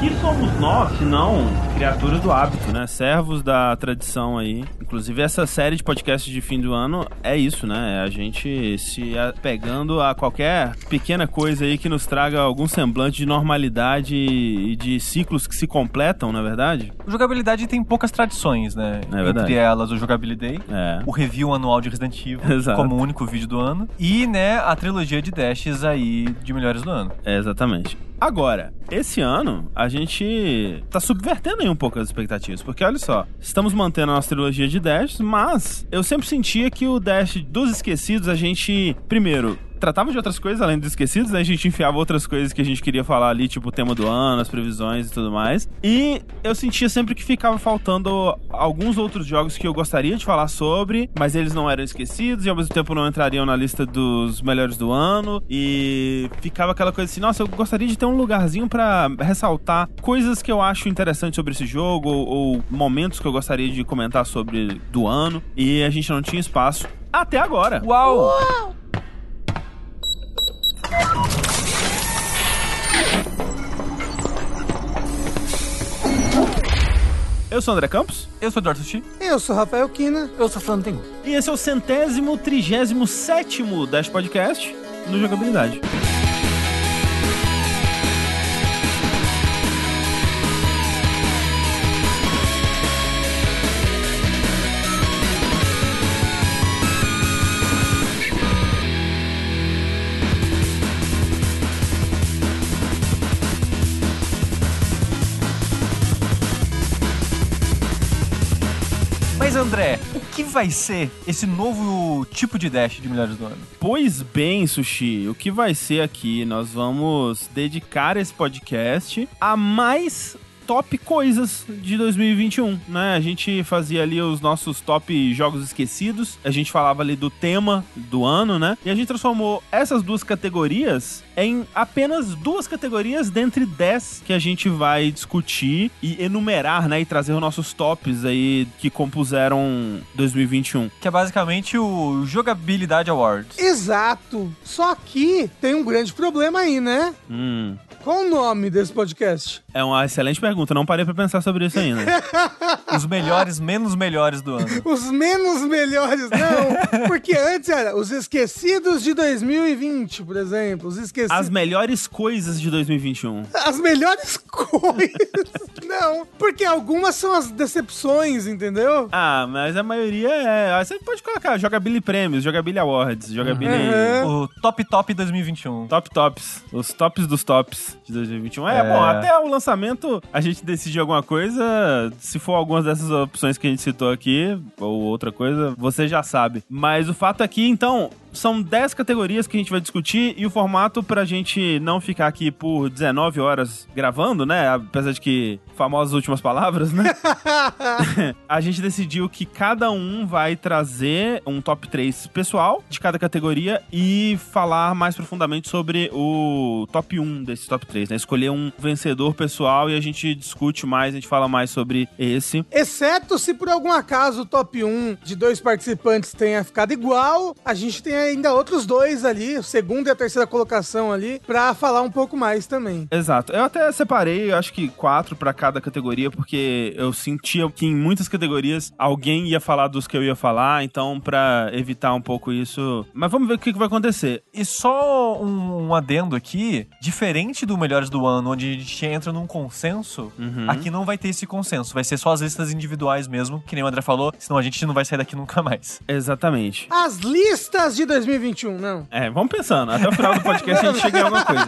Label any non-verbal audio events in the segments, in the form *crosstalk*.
que somos nós, se não criaturas do hábito, né? Servos da tradição aí. Inclusive, essa série de podcasts de fim do ano é isso, né? É a gente se pegando a qualquer pequena coisa aí que nos traga algum semblante de normalidade e de ciclos que se completam, na é verdade? O jogabilidade tem poucas tradições, né? É verdade. Entre elas, o Jogabilidade, É. o review anual de Resident Evil, *laughs* Exato. como o único vídeo do ano, e, né, a trilogia de dashes aí de melhores do ano. É, exatamente. Agora, esse ano, a gente tá subvertendo um pouco as expectativas. Porque olha só, estamos mantendo a nossa trilogia de Dash, mas eu sempre sentia que o Dash dos esquecidos, a gente, primeiro, tratava de outras coisas além dos esquecidos, né? A gente enfiava outras coisas que a gente queria falar ali, tipo o tema do ano, as previsões e tudo mais. E eu sentia sempre que ficava faltando alguns outros jogos que eu gostaria de falar sobre, mas eles não eram esquecidos e ao mesmo tempo não entrariam na lista dos melhores do ano. E ficava aquela coisa assim, nossa, eu gostaria de ter um lugarzinho pra ressaltar coisas que eu acho interessantes sobre esse jogo ou, ou momentos que eu gostaria de comentar sobre do ano. E a gente não tinha espaço. Até agora. Uau! Eu sou o André Campos. Eu sou o Eduardo Sushi. Eu sou Rafael Kina. Eu sou Fernando Tengu. E esse é o centésimo, trigésimo sétimo Dash Podcast no Jogabilidade. André, o que vai ser esse novo tipo de dash de melhores do ano? Pois bem, Sushi, o que vai ser aqui? Nós vamos dedicar esse podcast a mais top coisas de 2021, né? A gente fazia ali os nossos top jogos esquecidos, a gente falava ali do tema do ano, né? E a gente transformou essas duas categorias em apenas duas categorias dentre 10 que a gente vai discutir e enumerar, né? E trazer os nossos tops aí que compuseram 2021. Que é basicamente o Jogabilidade Awards. Exato. Só que tem um grande problema aí, né? Hum. Qual o nome desse podcast? É uma excelente pergunta, não parei pra pensar sobre isso ainda. *laughs* Os melhores, menos melhores do ano. Os menos melhores, não. *laughs* Porque antes era os esquecidos de 2020, por exemplo. Os esquecidos. As melhores coisas de 2021. As melhores *laughs* coisas. não. Porque algumas são as decepções, entendeu? Ah, mas a maioria é. ah, Você pode colocar Jogabili Prêmios, Jogabili Awards, Jogabili. Uhum. O Top Top 2021. Top Tops. Os tops dos tops de 2021. É, É. bom, até o lançamento a gente decidir alguma coisa. Se for algumas dessas opções que a gente citou aqui, ou outra coisa, você já sabe. Mas o fato é que, então, são 10 categorias que a gente vai discutir e o formato pra gente não ficar aqui por 19 horas gravando, né? Apesar de que famosas últimas palavras, né? *laughs* *laughs* a gente decidiu que cada um vai trazer um top 3 pessoal de cada categoria e falar mais profundamente sobre o top 1 desse top 3, né? Escolher um vencedor pessoal e a gente discute mais, a gente fala mais sobre esse. Exceto se por algum acaso o top 1 de dois participantes tenha ficado igual, a gente tem ainda outros dois ali, o segundo e a terceira colocação ali, pra falar um pouco mais também. Exato. Eu até separei, eu acho que quatro pra cada categoria, porque eu sentia que em muitas categorias alguém ia falar dos que eu ia falar, então pra evitar um pouco isso. Mas vamos ver o que, que vai acontecer. E só um, um adendo aqui, diferente do Melhores do Ano, onde a gente entra num consenso, Uhum. aqui não vai ter esse consenso. Vai ser só as listas individuais mesmo, que nem o André falou, senão a gente não vai sair daqui nunca mais. Exatamente. As listas de 2021, não. É, vamos pensando. Até o final do podcast a gente chega em alguma coisa.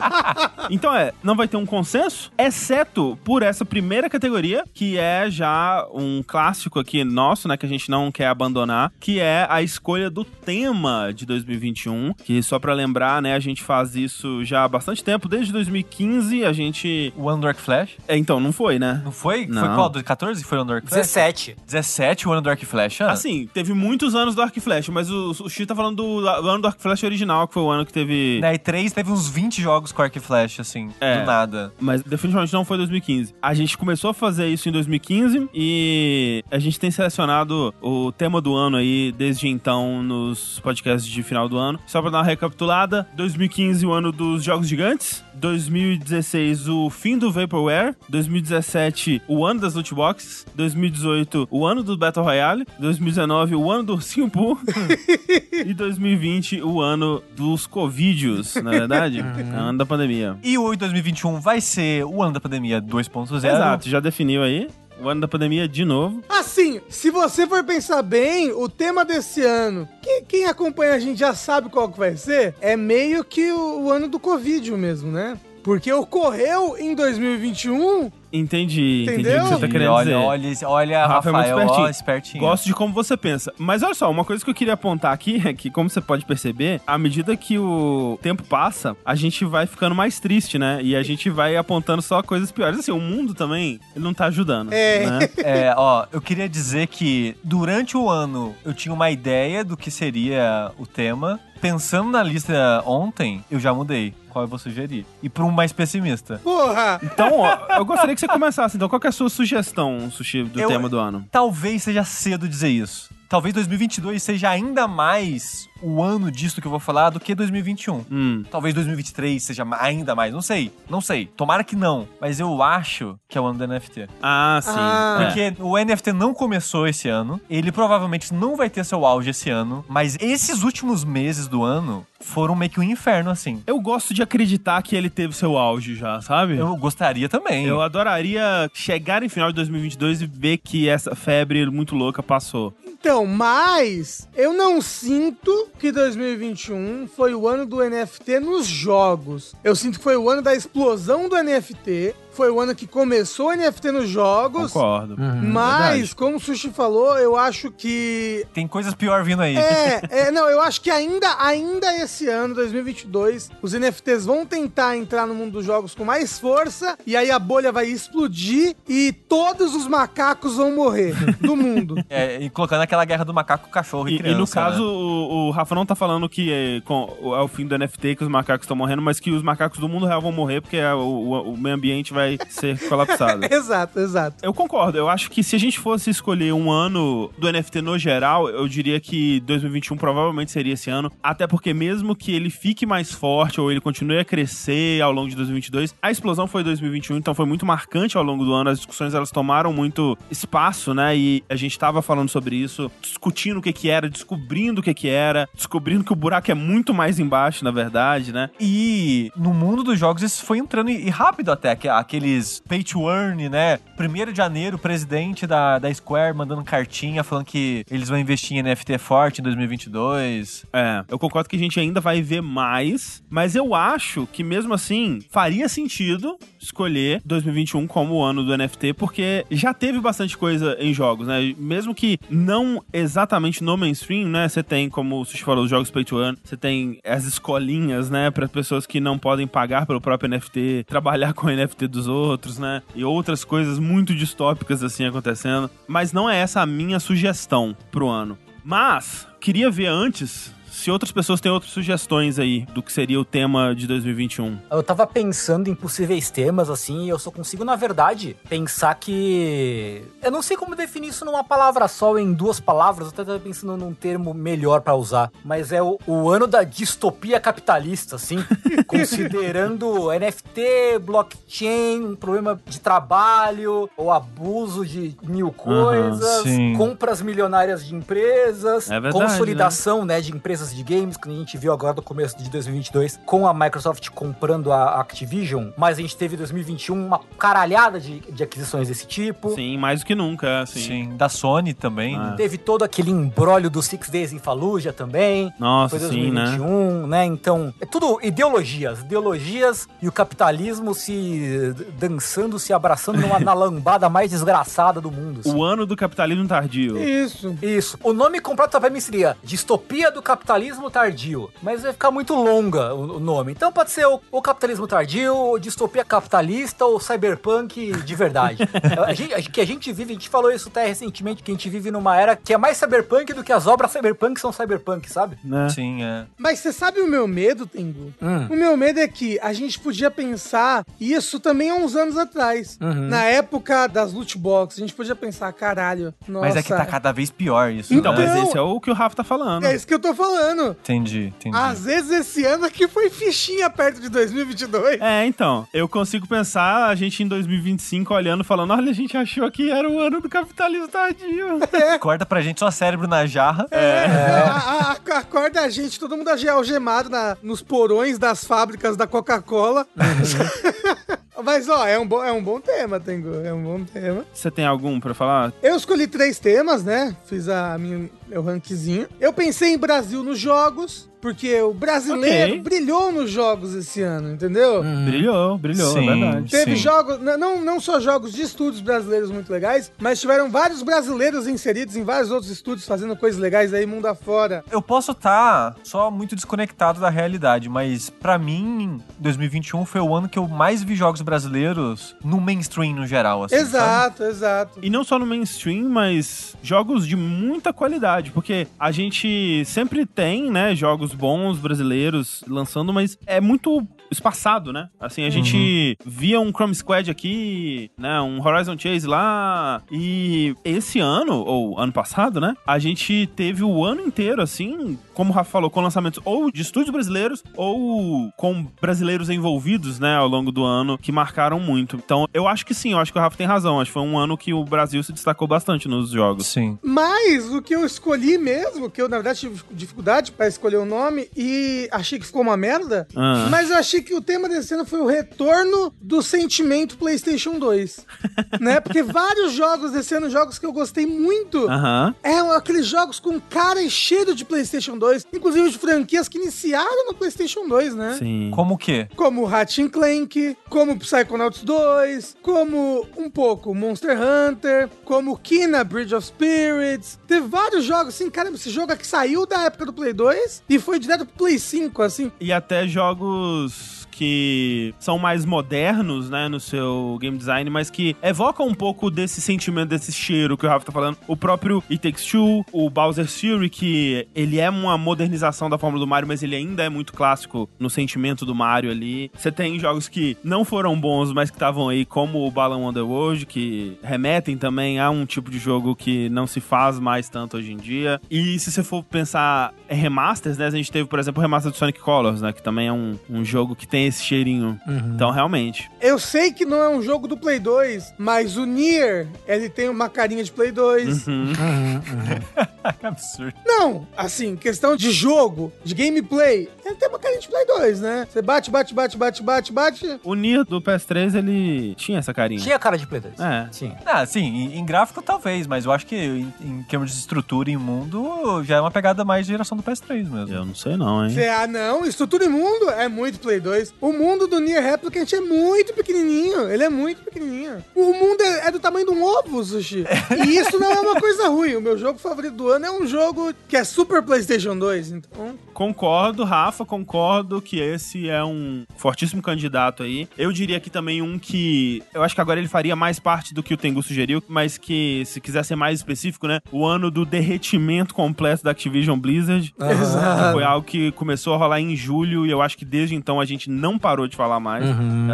Então é, não vai ter um consenso, exceto por essa primeira categoria, que é já um clássico aqui nosso, né, que a gente não quer abandonar, que é a escolha do tema de 2021, que só pra lembrar, né, a gente faz isso já há bastante tempo, desde 2015 a gente... O One Dark Flash, É, Então, não foi, né? não foi? Foi Não. qual? Do 14 foi o One Dark Flash? 17. 17 o One Dark Flash? Ah, Assim, teve muitos anos do Arc Flash, mas o, o Chi tá falando do do ano do Arc Flash original, que foi o ano que teve. Na E3 teve uns 20 jogos com arco e flash, assim, É. do nada. Mas definitivamente não foi 2015. A gente começou a fazer isso em 2015 e a gente tem selecionado o tema do ano aí desde então nos podcasts de final do ano. Só pra dar uma recapitulada: 2015, o ano dos Jogos Gigantes. 2016, o fim do Vaporware. 2017, o ano das loot boxes. 2018, o ano do Battle Royale. 2019, o ano do Ursinho Poo. *laughs* e 2020, o ano dos Covidios, na verdade. *laughs* É o ano da pandemia. E o 2021 vai ser o ano da pandemia 2.0. Exato, já definiu aí. O ano da pandemia de novo. Assim, se você for pensar bem, o tema desse ano, que, quem acompanha a gente já sabe qual que vai ser, é meio que o, o ano do Covid mesmo, né? Porque ocorreu em 2021 Entendi, entendi o Entendeu? que você tá querendo olha, dizer. olha, olha, Rafa é muito Rafael, ó, espertinho. espertinho. Gosto de como você pensa. Mas olha só, uma coisa que eu queria apontar aqui é que, como você pode perceber, à medida que o tempo passa, a gente vai ficando mais triste, né? E a gente vai apontando só coisas piores. Assim, o mundo também, ele não tá ajudando. É. Né? É, ó, eu queria dizer que durante o ano eu tinha uma ideia do que seria o tema. Pensando na lista ontem, eu já mudei. Qual eu vou sugerir? E para um mais pessimista. Porra! Então, ó, eu gostaria que você começasse. Então, qual que é a sua sugestão, Sushi, do Eu- tema do ano? Talvez seja cedo dizer isso. Talvez 2022 seja ainda mais o ano disso que eu vou falar do que 2021. Hum. Talvez 2023 seja ainda mais. Não sei. Não sei. Tomara que não. Mas eu acho que é o ano do NFT. Ah, sim. Ah. É. Porque o NFT não começou esse ano. Ele provavelmente não vai ter seu auge esse ano. Mas esses últimos meses do ano foram meio que um inferno, assim. Eu gosto de acreditar que ele teve seu auge já, sabe? Eu gostaria também. Eu adoraria chegar em final de 2022 e ver que essa febre muito louca passou. Então, mas eu não sinto que 2021 foi o ano do NFT nos jogos. Eu sinto que foi o ano da explosão do NFT. Foi o ano que começou o NFT nos jogos. Concordo. Mas, Verdade. como o Sushi falou, eu acho que Tem coisas pior vindo aí. É, *laughs* é, não, eu acho que ainda, ainda esse ano, 2022, os NFTs vão tentar entrar no mundo dos jogos com mais força, e aí a bolha vai explodir e todos os macacos vão morrer *laughs* do mundo. É, e colocando aquela guerra do macaco, cachorro e, E, criança. e no caso, né? o, o Rafa não tá falando que é, com, o- é o fim do NFT que os macacos estão morrendo, mas que os macacos do mundo real vão morrer porque é, o, o- o meio ambiente vai ser colapsado. *laughs* exato, exato. Eu concordo, eu acho que se a gente fosse escolher um ano do NFT no geral, eu diria que 2021 provavelmente seria esse ano, até porque mesmo que ele fique mais forte ou ele continue a crescer ao longo de 2022, a explosão foi 2021, então foi muito marcante ao longo do ano, as discussões elas tomaram muito espaço, né, e a gente tava falando sobre isso, discutindo o que que era, descobrindo o que que era, descobrindo que o buraco é muito mais embaixo, na verdade, né, E no mundo dos jogos isso foi entrando e e rápido até, que- aqueles pay to earn, né? Primeiro de janeiro, o presidente da, da Square mandando cartinha falando que eles vão investir em NFT forte em 2022. É, eu concordo que a gente ainda vai ver mais, mas eu acho que mesmo assim faria sentido escolher 2021 como o ano do NFT, porque já teve bastante coisa em jogos, né? Mesmo que não exatamente no mainstream, né? Você tem, como o Sushi falou, os jogos pay to earn, você tem as escolinhas, né? Para pessoas que não podem pagar pelo próprio NFT, trabalhar *laughs* com o NFT dos outros, né? E outras coisas muito distópicas assim acontecendo. Mas não é essa a minha sugestão pro ano. Mas, queria ver antes se outras pessoas têm outras sugestões aí do que seria o tema de 2021. Eu tava pensando em possíveis temas, assim, e eu só consigo, na verdade, pensar que. Eu não sei como definir isso numa palavra só, ou em duas palavras, eu até tava pensando num termo melhor pra usar. Mas é o, o ano da distopia capitalista, assim, *laughs* considerando NFT, blockchain, um problema de trabalho, ou abuso de mil coisas, sim. compras milionárias de empresas, É verdade, consolidação né, de empresas de games, que a gente viu agora no começo de 2022, com a Microsoft comprando a Activision, mas a gente teve em 2021 uma caralhada de, de aquisições desse tipo. Sim, mais do que nunca, assim. Sim. Da Sony também. Ah. Teve todo aquele embrólio do Six Days em Fallujah também. Nossa, Foi sim, né? 2021, né? Então, é tudo ideologias. Ideologias e o capitalismo se dançando, se abraçando numa, *laughs* na lambada mais desgraçada do mundo. assim. O ano do capitalismo tardio. Isso. Isso. O nome completo pra mim seria Distopia do Capitalismo capitalismo tardio, mas vai ficar muito longa o, o nome. Então pode ser o, o capitalismo tardio, o distopia capitalista ou cyberpunk de verdade. *laughs* a gente, a, que a gente vive, a gente falou isso até recentemente, que a gente vive numa era que é mais cyberpunk do que as obras cyberpunk são cyberpunk, sabe? Né? Sim, é. Mas você sabe o meu medo, Tengu? Hum. O meu medo é que a gente podia pensar isso também há uns anos atrás. Uhum. Na época das loot boxes, a gente podia pensar, caralho, nossa. Mas é que tá cada vez pior isso. Então, né? Mas esse é o que o Rafa tá falando. É isso que eu tô falando. Entendi, entendi. Às vezes esse ano aqui foi fichinha perto de 2022. É, então, eu consigo pensar a gente em 2025 olhando, falando, olha, a gente achou que era o ano do capitalismo tardio. *laughs* Corta pra gente só cérebro na jarra. É, a- a- a- acorda a gente, todo mundo algemado na, nos porões das fábricas da Coca-Cola. *laughs* Mas, ó, é um, bom, é um bom tema, Tengu. É um bom tema. Você tem algum pra falar? Eu escolhi três temas, né? Fiz a minha, meu rankzinho. Eu pensei em Brasil nos jogos, porque o brasileiro Ok. brilhou nos jogos esse ano, entendeu? Brilhou, brilhou, Sim. é verdade. Teve Sim. jogos, não, não só jogos de estúdios brasileiros muito legais, mas tiveram vários brasileiros inseridos em vários outros estúdios fazendo coisas legais aí mundo afora. Eu posso estar só muito desconectado da realidade, mas pra mim, 2021 foi o ano que eu mais vi jogos brasileiros no mainstream no geral, assim. sabe? exato, exato. E não só no mainstream, mas jogos de muita qualidade, porque a gente sempre tem, né, jogos bons brasileiros lançando, mas é muito espaçado, né? Assim, a gente via um Chrome Squad aqui, né, um Horizon Chase lá, e esse ano, ou ano passado, né, a gente teve o ano inteiro, assim, como o Rafa falou, com lançamentos ou de estúdios brasileiros, ou com brasileiros envolvidos, né, ao longo do ano, que marcaram muito. Então, eu acho que sim, eu acho que o Rafa tem razão. Acho que foi um ano que o Brasil se destacou bastante nos jogos. Sim. Mas o que eu escolhi mesmo, que eu na verdade tive dificuldade pra escolher o nome e achei que ficou uma merda, Ah. mas eu achei que o tema desse ano foi o retorno do sentimento PlayStation 2. *laughs* né? Porque vários jogos desse ano, jogos que eu gostei muito, Aham. é aqueles jogos com cara e cheiro de PlayStation 2, inclusive de franquias que iniciaram no PlayStation 2, né? Sim. Como o quê? Como Ratchet Clank, como Psychonauts 2, como um pouco Monster Hunter, como Kina Bridge of Spirits. Teve vários jogos assim, caramba, esse jogo aqui saiu da época do Play 2 e foi direto pro Play 5, assim. E até jogos que são mais modernos, né, no seu game design, mas que evocam um pouco desse sentimento, desse cheiro que o Rafa tá falando. O próprio It Takes Two, o Bowser's Fury, que ele é uma modernização da fórmula do Mario, mas ele ainda é muito clássico no sentimento do Mario ali. Você tem jogos que não foram bons, mas que estavam aí, como o Balan Wonderworld, que remetem também a um tipo de jogo que não se faz mais tanto hoje em dia. E se você for pensar em remasters, né, a gente teve, por exemplo, o remaster do Sonic Colors, né, que também é um, um jogo que tem esse cheirinho. Então, realmente. Eu sei que não é um jogo do Play 2, mas o Nier, ele tem uma carinha de Play 2. Uhum. *laughs* *laughs* que absurdo. Não, assim, questão de jogo, de gameplay, ele tem uma carinha de Play 2, né? Você bate, bate, bate, bate, bate, bate. O Nier do PS3, ele tinha essa carinha. Tinha cara de Play 2. É. Tinha. Ah, sim, em, em gráfico talvez, mas eu acho que em, em termos de estrutura e mundo já é uma pegada mais de geração do PS3 mesmo. Eu não sei não, hein? Você, ah, não, estrutura e mundo é muito Play 2. O mundo do Nier Replicant é muito pequenininho. Ele é muito pequenininho. O mundo é, é do tamanho de um ovo, Sushi. E isso não é uma coisa ruim. O meu jogo favorito do ano é um jogo que é Super PlayStation 2. Então, Concordo, Rafa, concordo que esse é um fortíssimo candidato aí. Eu diria que também um que eu acho que agora ele faria mais parte do que o Tengu sugeriu, mas que se quiser ser mais específico, né, o ano do derretimento completo da Activision Blizzard. Exato. Foi algo que começou a rolar em julho e eu acho que desde então a gente não parou de falar mais.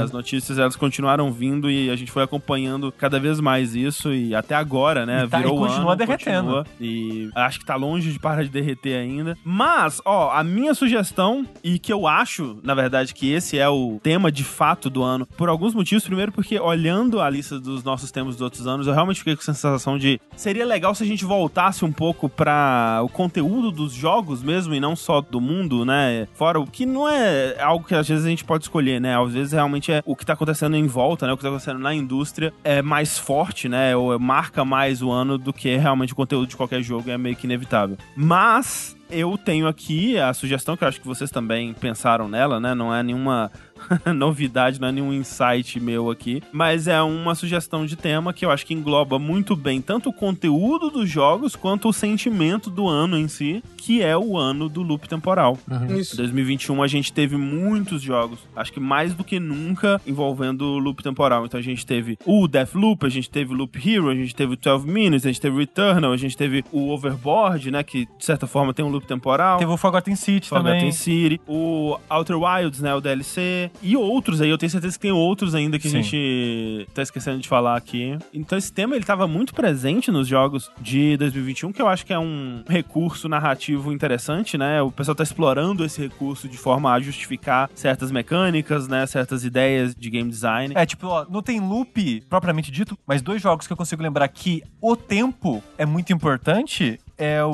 As notícias elas continuaram vindo e a gente foi acompanhando cada vez mais isso e até agora, né, E tá- virou e o continua ano, derretendo. continua. E acho que tá longe de parar de derreter ainda. Mas, ó, a minha sugestão, e que eu acho, na verdade, que esse é o tema de fato do ano, por alguns motivos. Primeiro, porque olhando a lista dos nossos temas dos outros anos, eu realmente fiquei com a sensação de seria legal se a gente voltasse um pouco pra o conteúdo dos jogos mesmo e não só do mundo, né? Fora o que não é algo que às vezes a gente pode escolher, né? Às vezes realmente é o que tá acontecendo em volta, né? O que tá acontecendo na indústria é mais forte, né? Ou marca mais o ano do que realmente o conteúdo de qualquer jogo, é meio que inevitável. Mas eu tenho aqui a sugestão, que eu acho que vocês também pensaram nela, né? Não é nenhuma *laughs* novidade, não é nenhum insight meu aqui, mas é uma sugestão de tema que eu acho que engloba muito bem tanto o conteúdo dos jogos quanto o sentimento do ano em si, que é o ano do loop temporal. Isso. 2021 a gente teve muitos jogos, acho que mais do que nunca envolvendo o loop temporal. Então a gente teve o Deathloop, a gente teve o Loop Hero, a gente teve o 12 Minutes, a gente teve o Returnal, a gente teve o Overboard, né, que de certa forma tem um loop temporal. Teve o Forgotten City Forgotten também. City, o Outer Wilds, né, o DLC, e outros aí, eu tenho certeza que tem outros ainda que Sim. a gente tá esquecendo de falar aqui. Então esse tema, ele tava muito presente nos jogos de 2021, que eu acho que é um recurso narrativo interessante, né, o pessoal tá explorando esse recurso de forma a justificar certas mecânicas, né, certas ideias de game design. É, tipo, ó, não tem loop propriamente dito, mas dois jogos que eu consigo lembrar que o tempo é muito importante é o,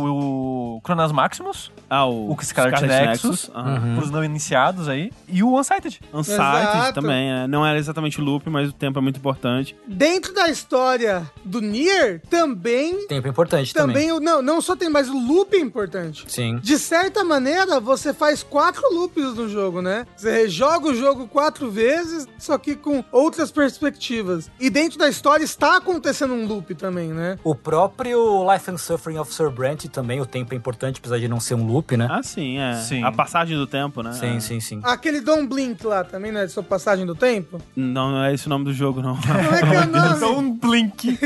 o Chronos Maximus, Ah, o, o Scarlet Nexus. aham. pros não iniciados aí, e o Unsighted. Unsighted Exato. também, é. não era exatamente loop, mas o tempo é muito importante. Dentro da história do Nier, também. Tempo importante também. Também, o não, não só tem, mas o loop é importante. Sim. De certa maneira, você faz quatro loops no jogo, né? Você rejoga o jogo quatro vezes, só que com outras perspectivas. E dentro da história está acontecendo um loop também, né? O próprio Life and Suffering of Sir Brent também, o tempo é importante, apesar de não ser um loop, né? Ah, sim, é. Sim. A passagem do tempo, né? sim, É. sim, sim. Aquele Don't Blink lá também, né? Sua passagem do tempo. Não, não é esse o nome do jogo, não. Como é que é o *laughs* nome? Um blink.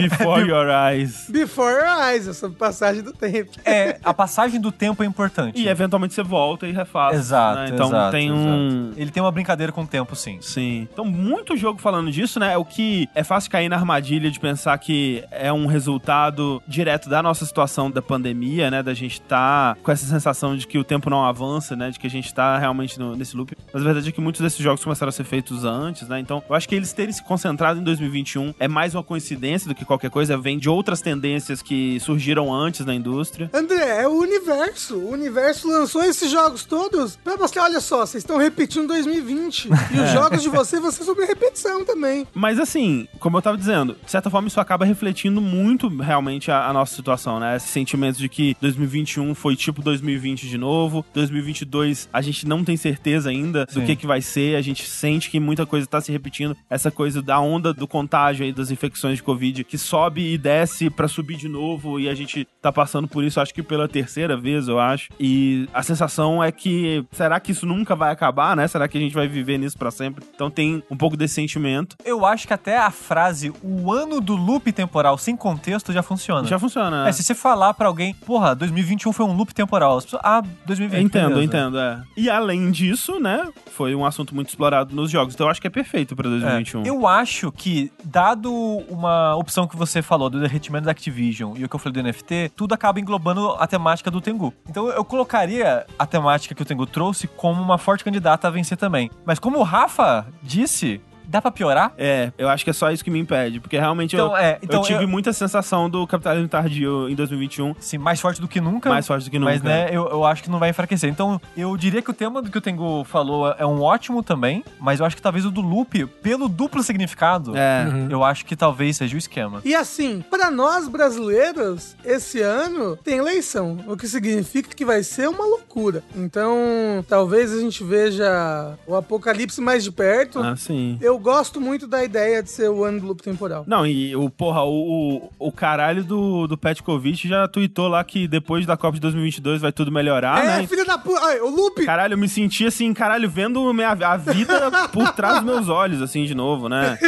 Before Your Eyes. Before Your Eyes, essa passagem do tempo. é, a passagem do tempo é importante. E eventualmente você volta e refaz. Exato, né? Então exato, tem um. Ele tem uma brincadeira com o tempo, sim. Sim. Então, muito jogo falando disso, né? O que é fácil cair na armadilha de pensar que é um resultado direto da nossa situação da pandemia, né? Da gente tá com essa sensação de que o tempo não avança, né? De que a gente tá realmente no- nesse loop. Mas a verdade é que muitos desses jogos começaram a ser feitos antes, né? Então, eu acho que eles terem se concentrado em 2021 é mais uma coincidência do que qualquer coisa. Vem de outras tendências que surgiram antes na indústria. André, é o universo. O universo lançou esses jogos todos pra mostrar, olha só, vocês estão repetindo 2020. E os jogos de vocês vão ser sobre repetição também. Mas assim, como eu tava dizendo, de certa forma isso acaba refletindo muito realmente a, a nossa situação, né? Esse sentimento de que 2021 foi tipo 2020 de novo, 2022 a gente não tem certeza ainda do Sim. que que vai ser, a gente sente que muita coisa tá se repetindo, essa coisa da onda do contágio aí das infecções de Covid que sobe e desce pra subir de novo e a gente tá passando por isso, acho que pela terceira vez, eu acho. E a sensação é que será que isso nunca vai acabar, né? Será que a gente vai viver nisso pra sempre? Então tem um pouco desse sentimento. Eu acho que até a frase o ano do loop temporal sem contexto já funciona. Já funciona, né? É, se você falar pra alguém, porra, 2021 foi um loop temporal, as pessoas, ah, 2020. Eu entendo, beleza. entendo, é. E além disso, né, foi um assunto muito explorado nos jogos, então eu acho que é perfeito pra 2021. É, eu acho que, dado uma opção que você falou do derretimento da Activision e o que eu falei do NFT, tudo acaba englobando a temática do Tengu. Então eu colocaria a temática que o Tengu trouxe como uma forte candidata a vencer também. Mas como o Rafa disse, dá pra piorar? É, eu acho que é só isso que me impede, porque realmente Então, eu, é, então eu tive eu- muita sensação do capitalismo tardio em 2021, Sim, mais forte do que nunca. mais forte do que nunca. Mas, né, eu, eu acho que não vai enfraquecer. Então, eu diria que o tema do que o Tengu falou é um ótimo também, mas eu acho que talvez o do loop, pelo duplo significado, É. eu acho que talvez seja o esquema. E assim, pra nós brasileiros, esse ano tem eleição, o que significa que vai ser uma loucura. Então, talvez a gente veja o apocalipse mais de perto. Ah, sim. Eu gosto muito da ideia de ser o ano do loop temporal. Não, e o, porra, o, o, o caralho do, do Petkovic já tweetou lá que depois da Copa de 2022 vai tudo melhorar, é, né? filha da puta. O loop. Caralho, eu me senti assim, caralho, vendo minha, a vida por trás dos meus olhos, assim, de novo, né?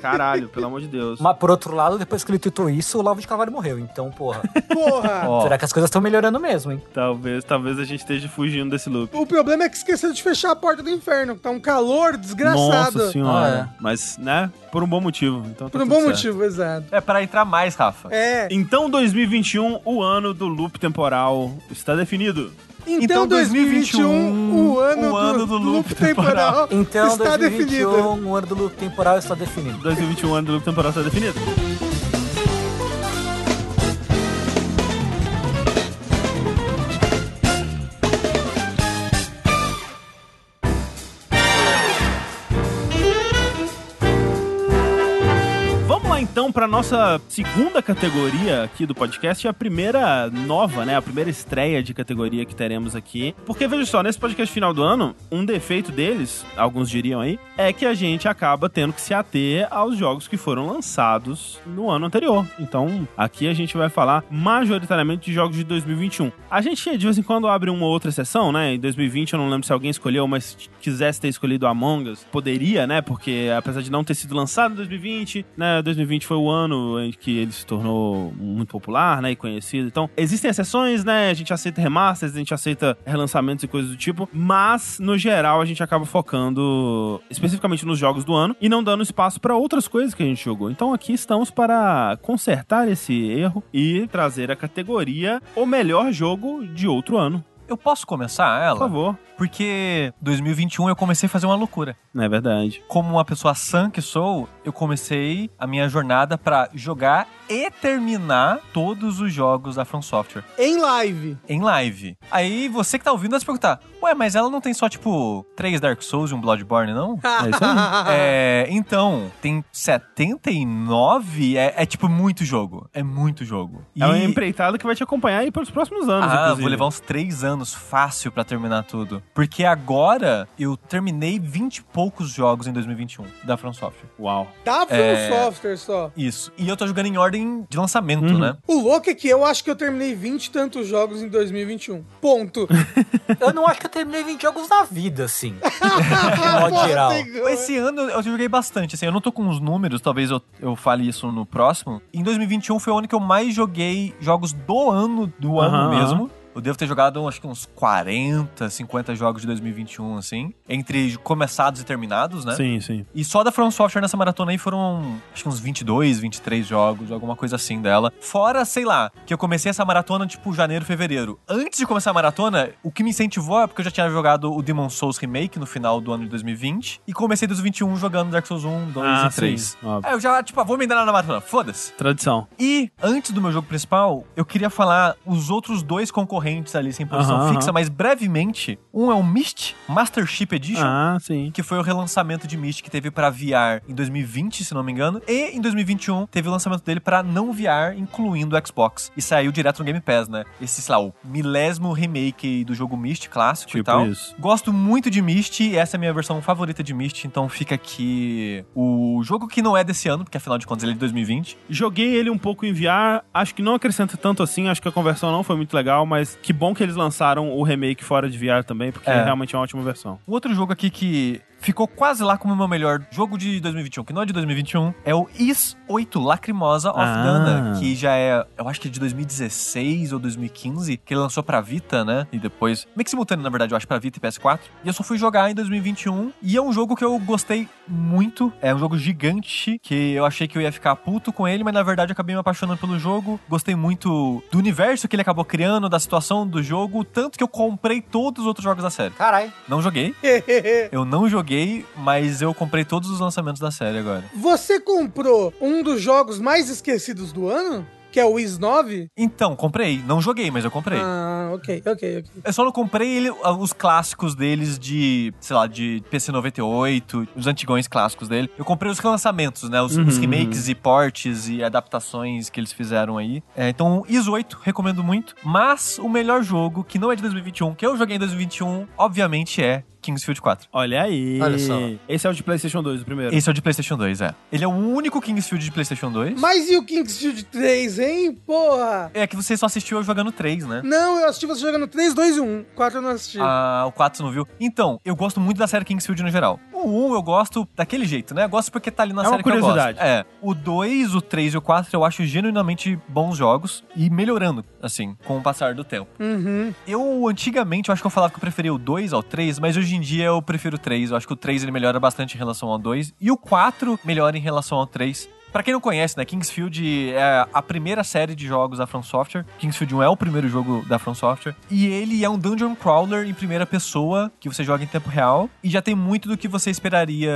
Caralho, pelo amor de Deus. Mas por outro lado, depois que ele tweetou isso, o Lavo de Carvalho morreu. Então, porra. Porra. *laughs* Será que as coisas estão melhorando mesmo, hein? Talvez, talvez a gente esteja fugindo desse loop. O problema é que esqueceram de fechar a porta do inferno, que tá um calor desgraçado. Nossa senhora. Ah, Mas, né, por um bom motivo. Então tá Por um bom certo. motivo, exato. É para entrar mais, Rafa. É. Então 2021, o ano do loop temporal, está definido. Então, Então, 2021, 2021, o ano, o ano do, do loop loop temporal, Então, está 2021, definido. o ano do loop temporal está definido. 2021, o ano do loop temporal está definido. Para nossa segunda categoria aqui do podcast, a primeira nova, né? A primeira estreia de categoria que teremos aqui. Porque veja só, nesse podcast final do ano, um defeito deles, alguns diriam aí, é que a gente acaba tendo que se ater aos jogos que foram lançados no ano anterior. Então, aqui a gente vai falar majoritariamente de jogos de 2021. A gente de vez em quando abre uma outra sessão, né? Em 2020 eu não lembro se alguém escolheu, mas quisesse ter escolhido Among Us, poderia, né? Porque apesar de não ter sido lançado em 2020, né? 2020 foi o ano em que ele se tornou muito popular, né? E conhecido. Então, existem exceções, né? A gente aceita remasters, a gente aceita relançamentos e coisas do tipo, mas no geral a gente acaba focando especificamente nos jogos do ano e não dando espaço para outras coisas que a gente jogou. Então aqui estamos para consertar esse erro e trazer a categoria o melhor jogo de outro ano. Eu posso começar ela? Por favor. Porque 2021 eu comecei a fazer uma loucura. Não é verdade. Como uma pessoa sã que sou, eu comecei a minha jornada pra jogar e terminar todos os jogos da From Software Em live. em live. Aí você que tá ouvindo vai se perguntar: Ué, mas ela não tem só tipo três Dark Souls e um Bloodborne, não? *laughs* É isso aí. *laughs* É, então, tem 79, é, é tipo muito jogo. É muito jogo. É uma empreitada que vai te acompanhar aí pelos próximos anos, Ah, inclusive. vou levar uns três anos fácil pra terminar tudo. Porque agora eu terminei 20 e poucos jogos em 2021 da From Software. Uau. Tá From É. Software só. Isso. E eu tô jogando em ordem de lançamento, Uhum. né? O louco é que eu acho que eu terminei 20 e tantos jogos em 2021. Ponto. *laughs* Eu não acho que eu terminei 20 jogos na vida, assim. *laughs* De modo geral. Esse ano eu joguei bastante, assim, eu não tô com os números, talvez eu, eu fale isso no próximo. Em 2021 foi o ano que eu mais joguei jogos do ano, do ano Aham, mesmo. Eu devo ter jogado, acho que uns 40, 50 jogos de 2021, assim. Entre começados e terminados, né? Sim, sim. E só da From Software nessa maratona aí foram, acho que uns 22, 23 jogos, alguma coisa assim dela. Fora, sei lá, que eu comecei essa maratona, tipo, janeiro, fevereiro. Antes de começar a maratona, o que me incentivou é porque eu já tinha jogado o Demon Souls Remake no final do ano de 2020. E comecei 2021 jogando Dark Souls 1, 2 Ah, e 3. sim, óbvio. Aí eu já, tipo, ah, vou me dar na maratona, foda-se. Tradição. E antes do meu jogo principal, eu queria falar os outros dois concorrentes ali sem posição fixa, mas brevemente. Um é o Myst Master Chip Edition Ah, sim. que foi o relançamento de Myst que teve pra VR em 2020, se não me engano, e em 2021 teve o lançamento dele pra não VR, incluindo o Xbox. E saiu direto no Game Pass, né? Esse, sei lá, o milésimo remake do jogo Myst clássico e Tipo tal. isso. Gosto muito de Myst, e essa é a minha versão favorita de Myst, então fica aqui o jogo que não é desse ano, porque afinal de contas ele é de 2020. Joguei ele um pouco em VR, acho que não acrescenta tanto assim, acho que a conversão não foi muito legal, mas que bom que eles lançaram o remake fora de VR também, porque É. realmente é uma ótima versão. Outro jogo aqui que ficou quase lá como o meu melhor jogo de 2021, que não é de 2021, é o Is 8 Lacrimosa of Ah. Dana, que já é, eu acho que é de 2016 ou 2015, que ele lançou pra Vita, né? E depois, meio que simultâneo, na verdade, eu acho, pra Vita e PS4. E eu só fui jogar em 2021, e é um jogo que eu gostei muito. É um jogo gigante, que eu achei que eu ia ficar puto com ele, mas na verdade eu acabei me apaixonando pelo jogo. Gostei muito do universo que ele acabou criando, da situação do jogo, tanto que eu comprei todos os outros jogos da série. Caralho. Não joguei, *laughs* eu não joguei, mas eu comprei todos os lançamentos da série agora. Você comprou um dos jogos mais esquecidos do ano? Que é o Wiz 9? Então, comprei. Não joguei, mas eu comprei. Ah, ok, ok, ok. Eu só não comprei ele, ah, os clássicos deles de, sei lá, de PC 98, os antigões clássicos dele. Eu comprei os relançamentos, né? Os, os Uhum. remakes e ports e adaptações que eles fizeram aí. É, então, IS 8, recomendo muito. Mas o melhor jogo, que não é de 2021, que eu joguei em 2021, obviamente é Kingsfield 4. Olha aí. Olha só. Esse é o de PlayStation 2, o primeiro. Esse é o de PlayStation 2, é. Ele é o único Kingsfield de PlayStation 2. Mas e o Kingsfield 3, hein? Porra! É que você só assistiu eu jogando 3, né? Não, eu assisti você jogando 3, 2 e 1. 4 eu não assisti. Ah, o 4 você não viu? Então, eu gosto muito da série Kingsfield no geral. O 1 eu gosto daquele jeito, né? Eu gosto porque tá ali na É uma série que eu gosto. curiosidade. É. O 2, o 3 e o 4 eu acho genuinamente bons jogos e melhorando, assim, com o passar do tempo. Uhum. Eu, antigamente, eu acho que eu falava que eu preferia o 2 ao 3, mas hoje em dia eu prefiro o 3. Eu acho que o 3 ele melhora bastante em relação ao 2 e o 4 melhora em relação ao 3. Pra quem não conhece, né, Kingsfield é a primeira série de jogos da From Software. Kingsfield 1 é o primeiro jogo da From Software. E ele é um dungeon crawler em primeira pessoa, que você joga em tempo real. E já tem muito do que você esperaria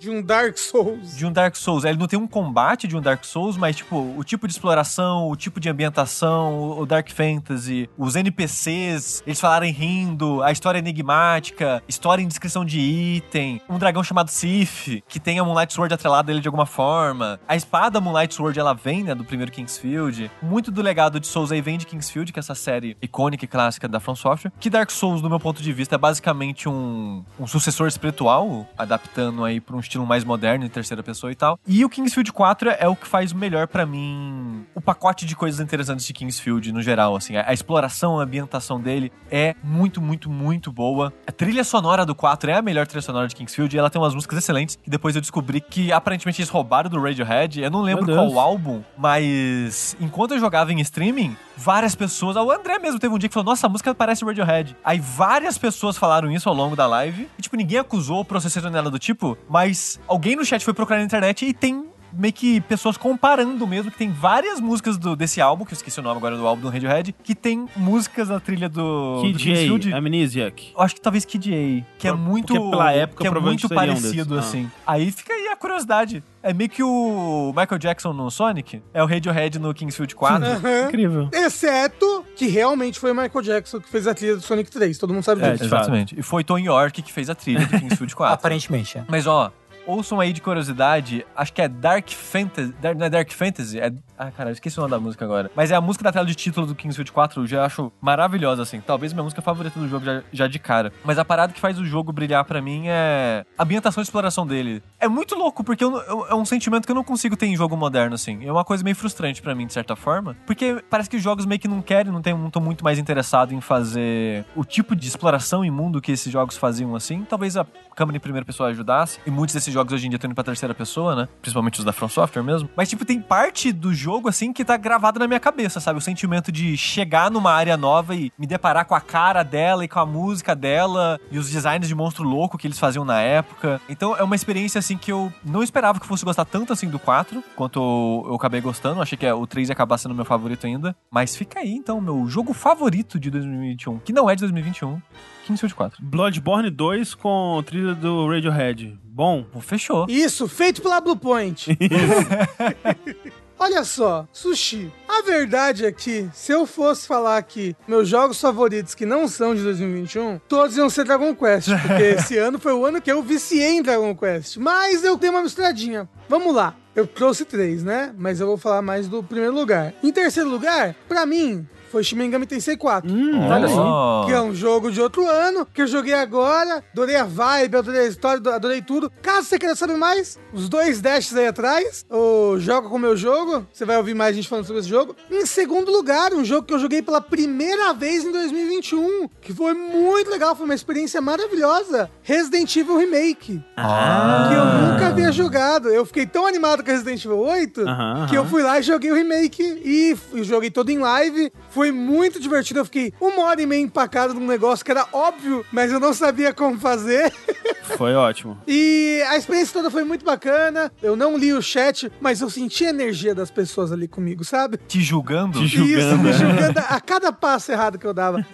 De um Dark Souls. de um Dark Souls. Ele não tem um combate de um Dark Souls, mas, tipo, o tipo de exploração, o tipo de ambientação, o Dark Fantasy, os NPCs, eles falarem rindo, a história enigmática, história em descrição de item, um dragão chamado Sif, que tem a Moonlight Sword atrelada dele de alguma forma, a espada Moonlight Sword, ela vem, né, do primeiro Kingsfield. Muito do legado de Souls aí vem de Kingsfield, que é essa série icônica e clássica da From Software. Que Dark Souls, do meu ponto de vista, é basicamente um, um sucessor espiritual, adaptando aí pra um estilo mais moderno, em terceira pessoa e tal. E o Kingsfield 4 é o que faz melhor para mim o pacote de coisas interessantes de Kingsfield no geral, assim. A, a exploração, a ambientação dele é muito, muito, muito boa. A trilha sonora do 4 é a melhor trilha sonora de Kingsfield e ela tem umas músicas excelentes que depois eu descobri que aparentemente eles roubaram do Radiohead. Eu não lembro qual álbum, mas enquanto eu jogava em streaming, várias pessoas, o André mesmo teve um dia que falou: "Nossa, a música parece Radiohead". Aí várias pessoas falaram isso ao longo da live. E tipo, ninguém acusou o processador nela do tipo, mas alguém no chat foi procurar na internet e tem meio que pessoas comparando mesmo, que tem várias músicas do, desse álbum, que eu esqueci o nome agora do álbum do Radiohead, que tem músicas da trilha do, Kid. Amnesiac. Eu acho que talvez Kid A, que é Por- muito porque pela época, que é muito seria um parecido desses. assim. Aí fica aí a curiosidade. É meio que o Michael Jackson no Sonic, é o Radiohead no Kingsfield 4. Aham. Incrível. Exceto que realmente foi o Michael Jackson que fez a trilha do Sonic 3. Todo mundo sabe É, disso. fato. Exatamente. E foi Tom York que fez a trilha do Kingsfield 4. *laughs* Aparentemente, é. Mas ó, ouçam aí de curiosidade, acho que é Dark Fantasy. Não é Dark Fantasy? É. Ah, cara, eu esqueci o nome da música agora. Mas é a música da tela de título do Kingsfield 4, eu já acho maravilhosa, assim. Talvez minha música favorita do jogo já, já de cara. Mas a parada que faz o jogo brilhar pra mim é a ambientação e exploração dele. É muito louco, porque eu não- eu- é um sentimento que eu não consigo ter em jogo moderno, assim. É uma coisa meio frustrante pra mim, de certa forma. Porque parece que os jogos meio que não querem, não estão muito mais interessados em fazer o tipo de exploração em mundo que esses jogos faziam, assim. Talvez a câmera em primeira pessoa ajudasse. E muitos desses jogos hoje em dia estão indo pra terceira pessoa, né? Principalmente os da From Software mesmo. Mas, tipo, tem parte do jogo, assim, que tá gravada na minha cabeça, sabe? O sentimento de chegar numa área nova e me deparar com a cara dela e com a música dela e os designs de monstro louco que eles faziam na época. Então, é uma experiência, assim, que eu não esperava que fosse gostar tanto, assim, do 4, quanto eu, acabei gostando. Achei que o 3 ia acabar sendo meu favorito ainda. Mas fica aí, então, meu jogo favorito de 2021, que não é de 2021, Kingsfield 4. Bloodborne 2 com trilha do Radiohead. Bom. Fechou. Isso, feito pela Bluepoint. *laughs* *laughs* Olha só, Sushi, a verdade é que se eu fosse falar aqui meus jogos favoritos que não são de 2021, todos iam ser Dragon Quest, porque *laughs* esse ano foi o ano que eu viciei em Dragon Quest. Mas eu tenho uma misturadinha. Vamos lá. Eu trouxe três, né? Mas eu vou falar mais do primeiro lugar. Em terceiro lugar, pra mim, foi Shin Megami Tensei 4. Hum, olha só. Que é um jogo de outro ano, que eu joguei agora. Adorei a vibe, adorei a história, adorei tudo. Caso você queira saber mais, os dois dashes aí atrás, o Joga com o meu jogo, você vai ouvir mais gente falando sobre esse jogo. Em segundo lugar, um jogo que eu joguei pela primeira vez em 2021, que foi muito legal, foi uma experiência maravilhosa. Resident Evil Remake, Ah. que eu nunca havia jogado. Eu fiquei tão animado com Resident Evil 8, Aham, que eu fui lá e joguei o remake e joguei todo em live. Foi muito divertido. Eu fiquei uma hora e meia empacado num negócio que era óbvio, mas eu não sabia como fazer. *laughs* Foi ótimo. E a experiência toda foi muito bacana. Eu não li o chat, mas eu senti a energia das pessoas ali comigo, sabe? Te julgando? Te julgando. Isso, me né? julgando a *laughs* cada passo errado que eu dava.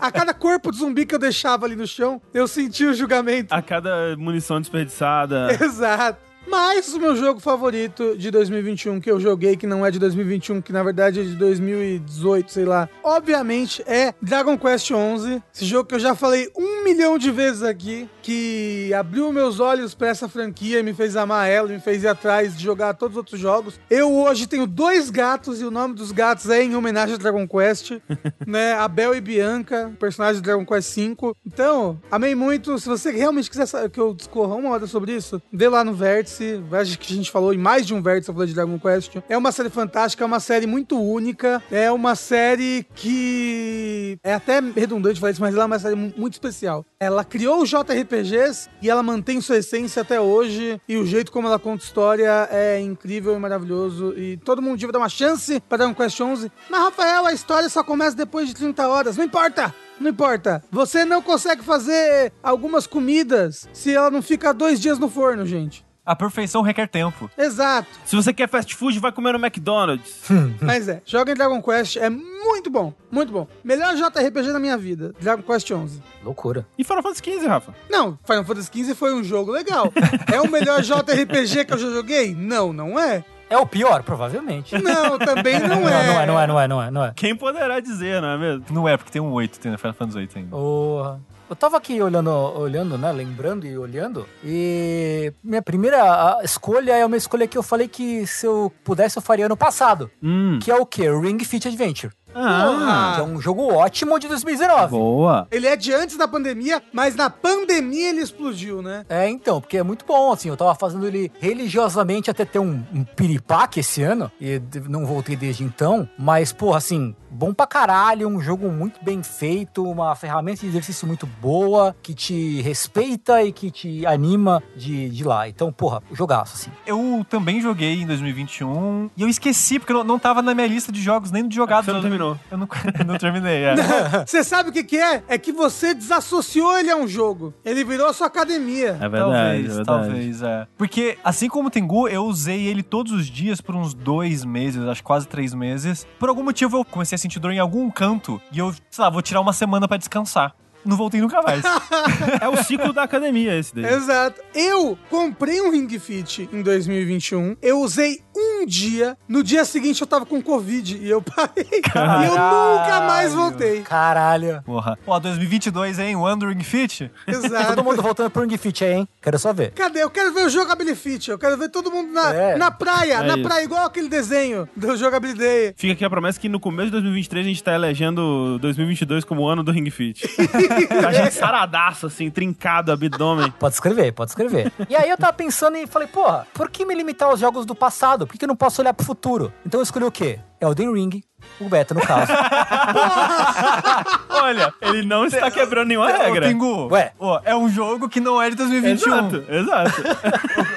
a cada corpo de zumbi que eu deixava ali no chão, eu sentia o julgamento. A cada munição desperdiçada. *laughs* Exato. Mas o meu jogo favorito de 2021 que eu joguei, que não é de 2021, que na verdade é de 2018, sei lá, obviamente é Dragon Quest XI. Esse jogo que eu já falei um milhão de vezes aqui, que abriu meus olhos pra essa franquia, me fez amar ela, me fez ir atrás de jogar todos os outros jogos. Eu hoje tenho dois gatos e o nome dos gatos é em homenagem a Dragon Quest, *laughs* né? Abel e Bianca, personagens de Dragon Quest V. Então, amei muito. Se você realmente quiser que eu discorra uma hora sobre isso, dê lá no Vértice. Acho que a gente falou em mais de um Vértice, falei de Dragon Quest. É uma série fantástica, é uma série muito única. É uma série que. É até redundante falar isso, mas ela é uma série mu- muito especial. Ela criou os JRPGs e ela mantém sua essência até hoje. E o jeito como ela conta história é incrível e maravilhoso. E todo mundo devia dar uma chance para Dragon Quest 11. Mas, Rafael, a história só começa depois de 30 horas. Não importa! Não importa. Você não consegue fazer algumas comidas se ela não fica dois dias no forno, gente. A perfeição requer tempo. Exato. Se você quer fast food, vai comer no McDonald's. *laughs* Mas é, joga em Dragon Quest, é muito bom, muito bom. Melhor JRPG da minha vida, Dragon Quest 11. Loucura. E Final Fantasy XV, Rafa? Não, Final Fantasy XV foi um jogo legal. *laughs* É o melhor JRPG que eu já joguei? Não, não é. É o pior, provavelmente. Não, também *laughs* não Não, é. não é, não é, não é, não é, não é. Quem poderá dizer, não é mesmo? Não é, porque tem um 8, tem no Final Fantasy 8 ainda. Porra. Eu tava aqui olhando, olhando, né? Lembrando e olhando. E minha primeira escolha é uma escolha que eu falei que se eu pudesse eu faria ano passado. Hum. Que é o quê? Ring Fit Adventure. Ah, Que é um jogo ótimo de 2019. boa. Ele é de antes da pandemia, mas na pandemia ele explodiu, né? É, então, porque é muito bom, assim, eu tava fazendo ele religiosamente até ter um, um piripaque esse ano, e não voltei desde então, mas, porra, assim, bom pra caralho, um jogo muito bem feito, uma ferramenta de exercício muito boa, que te respeita e que te anima de, de ir lá. Então, porra, jogaço, assim. Eu também joguei em 2021 e eu esqueci, porque não, não tava na minha lista de jogos nem de jogados. Você não terminou. Eu não, *laughs* não terminei, é. Você sabe o que, que é? É que você desassociou ele a um jogo. Ele virou a sua academia. É verdade, talvez, é verdade. talvez, é. Porque, assim como o Tengu, eu usei ele todos os dias por uns dois meses, acho quase três meses. Por algum motivo, eu comecei a sentir dor em algum canto e eu, sei lá, vou tirar uma semana pra descansar. Não voltei nunca mais. *laughs* É o ciclo da academia esse daí. Exato. Eu comprei um Ring Fit em 2021. Eu usei um dia. No dia seguinte eu tava com Covid e eu parei. *laughs* E eu nunca mais voltei. Caralho. Porra. Ó, 2022, hein? Wandering Fit? Exato. Todo mundo voltando pro Ring Fit aí, hein? Quero só ver. Cadê? Eu quero ver o Jogability Fit. Eu quero ver todo mundo na, É. na praia. É na isso. praia, igual aquele desenho do Jogability Day. Fica aqui a promessa que no começo de 2023 a gente tá elegendo 2022 como o ano do Ring Fit. *laughs* a gente saradaço, assim, trincado, abdômen. Pode escrever, pode escrever. e aí eu tava pensando e falei, porra, por que me limitar aos jogos do passado? Por que, eu não posso olhar pro futuro? Então eu escolhi o quê? Elden Ring, o beta no caso. *laughs* Olha, ele não está quebrando nenhuma regra. Tengu, Ué. ó, é um jogo que não é de 2021. Exato, exato.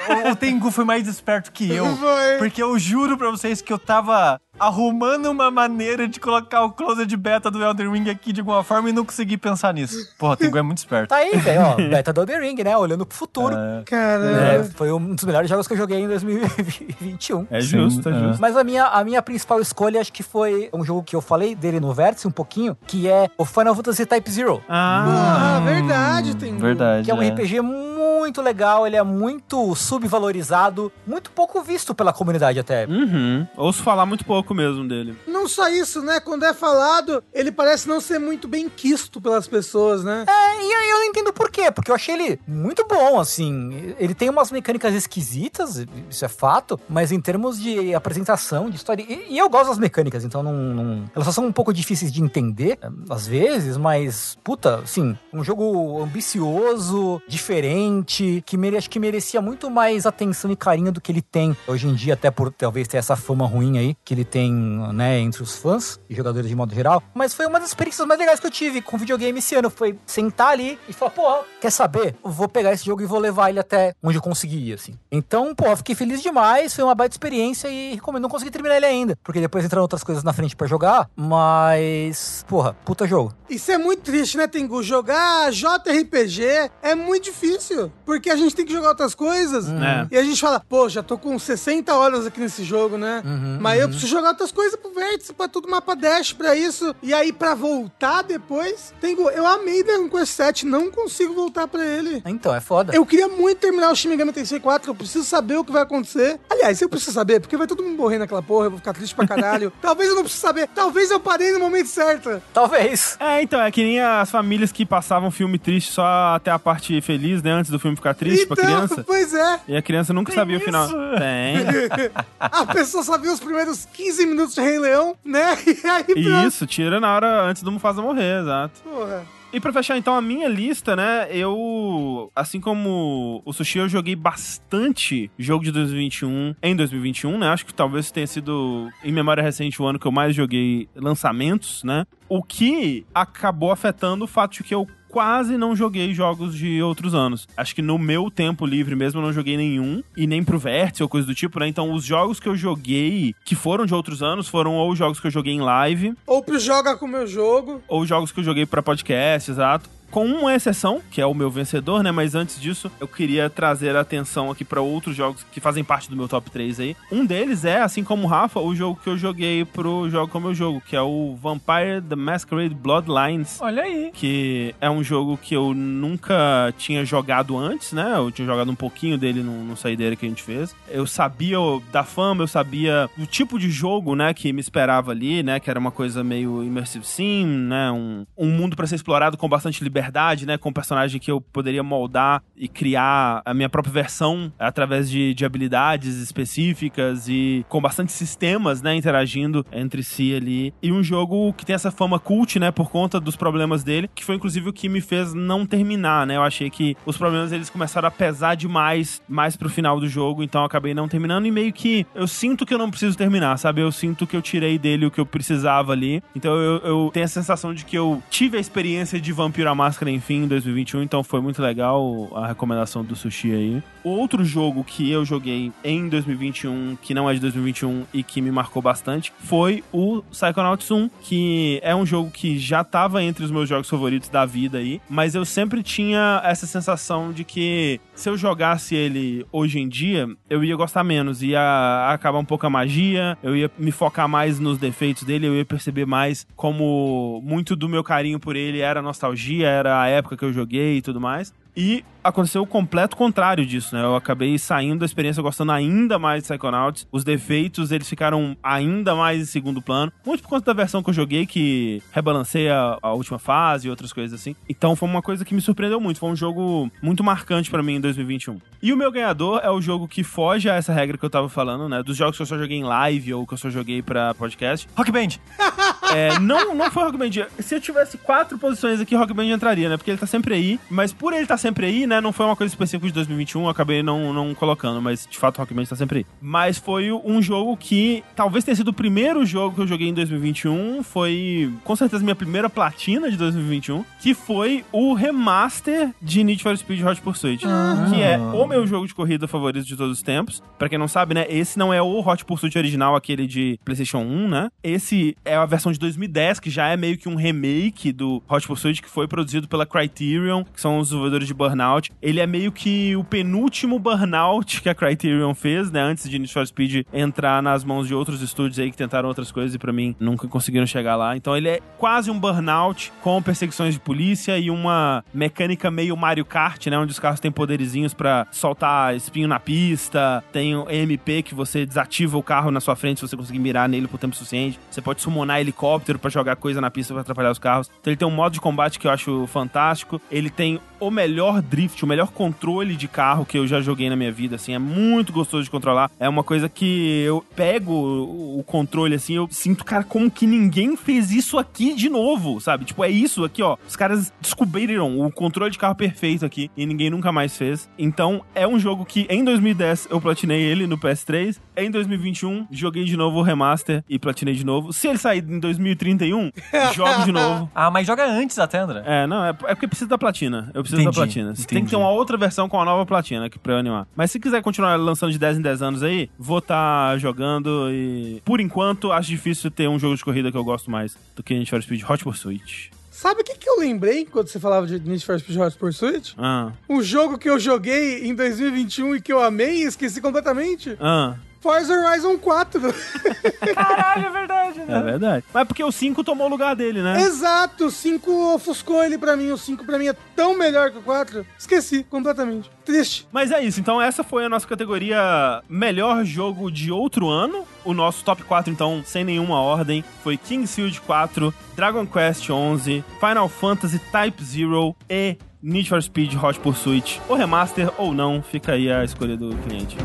*laughs* O, o Tengu foi mais esperto que eu. Foi. Porque eu juro pra vocês que eu tava arrumando uma maneira de colocar o closed beta do Elden Ring aqui de alguma forma e não consegui pensar nisso. Porra, o Tengu é muito esperto. tá aí, velho, ó, beta do Elden Ring, né? Olhando pro futuro. Caramba. É, foi um dos melhores jogos que eu joguei em 2021. É justo, é Sim, justo. Mas a minha, a minha principal escolha, acho que foi um jogo que eu falei dele no Vértice um pouquinho, que é o Final Fantasy Type Zero. Ah, Porra, verdade, tem. Verdade. Que é um é. RPG muito legal, ele é muito subvalorizado, muito pouco visto pela comunidade até. uhum. Ouço falar muito pouco mesmo dele. Não só isso, né? Quando é falado, ele parece não ser muito bem quisto pelas pessoas, né? É, e aí eu não entendo por quê, porque eu achei ele muito bom, assim. Ele tem umas mecânicas esquisitas, isso é fato, mas em termos de apresentação, de história. E, e eu gosto das mecânicas, então não, não- Elas só são um pouco difíceis de entender, às vezes, mas, puta, assim, um jogo ambicioso, diferente, que mere, que merecia muito mais atenção e carinho do que ele tem hoje em dia, até por talvez ter essa fama ruim aí que ele tem, né, entre os fãs e jogadores de modo geral. Mas foi uma das experiências mais legais que eu tive com videogame esse ano. Foi sentar ali e falar, porra, quer saber? Vou pegar esse jogo e vou levar ele até onde eu conseguir, assim. Então, pô, fiquei feliz demais, foi uma baita experiência e recomendo. Não consegui terminar ele ainda, porque depois entraram outras coisas na frente pra jogar, mas, porra, puta jogo. Isso é muito triste, né, Tengu? Jogar JRPG é muito difícil. Porque a gente tem que jogar outras coisas. É. E a gente fala, pô, já tô com 60 horas aqui nesse jogo, né? Uhum, Mas eu preciso jogar outras coisas pro vértice, pra tudo mapa dash, pra isso. E aí, pra voltar depois, Tengu, eu amei Dragon Quest 7, não consigo voltar pra ele. Então, é foda. Eu queria muito terminar o Shin Megami Tensei 4, eu preciso saber o que vai acontecer. Aliás, eu preciso saber, porque vai todo mundo morrer naquela porra, eu vou ficar triste pra caralho. *laughs* Talvez eu não precise saber, talvez eu parei no momento certo. Talvez. É, então, é que nem as famílias que passavam filme triste só até a parte feliz, né? Antes do filme ficar triste pra criança. pois é. E a criança nunca sabia o final. Tem. *laughs* A pessoa só viu os primeiros 15 minutos de Rei Leão, né? *laughs* E aí, pronto. Isso, tira na hora antes do Mufasa morrer, exato. Porra. E pra fechar então a minha lista, né, eu, assim como o Sushi, eu joguei bastante jogo de 2021 em 2021, né, acho que talvez tenha sido, em memória recente, o ano que eu mais joguei lançamentos, né, o que acabou afetando o fato de que eu quase não joguei jogos de outros anos. Acho que no meu tempo livre mesmo eu não joguei nenhum, e nem pro Vértice ou coisa do tipo, né, então os jogos que eu joguei, que foram de outros anos, foram ou jogos que eu joguei em live, Ou pro Joga com o meu jogo. ou jogos que eu joguei pra podcast, exato. Com uma exceção, que é o meu vencedor, né? Mas antes disso, eu queria trazer a atenção aqui pra outros jogos que fazem parte do meu top 3 aí. Um deles é, assim como o Rafa, o jogo que eu joguei pro jogo como eu jogo, que é o Vampire The Masquerade Bloodlines. Olha aí. Que é um jogo que eu nunca tinha jogado antes, né? Eu tinha jogado um pouquinho dele no, no saideira que a gente fez. Eu sabia da fama, eu sabia o tipo de jogo, né, que me esperava ali, né? Que era uma coisa meio immersive sim, né? Um, um mundo pra ser explorado com bastante liberdade liberdade, né? Com um personagem que eu poderia moldar e criar a minha própria versão através de, de habilidades específicas e com bastante sistemas, né? Interagindo entre si ali. E um jogo que tem essa fama cult, né? Por conta dos problemas dele, que foi inclusive o que me fez não terminar, né? Eu achei que os problemas eles começaram a pesar demais mais pro final do jogo, então acabei não terminando e meio que eu sinto que eu não preciso terminar, sabe? Eu sinto que eu tirei dele o que eu precisava ali. Então eu, eu tenho a sensação de que eu tive a experiência de Vampiro a Máscara, enfim, em 2021, então foi muito legal a recomendação do Sushi aí. Outro jogo que eu joguei em 2021, que não é de 2021 e que me marcou bastante, foi o Psychonauts 1, que é um jogo que já tava entre os meus jogos favoritos da vida aí, mas eu sempre tinha essa sensação de que se eu jogasse ele hoje em dia, eu ia gostar menos, ia acabar um pouco a magia, eu ia me focar mais nos defeitos dele, eu ia perceber mais como muito do meu carinho por ele era nostalgia, era a época que eu joguei e tudo mais. E aconteceu o completo contrário disso, né? Eu acabei saindo da experiência gostando ainda mais de Psychonauts. Os defeitos, eles ficaram ainda mais em segundo plano. Muito por conta da versão que eu joguei, que rebalanceia a última fase e outras coisas assim. Então foi uma coisa que me surpreendeu muito. Foi um jogo muito marcante para mim em 2021. E o meu ganhador é o jogo que foge a essa regra que eu tava falando, né? Dos jogos que eu só joguei em live ou que eu só joguei pra podcast. Rock Band. *laughs* É, não, não foi Rock Band. Se eu tivesse quatro posições aqui, Rock Band entraria, né? Porque ele tá sempre aí. Mas por ele tá sempre aí, né? Não foi uma coisa específica de 2021, eu acabei não, não colocando. Mas de fato, Rock Band tá sempre aí. Mas foi um jogo que talvez tenha sido o primeiro jogo que eu joguei em 2021. Foi com certeza minha primeira platina de 2021. Que foi o remaster de Need for Speed Hot Pursuit. Que é o meu jogo de corrida favorito de todos os tempos. Pra quem não sabe, né? Esse não é o Hot Pursuit original, aquele de PlayStation 1, né? Esse é a versão de 2010, que já é meio que um remake do Hot Pursuit, que foi produzido pela Criterion, que são os desenvolvedores de Burnout. Ele é meio que o penúltimo Burnout que a Criterion fez, né? Antes de Need for Speed entrar nas mãos de outros estúdios aí que tentaram outras coisas e pra mim nunca conseguiram chegar lá. Então ele é quase um Burnout com perseguições de polícia e uma mecânica meio Mario Kart, né? Onde os carros têm poderizinhos para soltar espinho na pista, tem o EMP que você desativa o carro na sua frente se você conseguir mirar nele por tempo suficiente. Você pode summonar helicóptero para jogar coisa na pista para atrapalhar os carros. Então ele tem um modo de combate que eu acho fantástico. Ele tem o melhor drift, o melhor controle de carro que eu já joguei na minha vida, assim, é muito gostoso de controlar. É uma coisa que eu pego o controle assim, eu sinto, cara, como que ninguém fez isso aqui de novo, sabe? Tipo, é isso aqui, ó. Os caras descobriram o controle de carro perfeito aqui e ninguém nunca mais fez. Então, é um jogo que em 2010 eu platinei ele no PS3, em 2021 joguei de novo o remaster e platinei de novo. Se ele sair em 2031, *laughs* jogo de novo. Ah, mas joga antes até, André. É, não, é, é porque precisa da platina. Eu preciso Entendi, da platina. Você tem que ter uma outra versão com a nova platina aqui pra eu animar. Mas se quiser continuar lançando de 10 em 10 anos aí, vou estar jogando e. Por enquanto, acho difícil ter um jogo de corrida que eu gosto mais do que Need for Speed Hot Pursuit. Sabe o que, que eu lembrei quando você falava de Need for Speed Hot Pursuit? Ah. Um jogo que eu joguei em 2021 e que eu amei e esqueci completamente. Ah. Forza Horizon 4. *laughs* Caralho, é verdade, né? É verdade. Mas porque o 5 tomou o lugar dele, né? Exato, o 5 ofuscou ele pra mim. O 5 pra mim é tão melhor que o 4. Esqueci completamente. Triste. Mas é isso, então essa foi a nossa categoria melhor jogo de outro ano. O nosso top 4, então, sem nenhuma ordem, foi Kingsfield 4, Dragon Quest 11, Final Fantasy Type Zero e Need for Speed Hot Pursuit. O remaster ou não, fica aí a escolha do cliente.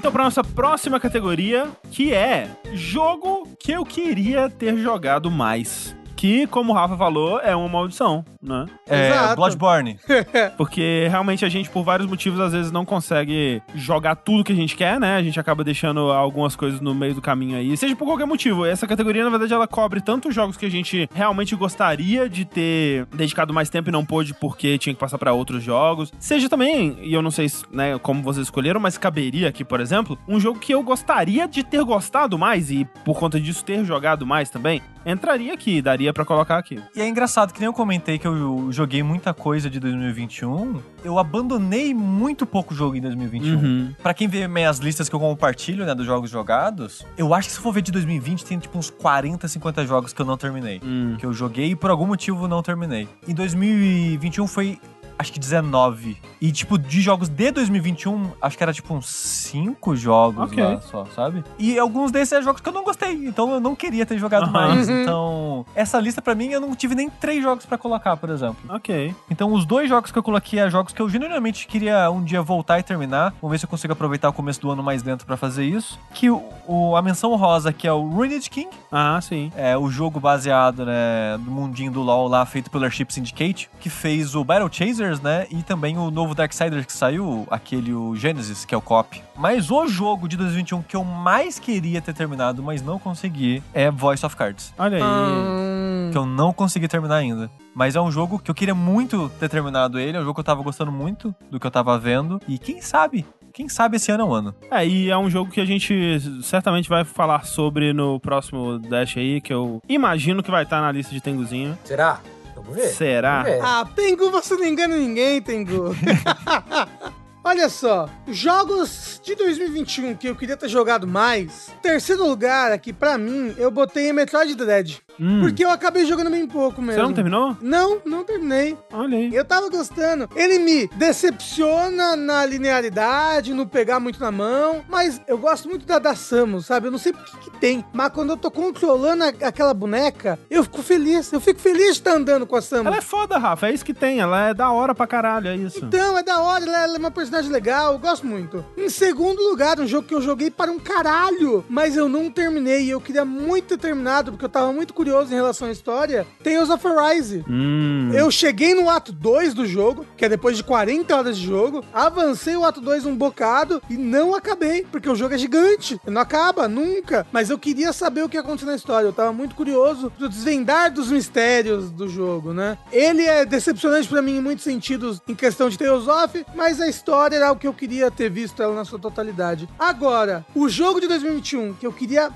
Então para nossa próxima categoria, que é jogo que eu queria ter jogado mais. Que, como o Rafa falou, é uma maldição, né? É, Exato. Bloodborne. *laughs* Porque realmente a gente, por vários motivos, às vezes não consegue jogar tudo que a gente quer, né? A gente acaba deixando algumas coisas no meio do caminho aí. Seja por qualquer motivo. Essa categoria, na verdade, ela cobre tanto jogos que a gente realmente gostaria de ter dedicado mais tempo e não pôde porque tinha que passar pra outros jogos. Seja também, e eu não sei né, como vocês escolheram, mas caberia aqui, por exemplo, um jogo que eu gostaria de ter gostado mais e por conta disso ter jogado mais também. Entraria aqui, daria pra colocar aqui. E é engraçado que nem eu comentei que eu joguei muita coisa de 2021, eu abandonei muito pouco jogo em 2021. Uhum. Pra quem vê minhas listas que eu compartilho, né, dos jogos jogados, eu acho que se for ver de 2020, tem tipo uns 40, 50 jogos que eu não terminei. Hum. Que eu joguei e por algum motivo não terminei. Em 2021 foi. Acho que 19. E, tipo, de jogos de 2021, acho que era tipo uns 5 jogos Ok. lá só, sabe? E alguns desses eram jogos que eu não gostei. Então eu não queria ter jogado Aham. mais. Uhum. Então, essa lista pra mim, eu não tive nem três jogos pra colocar, por exemplo. Ok. Então, os dois jogos que eu coloquei é jogos que eu genuinamente queria um dia voltar e terminar. Vamos ver se eu consigo aproveitar o começo do ano mais dentro pra fazer isso. Que o, o- a menção rosa, que é o Ruined King, Ah, sim. é o jogo baseado, né, no mundinho do LoL lá, feito pelo Airship Syndicate, que fez o Battle Né, e também o novo Darksiders que saiu, aquele, o Genesis, que é o COP. Mas o jogo de 2021 que eu mais queria ter terminado, mas não consegui, é Voice of Cards. Olha aí. Hum, Que eu não consegui terminar ainda. Mas é um jogo que eu queria muito ter terminado ele, é um jogo que eu tava gostando muito do que eu tava vendo. E quem sabe, quem sabe esse ano é o ano. É, e é um jogo que a gente certamente vai falar sobre no próximo Dash aí, que eu imagino que vai estar na lista de Tenguzinho. Será? Vamos ver. Será? Vamos ver. Ah, Tengu, você não engana ninguém, Tengu. *laughs* Olha só, jogos de 2021 que eu queria ter jogado mais. Terceiro lugar aqui, pra mim, eu botei Metroid Dread. Hum. Porque eu acabei jogando bem pouco mesmo. Você não terminou? Não, não terminei. Olha aí. Eu tava gostando. Ele me decepciona na linearidade, no pegar muito na mão, mas eu gosto muito da, da Samus, sabe? Eu não sei por que, tem, mas quando eu tô controlando a- aquela boneca, eu fico feliz. Eu fico feliz de estar andando com a Samus. Ela é foda, Rafa. É isso que tem. Ela é da hora pra caralho, é isso. Então, é da hora, ela, ela é uma personagem legal, eu gosto muito. Em segundo lugar, um jogo que eu joguei para um caralho, mas eu não terminei, eu queria muito ter terminado, porque eu tava muito curioso em relação à história, Tales of Arise. Hum. Eu cheguei no ato 2 do jogo, que é depois de 40 horas de jogo, avancei o ato 2 um bocado e não acabei, porque o jogo é gigante. Não acaba, nunca. Mas eu queria saber o que ia acontecer na história. Eu tava muito curioso pro desvendar dos mistérios do jogo, né? Ele é decepcionante pra mim em muitos sentidos em questão de Tales of, mas a história era o que eu queria ter visto ela na sua totalidade. Agora, o jogo de 2021 que eu queria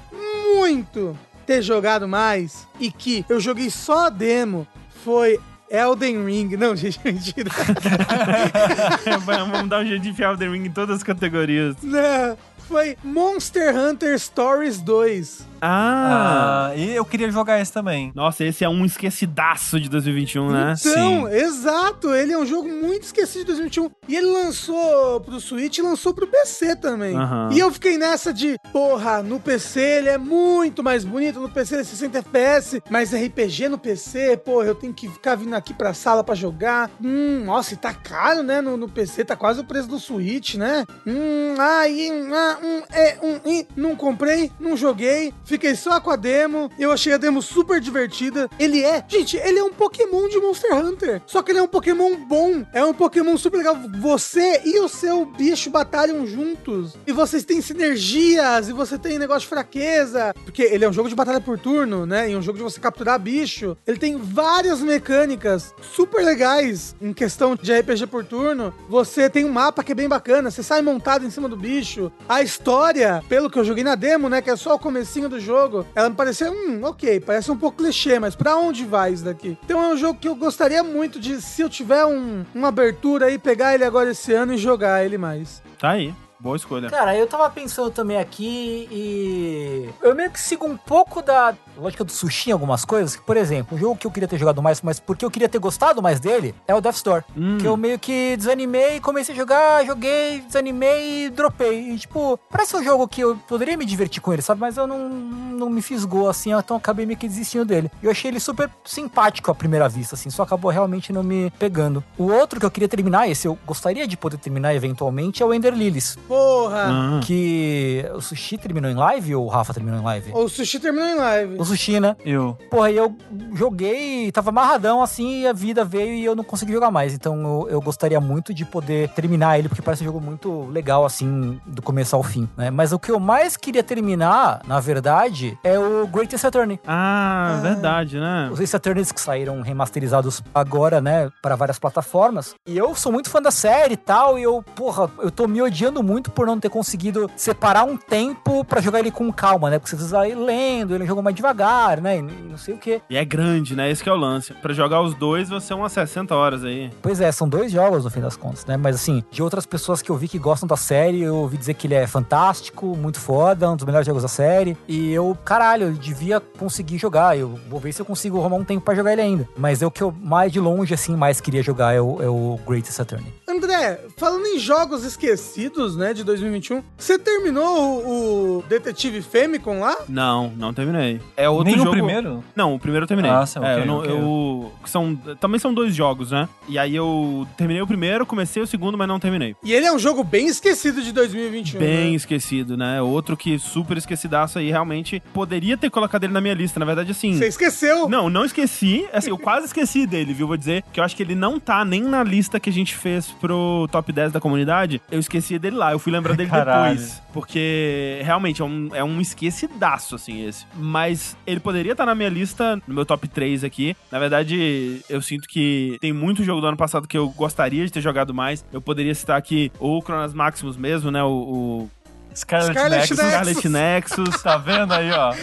muito ter jogado mais e que eu joguei só a demo foi Elden Ring. Não, *laughs* gente, mentira. *laughs* Vamos dar um jeito de enfiar The Ring em todas as categorias. Não, foi Monster Hunter Stories 2. Ah. Ah, e eu queria jogar esse também. Nossa, esse é um esquecidaço de 2021, né? Então, Sim. exato, ele é um jogo muito esquecido de 2021. E ele lançou pro Switch e lançou pro PC também. Aham. E eu fiquei nessa de, porra, no PC ele é muito mais bonito, no PC ele é 60 FPS, mas RPG no PC, porra, eu tenho que ficar vindo aqui pra sala pra jogar. Hum, nossa, e tá caro, né, no, no PC, tá quase o preço do Switch, né? Hum, ai, hum, ah, hum, é, um, ih, não comprei, não joguei, fiquei só com a demo, eu achei a demo super divertida. Ele é, gente, ele é um Pokémon de Monster Hunter, só que ele é um Pokémon bom, é um Pokémon super legal. Você e o seu bicho batalham juntos, e vocês têm sinergias, e você tem negócio de fraqueza, porque ele é um jogo de batalha por turno, né, e um jogo de você capturar bicho. Ele tem várias mecânicas super legais em questão de RPG por turno. Você tem um mapa que é bem bacana, você sai montado em cima do bicho. A história, pelo que eu joguei na demo, né, que é só o comecinho do jogo, ela me pareceu, hum, ok, parece um pouco clichê, mas pra onde vai isso daqui? Então é um jogo que eu gostaria muito de, se eu tiver um, uma abertura aí, pegar ele agora esse ano e jogar ele mais. Tá aí. Boa escolha. Cara, eu tava pensando também aqui e. Eu meio que sigo um pouco da lógica do sushi em algumas coisas. Que, por exemplo, um jogo que eu queria ter jogado mais, mas porque eu queria ter gostado mais dele, é o Death Store. Hum. Que eu meio que desanimei, comecei a jogar, joguei, desanimei e dropei. E, tipo, parece um jogo que eu poderia me divertir com ele, sabe? Mas eu não, não me fisgou assim, então acabei meio que desistindo dele. Eu achei ele super simpático à primeira vista, assim, só acabou realmente não me pegando. O outro que eu queria terminar, esse eu gostaria de poder terminar eventualmente, é o Ender Lilies. Porra! Ah. Que o Sushi terminou em live ou o Rafa terminou em live? O sushi terminou em live. O Sushi, né? Eu. Porra, e eu joguei, tava amarradão assim, e a vida veio e eu não consegui jogar mais. Então eu, eu gostaria muito de poder terminar ele, porque parece um jogo muito legal, assim, do começo ao fim, né? Mas o que eu mais queria terminar, na verdade, é o Greatest Attorney. Ah, verdade, né? Os Ace Attorneys que saíram remasterizados agora, né, para várias plataformas. E eu sou muito fã da série e tal, e eu, porra, eu tô me odiando muito muito por não ter conseguido separar um tempo pra jogar ele com calma, né? Porque você precisa ir lendo, ele jogou mais devagar, né? E não sei o quê. E é grande, né? Esse que é o lance. Pra jogar os dois, você é umas 60 horas aí. Pois é, são dois jogos no fim das contas, né? Mas assim, de outras pessoas que eu vi que gostam da série, eu ouvi dizer que ele é fantástico, muito foda, um dos melhores jogos da série. E eu, caralho, eu devia conseguir jogar. Eu vou ver se eu consigo arrumar um tempo pra jogar ele ainda. Mas é o que eu mais de longe, assim, mais queria jogar é o, é o Great Saturn. André, falando em jogos esquecidos, né, de 2021, você terminou o, o Detetive Famicom lá? Não, não terminei. É outro Nem jogo... o primeiro? Não, o primeiro eu terminei. Ah, sim, é, eu não- ok. eu- são, também são dois jogos, né? E aí eu terminei o primeiro, comecei o segundo, mas não terminei. E ele é um jogo bem esquecido de 2021. Bem né? esquecido, né? Outro que super esquecidaço aí, realmente poderia ter colocado ele na minha lista. Na verdade, assim. Você esqueceu? Não, não esqueci. Assim, eu quase esqueci dele, viu? Vou dizer que eu acho que ele não tá nem na lista que a gente fez pro top 10 da comunidade. Eu esqueci dele lá. Eu fui lembrar dele *laughs* Caralho. depois. Porque realmente é um, é um esquecidaço, assim, esse. Mas ele poderia estar na minha lista, no meu top 3 aqui. Na verdade, eu sinto que tem muito jogo do ano passado que eu gostaria de ter jogado mais. Eu poderia citar aqui o Chronos Maximus mesmo, né? O, o Scarlet, Scarlet Nexus. Nexus. Scarlet Nexus. Tá vendo aí, ó?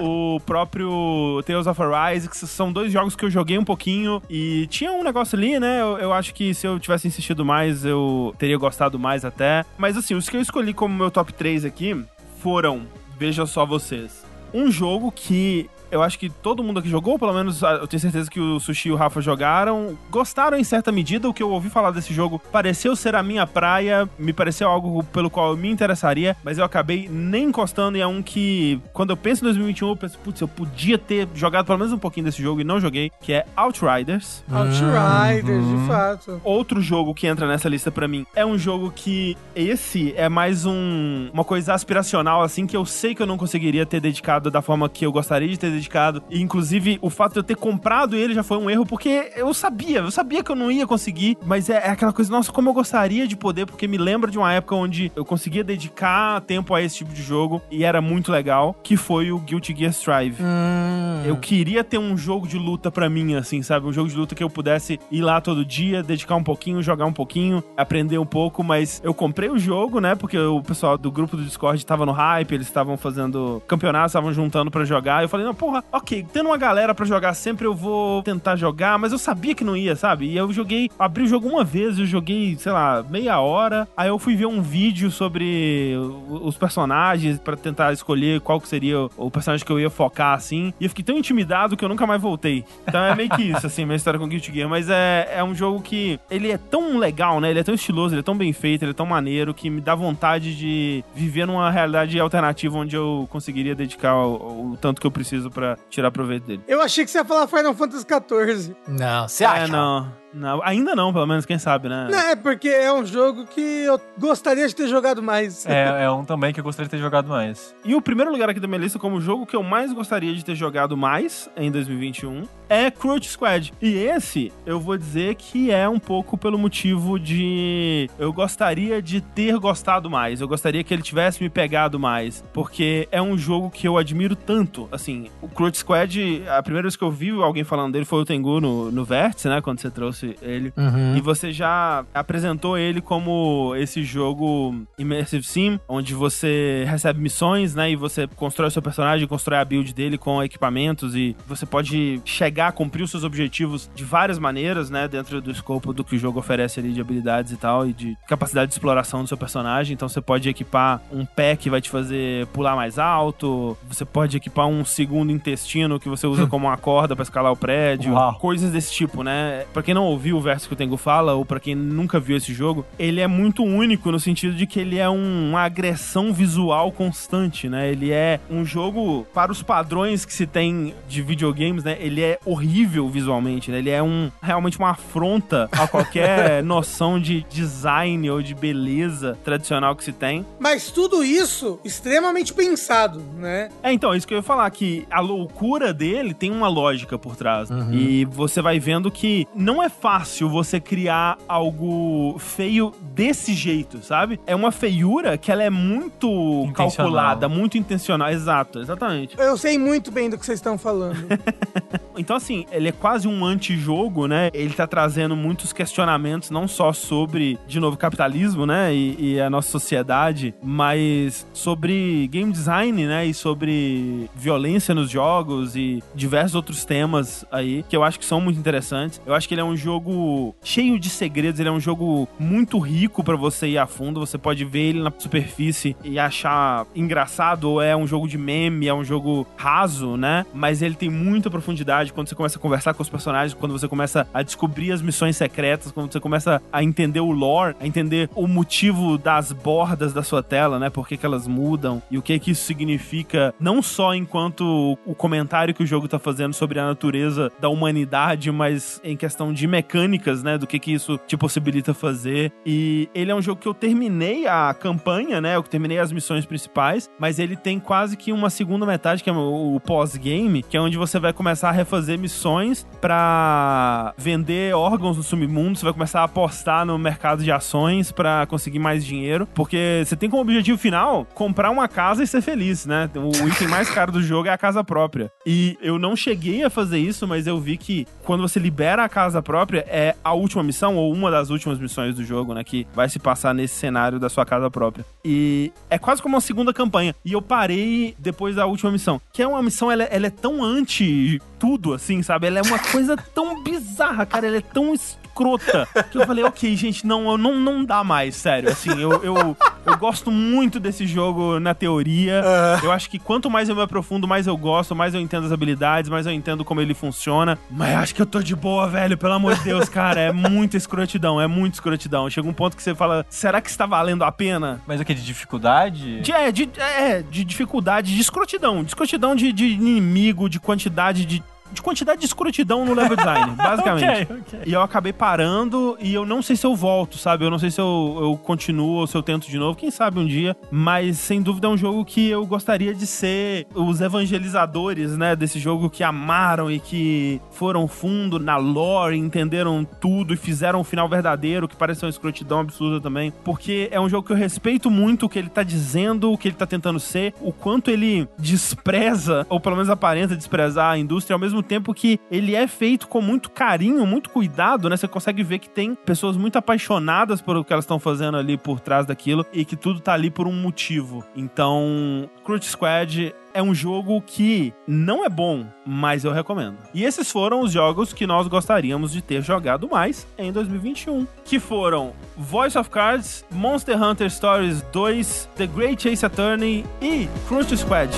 o próprio Tales of Arise, que são dois jogos que eu joguei um pouquinho e tinha um negócio ali, né? Eu, eu acho que se eu tivesse insistido mais, eu teria gostado mais até. Mas assim, os que eu escolhi como meu top 3 aqui foram, veja só vocês, um jogo que eu acho que todo mundo aqui jogou, pelo menos ah, eu tenho certeza que o Sushi e o Rafa jogaram. Gostaram em certa medida, o que eu ouvi falar desse jogo pareceu ser a minha praia, me pareceu algo pelo qual eu me interessaria, mas eu acabei nem encostando e é um que, quando eu penso em 2021, eu penso, putz, eu podia ter jogado pelo menos um pouquinho desse jogo e não joguei, que é Outriders. Outriders, Uhum. de fato. Outro jogo que entra nessa lista pra mim é um jogo que esse é mais um uma coisa aspiracional assim que eu sei que eu não conseguiria ter dedicado da forma que eu gostaria de ter dedicado. E inclusive o fato de eu ter comprado ele já foi um erro porque eu sabia, eu sabia que eu não ia conseguir, mas é, é aquela coisa, nossa, como eu gostaria de poder, porque me lembra de uma época onde eu conseguia dedicar tempo a esse tipo de jogo e era muito legal, que foi o Guilty Gear Strive. Hum, Eu queria ter um jogo de luta pra mim, assim, sabe? Um jogo de luta que eu pudesse ir lá todo dia, dedicar um pouquinho, jogar um pouquinho, aprender um pouco, mas eu comprei o jogo, né? Porque o pessoal do grupo do Discord tava no hype, eles estavam fazendo campeonatos, estavam juntando pra jogar. Eu falei, não, porra, ok, tendo uma galera pra jogar sempre eu vou tentar jogar, mas eu sabia que não ia, sabe? E eu joguei, abri o jogo uma vez, eu joguei, sei lá, meia hora. Aí eu fui ver um vídeo sobre os personagens pra tentar escolher qual que seria o personagem que eu ia focar, assim. E eu fiquei tão intimidado que eu nunca mais voltei. Então é meio que isso, assim, minha história com Guilty Gear. Mas é, é um jogo que ele é tão legal, né? Ele é tão estiloso, ele é tão bem feito, ele é tão maneiro que me dá vontade de viver numa realidade alternativa onde eu conseguiria dedicar o, o tanto que eu preciso pra tirar proveito dele. Eu achei que você ia falar Final Fantasy XIV. Não, você acha? É, não. Não, ainda não, pelo menos, quem sabe, né? Não, é porque é um jogo que eu gostaria de ter jogado mais. É, *laughs* é um também que eu gostaria de ter jogado mais. E o primeiro lugar aqui da minha lista como jogo que eu mais gostaria de ter jogado mais em 2021 é Crush Squad. E esse, eu vou dizer que é um pouco pelo motivo de eu gostaria de ter gostado mais. Eu gostaria que ele tivesse me pegado mais, porque é um jogo que eu admiro tanto. Assim, o Crush Squad, a primeira vez que eu vi alguém falando dele foi o Tengu no, no Vértice, né, quando você trouxe ele. Uhum. E você já apresentou ele como esse jogo Immersive Sim, onde você recebe missões, né? E você constrói o seu personagem, constrói a build dele com equipamentos e você pode chegar a cumprir os seus objetivos de várias maneiras, né? Dentro do escopo do que o jogo oferece ali de habilidades e tal, e de capacidade de exploração do seu personagem. Então você pode equipar um pé que vai te fazer pular mais alto, você pode equipar um segundo intestino que você usa *laughs* como uma corda pra escalar o prédio, Uau. coisas desse tipo, né? Pra quem não ouviu o verso que o Tengu fala, ou pra quem nunca viu esse jogo, ele é muito único no sentido de que ele é um- uma agressão visual constante, né? Ele é um jogo, para os padrões que se tem de videogames, né? Ele é horrível visualmente, né? Ele é um realmente uma afronta a qualquer *laughs* noção de design ou de beleza tradicional que se tem. Mas tudo isso extremamente pensado, né? É, então, é isso que eu ia falar, que a loucura dele tem uma lógica por trás. E você vai vendo que não é fácil você criar algo feio desse jeito, sabe? É uma feiura que ela é muito calculada, muito intencional. Exato, exatamente. Eu sei muito bem do que vocês estão falando. *laughs* Então, assim, ele é quase um antijogo, né? Ele tá trazendo muitos questionamentos, não só sobre, de novo, capitalismo, né? E, e a nossa sociedade, mas sobre game design, né? E sobre violência nos jogos e diversos outros temas aí, que eu acho que são muito interessantes. Eu acho que ele é um jogo cheio de segredos, ele é um jogo muito rico para você ir a fundo. Você pode ver ele na superfície e achar engraçado, ou é um jogo de meme, é um jogo raso, né? Mas ele tem muita profundidade quando você começa a conversar com os personagens, quando você começa a descobrir as missões secretas, quando você começa a entender o lore, a entender o motivo das bordas da sua tela, né? Por que, que elas mudam e o que que isso significa, não só enquanto o comentário que o jogo tá fazendo sobre a natureza da humanidade, mas em questão de mecânicas, né? Do que que isso te possibilita fazer. E ele é um jogo que eu terminei a campanha, né? Eu terminei as missões principais, mas ele tem quase que uma segunda metade, que é o pós-game, que é onde você vai começar a refazer missões para vender órgãos no submundo, você vai começar a apostar no mercado de ações para conseguir mais dinheiro, porque você tem como objetivo final comprar uma casa e ser feliz, né? O item mais caro do jogo é a casa própria. E eu não cheguei a fazer isso, mas eu vi que quando você libera a casa própria, é a última missão, ou uma das últimas missões do jogo, né? Que vai se passar nesse cenário da sua casa própria. E é quase como uma segunda campanha. E eu parei depois da última missão. Que é uma missão, ela, ela é tão anti tudo, assim, sabe? Ela é uma coisa tão bizarra, cara. Ela é tão escrota. Que eu falei, ok, gente, não, não, não dá mais, sério. Assim, eu, eu, eu gosto muito desse jogo na teoria. Eu acho que quanto mais eu me aprofundo, mais eu gosto, mais eu entendo as habilidades, mais eu entendo como ele funciona. Mas acho que eu tô de boa, velho. Pelo amor de Deus, cara. É muita escrotidão, é muito escrotidão. Chega um ponto que você fala, será que está valendo a pena? Mas o que? De dificuldade? De, é, de, é, de dificuldade, de escrotidão. De escrotidão de, de inimigo, de quantidade de de quantidade de escrotidão no level design, *laughs* basicamente. Ok, ok. E eu acabei parando e eu não sei se eu volto, sabe? Eu não sei se eu, eu continuo ou se eu tento de novo, quem sabe um dia. Mas sem dúvida é um jogo que eu gostaria de ser os evangelizadores, né? Desse jogo que amaram e que foram fundo na lore, entenderam tudo e fizeram um final verdadeiro, que parece uma escrotidão absurda também. Porque é um jogo que eu respeito muito o que ele tá dizendo, o que ele tá tentando ser, o quanto ele despreza, ou pelo menos aparenta desprezar a indústria, ao mesmo tempo que ele é feito com muito carinho, muito cuidado, né? Você consegue ver que tem pessoas muito apaixonadas por o que elas estão fazendo ali por trás daquilo e que tudo tá ali por um motivo. Então, Crute Squad é um jogo que não é bom, mas eu recomendo. E esses foram os jogos que nós gostaríamos de ter jogado mais em 2021, que foram Voice of Cards, Monster Hunter Stories 2, The Great Chase Attorney e Crunch Squad.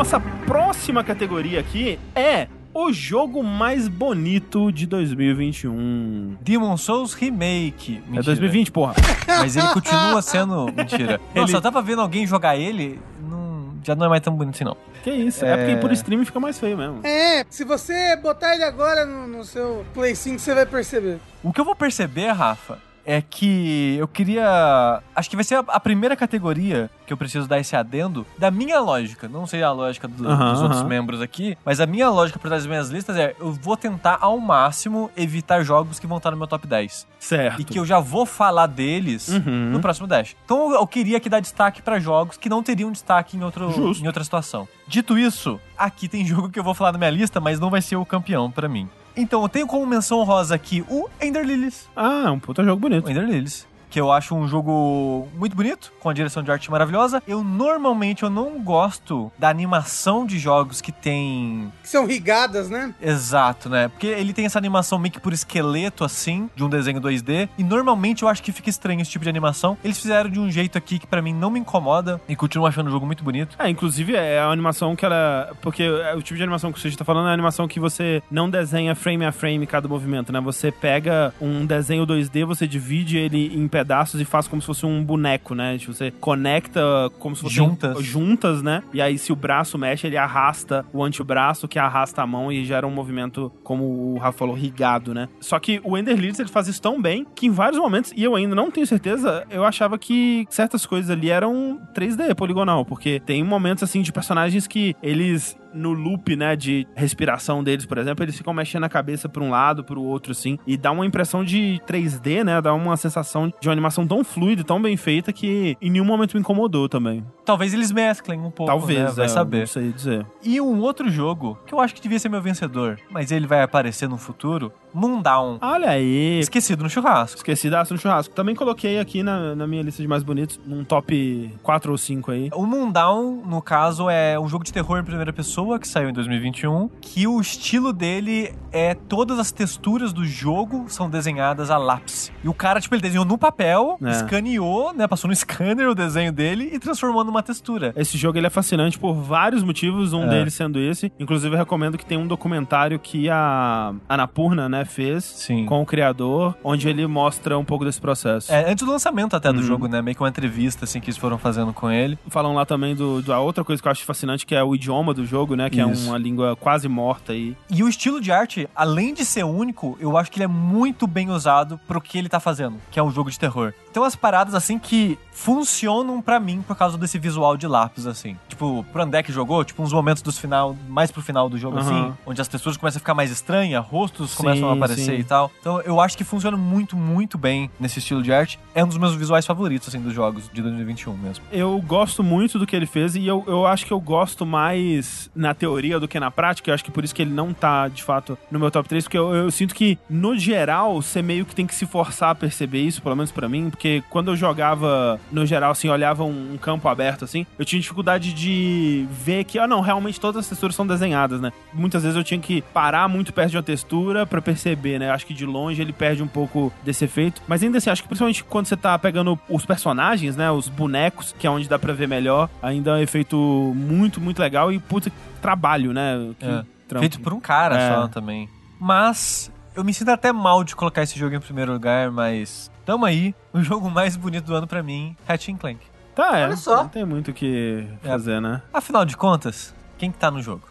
Nossa próxima categoria aqui é o jogo mais bonito de 2021. Demon Souls Remake. Mentira. É 2020, porra. Mas ele continua *laughs* sendo. Mentira. Nossa, Ele- eu tava vendo alguém jogar ele, não- já não é mais tão bonito assim, não. Que isso? É, É. porque por streaming fica mais feio mesmo. É, se você botar ele agora no, no seu Play 5, você vai perceber. O que eu vou perceber, Rafa, é que eu queria. Acho que vai ser a, a primeira categoria que eu preciso dar esse adendo da minha lógica. Não sei a lógica do- Aham, dos outros aham. membros aqui, mas a minha lógica por trás das minhas listas é: eu vou tentar ao máximo evitar jogos que vão estar no meu top 10. Certo. E que eu já vou falar deles Uhum. no próximo Dash. Então eu queria aqui dar destaque pra jogos que não teriam destaque em, outro, Justo. em outra situação. Dito isso, aqui tem *laughs* jogo que eu vou falar na minha lista, mas não vai ser o campeão pra mim. Então eu tenho como menção rosa aqui o Ender Lilies. Ah, é um puta jogo bonito. O Ender Lilies. Que eu acho um jogo muito bonito, com a direção de arte maravilhosa. Eu normalmente eu não gosto da animação de jogos que tem Que são rigadas, né? Exato, né? Porque ele tem essa animação meio que por esqueleto, assim, de um desenho 2D. E normalmente eu acho que fica estranho esse tipo de animação. Eles fizeram de um jeito aqui que pra mim não me incomoda e continuo achando o jogo muito bonito. É, inclusive é a animação que ela. Porque é o tipo de animação que você está falando é a animação que você não desenha frame a frame cada movimento, né? Você pega um desenho 2D, você divide ele em pedaços e faz como se fosse um boneco, né? Tipo, Você conecta como se fosse Juntas. juntas, né? E aí, se o braço mexe, ele arrasta o antebraço, que arrasta a mão e gera um movimento, como o Rafa falou, rigado, né? Só que o Ender Lilies, ele faz isso tão bem que em vários momentos, e eu ainda não tenho certeza, eu achava que certas coisas ali eram 3D poligonal, porque tem momentos assim de personagens que eles no loop, né, de respiração deles, por exemplo, eles ficam mexendo a cabeça pra um lado, pro outro, assim, e dá uma impressão de 3D, né, dá uma sensação de uma animação tão fluida, tão bem feita, que em nenhum momento me incomodou também. Talvez eles mesclem um pouco, Talvez, né? vai é, saber. Não sei dizer. E um outro jogo, que eu acho que devia ser meu vencedor, mas ele vai aparecer no futuro, Moondown. Olha aí, Esquecido no churrasco. esqueci da no churrasco. Também coloquei aqui na, na minha lista de mais bonitos, num top 4 ou 5 aí. O Moondown, no caso, é um jogo de terror em primeira pessoa que saiu em 2021, que o estilo dele é todas as texturas do jogo são desenhadas a lápis. E o cara, tipo, ele desenhou no papel, É. escaneou, né, passou no scanner o desenho dele e transformou numa textura. Esse jogo ele é fascinante por vários motivos, um É. deles sendo esse. Inclusive, eu recomendo que tem um documentário que a Anapurna, né, fez Sim. com o criador, onde ele mostra um pouco desse processo. É, antes do lançamento até do Uhum. jogo, né, meio que uma entrevista, assim, que eles foram fazendo com ele. Falam lá também do, da outra coisa que eu acho fascinante, que é o idioma do jogo, né, que Isso. é uma língua quase morta aí. E o estilo de arte, além de ser único, eu acho que ele é muito bem usado pro que ele tá fazendo, que é um jogo de terror. Tem umas paradas assim que funcionam pra mim por causa desse visual de lápis, assim. Tipo, pro André que jogou, tipo, uns momentos dos final, mais pro final do jogo, Aham. assim, onde as texturas começam a ficar mais estranhas, rostos Sim, começam a aparecer sim. e tal. Então eu acho que funciona muito, muito bem nesse estilo de arte. É um dos meus visuais favoritos, assim, dos jogos de 2021 mesmo. Eu gosto muito do que ele fez e eu, eu acho que eu gosto mais na teoria do que na prática. Eu acho que por isso que ele não tá, de fato, no meu top 3, porque eu, eu sinto que, no geral, você meio que tem que se forçar a perceber isso, pelo menos pra mim, porque quando eu jogava, no geral, assim, olhava um, um campo aberto, assim, eu tinha dificuldade de ver que, ah, não, realmente todas as texturas são desenhadas, né? Muitas vezes eu tinha que parar muito perto de uma textura pra perceber, né? Acho que de longe ele perde um pouco desse efeito, mas ainda assim, acho que principalmente quando você tá pegando os personagens, né? Os bonecos, que é onde dá pra ver melhor, ainda é um efeito muito, muito legal e, puta, trabalho, né? Que É. Feito por um cara É. só também. Mas eu me sinto até mal de colocar esse jogo em primeiro lugar, mas tamo aí. O jogo mais bonito do ano pra mim, Ratchet Clank. Tá, é. Olha só. Não tem muito o que fazer, né? Afinal de contas, quem que tá no jogo?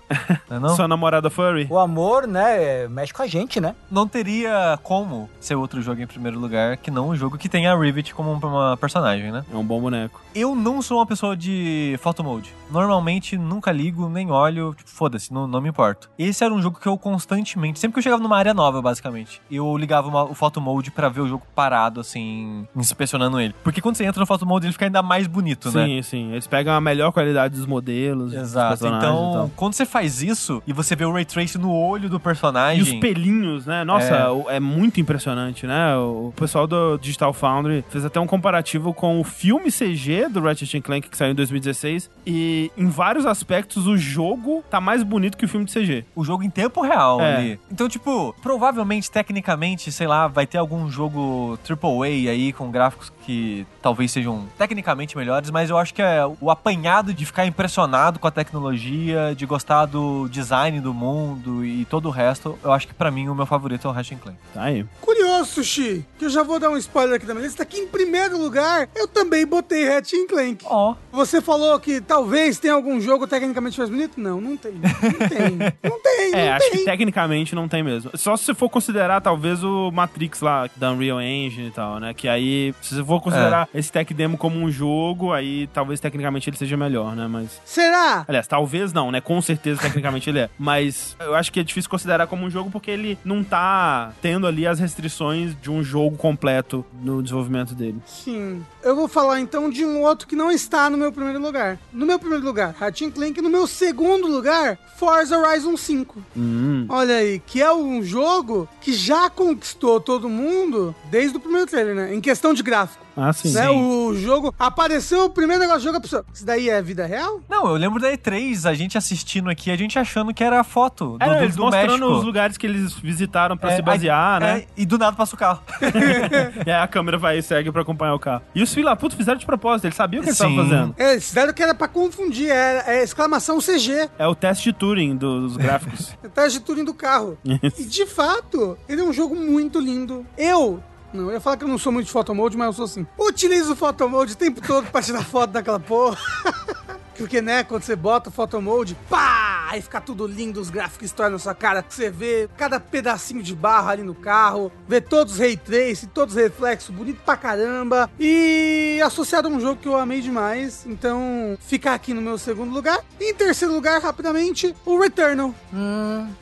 Não, é não? Sua namorada Furry? O amor, né, mexe com a gente, né? não teria como ser outro jogo em primeiro lugar que não um jogo que tenha a Rivet como uma personagem, né? É um bom boneco. Eu não sou uma pessoa de photo mode. Normalmente nunca ligo, nem olho, tipo, foda-se, não, não me importo. Esse era um jogo que eu constantemente, sempre que eu chegava numa área nova, basicamente, eu ligava uma- o photo mode pra ver o jogo parado, assim, inspecionando ele. Porque quando você entra no photo mode, ele fica ainda mais bonito, né? Sim, sim. Eles pegam a melhor qualidade dos modelos. dos Exato. e Então, tal. quando você faz isso e você vê o ray trace no olho do E personagem. os pelinhos, né? Nossa, É. é. muito impressionante, né? O pessoal do Digital Foundry fez até um comparativo com o filme CG do Ratchet Clank que saiu em 2016 e em vários aspectos o jogo tá mais bonito que o filme de CG. o jogo em tempo real É. ali. Então, tipo, provavelmente, tecnicamente, sei lá, vai ter algum jogo AAA aí com gráficos que talvez sejam tecnicamente melhores, mas eu acho que é o apanhado de ficar impressionado com a tecnologia, de gostar do design do mundo e todo o resto, eu acho que pra mim o meu favorito é o Ratchet Clank. Tá aí. Curioso, Sushi, que eu já vou dar um spoiler aqui da minha lista, que em primeiro lugar eu também botei Ratchet Clank. Ó, Você falou que talvez tenha algum jogo tecnicamente mais bonito? Não, não tem. Não tem. Não tem, É, não acho que tem. tecnicamente não tem mesmo. Só se você for considerar, talvez, o Matrix lá, da Unreal Engine e tal, né? Que aí, se você for considerar É. esse tech demo como um jogo, aí talvez tecnicamente ele seja melhor, né? Mas. Será? Aliás, talvez não, né? Com certeza, tecnicamente ele é. Mas eu acho que é difícil considerar como um jogo porque ele não tá tendo ali as restrições de um jogo completo no desenvolvimento dele. Sim. Eu vou falar então de um outro que não está no meu primeiro lugar. No meu primeiro lugar, Ratchet Clank. No meu segundo lugar, Forza Horizon 5. Hum. Olha aí, que é um jogo que já conquistou todo mundo desde o primeiro trailer, né? Em questão de gráfico. Ah, sim. Né? O jogo apareceu o primeiro negócio do jogo, a pessoa. Isso daí é vida real? não, eu lembro da E3, a gente assistindo aqui, a gente achando que era a foto do, É, do, eles do mostrando México. os lugares que eles visitaram pra É, se basear, aí- né? é, e do nada passa o carro. *laughs* E aí a câmera vai e segue pra acompanhar o carro. E os filha puta fizeram de propósito, eles sabiam o que eles estavam fazendo. É, eles fizeram que era pra confundir, é, é exclamação CG. É o teste de Turing dos gráficos. *laughs* É teste de Turing do carro. E de fato, ele é um jogo muito lindo. Eu. Não, eu ia falar que eu não sou muito de photomode, mas eu sou assim. Utilizo o photomode o tempo todo pra tirar foto daquela porra. *laughs* Porque, né, quando você bota o photomode, pá! e fica tudo lindo, os gráficos estouram na sua cara. Você vê cada pedacinho de barro ali no carro, vê todos os ray trace, todos os reflexos, bonito pra caramba. E associado a um jogo que eu amei demais, então fica aqui no meu segundo lugar. E em terceiro lugar, rapidamente, o Returnal.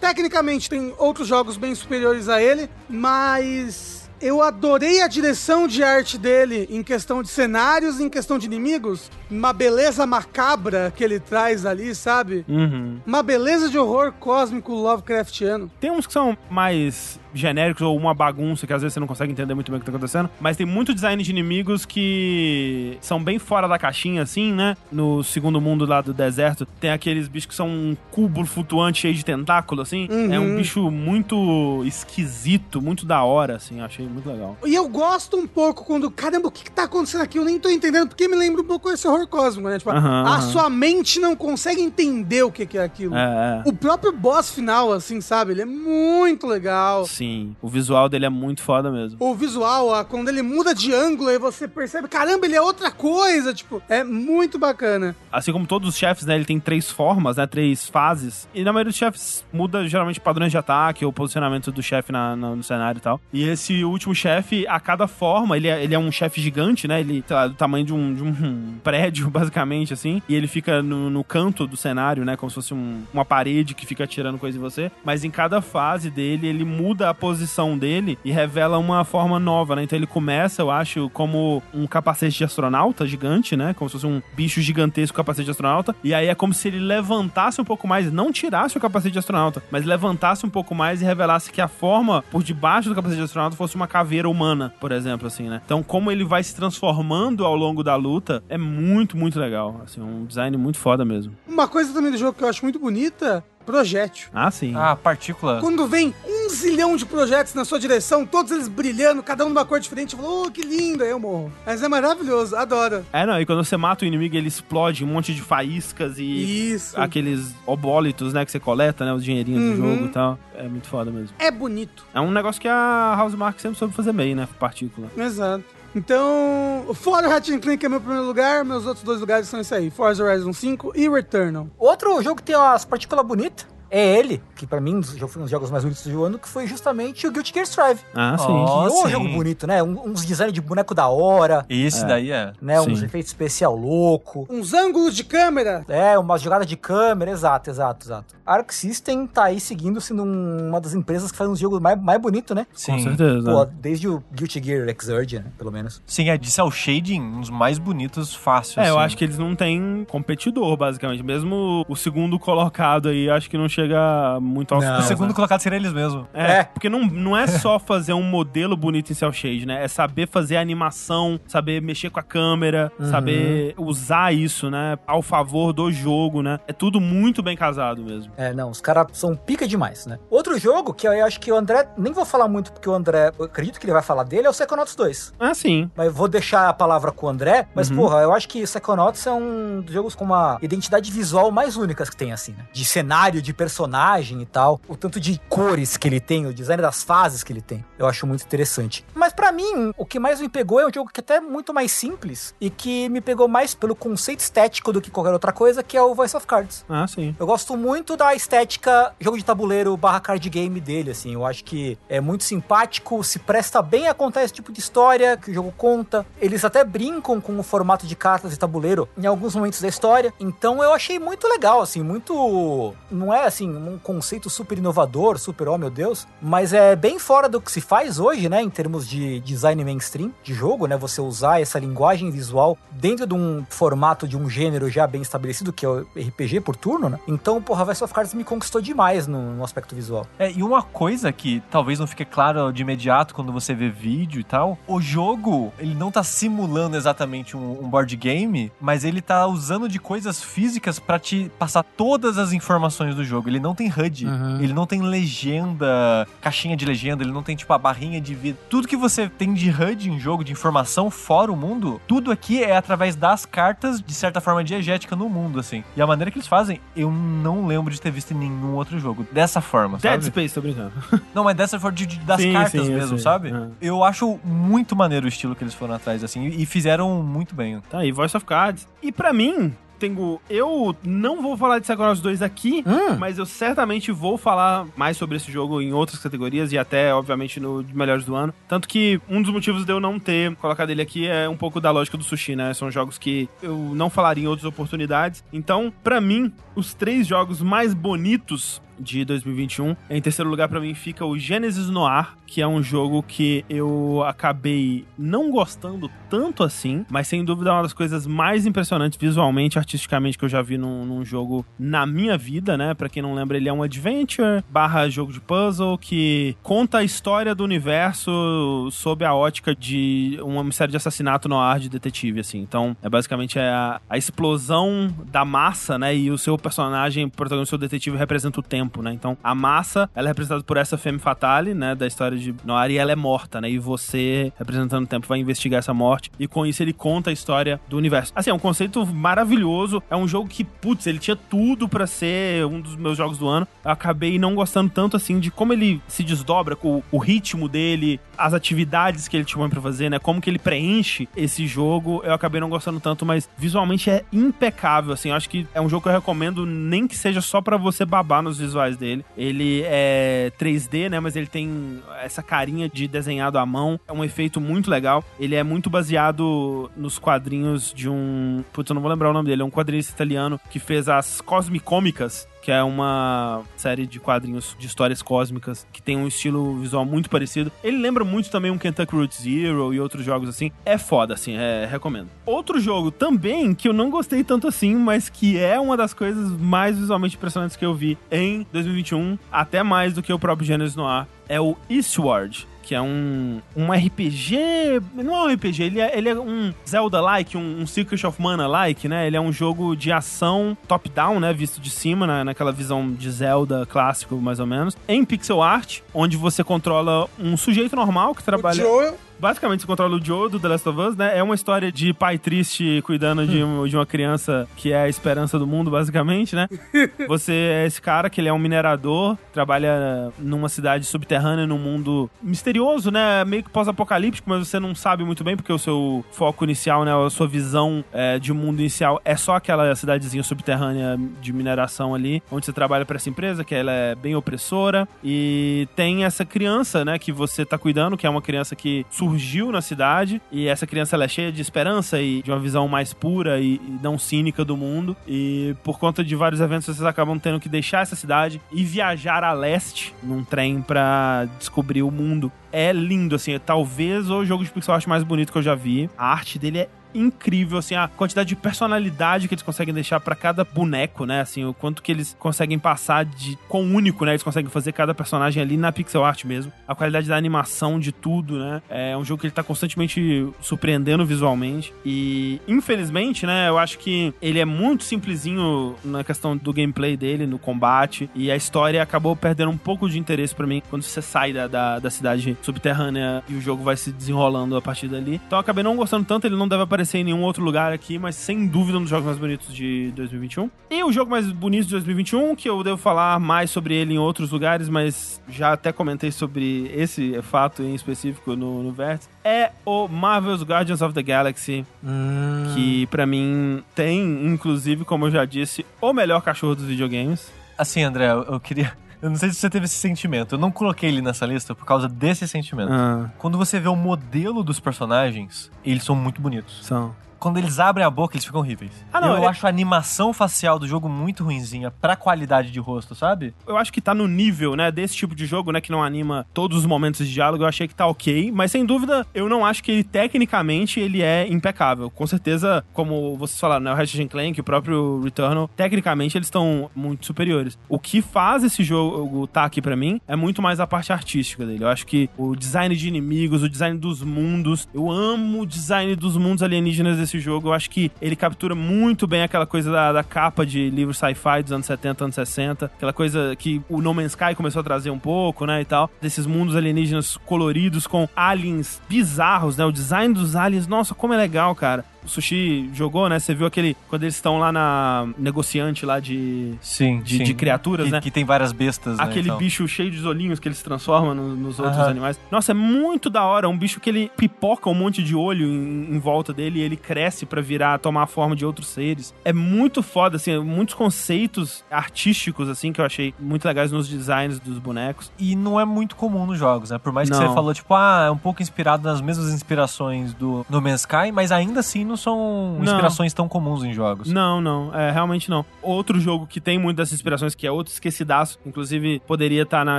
Tecnicamente tem outros jogos bem superiores a ele, mas eu adorei a direção de arte dele em questão de cenários, em questão de inimigos. Uma beleza macabra que ele traz ali, sabe? Uhum. Uma beleza de horror cósmico Lovecraftiano. Tem uns que são mais genéricos ou uma bagunça que às vezes você não consegue entender muito bem o que tá acontecendo, mas tem muito design de inimigos que são bem fora da caixinha, assim, né? No segundo mundo lá do deserto, tem aqueles bichos que são um cubo flutuante cheio de tentáculo, assim. Uhum. É um bicho muito esquisito, muito da hora, assim. Achei muito legal. E eu gosto um pouco quando, caramba, o que, que tá acontecendo aqui? Eu nem tô entendendo, porque me lembra um pouco esse horror cósmico, né? Tipo, a sua mente não consegue entender o que, que é aquilo. É, é. O próprio boss final, assim, sabe? Ele é muito legal. Sim, o visual dele é muito foda mesmo. O visual, ó, quando ele muda de ângulo e você percebe, caramba, ele é outra coisa, tipo, é muito bacana. Assim como todos os chefes, né, ele tem três formas, né, três fases. E na maioria dos chefes muda geralmente padrões de ataque ou posicionamento do chefe na- na- no cenário e tal. E esse último chefe, a cada forma, ele é, ele é um chefe gigante, né, ele, lá, do tamanho de um, de um *laughs* prédio, *laughs* basicamente, assim. E ele fica no, no canto do cenário, né, como se fosse um- uma parede que fica atirando coisa em você. Mas em cada fase dele, ele muda a posição dele e revela uma forma nova, né. Então ele começa, eu acho, como um capacete de astronauta gigante, né, como se fosse um bicho gigantesco capacete de astronauta. E aí é como se ele levantasse um pouco mais, não tirasse o capacete de astronauta, mas levantasse um pouco mais e revelasse que a forma por debaixo do capacete de astronauta fosse uma caveira humana, por exemplo, assim, né? Então, como ele vai se transformando ao longo da luta, é muito, muito legal. Assim, um design muito foda mesmo. Uma coisa também do jogo que eu acho muito bonita, projétil. Ah, sim. Ah, partícula. Quando vem um zilhão de projetos na sua direção, todos eles brilhando, cada um numa cor diferente, eu falo, oh, que lindo, aí eu morro. Mas é maravilhoso, adoro. É, não, e quando você mata o inimigo, ele explode um monte de faíscas e Isso. aqueles obólitos, né, que você coleta, né, os dinheirinhos do Uhum. jogo e tal. É muito foda mesmo. É bonito. É um negócio que a House Mark sempre soube fazer bem, né, partícula. Exato. Então, fora o Ratchet Clank é meu primeiro lugar, meus outros dois lugares são isso aí, Forza Horizon 5 e Returnal. Outro jogo que tem umas partículas bonitas é ele, que pra mim já foi um dos jogos mais bonitos do ano, que foi justamente o Guilty Gear Strive. Ah, sim. Que é um sim. jogo bonito, né? Um- uns designs de boneco da hora, Esse daí é. né? Uns Sim. efeitos especial louco. Uns ângulos de câmera. É, umas jogadas de câmera, exato, exato, exato. A Arc System tá aí seguindo sendo um- uma das empresas que faz uns jogos mais, mais bonitos, né? Com Sim. certeza. Pô, desde o Guilty Gear Exurge, né? Pelo menos. Sim, é de cel shading, uns mais bonitos fácil. É, eu assim. acho que eles não têm competidor, basicamente. Mesmo o segundo colocado aí, acho que não chega muito aos Não, O segundo né? colocado seria eles mesmo. É, É. porque não, não é só *laughs* fazer um modelo bonito em cel shade, né? É saber fazer animação, saber mexer com a câmera, saber usar isso, né? Ao favor do jogo, né? É tudo muito bem casado mesmo. É, não, os caras são pica demais, né? Outro jogo que eu acho que o André, nem vou falar muito porque o André, eu acredito que ele vai falar dele, é o Psychonauts 2. É sim. Mas vou deixar a palavra com o André. Mas, Uhum. porra, eu acho que Psychonauts é um dos jogos com uma identidade visual mais únicas que tem, assim, né? De cenário, de personagem e tal. O tanto de cores que ele tem, o design das fases que ele tem. Eu acho muito interessante. Mas pra mim, o que mais me pegou é um jogo que até é muito mais simples e que me pegou mais pelo conceito estético do que qualquer outra coisa, que é o Voice of Cards. Ah, sim. Eu gosto muito da estética jogo de tabuleiro barra card game dele, assim. Eu acho que é muito simpático, se presta bem a contar esse tipo de história que o jogo conta. Eles até brincam com o formato de cartas de tabuleiro em alguns momentos da história. Então eu achei muito legal, assim, muito. Não é assim, um conceito super inovador, super, oh meu Deus, mas é bem fora do que se faz hoje, né, em termos de design mainstream de jogo, né? Você usar essa linguagem visual dentro de um formato de um gênero já bem estabelecido, que é o RPG por turno, né? Então, porra, Voice of Cards me conquistou demais no, no aspecto visual. É, e uma coisa que talvez não fique claro de imediato quando você vê vídeo e tal, o jogo, ele não tá simulando exatamente um, um board game, mas ele tá usando de coisas físicas pra te passar todas as informações do jogo. Ele não tem HUD, Uhum. ele não tem legenda, caixinha de legenda, ele não tem tipo a barrinha de vida. Tudo que você tem de HUD em jogo, de informação fora o mundo, tudo aqui é através das cartas, de certa forma diegética no mundo, assim. E a maneira que eles fazem, eu não lembro de ter visto em nenhum outro jogo dessa forma, Dead sabe? Space, tô brincando. *laughs* Não, mas dessa forma de, de- das Sim, cartas sim, mesmo, sabe? É. Eu acho muito maneiro o estilo que eles foram atrás, assim, e e fizeram muito bem. Tá aí, Voice of Cards. E pra mim, Tengo, eu não vou falar de Psychonauts 2 aqui, Hum. mas eu certamente vou falar mais sobre esse jogo em outras categorias e até, obviamente, no de melhores do ano. Tanto que um dos motivos de eu não ter colocado ele aqui é um pouco da lógica do sushi, né? São jogos que eu não falaria em outras oportunidades. Então, pra mim, os três jogos mais bonitos de 2021. Em terceiro lugar, pra mim, fica o Genesis Noir, que é um jogo que eu acabei não gostando tanto assim, mas sem dúvida é uma das coisas mais impressionantes visualmente, artisticamente, que eu já vi num, num jogo na minha vida, né? Pra quem não lembra, ele é um adventure barra jogo de puzzle que conta a história do universo sob a ótica de um mistério de assassinato no ar de detetive, assim. Então, é basicamente a, a explosão da massa, né? E o seu personagem, o protagonista, o seu detetive, representa o tempo, né? Então, a massa, ela é representada por essa femme fatale, né? Da história de Noir, e ela é morta, né? E você, representando o tempo, vai investigar essa morte. E com isso, ele conta a história do universo. Assim, é um conceito maravilhoso. É um jogo que, putz, ele tinha tudo pra ser um dos meus jogos do ano. Eu acabei não gostando tanto, assim, de como ele se desdobra com o ritmo dele, as atividades que ele te põe pra fazer, né? Como que ele preenche esse jogo. Eu acabei não gostando tanto, mas visualmente é impecável, assim. Eu acho que é um jogo que eu recomendo, nem que seja só pra você babar nos visuais dele. Ele é 3D, né? Mas ele tem essa carinha de desenhado à mão. É um efeito muito legal. Ele é muito baseado nos quadrinhos de um. Putz, eu não vou lembrar o nome dele. É um quadrinista italiano que fez as Cosmicômicas, que é uma série de quadrinhos de histórias cósmicas que tem um estilo visual muito parecido. Ele lembra muito também um Kentucky Route Zero e outros jogos assim. É foda, assim, é, recomendo. Outro jogo também que eu não gostei tanto assim, mas que é uma das coisas mais visualmente impressionantes que eu vi em 2021, até mais do que o próprio Genesis Noir, é o Eastward que é um, um RPG. Não é um RPG, ele é, ele é um Zelda-like, um, um Secret of Mana-like, né? Ele é um jogo de ação top-down, né? Visto de cima, na, naquela visão de Zelda clássico, mais ou menos. Em pixel art, onde você controla um sujeito normal que trabalha. O Joe, Basicamente, você controla o Joe do The Last of Us, né? É uma história de pai triste cuidando de, um- de uma criança que é a esperança do mundo, basicamente, né? *laughs* Você é esse cara que ele é um minerador, trabalha numa cidade subterrânea, num mundo misterioso, né? Meio que pós-apocalíptico, mas você não sabe muito bem, porque o seu foco inicial, né? A sua visão é, de mundo inicial é só aquela cidadezinha subterrânea de mineração ali, onde você trabalha para essa empresa, que ela é bem opressora. E tem essa criança, né? Que você tá cuidando, que é uma criança que surgiu na cidade. E essa criança é cheia de esperança e de uma visão mais pura e, e não cínica do mundo. E por conta de vários eventos, vocês acabam tendo que deixar essa cidade e viajar a leste num trem pra descobrir o mundo. É lindo, assim. Talvez o jogo de pixel art mais bonito que eu já vi. A arte dele é incrível, assim, a quantidade de personalidade que eles conseguem deixar pra cada boneco, né? Assim, o quanto que eles conseguem passar de quão único, né? Eles conseguem fazer cada personagem ali na pixel art mesmo. A qualidade da animação de tudo, né? É um jogo que ele tá constantemente surpreendendo visualmente. E, infelizmente, né? Eu acho que ele é muito simplesinho na questão do gameplay dele, no combate. E a história acabou perdendo um pouco de interesse pra mim quando você sai da, da, da cidade subterrânea e o jogo vai se desenrolando a partir dali. Então eu acabei não gostando tanto, ele não deve aparecer em nenhum outro lugar aqui, mas sem dúvida um dos jogos mais bonitos de 2021. E o jogo mais bonito de 2021, que eu devo falar mais sobre ele em outros lugares, mas já até comentei sobre esse fato em específico no, no Vértice, é o Marvel's Guardians of the Galaxy, Hum. que pra mim tem, inclusive, como eu já disse, o melhor cachorro dos videogames. Assim, André, eu queria. Eu não sei se você teve esse sentimento. Eu não coloquei ele nessa lista por causa desse sentimento. Ah, Quando você vê o modelo dos personagens, eles são muito bonitos. são. Quando eles abrem a boca, eles ficam horríveis. Ah, não, eu é- acho a animação facial do jogo muito ruinzinha pra qualidade de rosto, sabe? eu acho que tá no nível, né, desse tipo de jogo, né, que não anima todos os momentos de diálogo, eu achei que tá ok, mas sem dúvida, eu não acho que ele, tecnicamente, ele é impecável. Com certeza, como vocês falaram, né, o Ratchet Clank, o próprio Returnal, tecnicamente eles estão muito superiores. O que faz esse jogo tá aqui pra mim é muito mais a parte artística dele. Eu acho que o design de inimigos, o design dos mundos, eu amo o design dos mundos alienígenas desse jogo, eu acho que ele captura muito bem aquela coisa da, da capa de livro sci-fi dos anos 70, anos 60, aquela coisa que o No Man's Sky começou a trazer um pouco, né, e tal, desses mundos alienígenas coloridos com aliens bizarros, né, o design dos aliens, nossa, como é legal, cara. O Sushi jogou, né? Você viu aquele. Quando eles estão lá na negociante lá de. Sim, De- sim. de criaturas, que, né? Que tem várias bestas, né, Aquele então. bicho cheio de olhinhos que ele se transforma no- nos outros Aham. animais. Nossa, é muito da hora. Um bicho que ele pipoca um monte de olho em, em volta dele e ele cresce pra virar, tomar a forma de outros seres. É muito foda, assim, muitos conceitos artísticos, assim, que eu achei muito legais nos designs dos bonecos. E não é muito comum nos jogos, né? Por mais que Não. você falou, tipo, ah, é um pouco inspirado nas mesmas inspirações do No Man's Sky, mas ainda assim não são Não. inspirações tão comuns em jogos. Não, não, é, realmente não. Outro jogo que tem muito dessas inspirações, que é outro esquecidaço, inclusive poderia estar na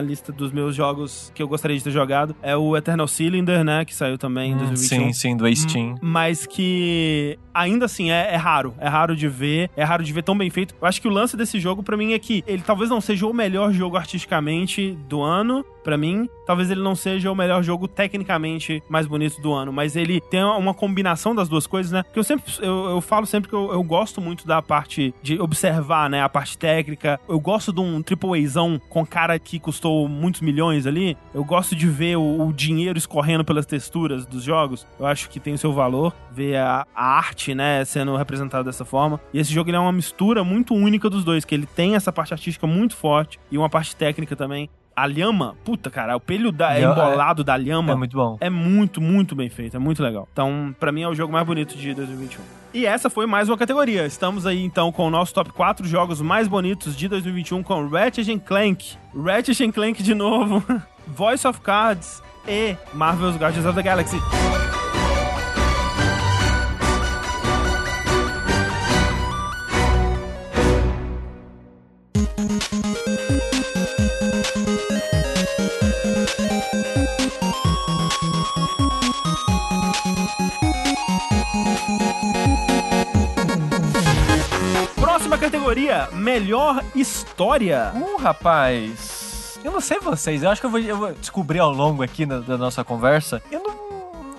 lista dos meus jogos que eu gostaria de ter jogado, é o Eternal Cylinder, né, que saiu também em Hum, 2021. sim, sim, do Steam. mas que ainda assim é, é raro. É raro de ver, é raro de ver tão bem feito. Eu acho que o lance desse jogo pra mim é que ele talvez não seja o melhor jogo artisticamente do ano, pra mim. Talvez ele não seja o melhor jogo tecnicamente mais bonito do ano, mas ele tem uma combinação das duas coisas, né? Que eu sempre eu, eu falo sempre que eu, eu gosto muito da parte de observar, né, a parte técnica. Eu gosto de um AAAzão com cara que custou muitos milhões ali. Eu gosto de ver o, o dinheiro escorrendo pelas texturas dos jogos. Eu acho que tem o seu valor ver a, a arte, né, sendo representada dessa forma. E esse jogo ele é uma mistura muito única dos dois, que ele tem essa parte artística muito forte e uma parte técnica também. A lhama, puta, cara, o pelho da, É, embolado da lhama É muito bom. é muito, muito bem feito, é muito legal. Então, pra mim é o jogo mais bonito de 2021. E essa foi mais uma categoria. Estamos aí então com o nosso top 4 jogos mais bonitos de 2021 com Ratchet Clank, Ratchet Clank de novo, *laughs* Voice of Cards e Marvel's Guardians of the Galaxy. Categoria, melhor história. Uh, rapaz. Eu não sei vocês, eu acho que eu vou, eu vou descobrir ao longo aqui na- da nossa conversa. Eu não.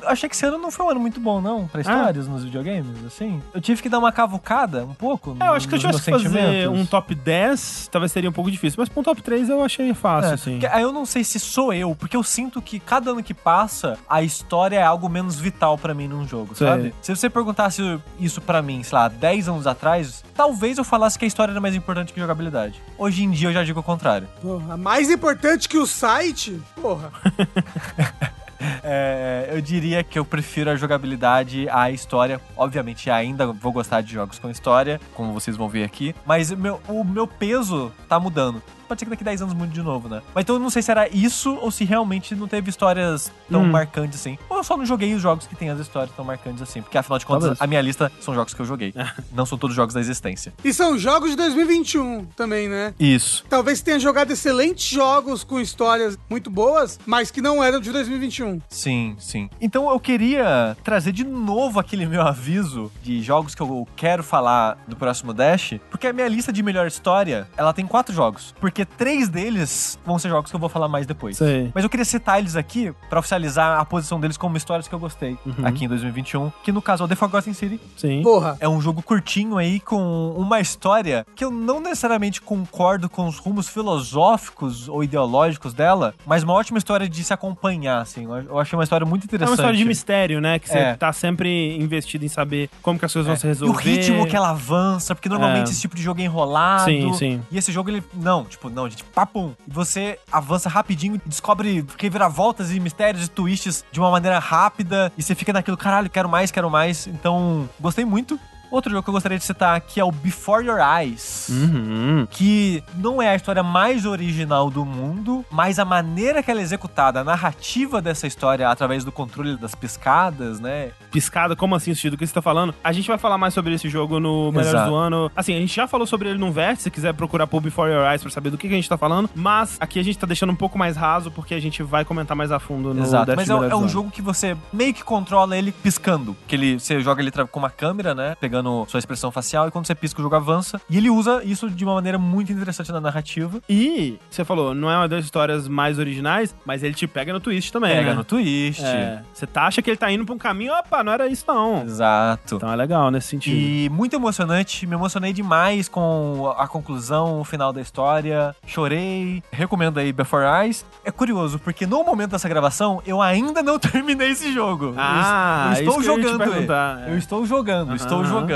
Achei que esse ano não foi um ano muito bom, não, pra histórias nos videogames, assim. Eu tive que dar uma cavucada um pouco. É, eu acho que se eu tivesse que fazer um top 10, talvez seria um pouco difícil. Mas pra um top 3 eu achei fácil, É, assim. porque aí eu não sei se sou eu, porque eu sinto que cada ano que passa, a história é algo menos vital pra mim num jogo, Sei. sabe? Se você perguntasse isso pra mim, sei lá, 10 anos atrás, talvez eu falasse que a história era mais importante que a jogabilidade. Hoje em dia eu já digo o contrário. Porra, mais importante que o site? Porra. *laughs* É, eu diria que eu prefiro a jogabilidade à história. Obviamente, ainda vou gostar de jogos com história, como vocês vão ver aqui. Mas meu, o meu peso tá mudando. Pode ser que daqui 10 anos mude de novo, né? Mas então eu não sei se era isso ou se realmente não teve histórias tão Hum. marcantes assim. Ou eu só não joguei os jogos que tem as histórias tão marcantes assim. Porque afinal de contas, Talvez. a minha lista são jogos que eu joguei. *laughs* não são todos jogos da existência. E são jogos de 2021 também, né? Isso. Talvez tenha jogado excelentes jogos com histórias muito boas, mas que não eram de 2021. Sim, sim. Então eu queria trazer de novo aquele meu aviso de jogos que eu quero falar do próximo Dash, porque a minha lista de melhor história, ela tem quatro jogos, porque três deles vão ser jogos que eu vou falar mais depois. Sei. Mas eu queria citar eles aqui pra oficializar a posição deles como histórias que eu gostei Uhum. aqui em 2021, que no caso é o The Forgotten City. Sim. Porra. É um jogo curtinho aí com uma história que eu não necessariamente concordo com os rumos filosóficos ou ideológicos dela, mas uma ótima história de se acompanhar, assim. Eu- achei uma história muito É interessante. uma história de mistério, né? Que você É. tá sempre investido em saber como que as coisas É. vão se E resolver. o ritmo que ela avança, porque normalmente É. esse tipo de jogo é enrolado. Sim, sim. E esse jogo, ele. Não, tipo, não, gente, papum. E você avança rapidinho descobre reviravoltas e mistérios e twists de uma maneira rápida. E você fica naquilo, caralho, quero mais, quero mais. Então, gostei muito. Outro jogo que eu gostaria de citar aqui é o Before Your Eyes. Uhum. Que não é a história mais original do mundo, mas a maneira que ela é executada, a narrativa dessa história através do controle das piscadas, né? Piscada, como assim, sentido do que você tá falando? A gente vai falar mais sobre esse jogo no Melhores do Ano. Assim, a gente já falou sobre ele no Vértice, se quiser procurar por Before Your Eyes pra saber do que, que a gente tá falando. Mas aqui a gente tá deixando um pouco mais raso, porque a gente vai comentar mais a fundo no Exato, Dash mas é, é um jogo que você meio que controla ele piscando. Que ele, você joga ele com uma câmera, né? Pegando mudando sua expressão facial, e quando você pisca, o jogo avança. E ele usa isso de uma maneira muito interessante na narrativa. E você falou, não é uma das histórias mais originais, mas ele te pega no twist também, Pega né? no twist. É, você tá, acha que ele tá indo pra um caminho, opa, não era isso não. Exato. Então é legal nesse sentido. E muito emocionante, me emocionei demais com a conclusão, o final da história. Chorei, recomendo aí Before Eyes. É curioso, porque no momento dessa gravação, eu ainda não *laughs* terminei esse jogo. Ah, eu, eu estou que eu te jogando é. Eu estou jogando, Aham. estou jogando,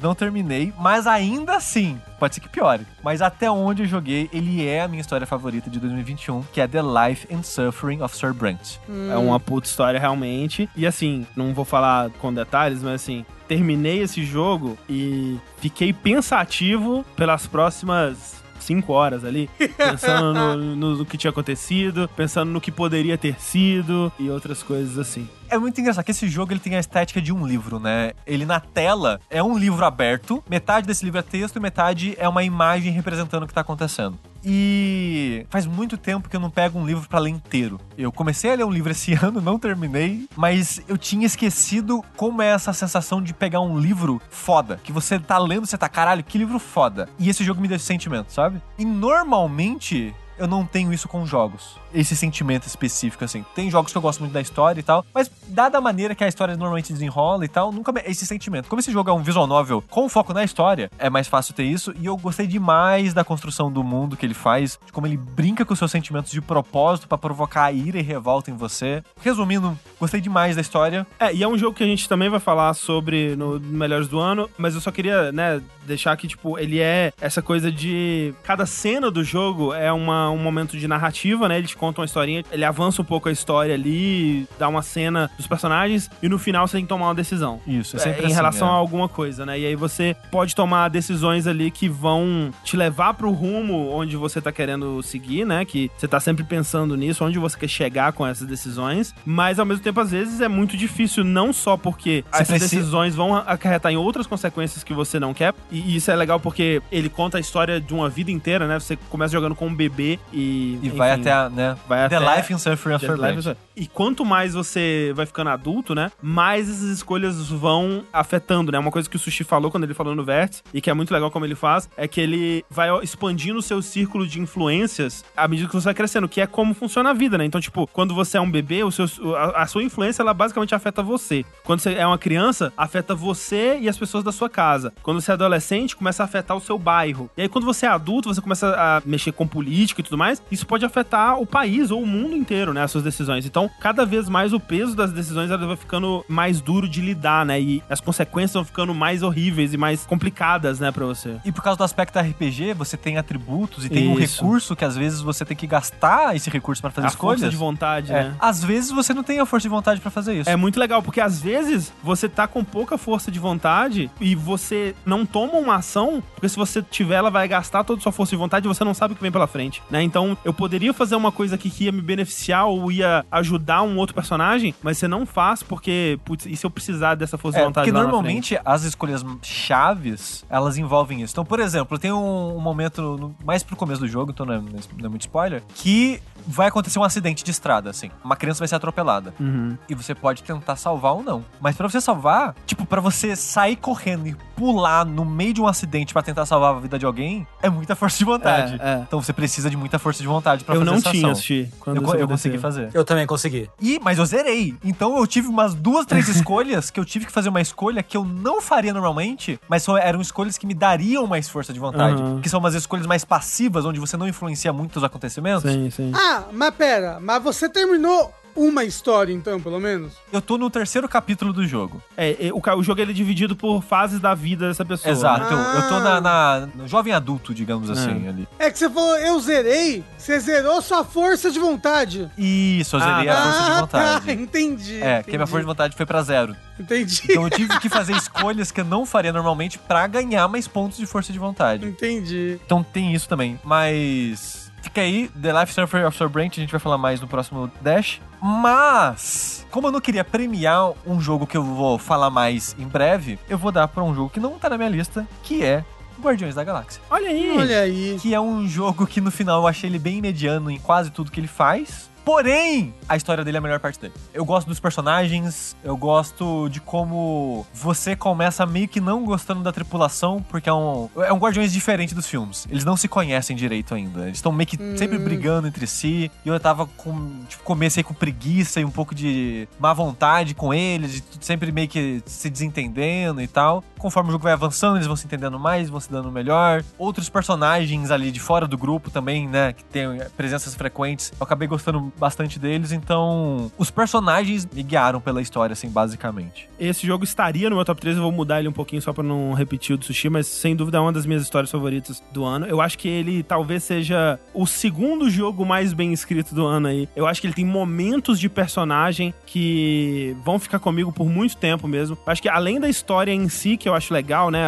não terminei, mas ainda assim, pode ser que piore. Mas até onde eu joguei, ele é a minha história favorita de 2021, que é The Life and Suffering of Sir Brent. É uma puta história realmente. E assim, não vou falar com detalhes, mas assim, terminei esse jogo e fiquei pensativo pelas próximas cinco horas ali, *laughs* pensando no, no- no que tinha acontecido, pensando no que poderia ter sido e outras coisas assim. É muito engraçado que esse jogo ele tem a estética de um livro, né? Ele na tela é um livro aberto, metade desse livro é texto e metade é uma imagem representando o que tá acontecendo. E faz muito tempo que eu não pego um livro pra ler inteiro. Eu comecei a ler um livro esse *laughs* ano, não terminei, mas eu tinha esquecido como é essa sensação de pegar um livro foda, que você tá lendo, você tá, caralho, que livro foda. E esse jogo me deu esse sentimento, sabe? E normalmente eu não tenho isso com jogos. Esse sentimento específico, assim. Tem jogos que eu gosto muito da história e tal, mas dada a maneira que a história normalmente desenrola e tal, nunca esse sentimento. Como esse jogo é um visual novel com foco na história, é mais fácil ter isso. E eu gostei demais da construção do mundo que ele faz, de como ele brinca com seus sentimentos de propósito pra provocar ira e revolta em você. Resumindo, gostei demais da história. É, e é um jogo que a gente também vai falar sobre no Melhores do Ano, mas eu só queria, né, deixar que, tipo, ele é essa coisa de. Cada cena do jogo é uma, um momento de narrativa, né? Ele te conta uma historinha, ele avança um pouco a história ali, dá uma cena dos personagens, e no final você tem que tomar uma decisão. Isso, é É, sempre em assim, relação é. a alguma coisa, né? E aí você pode tomar decisões ali que vão te levar pro rumo onde você tá querendo seguir, né? Que você tá sempre pensando nisso, onde você quer chegar com essas decisões. Mas ao mesmo tempo, às vezes, é muito difícil, não só porque Você essas precisa- decisões vão acarretar em outras consequências que você não quer. E isso é legal porque ele conta a história de uma vida inteira, né? Você começa jogando com um bebê e. E vai enfim, até a, né? vai The até- Life in Suffering is- E quanto mais você vai ficando adulto, né? Mais essas escolhas vão afetando, né? Uma coisa que o Sushi falou quando ele falou no Vértice, e que é muito legal como ele faz, é que ele vai expandindo o seu círculo de influências à medida que você vai crescendo, que é como funciona a vida, né? Então, tipo, quando você é um bebê, o seu, a, a sua influência, ela basicamente afeta você. Quando você é uma criança, afeta você e as pessoas da sua casa. Quando você é adolescente, começa a afetar o seu bairro. E aí, quando você é adulto, você começa a mexer com política e tudo mais, isso pode afetar o país ou o mundo inteiro, né? As suas decisões. Então, cada vez mais o peso das decisões ela vai ficando mais duro de lidar, né? E as consequências vão ficando mais horríveis e mais complicadas, né, pra você. E por causa do aspecto RPG, você tem atributos e tem um Isso. recurso que às vezes você tem que gastar esse recurso pra fazer a escolhas. força de vontade, É. né? Às vezes você não tem a força de vontade pra fazer isso. É muito legal, porque às vezes você tá com pouca força de vontade e você não toma uma ação, porque se você tiver, ela vai gastar toda a sua força de vontade e você não sabe o que vem pela frente, né? Então, eu poderia fazer uma coisa aqui que ia me beneficiar ou ia ajudar um outro personagem, mas você não faz porque, putz, e se eu precisar dessa força de É, vontade porque normalmente as escolhas chaves, elas envolvem isso. Então, por exemplo, tem um, um momento no- mais pro começo do jogo, então não é, não é muito spoiler, que vai acontecer um acidente de estrada, assim. Uma criança vai ser atropelada. Uhum. E você pode tentar salvar ou não. Mas pra você salvar, tipo, pra você sair correndo e pular no meio de um acidente pra tentar salvar a vida de alguém, é muita força de vontade. É, é. Então você precisa de muita força de vontade pra Eu fazer não essa tinha, ação. assisti. Quando Eu, eu consegui fazer. Eu também consegui. E, mas eu zerei. Então eu tive umas duas, três *laughs* escolhas que eu tive que fazer uma escolha que eu não faria normalmente, mas só eram escolhas que me dariam mais força de vontade. Aham. Que são umas escolhas mais passivas, onde você não influencia muito os acontecimentos. Sim, sim. Ah, mas pera, mas você terminou uma história então, pelo menos? Eu tô no terceiro capítulo do jogo. É, é, o, o jogo ele é dividido por fases da vida dessa pessoa. Exato. né? Eu, tô na, na- no jovem adulto, digamos assim, É. ali. É que você falou, eu zerei, você zerou sua força de vontade. Isso, eu zerei Ah, a força de tá, vontade. *laughs* entendi. É, que a minha entendi, força de vontade foi pra zero. Entendi, Então eu tive que fazer escolhas que eu não faria normalmente pra ganhar mais pontos de força de vontade. entendi. Então tem isso também. Mas. Fica aí, The Life Surfer of Sir Brent, a gente vai falar mais no próximo Dash. Mas, como eu não queria premiar um jogo que eu vou falar mais em breve, eu vou dar pra um jogo que não tá na minha lista, que é Guardiões da Galáxia. Olha aí. Olha aí. Que é um jogo que no final eu achei ele bem mediano em quase tudo que ele faz. Porém, a história dele é a melhor parte dele. Eu gosto dos personagens, eu gosto de como você começa meio que não gostando da tripulação, porque é um, é um Guardiões diferente dos filmes. Eles não se conhecem direito ainda. Eles estão meio que sempre brigando entre si. E eu tava com. Tipo, comecei com preguiça e um pouco de má vontade com eles, sempre meio que se desentendendo e tal. Conforme o jogo vai avançando, eles vão se entendendo mais, vão se dando melhor. Outros personagens ali de fora do grupo também, né, que tem presenças frequentes. Eu acabei gostando bastante deles, então os personagens me guiaram pela história, assim, basicamente. Esse jogo estaria no meu top 3, eu vou mudar ele um pouquinho só pra não repetir o do Sushi, mas sem dúvida é uma das minhas histórias favoritas do ano. Eu acho que ele talvez seja o segundo jogo mais bem escrito do ano aí. Eu acho que ele tem momentos de personagem que vão ficar comigo por muito tempo mesmo. Eu acho que além da história em si, que eu acho legal, né,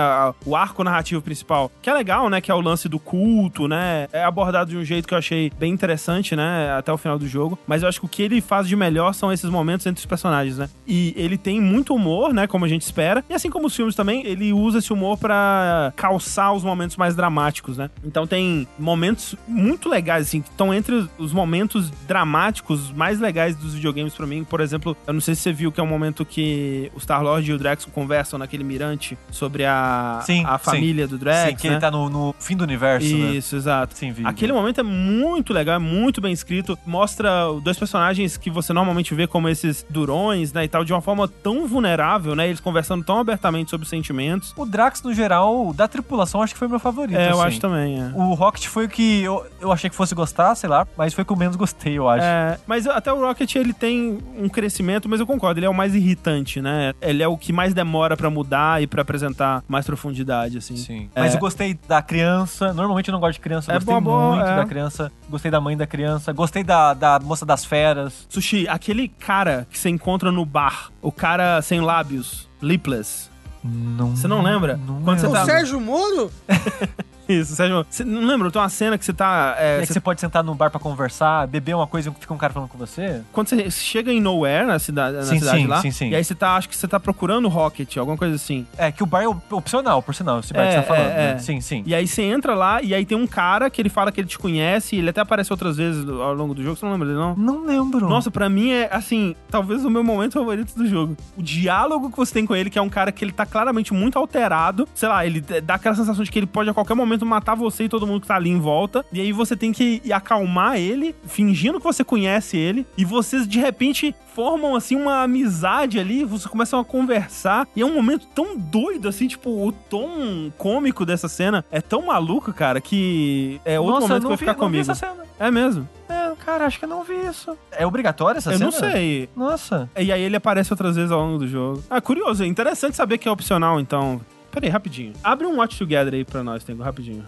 o arco narrativo principal, que é legal, né, que é o lance do culto, né, é abordado de um jeito que eu achei bem interessante, né, até o final do jogo. Mas eu acho que o que ele faz de melhor são esses momentos entre os personagens, né. E ele tem muito humor, né, como a gente espera. E assim como os filmes também, ele usa esse humor pra calçar os momentos mais dramáticos, né. Então tem momentos muito legais, assim, que estão entre os momentos dramáticos mais legais dos videogames pra mim. Por exemplo, eu não sei se você viu que é um momento que o Star-Lord e o Drax conversam naquele mirante sobre a, Sim, a sim. família do Drax, Sim, que né? ele tá no, no fim do universo, né? Isso, exato. Sim, vi. Aquele momento é muito legal, é muito bem escrito. Mostra dois personagens que você normalmente vê como esses durões, né, e tal, de uma forma tão vulnerável, né? Eles conversando tão abertamente sobre sentimentos. O Drax, no geral, da tripulação, acho que foi meu favorito. É, eu assim. acho também, é. O Rocket foi o que eu, eu achei que fosse gostar, sei lá, mas foi o que eu menos gostei, eu acho. É, mas até o Rocket ele tem um crescimento, mas eu concordo, ele é o mais irritante, né? Ele é o que mais demora pra mudar e pra apresentar mais profundidade, assim. Sim. É. Mas eu gostei da criança. Normalmente eu não gosto de criança. É gostei boa, muito é. da criança. Gostei da mãe da criança. Gostei da, da moça das feras. Sushi, aquele cara que você encontra no bar, o cara sem lábios, lipless. Não, Você não lembra? Não Quando você O tá- Sérgio Moro? *laughs* Isso, Sérgio. Você não lembra? Tem uma cena que você tá. é, É que você- você pode sentar num bar pra conversar, beber uma coisa e fica um cara falando com você? Quando você chega em Nowhere, na cidade, na Sim, cidade sim, lá, sim, sim. e aí você tá, acho que você tá procurando o Rocket, alguma coisa assim. É, que o bar é op- opcional, por sinal, esse bar É, que você tá falando. é, né? é. Sim, sim. E aí você entra lá, e aí tem um cara que ele fala que ele te conhece, e ele até aparece outras vezes ao longo do jogo, você não lembra dele, não? Não lembro. Nossa, pra mim é, assim, talvez o meu momento favorito do jogo. O diálogo que você tem com ele, que é um cara que ele tá claramente muito alterado. Sei lá, ele dá aquela sensação de que ele pode a qualquer momento matar você e todo mundo que tá ali em volta. E aí você tem que acalmar ele, fingindo que você conhece ele. E vocês, de repente, formam, assim, uma amizade ali. Vocês começam a conversar. E é um momento tão doido, assim, tipo, o tom cômico dessa cena é tão maluco, cara, que é outro Nossa, momento eu que vai ficar não vi comigo. essa cena. É mesmo. É, cara, acho que eu não vi isso. É obrigatório essa Eu cena? não sei. Nossa. E aí ele aparece outras vezes ao longo do jogo. Ah, curioso. É interessante saber que é opcional, então. Pera aí, rapidinho. Abre um Watch Together aí pra nós, Tengo, rapidinho.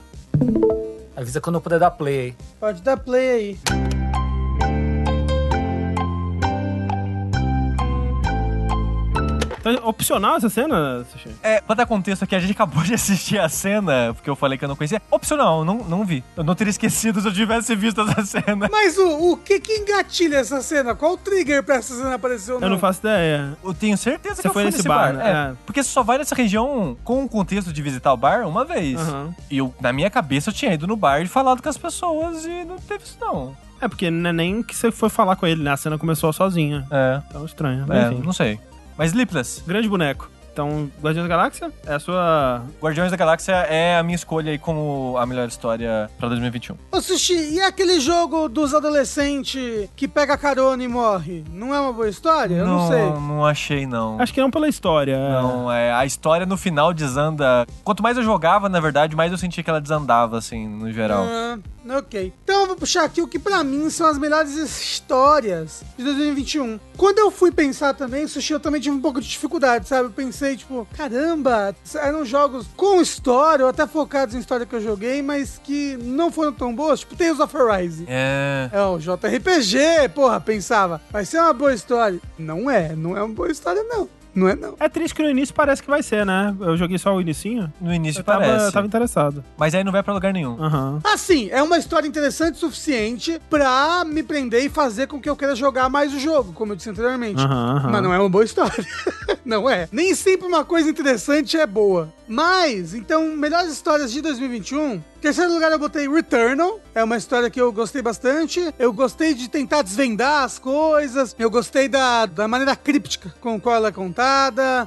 Avisa quando eu puder dar play aí. Pode dar play aí. Então, é opcional essa cena, Sushi? É, pra dar contexto aqui, a gente acabou de assistir a cena, porque eu falei que eu não conhecia. Opcional, não, não vi. Eu não teria esquecido se eu tivesse visto essa cena. Mas o, o que que engatilha essa cena? Qual o trigger pra essa cena aparecer ou não? Eu não faço ideia. Eu tenho certeza Você que eu foi fui nesse bar, bar. né? É, É. Porque você só vai nessa região com o contexto de visitar o bar uma vez. Aham. E eu, na minha cabeça, eu tinha ido no bar e falado com as pessoas e não teve isso, não. É porque não é nem que você foi falar com ele, né? A cena começou sozinha. É, Então estranho. É enfim. não sei. Mas Sleepless, Grande boneco. Então, Guardiões da Galáxia é a sua. Guardiões da Galáxia é a minha escolha aí como a melhor história pra 2021. Ô, Sushi, e aquele jogo dos adolescentes que pega carona e morre? Não é uma boa história? Eu não, sei. Não achei, não. Acho que não pela história. é. Não, é, a história no final desanda. Quanto mais eu jogava, na verdade, mais eu sentia que ela desandava, assim, no geral. Ah, ok. Então eu vou puxar aqui o que pra mim são as melhores histórias de 2021. Quando eu fui pensar também, Sushi, eu também tive um pouco de dificuldade, sabe? Eu pensei, tipo, caramba, eram jogos com história, ou até focados em história que eu joguei, mas que não foram tão boas, tipo Tales of Arise. É. É o JRPG, porra, pensava, vai ser uma boa história. Não é, não é uma boa história, não. Não é, não. É triste que no início parece que vai ser, né? Eu joguei só o inicinho. No início Eu tava, parece. eu tava interessado. Mas aí não vai pra lugar nenhum. Aham. Assim, é uma história interessante o suficiente pra me prender e fazer com que eu queira jogar mais o jogo, como eu disse anteriormente. Aham, aham. Mas não é uma boa história. *laughs* não é. Nem sempre uma coisa interessante é boa. Mas, então, melhores histórias de 2021, Em terceiro lugar, eu botei Returnal. É uma história que eu gostei bastante. Eu gostei de tentar desvendar as coisas. Eu gostei da, da maneira críptica com qual ela é contada.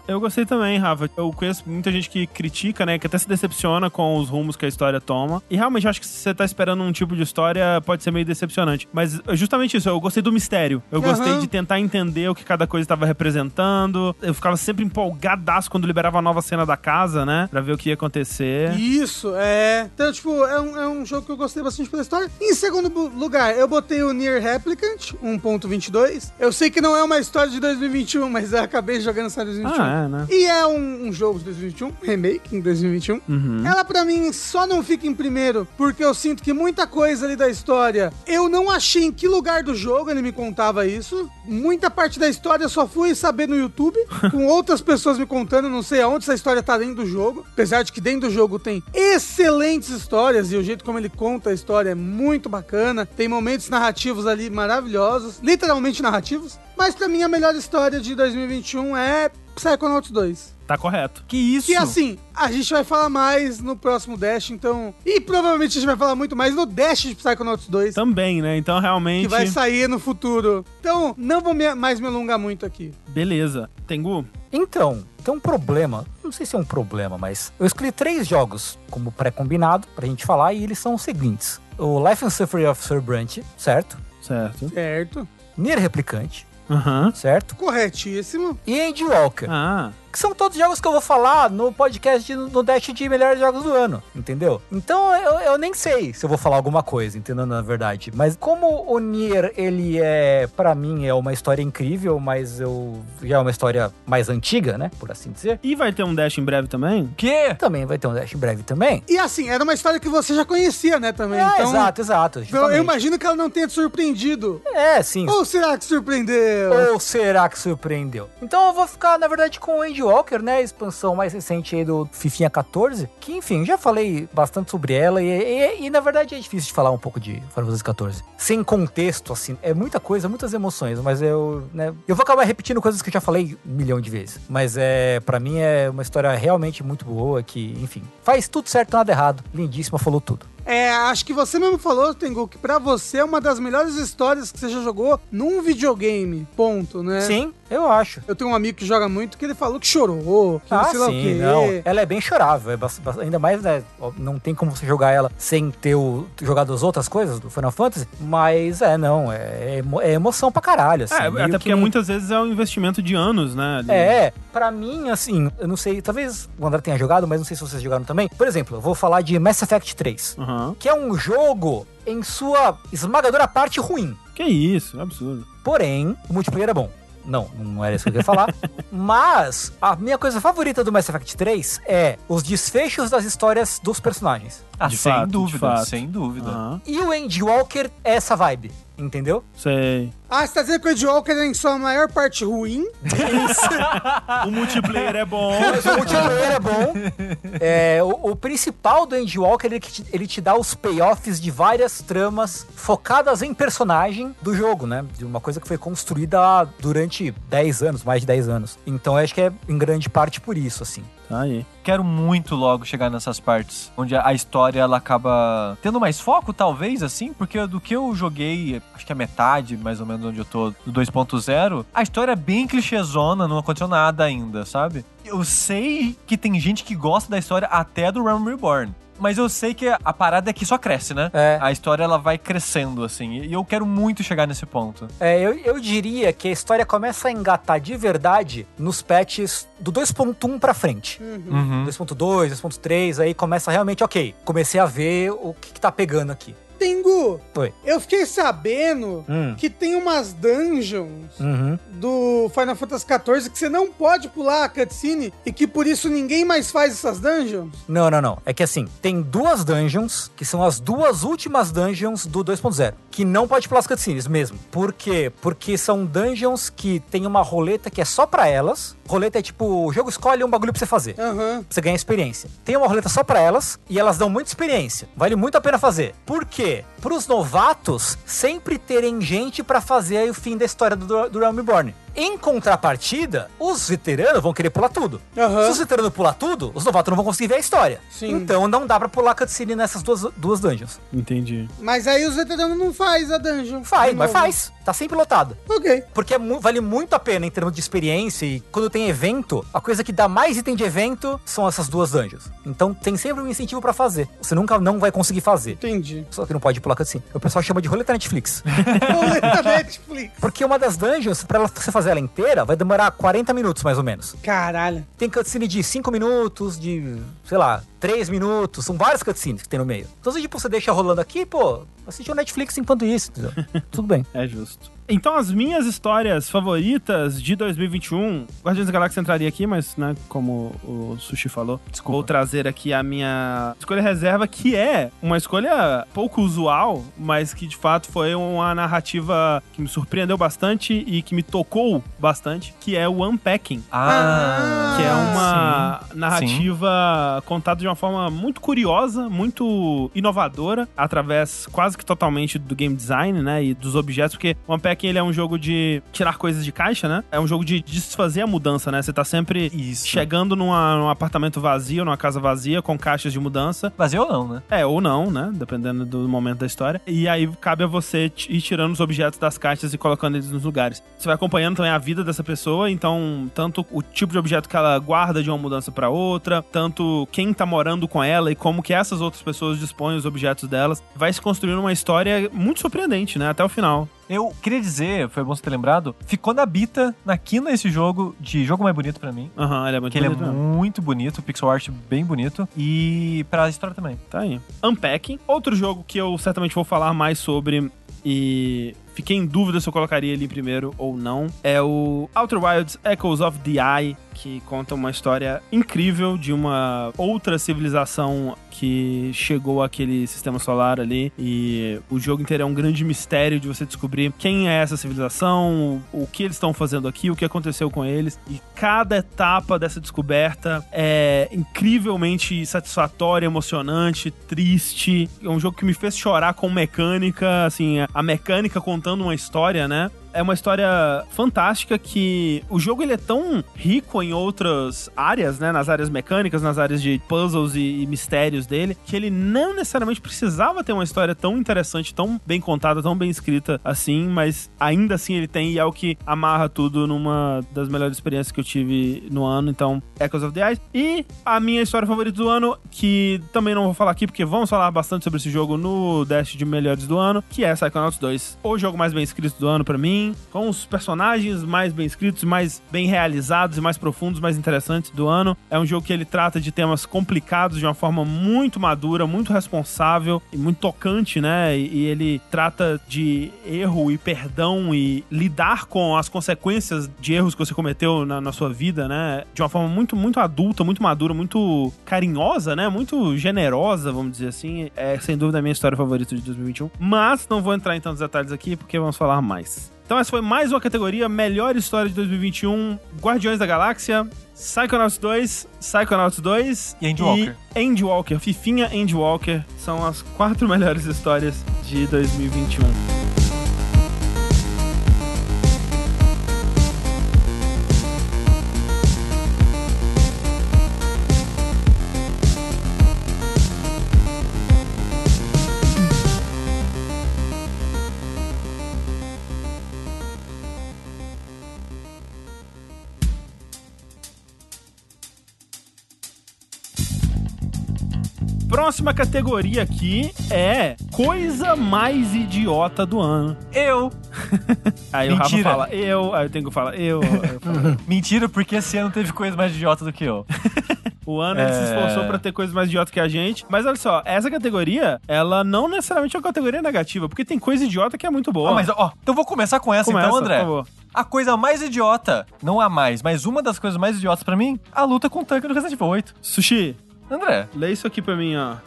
Eu gostei também, Rafa. Eu conheço muita gente que critica, né? Que até se decepciona com os rumos que a história toma. E realmente acho que se você tá esperando um tipo de história, pode ser meio decepcionante. Mas é justamente isso, eu gostei do mistério. Eu Aham. gostei de tentar entender o que cada coisa estava representando. Eu ficava sempre empolgadaço quando liberava a nova cena da casa, né? Pra ver o que ia acontecer. Isso, é. Então, tipo, é um, é um jogo que eu gostei bastante pela história. Em segundo lugar, eu botei o Nier Replicant 1.22. Eu sei que não é uma história de 2021, mas eu acabei jogando essa em 2021. Ah, é, né? E é um, um jogo de 2021, remake em 2021. Uhum. Ela, pra mim, só não fica em primeiro porque eu sinto que muita coisa ali da história eu não achei em que lugar do jogo ele me contava isso. Muita parte da história eu só fui saber no YouTube, *laughs* com outras pessoas me contando, não sei aonde essa história tá dentro do jogo. Apesar de que dentro do jogo tem excelentes histórias e o jeito como ele conta a história é muito bacana. Tem momentos narrativos ali maravilhosos, literalmente narrativos. Mas pra mim a melhor história de 2021 é Psychonauts 2. Tá correto. Que isso? Que assim, a gente vai falar mais no próximo Dash, então. E provavelmente a gente vai falar muito mais no Dash de Psychonauts 2, Também, né? Então realmente. que vai sair no futuro. Então, não vou me- mais me alongar muito aqui. Beleza. Tengu? Então, tem um problema. Não sei se é um problema, mas eu escolhi três jogos como pré-combinado pra gente falar e eles são os seguintes: o Life and Suffering of Sir Brant, certo? Certo. Certo. Nier Replicante, Aham. certo? Corretíssimo. E Andy Walker. Ah. Que são todos jogos que eu vou falar no podcast de- no Dash de melhores jogos do ano, entendeu? Então eu, eu nem sei se eu vou falar alguma coisa, entendeu? Na verdade. Mas como o Nier, ele é, pra mim, é uma história incrível, mas eu já é uma história mais antiga, né? Por assim dizer. E vai ter um Dash em breve também? Que? Também vai ter um Dash em breve também. E assim, era uma história que você já conhecia, né, também. É, então, exato, exato. eu, eu justamente. imagino que ela não tenha te surpreendido. É, sim. Ou será que surpreendeu? Ou será que surpreendeu? Então eu vou ficar, na verdade, com o Andy Walker, né? A expansão mais recente aí do Fifinha 14. Que, enfim, já falei bastante sobre ela. E, e- e, na verdade é difícil de falar um pouco de Final Fantasy 14. Sem contexto, assim. É muita coisa, muitas emoções. Mas eu, né? Eu vou acabar repetindo coisas que eu já falei um milhão de vezes. Mas é, para mim é uma história realmente muito boa. Que, enfim, faz tudo certo, nada errado. Lindíssima, falou tudo. É, acho que você mesmo falou, Tengu, que pra você é uma das melhores histórias que você já jogou num videogame. Ponto, né? Sim, eu acho. Eu tenho um amigo que joga muito que ele falou que chorou, que não Ah, sei lá o sim, quê. não. Ela é bem chorável. É ainda mais, né? Não tem como você jogar ela sem ter o, jogado as outras coisas do Final Fantasy. Mas é, não. É, emo- é emoção pra caralho. Assim, é, até que porque nem- muitas vezes é um investimento de anos, né? ali. É, pra mim, assim, eu não sei, talvez o André tenha jogado, mas não sei se vocês jogaram também. Por exemplo, eu vou falar de Mass Effect 3, Aham. que é um jogo em sua esmagadora parte ruim. Que isso, é absurdo. Porém, o multiplayer é bom. Não, não era isso que eu queria falar. *laughs* Mas a minha coisa favorita do Mass Effect 3 é os desfechos das histórias dos personagens. Ah, De sem fato, de dúvida, fato. sem dúvida. Aham. E o Andy Walker é essa vibe, entendeu? Sei. Ah, você tá dizendo que o Ed Walker é em sua maior parte ruim? *laughs* O multiplayer é bom. O multiplayer é bom. É, o, o principal do Andy Walker ele, que te, ele te dá os payoffs de várias tramas focadas em personagem do jogo, né? De uma coisa que foi construída durante 10 anos, mais de 10 anos. Então eu acho que é em grande parte por isso, assim. Aí. Quero muito logo chegar nessas partes onde a a história ela acaba tendo mais foco, talvez, assim, porque do que eu joguei, acho que a metade, mais ou menos, onde eu tô, do 2.0, a história é bem clichêzona, não aconteceu nada ainda, sabe? Eu sei que tem gente que gosta da história até do Realm Reborn. Mas eu sei que a parada é que só cresce, né? É. A história ela vai crescendo, assim. E eu quero muito chegar nesse ponto. É, eu, eu diria que a história começa a engatar de verdade nos patches do 2.1 pra frente. Uhum. 2.2, 2.3, aí começa realmente, ok, comecei a ver o que, que tá pegando aqui. Tengu, Oi. eu fiquei sabendo Hum. que tem umas dungeons Uhum. do Final Fantasy XIV que você não pode pular a cutscene e que por isso ninguém mais faz essas dungeons. Não, não, não. É que assim, tem duas dungeons, que são as duas últimas dungeons do 2.0, que não pode pular as cutscenes mesmo. Por quê? Porque são dungeons que tem uma roleta que é só pra elas. Roleta é tipo, o jogo escolhe um bagulho pra você fazer. Aham. Pra você ganhar experiência. Tem uma roleta só pra elas e elas dão muita experiência. Vale muito a pena fazer. Por quê? Pros novatos sempre terem gente pra fazer o fim da história do, do Realm Reborn. Em contrapartida, os veteranos vão querer pular tudo. Aham. Se os veteranos pular tudo, os novatos não vão conseguir ver a história. Sim. Então não dá pra pular cutscene nessas duas, duas dungeons. Entendi. Mas aí os veteranos não faz a dungeon. Faz, mas faz. Tá sempre lotado. Ok. Porque é mu- vale muito a pena em termos de experiência e quando tem evento, a coisa que dá mais item de evento são essas duas dungeons. Então tem sempre um incentivo pra fazer. Você nunca não vai conseguir fazer. Entendi. Só que não pode pular cutscene. O pessoal chama de roleta Netflix. *laughs* Roleta *laughs* Netflix. Porque uma das dungeons, pra ela- você fazer ela inteira, vai demorar 40 minutos mais ou menos. Caralho. Tem cutscene de 5 minutos, de, sei lá, 3 minutos. São várias cutscenes que tem no meio. Então, se tipo, você deixa rolando aqui, pô, assiste o Netflix enquanto isso, entendeu? *laughs* Tudo bem. É justo. Então, as minhas histórias favoritas de 2021, Guardiões da Galáxia entraria aqui, mas, né, como o Sushi falou, Desculpa. vou trazer aqui a minha escolha reserva, que é uma escolha pouco usual, mas que de fato foi uma narrativa que me surpreendeu bastante e que me tocou bastante, que é o Unpacking. Ah, Que é uma narrativa contada de uma forma muito curiosa, muito inovadora, através quase que totalmente do game design, né? E dos objetos, porque o Unpacking ele é um jogo de tirar coisas de caixa, né? É um jogo de desfazer a mudança, né? Você tá sempre Isso. chegando numa- num apartamento vazio, numa casa vazia, com caixas de mudança. Vazio ou não, né? É, ou não, né? Dependendo do momento da história. E aí cabe a você ir tirando os objetos das caixas e colocando eles nos lugares. Você vai acompanhando também a vida dessa pessoa, então, tanto o tipo de objeto que ela guarda de uma mudança pra outra, tanto quem tá morando com ela e como que essas outras pessoas dispõem os objetos delas. Vai se construindo uma história muito surpreendente, né? Até o final. Eu queria dizer, foi bom você ter lembrado, ficou na bita, na quina esse jogo, de jogo mais bonito pra mim. Aham, ele é muito Que ele é bonito mesmo. muito bonito, pixel art bem bonito. E pra história também. Tá aí. Unpacking. Outro jogo que eu certamente vou falar mais sobre e fiquei em dúvida se eu colocaria ele primeiro ou não. É o Outer Wilds Echoes of the Eye, que conta uma história incrível de uma outra civilização que chegou àquele sistema solar ali. E o jogo inteiro é um grande mistério de você descobrir quem é essa civilização, o que eles estão fazendo aqui, o que aconteceu com eles. E cada etapa dessa descoberta é incrivelmente satisfatória, emocionante, triste. É um jogo que me fez chorar com mecânica, assim, a mecânica contando uma história, né? É uma história fantástica que o jogo ele é tão rico em outras áreas, né? Nas áreas mecânicas, nas áreas de puzzles e, e mistérios dele, que ele não necessariamente precisava ter uma história tão interessante, tão bem contada, tão bem escrita assim, mas ainda assim ele tem e é o que amarra tudo numa das melhores experiências que eu tive no ano. Então, Echoes of the Ice. E a minha história favorita do ano, que também não vou falar aqui, porque vamos falar bastante sobre esse jogo no Dash de melhores do ano, que é Psychonauts 2. O jogo mais bem escrito do ano pra mim, com os personagens mais bem escritos, mais bem realizados e mais profundos, mais interessantes do ano. É um jogo que ele trata de temas complicados de uma forma muito madura, muito responsável e muito tocante, né? E, e ele trata de erro e perdão e lidar com as consequências de erros que você cometeu na, na sua vida, né? De uma forma muito, muito adulta, muito madura, muito carinhosa, né? Muito generosa, vamos dizer assim. É sem dúvida a minha história favorita de 2021. Mas não vou entrar em tantos detalhes aqui porque vamos falar mais. Então essa foi mais uma categoria Melhor História de 2021, Guardiões da Galáxia, Psychonauts 2, Psychonauts 2 E Endwalker. e Endwalker, Fifinha Endwalker. São as quatro melhores histórias de 2021. Próxima categoria aqui é Coisa Mais Idiota do Ano. Eu! *laughs* Aí o Rafa Mentira. fala eu, aí o Tengu fala eu. eu falo, *laughs* Mentira, porque esse ano teve coisa mais idiota do que eu. *laughs* O ano ele se É. esforçou pra ter coisas mais idiotas que a gente. Mas olha só, essa categoria, ela não necessariamente é uma categoria negativa, porque tem coisa idiota que é muito boa. Ah, mas ó, então vou começar com essa Começa, então, André. por favor. A coisa mais idiota, não há mais, mas uma das coisas mais idiotas pra mim, a luta com o tanque do Resident Evil 8. Sushi, André. lê isso aqui pra mim, ó.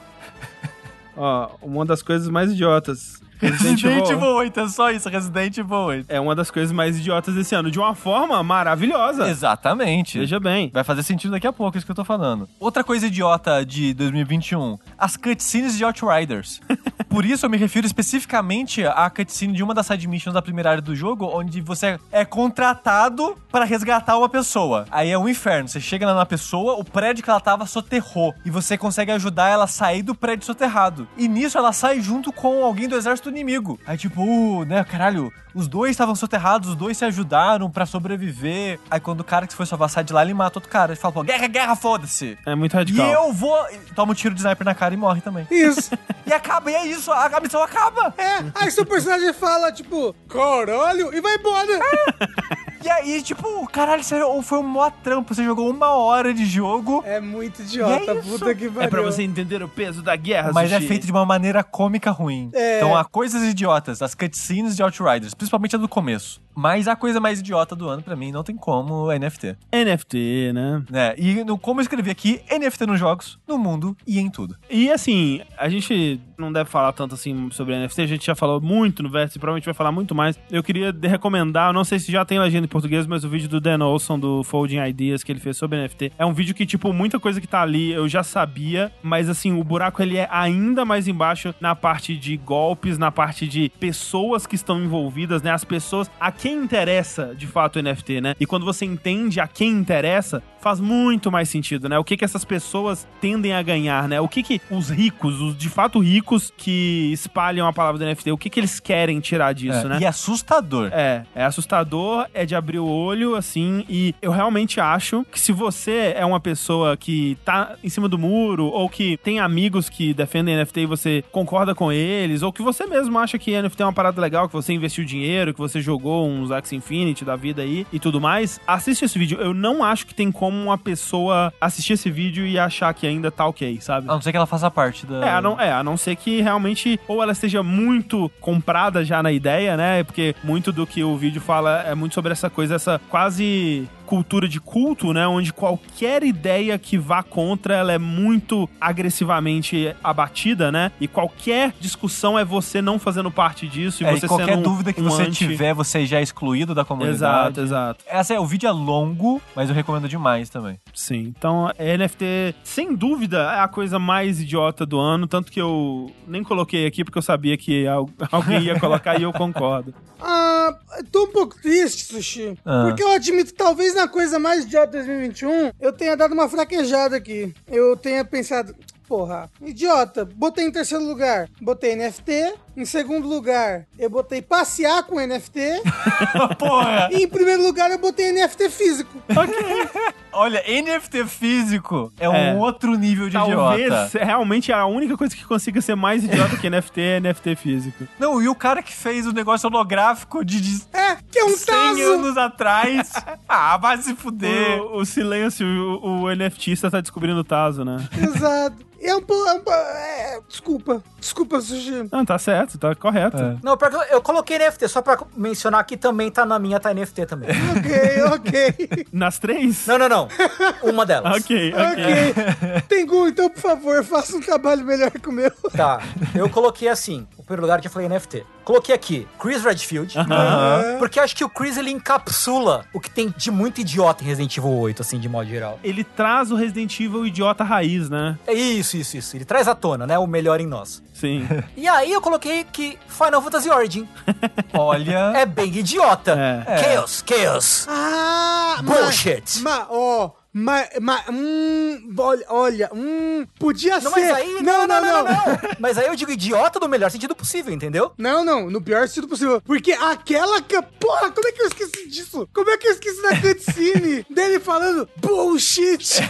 ó, uma das coisas mais idiotas. Resident, Resident Evil Evil 8, é só isso, Resident Evil 8. é uma das coisas mais idiotas desse ano, de uma forma maravilhosa. Exatamente. Veja bem. Vai fazer sentido daqui a pouco isso que eu tô falando. Outra coisa idiota de 2021, as cutscenes de Outriders. *laughs* por isso eu me refiro especificamente à cutscene de uma das side missions da primeira área do jogo, onde você é contratado para resgatar uma pessoa. Aí é um inferno. Você chega lá na pessoa, o prédio que ela tava soterrou. E você consegue ajudar ela a sair do prédio soterrado. E nisso ela sai junto com alguém do exército inimigo. Aí tipo, uh, né, caralho, os dois estavam soterrados, os dois se ajudaram pra sobreviver. Aí quando o cara que foi salvar sai de lá, ele mata outro cara. Ele fala, pô, guerra, guerra, foda-se. É muito E radical. eu vou. Toma um tiro de sniper na cara e morre também. Isso. *laughs* E acaba, e é isso, a, a missão acaba. É, aí seu personagem fala, tipo, caralho, e vai embora. *laughs* E aí, tipo, caralho, sério, foi um mó trampo. Você jogou uma hora de jogo, É muito idiota, é isso. puta que pariu. É pra você entender o peso da guerra, mas é Sushi. feito de uma maneira cômica ruim. É. Então há coisas idiotas, as cutscenes de Outriders, principalmente a do começo. Mas a coisa mais idiota do ano, pra mim, não tem como, é NFT. NFT, né? Né? E no, como eu escrevi aqui, NFT nos jogos, no mundo e em tudo. E assim, a gente não deve falar tanto assim sobre NFT, a gente já falou muito no Vértice, provavelmente vai falar muito mais. Eu queria recomendar, não sei se já tem legenda português, mas o vídeo do Dan Olson, do Folding Ideas, que ele fez sobre NFT. É um vídeo que, tipo, muita coisa que tá ali eu já sabia, mas assim, o buraco ele é ainda mais embaixo na parte de golpes, na parte de pessoas que estão envolvidas, né? As pessoas, a quem interessa de fato o NFT, né? E quando você entende a quem interessa, faz muito mais sentido, né? O que que essas pessoas tendem a ganhar, né? O que que os ricos, os de fato ricos que espalham a palavra do NFT, o que que eles querem tirar disso, É, né? E assustador. É, é assustador, é de abrir o olho, assim, e eu realmente acho que se você é uma pessoa que tá em cima do muro, ou que tem amigos que defendem NFT e você concorda com eles, ou que você mesmo acha que NFT é uma parada legal, que você investiu dinheiro, que você jogou uns Axie Infinity da vida aí e tudo mais, assiste esse vídeo. Eu não acho que tem como uma pessoa assistir esse vídeo e achar que ainda tá ok, sabe? A não ser que ela faça parte da. É a, não, é, a não ser que realmente ou ela esteja muito comprada já na ideia, né? Porque muito do que o vídeo fala é muito sobre essa coisa, essa quase cultura de culto, né? Onde qualquer ideia que vá contra ela é muito agressivamente abatida, né? E qualquer discussão é você não fazendo parte disso e É, você e qualquer sendo um- dúvida que um você anti- tiver, você já é excluído da comunidade. Exato, exato. Essa é, o vídeo é longo, mas eu recomendo demais também. Sim, então NFT, sem dúvida, é a coisa mais idiota do ano, tanto que eu nem coloquei aqui porque eu sabia que al- *laughs* alguém ia colocar e eu concordo. Ah, tô um pouco triste, Sushi. Ah. Porque eu admito que talvez na coisa mais idiota de 2021 eu tenha dado uma fraquejada aqui. Eu tenha pensado, porra, idiota. Botei em terceiro lugar, botei NFT. Em segundo lugar, eu botei passear com NFT. *laughs* Porra! e em primeiro lugar, eu botei NFT físico. Olha, NFT físico é, É. um outro nível de Talvez idiota. realmente a única coisa que consiga ser mais idiota que NFT é NFT físico. Não, e o cara que fez o negócio holográfico de, de É, que é um 100 taso. anos atrás. *laughs* ah, vai se fuder. O, o silêncio, o, o NFTista tá descobrindo o Tazo, né? Exato. E É um pouco. É um é, desculpa. Desculpa, Sushi. Não, tá certo, tá correto. É. Não, pior que eu, eu coloquei NFT, só pra mencionar que também tá na minha, tá NFT também. *laughs* Ok, ok. Nas três? Não, não, não. Uma delas. *laughs* Ok, ok. ok. Tengu, então, por favor, faça um trabalho melhor que o meu. Tá, eu coloquei assim, o primeiro lugar que eu falei NFT. Coloquei aqui, Chris Redfield, Aham. porque eu acho que o Chris, ele encapsula o que tem de muito idiota em Resident Evil 8, assim, de modo geral. Ele traz o Resident Evil idiota raiz, né? É isso, isso, isso. Ele traz à tona, né, o melhor em nós. Sim. E aí eu coloquei que Final Fantasy Origin *laughs* Olha. é bem idiota. É. Chaos, chaos. Ah, Bullshit. Mas, mas, ó, mas, mas, hum, olha, hum, podia Não, ser. mas aí. não, não, não. Mas aí eu digo idiota no melhor sentido possível, entendeu? Não, não, no pior sentido possível. Porque aquela. Porra, como é que eu esqueci disso? Como é que eu esqueci da cutscene *laughs* dele falando bullshit?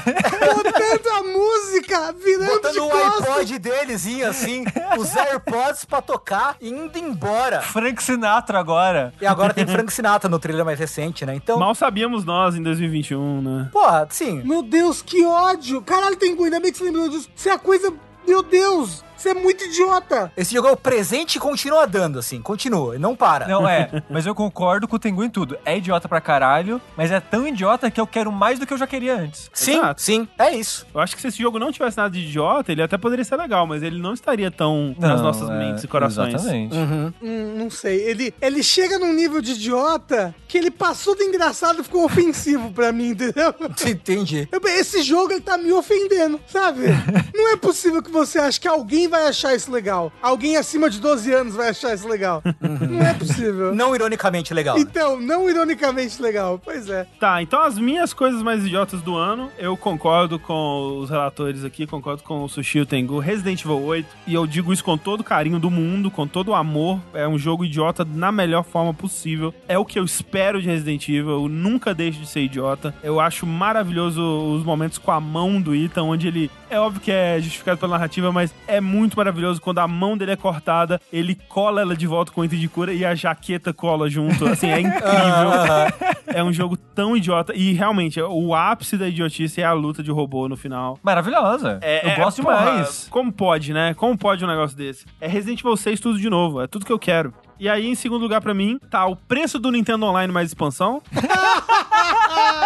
Botando a música, virando de Botando o costas. iPod delezinho assim, os AirPods pra tocar e indo embora. Frank Sinatra agora. E agora tem Frank Sinatra no trailer mais recente, né? Então, Mal sabíamos nós em 2021, né? porra, Meu Deus, que ódio! Caralho, tem ainda bem que você lembrou disso. Isso é a coisa. Meu Deus! Você é muito idiota! Esse jogo é o presente e continua dando, assim, continua, não para. Não, é, *laughs* mas eu concordo com o Tengu em tudo. É idiota pra caralho, mas é tão idiota que eu quero mais do que eu já queria antes. Sim, Exato. sim, é isso. Eu acho que se esse jogo não tivesse nada de idiota, ele até poderia ser legal, mas ele não estaria tão nas Não, nossas é, mentes e corações. Exatamente. Uhum. Hum, não sei. Ele, ele chega num nível de idiota que ele passou do engraçado e ficou ofensivo pra mim, entendeu? *laughs* Entendi. Eu- Esse jogo ele tá me ofendendo, sabe? *laughs* Não é possível que você ache que alguém vai achar isso legal. Alguém acima de 12 anos vai achar isso legal. não é possível. Não ironicamente legal. Então, não ironicamente legal. Pois é. Tá, então as minhas coisas mais idiotas do ano, eu concordo com os relatores aqui, concordo com o Sushi o Tengu, Resident Evil 8, e eu digo isso com todo o carinho do mundo, com todo o amor, é um jogo idiota na melhor forma possível, é o que eu espero de Resident Evil, eu nunca deixo de ser idiota, eu acho maravilhoso os momentos com a mão do Ethan, onde ele, é óbvio que é justificado pela narrativa, mas é muito maravilhoso quando a mão dele é cortada, ele cola ela de volta com o item de cura e a jaqueta cola junto, assim, é *laughs* incrível. É um jogo tão idiota. E realmente, o ápice da idiotice é a luta de robô no final. Maravilhosa. É, eu é, gosto porra, demais. Como pode, né? Como pode um negócio desse? É Resident Evil 6 tudo de novo. É tudo que eu quero. E aí, em segundo lugar pra mim, tá o preço do Nintendo Online mais expansão. *laughs*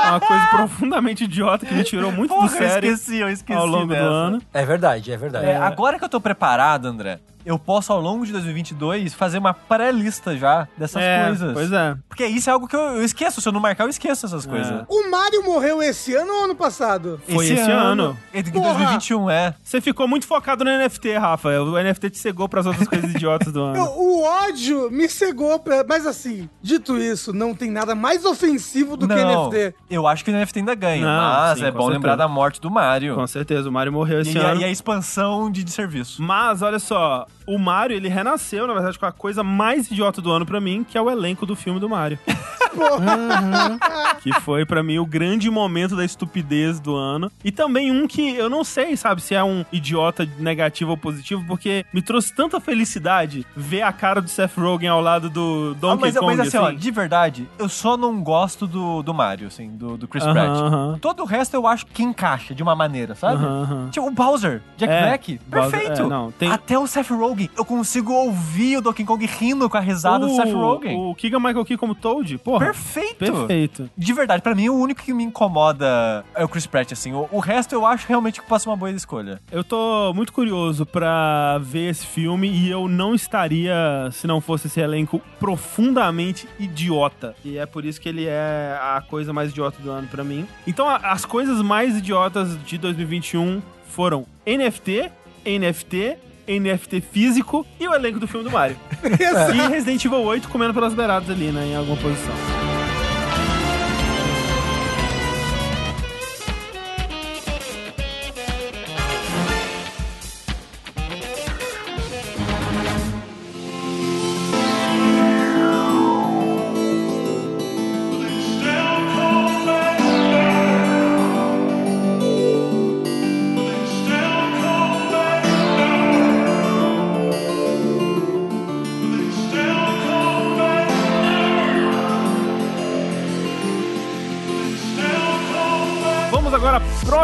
É uma coisa profundamente idiota que me tirou muito Porra, do eu sério esqueci, eu esqueci ao longo dessa. do ano. É verdade, é verdade. É, agora que eu tô preparado, André, eu posso ao longo de 2022 fazer uma pré-lista já dessas É, coisas. Pois é. Porque isso é algo que eu, eu esqueço. Se eu não marcar, eu esqueço essas É. coisas. O Mario morreu esse ano ou ano passado? Foi esse ano. Em Porra. 2021, é. Você ficou muito focado no NFT, Rafa. O NFT te cegou pras outras coisas idiotas do *laughs* ano. Eu- o ódio me cegou pra... Mas assim, dito isso, não tem nada mais ofensivo do que não, NFT. eu acho que o NFT ainda ganha. Não, mas sim, é bom certeza. lembrar da morte do Mario. Com certeza, o Mario morreu esse E, a, ano. e a expansão de, de serviço. Mas, olha só, o Mario, ele renasceu, na verdade, com a coisa mais idiota do ano pra mim, que é o elenco do filme do Mario. *laughs* que foi pra mim o grande momento da estupidez do ano. E também um que eu não sei, sabe, se é um idiota negativo ou positivo, porque me trouxe tanta felicidade ver a cara do Seth Rogen ao lado do Ah, Donkey mas, Kong. mas assim, ó, de verdade, eu só não gosto do, do Mario, assim, do, do Chris Pratt. Todo o resto eu acho que encaixa de uma maneira, sabe? Tipo, o Bowser, Jack É, Black, Bowser- perfeito. é, não, tem- Até o Seth Rogen, eu consigo ouvir o Donkey Kong rindo com a risada do Seth Rogen. O Keegan Michael Key como Toad, porra. Perfeito. Perfeito. De verdade, pra mim, o único que me incomoda é o Chris Pratt, assim. O, o resto eu acho realmente que ser uma boa escolha. Eu tô muito curioso pra ver esse filme e eu não estaria se não fosse esse elenco profundamente idiota. E é por isso que ele é a coisa mais idiota do ano pra mim. Então, as coisas mais idiotas de 2021 foram NFT, NFT, NFT físico e o elenco do filme do Mario. *laughs* e Resident Evil 8 comendo pelas beiradas ali, né, em alguma posição.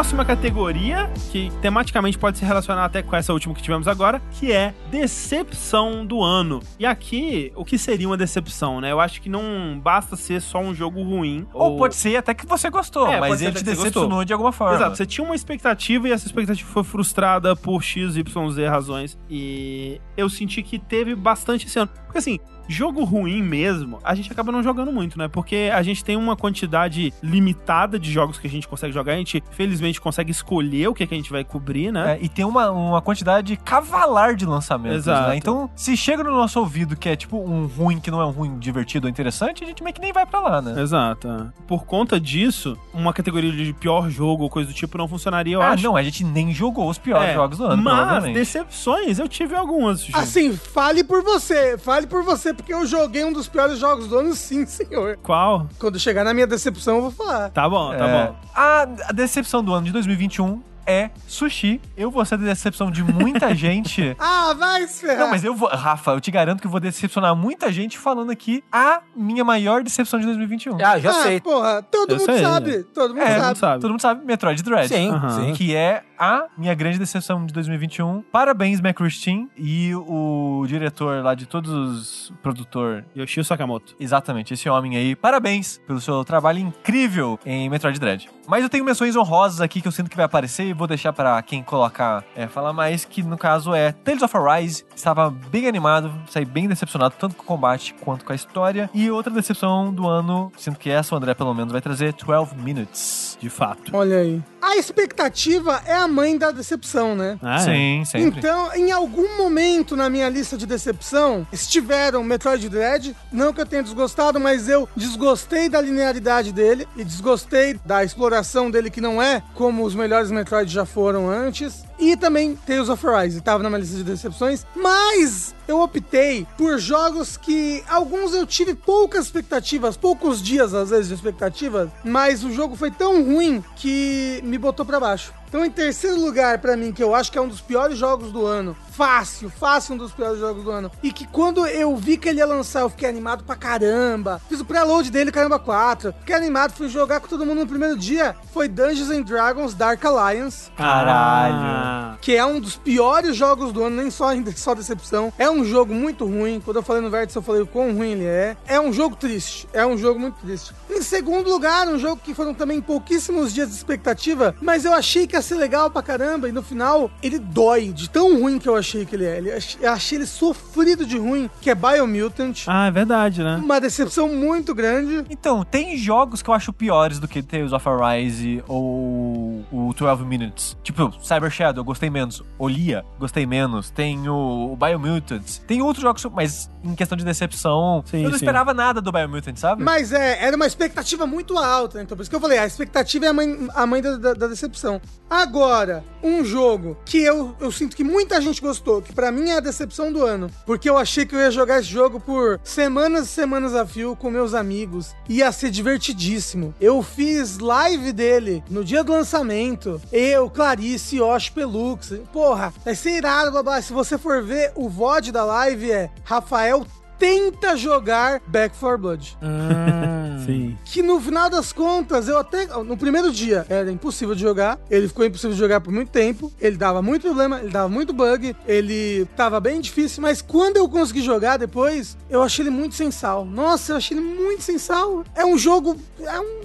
Próxima categoria, que tematicamente pode se relacionar até com essa última que tivemos agora, que é decepção do ano. E aqui, o que seria uma decepção, né? Eu acho que não basta ser só um jogo ruim. Ou, pode ser até que você gostou, É, mas ele te decepcionou gostou. de alguma forma. Exato, você tinha uma expectativa e essa expectativa foi frustrada por X, Y, Z razões. E eu senti que teve bastante esse ano. Porque assim, jogo ruim mesmo, a gente acaba não jogando muito, né? Porque a gente tem uma quantidade limitada de jogos que a gente consegue jogar. A gente, felizmente, consegue escolher o que, que a gente vai cobrir, né? É, e tem uma, uma quantidade cavalar de lançamentos, Exato. né? Então, se chega no nosso ouvido que é tipo um ruim que não é um ruim divertido ou interessante, a gente meio que nem vai pra lá, né? Exato. é. Por conta disso, uma categoria de pior jogo ou coisa do tipo não funcionaria, eu ah, acho. não, a gente nem jogou os piores É, jogos do ano, Mas decepções, eu tive algumas. Assim, fale por você. Fale por você, porque eu joguei um dos piores jogos do ano, sim, senhor. Qual? Quando chegar na minha decepção, eu vou falar. Tá bom, tá É, bom. A, a decepção do ano de 2021 é sushi. Eu vou ser a decepção de muita *laughs* gente. Ah, vai se ferrar. Não, mas eu vou. Rafa, eu te garanto que eu vou decepcionar muita gente falando aqui a minha maior decepção de 2021. Ah, já ah, sei. porra, todo Eu mundo sei, sabe. Todo mundo É, sabe. sabe. Todo mundo sabe, Metroid Dread. Sim, Aham. sim. Que é a minha grande decepção de 2021. Parabéns, McChristin e o diretor lá de todos os produtor. Yoshio Sakamoto. Exatamente, esse homem aí. Parabéns pelo seu trabalho incrível em Metroid Dread. Mas eu tenho menções honrosas aqui que eu sinto que vai aparecer e vou deixar pra quem colocar é, falar mais, que no caso é Tales of Arise. Estava bem animado, saí bem decepcionado tanto com o combate quanto com a história. E outra decepção do ano, sinto que essa o André pelo menos vai trazer 12 Minutes. De fato. Olha aí. A expectativa é a mãe da decepção, né? Ah, é. Sim, sempre. Então, em algum momento na minha lista de decepção, estiveram Metroid Dread. Não que eu tenha desgostado, mas eu desgostei da linearidade dele e desgostei da exploração dele, que não é como os melhores Metroid já foram antes. E também Tales of Arise, tava na minha lista de decepções. Mas eu optei por jogos que alguns eu tive poucas expectativas, poucos dias às vezes de expectativas, mas o jogo foi tão ruim que me botou pra baixo. Então, em terceiro lugar, pra mim, que eu acho que é um dos piores jogos do ano, fácil, fácil um dos piores jogos do ano, e que quando eu vi que ele ia lançar, eu fiquei animado pra caramba. Fiz o preload dele, caramba 4. Fiquei animado, fui jogar com todo mundo no primeiro dia. Foi Dungeons and Dragons Dark Alliance Caralho. Ah, que é um dos piores jogos do ano, nem só, *laughs* só decepção. É um jogo muito ruim. Quando eu falei no Vértice, eu falei o quão ruim ele é. É um jogo triste. É um jogo muito triste. Em segundo lugar, um jogo que foram também pouquíssimos dias de expectativa, mas eu achei que ia ser legal pra caramba. E no final, ele dói de tão ruim que eu achei que ele é. Ele- Eu achei ele sofrido de ruim, que é Biomutant. Ah, é verdade, né? Uma decepção muito grande. Então, tem jogos que eu acho piores do que Tales of Arise ou o 12 Minutes. Tipo, Cyber Shadow, eu gostei menos. Olia, gostei menos. Tem o, o Biomutant. Tem outros jogos, mas em questão de decepção, Sim, eu não sim. esperava nada do Biomutant, sabe? Mas é, era uma expectativa muito alta, então por isso que eu falei, a expectativa é a mãe, a mãe da, da- da decepção. Agora, um jogo que eu, eu sinto que muita gente gostou, que pra mim é a decepção do ano, porque eu achei que eu ia jogar esse jogo por semanas e semanas a fio com meus amigos, ia ser divertidíssimo. Eu fiz live dele no dia do lançamento, eu, Clarice, Yoshi Pelux, porra, vai ser irado, babá. Se você for ver, o VOD da live é Rafael tenta jogar Back 4 Blood. Hum. *laughs* Sim. Que no final das contas, eu até. No primeiro dia era impossível de jogar. Ele ficou impossível de jogar por muito tempo. Ele dava muito problema, ele dava muito bug. Ele tava bem difícil. Mas quando eu consegui jogar depois, eu achei ele muito sem sal. Nossa, eu achei ele muito sem sal. É um jogo. É um.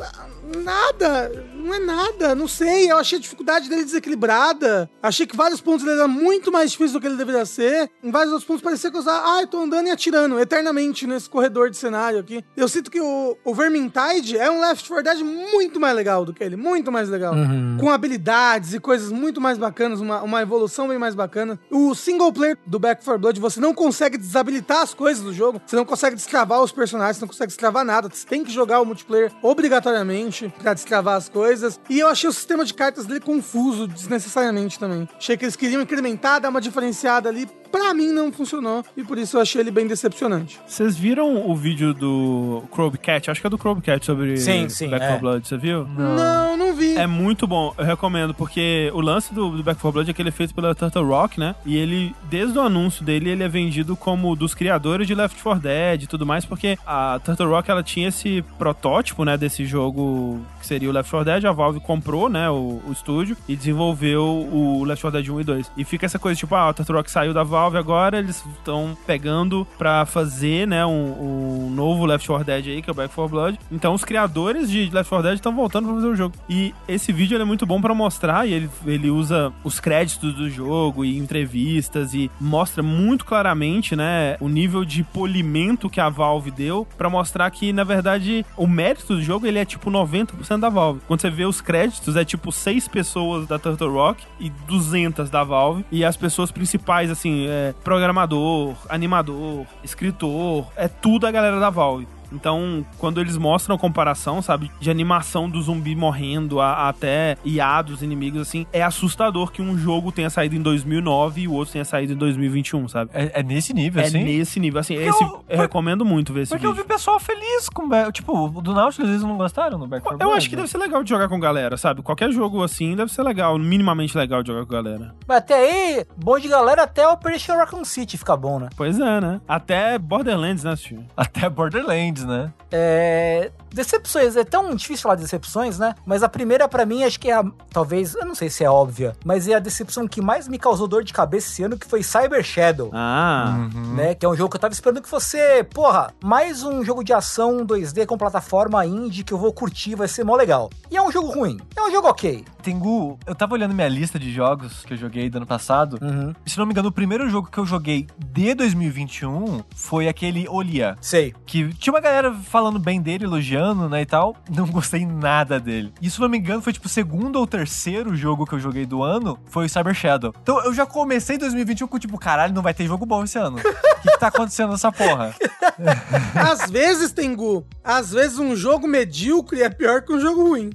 Nada, não é nada, não sei. Eu achei a dificuldade dele desequilibrada. Achei que vários pontos ele era muito mais difícil do que ele deveria ser. Em vários outros pontos parecia que eu usava, ah, eu tô andando e atirando eternamente nesse corredor de cenário aqui. Eu sinto que o, o Vermintide é um Left 4 Dead muito mais legal do que ele, muito mais legal. Com habilidades e coisas muito mais bacanas, uma, uma evolução bem mais bacana. O single player do Back 4 Blood, você não consegue desabilitar as coisas do jogo, você não consegue destravar os personagens, você não consegue destravar nada, você tem que jogar o multiplayer obrigatoriamente pra destravar as coisas. E eu achei o sistema de cartas dele confuso desnecessariamente também. Achei que eles queriam incrementar, dar uma diferenciada ali. Pra mim não funcionou e por isso eu achei ele bem decepcionante. Vocês viram o vídeo do Crowcat? Acho que é do Crowcat sobre Sim, sim, Back é. 4 Blood, você viu? Não, não vi. É muito bom, eu recomendo, porque o lance do, do Back 4 Blood é que ele é feito pela Turtle Rock, né? E ele, desde o anúncio dele, ele é vendido como dos criadores de Left 4 Dead e tudo mais, porque a Turtle Rock, ela tinha esse protótipo, né, desse jogo que seria o Left 4 Dead, a Valve comprou, né, o, o estúdio e desenvolveu o Left 4 Dead 1 e 2. E fica essa coisa, tipo, ah, a Turtle Rock saiu da Valve agora, eles estão pegando pra fazer, né, um, um novo Left 4 Dead aí, que é o Back 4 Blood. Então os criadores de Left 4 Dead estão voltando pra fazer o jogo. E esse vídeo é muito bom pra mostrar, e ele, ele usa os créditos do jogo e entrevistas e mostra muito claramente, né, o nível de polimento que a Valve deu pra mostrar que, na verdade, o mérito do jogo ele é tipo 90% da Valve. Quando você vê os créditos, é tipo 6 pessoas da Turtle Rock e 200 da Valve. E as pessoas principais, assim, é programador, animador, escritor, é tudo a galera da Valve. Então, quando eles mostram a comparação, sabe, de animação do zumbi morrendo a, a até IA dos inimigos, assim, é assustador que um jogo tenha saído em 2009 e o outro tenha saído em 2021, sabe? É, é nesse nível, É assim? nesse nível, assim, Porque esse, eu- eu, recomendo muito ver esse Porque eu vídeo. vi pessoal feliz com... Ba- Tipo, o do Nautilus eles não gostaram no Back 4 Eu acho que deve ser legal de jogar com galera, sabe? Qualquer jogo assim deve ser legal, minimamente legal de jogar com galera. Mas até aí, bom de galera, até Operation Raccoon City fica bom, né? Pois é, né? Até Borderlands, né, tio? Até Borderlands, né? É... Decepções, é tão difícil falar de decepções, né? Mas a primeira pra mim acho que é a, talvez, eu não sei se é óbvia, mas é a decepção que mais me causou dor de cabeça esse ano, que foi Cyber Shadow. Ah, Né, que é um jogo que eu tava esperando que fosse, porra, mais um jogo de ação 2D com plataforma indie que eu vou curtir, vai ser mó legal. E é um jogo ruim, é um jogo ok. Tengu, eu tava olhando minha lista de jogos que eu joguei do ano passado. Uhum. E, se não me engano, o primeiro jogo que eu joguei de 2021 foi aquele Olia. Sei. Que tinha uma galera falando bem dele, elogiando. né, e tal. Não gostei nada dele. E se não me engano, foi tipo o segundo ou terceiro jogo que eu joguei do ano, foi o Cyber Shadow. Então eu já comecei 2021 com tipo, caralho, não vai ter jogo bom esse ano. O que, que tá acontecendo nessa porra? *laughs* Às vezes, Tengu, às vezes um jogo medíocre é pior que um jogo ruim.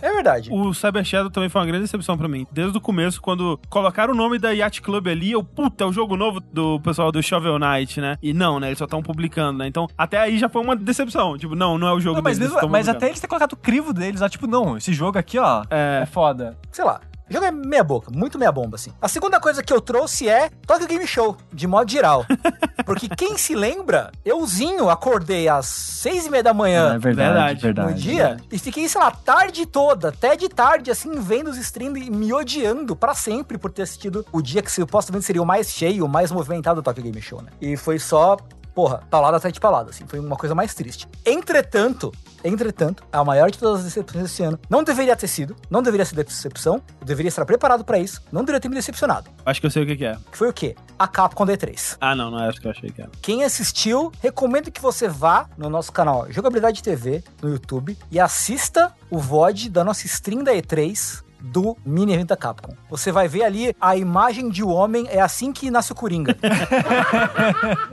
É verdade. O Cyber Shadow também foi uma grande decepção pra mim. Desde o começo, quando colocaram o nome da Yacht Club ali, eu, puta, é o jogo novo do pessoal do Shovel Knight, né? E não, né? Eles só estão publicando, né? Então, até aí já foi uma decepção. Tipo, não, não é o jogo Não, mas, deles, mesmo- mas até eles terem colocado o crivo deles lá, tipo, não, esse jogo aqui, ó, É. é foda. Sei lá. O jogo é meia boca, muito meia bomba, assim. A segunda coisa que eu trouxe é Tokyo Game Show, de modo geral. *laughs* Porque quem se lembra, euzinho acordei às seis e meia da manhã verdade, no dia e fiquei, sei lá, tarde toda, até de tarde, assim, vendo os streams e me odiando pra sempre por ter assistido o dia que supostamente seria o mais cheio, o mais movimentado do Tokyo Game Show, né? E foi só, porra, paulada atrás de paulada, assim, foi uma coisa mais triste. Entretanto, entretanto, a maior de todas as decepções desse ano não deveria ter sido, não deveria ser decepção, eu deveria estar preparado pra isso, não deveria ter me decepcionado. Acho que eu sei o que, que é. Que foi o quê? A Capcom D3. Ah, não, não é isso que eu achei que era. Quem assistiu, recomendo que você vá no nosso canal Jogabilidade TV no YouTube e assista o VOD da nossa stream da E3 do mini evento da Capcom. Você vai ver ali a imagem de um homem, é assim que nasce o Coringa. *laughs*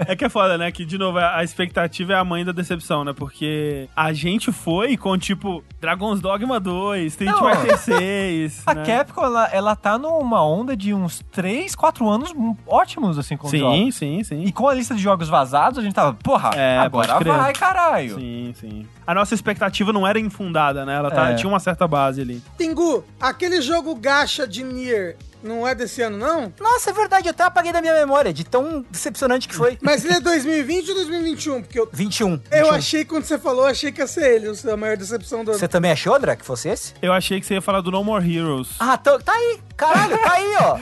É que é foda, né? Que, de novo, a a expectativa é a mãe da decepção, né? Porque a gente foi com, tipo, Dragon's Dogma 2, Street Não. Fighter 6. *laughs* A né? Capcom, ela, ela tá numa onda de uns 3, 4 anos ótimos, assim, com os jogos. Sim, sim, sim. E com a lista de jogos vazados, a gente tava, porra, É, agora vai, caralho. Sim, sim. A nossa expectativa não era infundada, né? Ela tá- É. tinha uma certa base ali. Tengu, aquele jogo gacha de Nier não é desse ano, não? Nossa, é verdade, eu até apaguei da minha memória, de tão decepcionante que foi. *laughs* Mas ele é 2020 ou 2021? Porque eu, 21. eu 21. achei, quando você falou, achei que ia ser ele, a maior decepção do ano. Você também achou, André, que fosse esse? Eu achei que você ia falar do No More Heroes. Ah, tá, tá aí. Caralho, tá aí, ó.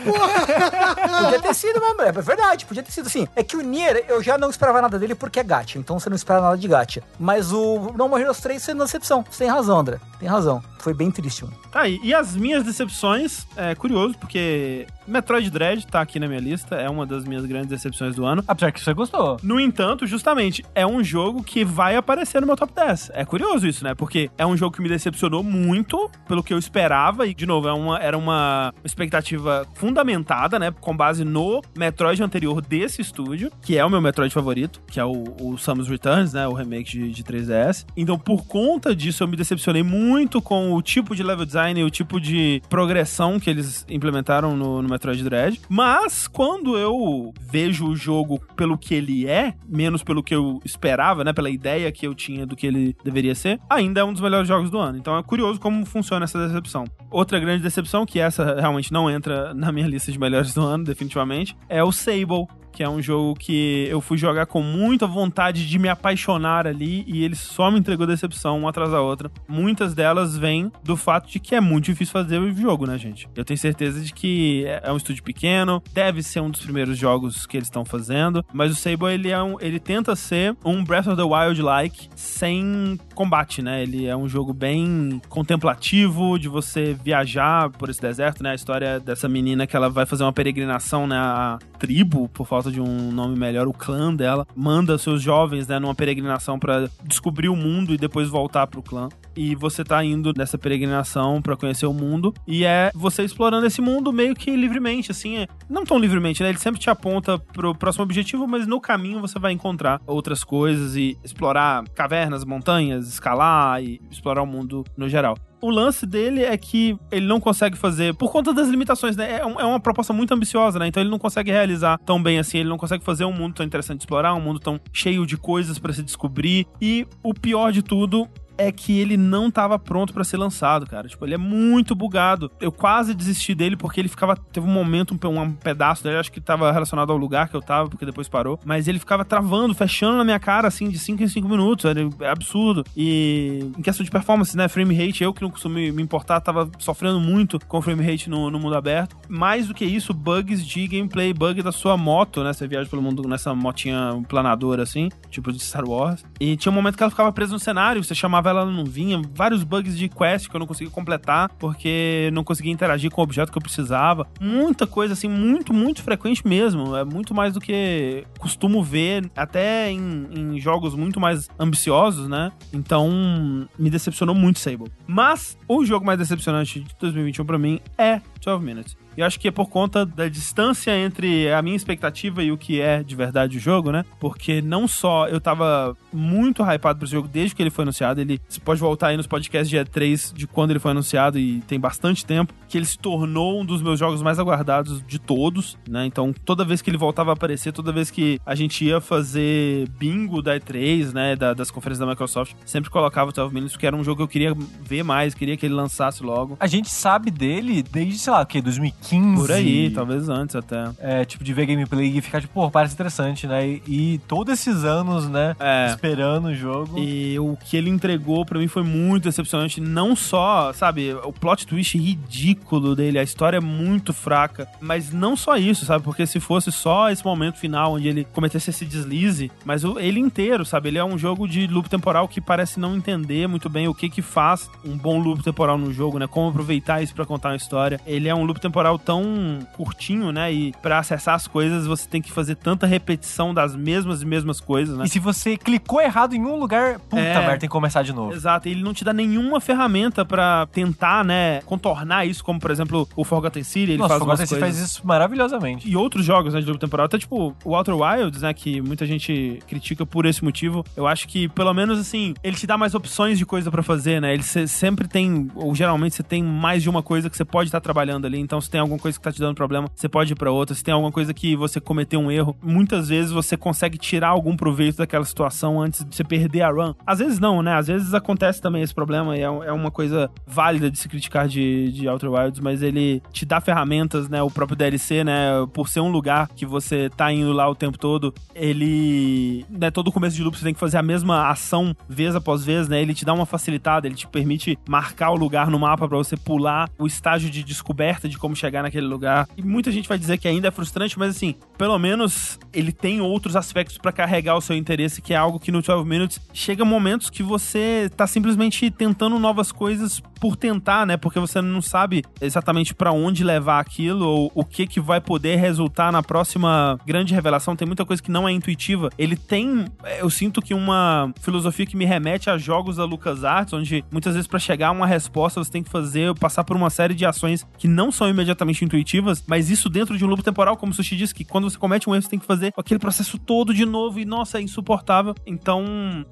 podia ter sido mesmo. É verdade, podia ter sido assim. É que o Nier, eu já não esperava nada dele porque é gacha. Então você não espera nada de gacha. Mas o No More Heroes 3 foi uma decepção. Você tem razão, André. Tem razão. Foi bem triste, mano. Tá aí. E as minhas decepções, é curioso, porque que Metroid Dread tá aqui na minha lista, é uma das minhas grandes decepções do ano. Apesar que você gostou. No entanto, justamente, é um jogo que vai aparecer no meu top 10. É curioso isso, né? Porque é um jogo que me decepcionou muito pelo que eu esperava. E, de novo, é uma, era uma expectativa fundamentada, né? Com base no Metroid anterior desse estúdio, que é o meu Metroid favorito, que é o, o Samus Returns, né? O remake de, de 3DS. Então, por conta disso, eu me decepcionei muito com o tipo de level design e o tipo de progressão que eles implementaram no, no Metroid Dread. Mas, quando eu vejo o jogo pelo que ele é, menos pelo que eu esperava, né? Pela ideia que eu tinha do que ele deveria ser, ainda é um dos melhores jogos do ano. Então é curioso como funciona essa decepção. Outra grande decepção, que essa realmente não entra na minha lista de melhores do ano, definitivamente, é o Sable. Que é um jogo que eu fui jogar com muita vontade de me apaixonar ali e ele só me entregou decepção uma atrás da outra. Muitas delas vêm do fato de que é muito difícil fazer o jogo, né, gente? Eu tenho certeza de que é um estúdio pequeno, deve ser um dos primeiros jogos que eles estão fazendo, mas o Sable ele é um, ele tenta ser um Breath of the Wild like sem combate, né? Ele é um jogo bem contemplativo de você viajar por esse deserto, né? A história dessa menina que ela vai fazer uma peregrinação, né? A tribo, por falta de um nome melhor, o clã dela, manda seus jovens, né, numa peregrinação pra descobrir o mundo e depois voltar pro clã. E você tá indo nessa peregrinação pra conhecer o mundo e é você explorando esse mundo meio que livremente, assim, é- não tão livremente, né? Ele sempre te aponta pro próximo objetivo, mas no caminho você vai encontrar outras coisas e explorar cavernas, montanhas, escalar e explorar o mundo no geral. O lance dele é que ele não consegue fazer, por conta das limitações, né? É, um- é uma proposta muito ambiciosa, né? Então ele não consegue realizar tão bem assim, ele não consegue fazer um mundo tão interessante de explorar, um mundo tão cheio de coisas pra se descobrir. E o pior de tudo é que ele não tava pronto pra ser lançado, cara. Tipo, ele é muito bugado. Eu quase desisti dele porque ele ficava. Teve um momento, um, um pedaço dele, acho que tava relacionado ao lugar que eu tava, porque depois parou. Mas ele ficava travando, fechando na minha cara, assim, de 5 em 5 minutos. Era é absurdo. E em questão de performance, né? Frame rate, eu que não costumo me importar, tava sofrendo muito com frame rate no, no mundo aberto. Mais do que isso, bugs de gameplay, bug da sua moto, né? Você viaja pelo mundo nessa motinha planadora, assim, tipo de Star Wars. E tinha um momento que ela ficava presa no cenário, você chamava chamava ela, não vinha. Vários bugs de quest que eu não conseguia completar porque não conseguia interagir com o objeto que eu precisava. Muita coisa, assim, muito, muito frequente mesmo. É muito mais do que costumo ver, até em, em jogos muito mais ambiciosos, né? Então, me decepcionou muito Sable. Mas, o jogo mais decepcionante de 2021 pra mim é 12 Minutes. E acho que é por conta da distância entre a minha expectativa e o que é de verdade o jogo, né? Porque não só eu tava muito hypado pro jogo desde que ele foi anunciado, ele você pode voltar aí nos podcasts de E3 de quando ele foi anunciado e tem bastante tempo, que ele se tornou um dos meus jogos mais aguardados de todos, né? Então, toda vez que ele voltava a aparecer, toda vez que a gente ia fazer bingo da E3, né, da, das conferências da Microsoft, sempre colocava o 12 Minutes, porque era um jogo que eu queria ver mais, queria que ele lançasse logo. A gente sabe dele desde, sei lá, o quê? 2015? Por aí, talvez antes até. É, tipo, de ver gameplay e ficar tipo, pô, parece interessante, né? E, e todos esses anos, né, É. esperando o jogo. E o que ele entregou pra mim foi muito decepcionante. Não só, sabe, o plot twist ridículo dele, a história é muito fraca. Mas não só isso, sabe? Porque se fosse só esse momento final onde ele cometesse esse deslize, mas ele inteiro, sabe? Ele é um jogo de loop temporal que parece não entender muito bem o que que faz um bom loop temporal no jogo, né? Como aproveitar isso pra contar uma história. Ele é um loop temporal tão curtinho, né? E pra acessar as coisas você tem que fazer tanta repetição das mesmas e mesmas coisas, né? E se você clicou errado em um lugar, puta É. merda, tem que começar de novo. Exato, e ele não te dá nenhuma ferramenta pra tentar, né, contornar isso, como por exemplo o Forgotten City, ele Nossa, faz Forgotten City faz isso maravilhosamente. E outros jogos né, de loop temporal, até tipo o Outer Wilds, né, que muita gente critica por esse motivo. Eu acho que, pelo menos assim, ele te dá mais opções de coisa pra fazer, né? Ele se- sempre tem, ou geralmente você tem mais de uma coisa que você pode estar trabalhando ali. Então, se tem alguma coisa que tá te dando problema, você pode ir pra outra. Se tem alguma coisa que você cometeu um erro, muitas vezes você consegue tirar algum proveito daquela situação antes de você perder a run. Às vezes não, né? Às vezes acontece também esse problema e é, é uma coisa válida de se criticar de, de Outer Wilds, mas ele te dá ferramentas, né? O próprio DLC, né? Por ser um lugar que você tá indo lá o tempo todo, ele. Né, todo começo de loop você tem que fazer a mesma ação vez após vez, né? Ele te dá uma facilitada, ele te permite marcar o lugar no mapa pra você pular o estágio de descoberta de como chegar naquele lugar. E muita gente vai dizer que ainda é frustrante, mas assim, pelo menos ele tem outros aspectos pra carregar o seu interesse, que é algo que no 12 Minutes chega momentos que você tá simplesmente tentando novas coisas por tentar, né? Porque você não sabe exatamente pra onde levar aquilo ou o que que vai poder resultar na próxima grande revelação. Tem muita coisa que não é intuitiva. Ele tem, eu sinto que uma filosofia que me remete a jogos da LucasArts, onde muitas vezes pra chegar a uma resposta você tem que fazer, passar por uma série de ações que não são imediatamente intuitivas, mas isso dentro de um loop temporal, como o Sushi disse, que quando você comete um erro você tem que fazer aquele processo todo de novo e nossa, é insuportável. Então,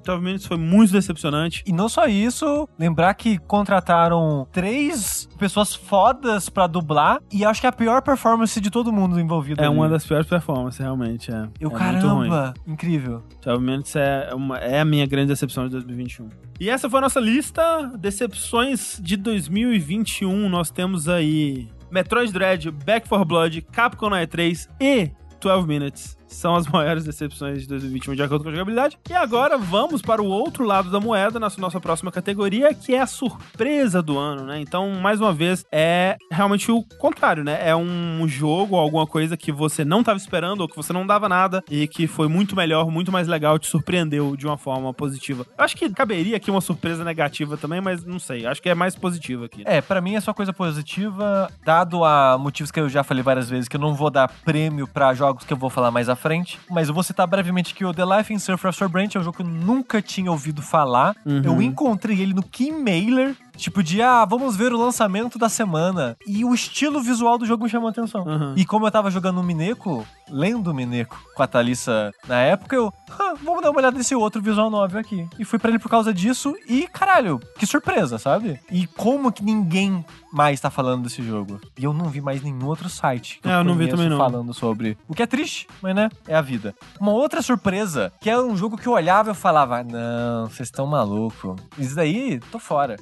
12 Minutes foi muito decepcionante. E não só isso, lembrar que contrataram três pessoas fodas pra dublar e acho que é a pior performance de todo mundo envolvido. É ali. uma das piores performances, realmente. É, Eu, é caramba, incrível. 12 Minutes é, uma- é a minha grande decepção de 2021. E essa foi a nossa lista decepções de 2021. Nós temos aí Metroid Dread, Back 4 Blood, Capcom Night 3 e 12 Minutes. São as *laughs* maiores decepções de 2021 de acordo com a jogabilidade. E agora vamos para o outro lado da moeda, na nossa próxima categoria, que é a surpresa do ano, né? Então, mais uma vez, é realmente o contrário, né? É um jogo, alguma coisa que você não estava esperando ou que você não dava nada e que foi muito melhor, muito mais legal, te surpreendeu de uma forma positiva. Eu acho que caberia aqui uma surpresa negativa também, mas não sei. Acho que é mais positiva aqui. É, pra mim é só coisa positiva, dado a motivos que eu já falei várias vezes, que eu não vou dar prêmio pra jogos que eu vou falar mais à frente, mas eu vou citar brevemente que o The Life in Surf After Branch é um jogo que eu nunca tinha ouvido falar. Uhum. Eu encontrei ele no Keymailer, tipo de, ah, vamos ver o lançamento da semana. E o estilo visual do jogo me chamou a atenção. Uhum. E como eu tava jogando o Mineco, lendo o Mineco com a Thalissa na época, eu, ah, vamos dar uma olhada nesse outro visual novel aqui. E fui pra ele por causa disso e, caralho, que surpresa, sabe? E como que ninguém mais tá falando desse jogo. E eu não vi mais nenhum outro site que É, eu não vi também não. falando sobre. O que é triste, mas né, é a vida. Uma outra surpresa, que é um jogo que eu olhava e eu falava, não, vocês estão maluco. Isso daí, tô fora.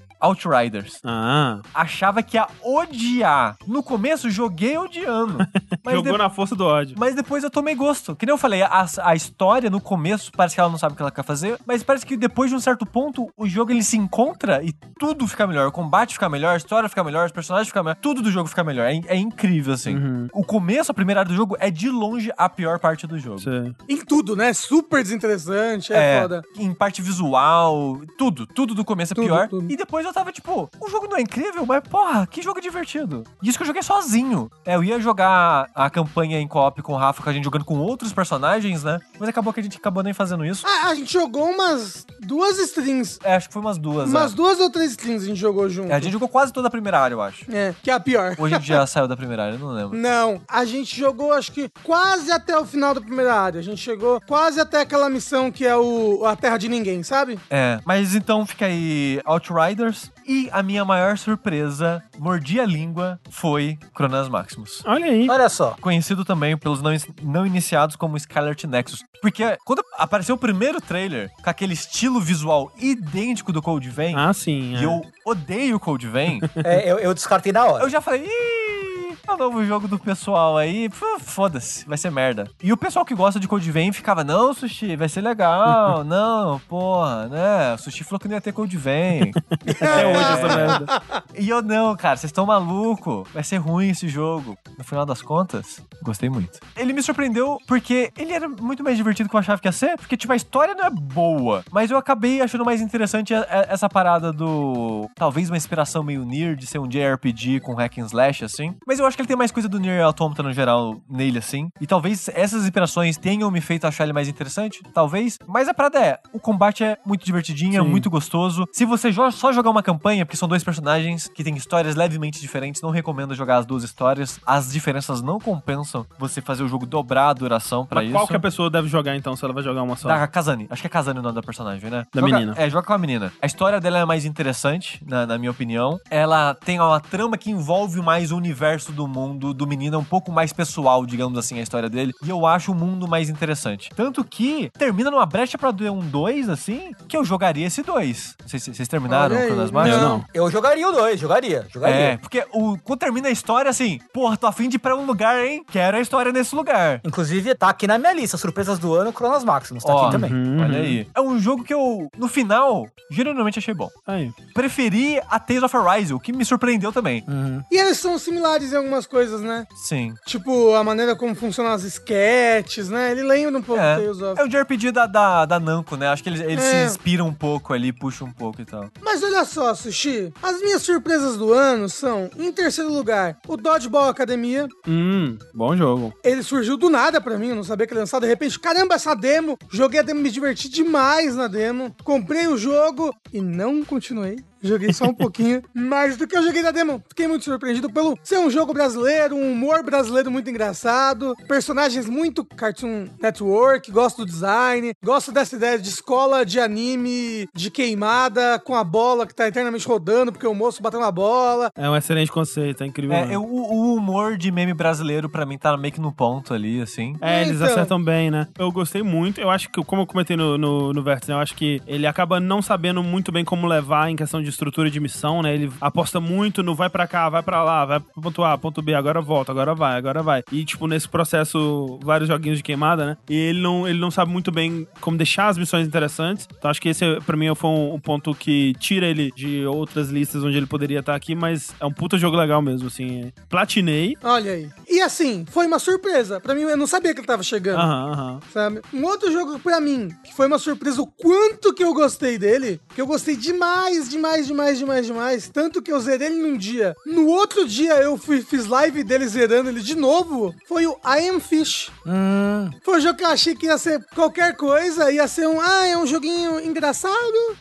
Outriders. Ah, Achava que ia odiar. No começo, joguei odiando. *laughs* Mas, jogou de- na força do ódio. mas depois eu tomei gosto. Que nem eu falei, a, a história no começo parece que ela não sabe o que ela quer fazer, mas parece que depois de um certo ponto o jogo ele se encontra e tudo fica melhor. O combate fica melhor, a história fica melhor, os personagens ficam melhor, tudo do jogo fica melhor. É, é incrível, assim. Uhum. O começo, a primeira área do jogo, é de longe a pior parte do jogo. Sei. Em tudo, né? Super desinteressante, é, foda. em parte visual, tudo, tudo do começo é Tudo, pior. tudo. E depois eu tava tipo, o jogo não é incrível, mas porra, que jogo divertido. E isso que eu joguei sozinho. É, eu ia jogar a campanha em co-op com o Rafa, com a gente jogando com outros personagens, né? Mas acabou que a gente acabou nem fazendo isso. Ah, a gente jogou umas duas strings. É, acho que foi umas duas. Umas é. duas ou três strings a gente jogou junto. É, a gente jogou quase toda a primeira área, eu acho. É, que é a pior. A gente já saiu da primeira área, eu não lembro. Não, a gente jogou acho que quase até o final da primeira área. A gente chegou quase até aquela missão que é o a Terra de Ninguém, sabe? É, mas então fica aí Outriders. E a minha maior surpresa, mordi a língua, foi Chronas Maximus. Olha aí. Olha só. conhecido também pelos não, não iniciados como Scarlet Nexus. Porque quando apareceu o primeiro trailer com aquele estilo visual idêntico do Code Vein, Ah, sim. e é. eu odeio o Code Vein, *laughs* É, eu, eu descartei na hora. eu já falei, Ih, é o novo jogo do pessoal aí, foda-se, vai ser merda. E o pessoal que gosta de Code Vein ficava, não, Sushi, vai ser legal, *laughs* não, porra, né, o Sushi falou que não ia ter Code Vein. Até *laughs* hoje essa merda. E eu não, cara, vocês estão maluco. Vai ser ruim esse jogo. No final das contas, gostei muito. Ele me surpreendeu porque ele era muito mais divertido do que eu achava que ia ser, porque tipo a história não é boa, mas eu acabei achando mais interessante essa parada do talvez uma inspiração meio Nier de ser um JRPG com hack and slash assim. Mas eu acho que ele tem mais coisa do Nier Automata no geral nele assim. E talvez essas inspirações tenham me feito achar ele mais interessante, talvez. Mas a parada é, o combate é muito divertidinho, é muito gostoso. Se você só jogar uma campanha, porque são dois personagens que têm histórias levemente diferentes, não recomendo jogar as duas histórias. As diferenças não compensam você fazer o jogo dobrar a duração pra Mas isso. qual que a pessoa deve jogar então, se ela vai jogar uma só? Da Kazani. Acho que é Kazani o nome da personagem, né? Da Joga- menina. É, joga com a menina. A história dela é mais interessante, na, na minha opinião. Ela tem uma trama que envolve mais o universo do mundo do menino, é um pouco mais pessoal, digamos assim, a história dele. E eu acho o mundo mais interessante. Tanto que termina numa brecha pra um 2, assim, que eu jogaria esse 2. Vocês, vocês terminaram o Chronas Eu Master? não. Eu jogaria o 2, jogaria, jogaria. É, porque o, quando termina a história, assim, porra, tô afim de ir pra um lugar, hein? Quero a história nesse lugar. Inclusive, tá aqui na minha lista, surpresas do ano, Chronos Maximus, tá Ó, aqui também. Uhum. Olha aí. É um jogo que eu, no final, genuinamente achei bom. Aí. Preferi a Tales of Arise, o que me surpreendeu também. Uhum. E eles são similares em algumas coisas, né? Sim. Tipo, a maneira como funcionam as sketches, né? Ele lembra um pouco É. Tales of. É o JRPG da, da, da Namco, né? Acho que eles, eles É. se inspiram um pouco ali, puxam um pouco e tal. Mas olha só, Sushi. As minhas surpresas do ano são, em terceiro lugar, o Dodgeball Academia. Hum, bom jogo. Ele surgiu do nada pra mim, eu não sabia que ele ia lançar. De repente, caramba, essa demo. Joguei a demo, me diverti demais na demo. Comprei o jogo e não continuei. Joguei só um *laughs* pouquinho. Mas do que eu joguei na demo, fiquei muito surpreendido pelo ser um jogo brasileiro, um humor brasileiro muito engraçado, personagens muito Cartoon Network, gosto do design, gosto dessa ideia de escola de anime, de queimada, com a bola que tá eternamente rodando, porque o moço bateu na bola. É um excelente conceito, é incrível. É, eu- o, o humor de meme brasileiro, pra mim, tá meio que no ponto ali, assim. É, eles Então. acertam bem, né? Eu gostei muito. Eu acho que, como eu comentei no, no, no Vértice, né, eu acho que ele acaba não sabendo muito bem como levar em questão de estrutura de missão, né? Ele aposta muito no vai pra cá, vai pra lá, vai pro ponto A, ponto B, agora volta, agora vai, agora vai. E, tipo, nesse processo, vários joguinhos de queimada, né? E ele não, ele não sabe muito bem como deixar as missões interessantes. Então, acho que esse, pra mim, foi um, um ponto que tira ele de outras listas onde ele poderia estar aqui, mas é um puta jogo legal mesmo, assim. Platinei. Olha aí. E assim, foi uma surpresa. Pra mim, eu não sabia que ele tava chegando. Aham, aham. sabe? Um outro jogo pra mim, que foi uma surpresa o quanto que eu gostei dele, que eu gostei demais, demais, demais, demais, demais, tanto que eu zerei ele num dia. No outro dia eu fui, fiz live dele zerando ele de novo, foi o I Am Fish. Hum, Foi um jogo que eu achei que ia ser qualquer coisa, ia ser um, ah, é um joguinho engraçado,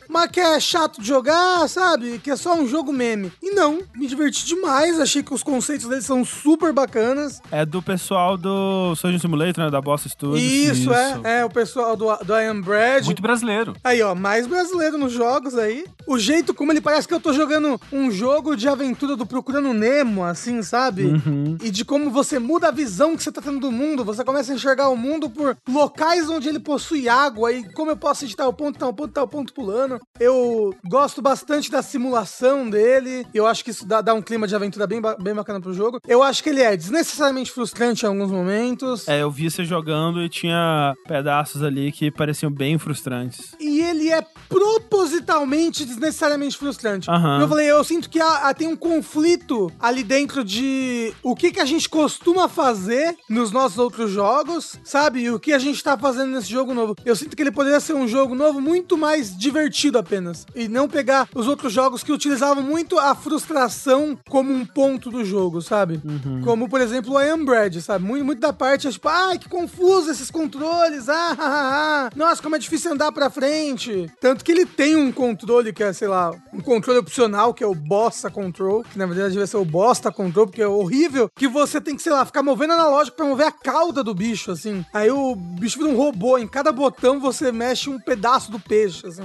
mas que é chato de jogar, sabe? Que é só um jogo meme. E não, me diverti demais, achei que os conceitos dele são super bacanas. É do pessoal do Surgeon Simulator, né? Da Boss Studios. Isso, é, é o pessoal do, do I Am Bread. Muito brasileiro. Aí, ó, mais brasileiro nos jogos aí. O jeito como ele parece que eu tô jogando um jogo de aventura do Procurando Nemo, assim, sabe? Uhum. E de como você muda a visão que você tá tendo do mundo. Você começa a enxergar o mundo por locais onde ele possui água e como eu posso de tal ponto, tal ponto, tal ponto pulando. Eu gosto bastante da simulação dele. Eu acho que isso dá, dá um clima de aventura bem, bem bacana pro jogo. Eu acho que ele é desnecessariamente frustrante em alguns momentos. É, eu vi você jogando e tinha pedaços ali que pareciam bem frustrantes. E ele é propositalmente desnecessariamente frustrante. Aham. Eu falei, eu sinto que há- há- tem um conflito ali dentro de o que, que a gente costuma fazer nos nossos outros jogos, sabe? E o que a gente tá fazendo nesse jogo novo. Eu sinto que ele poderia ser um jogo novo muito mais divertido apenas. E não pegar os outros jogos que utilizavam muito a frustração como um ponto do jogo, sabe? Como, por exemplo, o I Am Bread, sabe? Muito, muito da parte é tipo, ai, que confuso esses controles, ah, ah, ah, ah. nossa, como é difícil andar pra frente. Tanto que ele tem um controle que é, sei lá, um controle opcional, que é o Bossa Control, que na verdade deve ser o Bosta Control, porque é horrível, que você tem que, sei lá, ficar movendo analógico pra mover a cauda do bicho, assim. Aí o bicho vira um robô, em cada botão você mexe um pedaço do peixe, assim.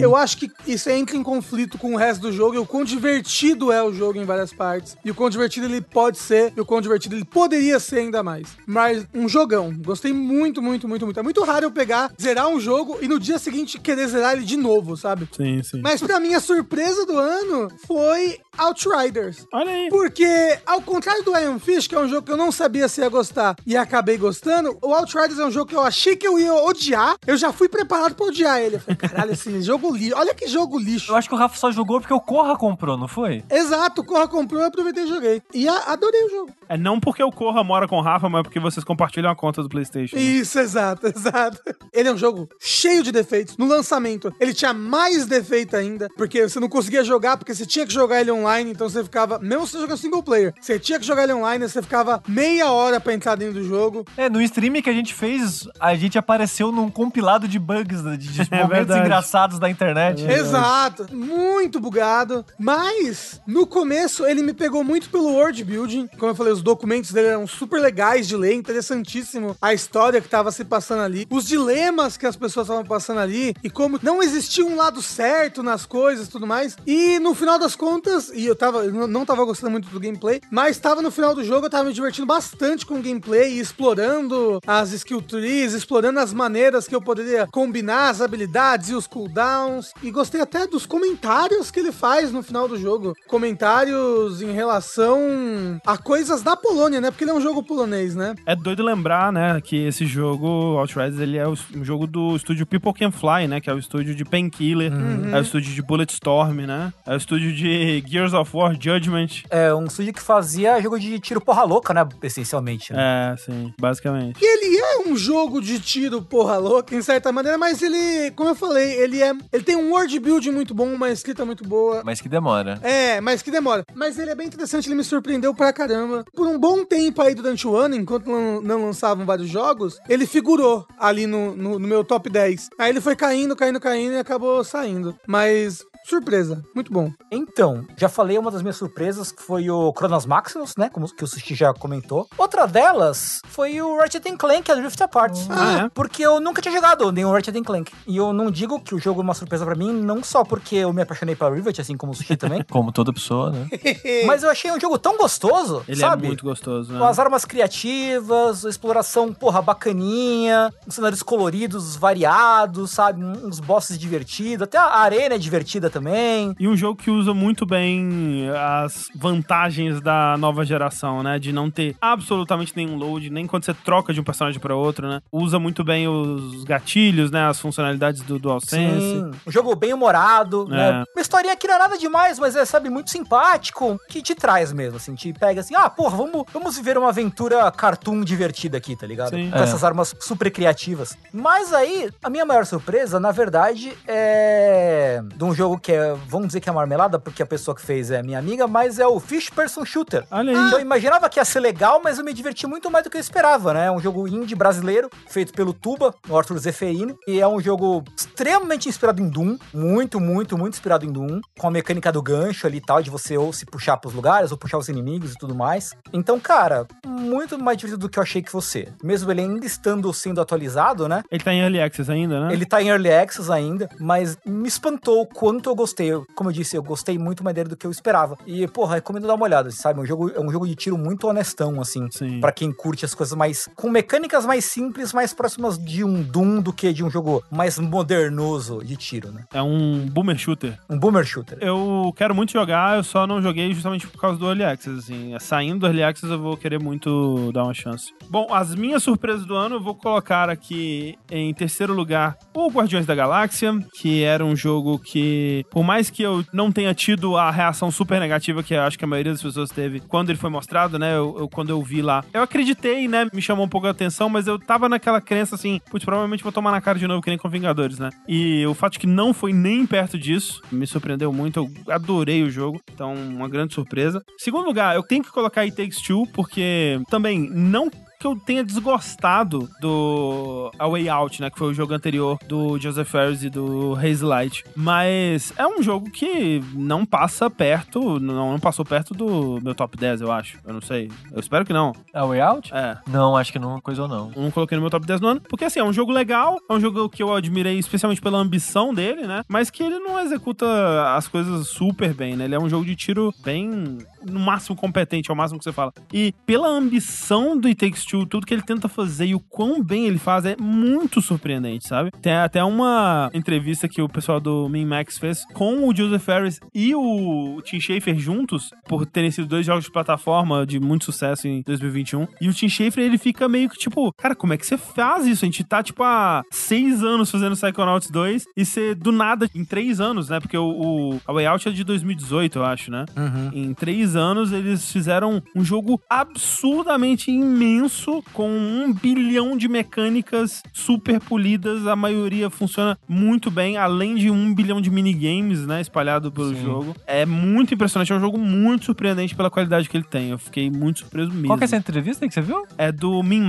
Eu acho que isso entra em conflito com o resto do jogo e o quão divertido é o jogo em várias partes. E o quão divertido ele pode ser e o quão divertido ele poderia ser ainda mais. Mas um jogão. Gostei muito, muito, muito, muito. É muito raro eu pegar, zerar um jogo e no dia seguinte querer zerar ele de novo, sabe? Sim, sim. Mas pra mim a surpresa do ano foi Outriders. Olha aí. Porque, ao contrário do Iron Fish, que é um jogo que eu não sabia se ia gostar e acabei gostando, o Outriders é um jogo que eu achei que eu ia odiar. Eu já fui preparado pra odiar ele. Eu falei, caralho, esse *laughs* jogo lixo. Olha que jogo lixo. Eu acho que o Rafa só jogou porque o Corra comprou, não foi? Exato, o Corra comprou, eu aproveitei e joguei. E a- adorei o jogo. É não porque o Corra mora com o Rafa, mas porque vocês compartilham a conta do PlayStation. Isso, exato, *laughs* exato. Ele é um jogo cheio de defeitos. No lançamento, ele tinha mais defeito ainda, porque você não conseguia jogar, porque você tinha que jogar ele online, então você ficava, mesmo se você jogando single player, você tinha que jogar ele online, você ficava meia hora pra entrar dentro do jogo. É, no stream que a gente fez, a gente apareceu num compilado de bugs, né, de, de *laughs* É momentos verdade. engraçados da internet. Exato, muito bugado. Mas no começo ele me pegou muito pelo world building. Como eu falei, os documentos dele eram super legais de ler, interessantíssimo a história que tava se passando ali, os dilemas que as pessoas estavam passando ali e como não existia um lado certo nas coisas, e tudo mais. E no final das contas, e eu tava eu não- tava gostando muito do gameplay, mas tava no final do jogo, eu tava me divertindo bastante com o gameplay, explorando as skill trees, explorando as maneiras que eu poderia combinar as habilidades e os cooldowns. E gostei até dos comentários que ele faz no final do jogo. Comentários em relação a coisas da Polônia, né? Porque ele é um jogo polonês, né? É doido lembrar, né, que esse jogo, Outriders, ele é um jogo do estúdio People Can Fly, né, que é o estúdio de Painkiller, é o estúdio de Bulletstorm, né, é o estúdio de Gears of War Judgment. É um estúdio que fazia jogo de tiro porra louca, né? Essencialmente. né? É, sim, basicamente. E ele é um jogo de tiro porra louca, em certa maneira, mas ele, como eu falei, ele é. Ele tem um world building muito bom, uma escrita muito boa. Mas que demora. É, mas que demora. Mas ele é bem interessante, ele me surpreendeu pra caramba. Por um bom tempo aí durante o ano, enquanto não, não lançavam vários jogos, ele figurou ali no, no, no meu top 10. Aí ele foi caindo, caindo, caindo e acabou saindo. Mas, surpresa, muito bom. Então, já falei uma das minhas surpresas, que foi o Chronos Maximus, né? Como que o Sushi já comentou. Outra delas foi o Ratchet Clank, a Rift Apart. Ah, é? Porque eu nunca tinha jogado nenhum Ratchet Clank. E eu não digo que o jogo é uma surpresa pra mim, não só porque eu me apaixonei pela Rivet, assim como o Sushi também. *laughs* Como toda pessoa, né? *laughs* mas eu achei um jogo tão gostoso, Ele sabe? é muito gostoso, né? Com as armas criativas, a exploração, porra, bacaninha, uns cenários coloridos, variados, sabe? Uns bosses divertidos, até a arena é divertida também. E um jogo que usa muito bem as vantagens da nova geração, né? De não ter absolutamente nenhum load, nem quando você troca de um personagem pra outro, né? Usa muito bem os gatilhos, né? As funcionalidades do DualSense. Sim, um jogo bem humorado, É. né? Uma historinha que não é nada demais, mas é, sabe, muito simpático, que te traz mesmo, assim, te pega assim, ah, porra, vamos, vamos viver uma aventura cartoon divertida aqui, tá ligado? Sim. Com É. essas armas super criativas. Mas aí, a minha maior surpresa, na verdade, é de um jogo que é, vamos dizer que é marmelada, porque a pessoa que fez é minha amiga, mas é o Fish Person Shooter. Olha aí. Então eu imaginava que ia ser legal, mas eu me diverti muito mais do que eu esperava, né? É um jogo indie brasileiro, feito pelo Tuba, o Arthur Zeferini, e é um jogo extremamente inspirado em Doom, muito, muito, muito inspirado em Doom, com a mecânica do gancho ali e tal, de você ou se puxar pros lugares, ou puxar os inimigos e tudo mais. Então, cara, muito mais divertido do que eu achei que fosse. Mesmo ele ainda estando sendo atualizado, né? Ele tá em Early Access ainda, né? Ele tá em Early Access ainda, mas me espantou o quanto eu gostei. Eu- como eu disse, eu gostei muito mais dele do que eu esperava. E, porra, recomendo dar uma olhada, sabe? É um jogo, é um jogo de tiro muito honestão, assim. Sim. Pra quem curte as coisas mais. com mecânicas mais simples, mais próximas de um Doom do que de um jogo mais modernoso de tiro, né? É um boomer shooter. Um boomer shooter. Eu quero muito jogar, eu só não joguei justamente por causa do Early Access, assim. Saindo do Early Access, eu vou querer muito dar uma chance. Bom, as minhas surpresas do ano, eu vou colocar aqui em terceiro lugar o Guardiões da Galáxia, que era um jogo que, por mais que eu não tenha tido a reação super negativa que eu acho que a maioria das pessoas teve quando ele foi mostrado, né? Eu, eu- quando eu vi lá, eu acreditei, né? Me chamou um pouco a atenção, mas eu tava naquela crença assim, putz, provavelmente vou tomar na cara de novo, que nem com Vingadores, né? E o fato que não foi nem perto disso me surpreendeu muito. Eu adorei o jogo, então uma grande surpresa. Segundo lugar, eu tenho que colocar It Takes Two, porque também não que eu tenha desgostado do A Way Out, né? Que foi o jogo anterior do Joseph Ferris e do Haze Light. Mas é um jogo que não passa perto, não, não passou perto do meu top 10, eu acho. Eu não sei. Eu espero que não. A Way Out? É. Não, acho que não coisou não. Não coloquei no meu top 10 no ano, porque assim, é um jogo legal, é um jogo que eu admirei especialmente pela ambição dele, né? Mas que ele não executa as coisas super bem, né? Ele é um jogo de tiro bem, no máximo competente, é o máximo que você fala. E pela ambição do It Takes Two, tudo que ele tenta fazer e o quão bem ele faz é muito surpreendente, sabe? Tem até uma entrevista que o pessoal do Min Max fez com o Joseph Ferris e o Tim Schafer juntos, por terem sido dois jogos de plataforma de muito sucesso em 2021. E o Tim Schafer, ele fica meio que tipo, cara, como é que você faz isso? A gente tá, tipo, há seis anos fazendo Psychonauts 2 e você, do nada, em três anos, né? Porque o, o a Way Out é de 2018, eu acho, né? Em três anos, eles fizeram um jogo absurdamente imenso, com um bilhão de mecânicas super polidas. A maioria funciona muito bem, além de um bilhão de minigames, né? Espalhado pelo Sim. jogo. É muito impressionante, é um jogo muito surpreendente pela qualidade que ele tem. Eu fiquei muito surpreso mesmo. Qual que é essa entrevista que você viu? É do. Min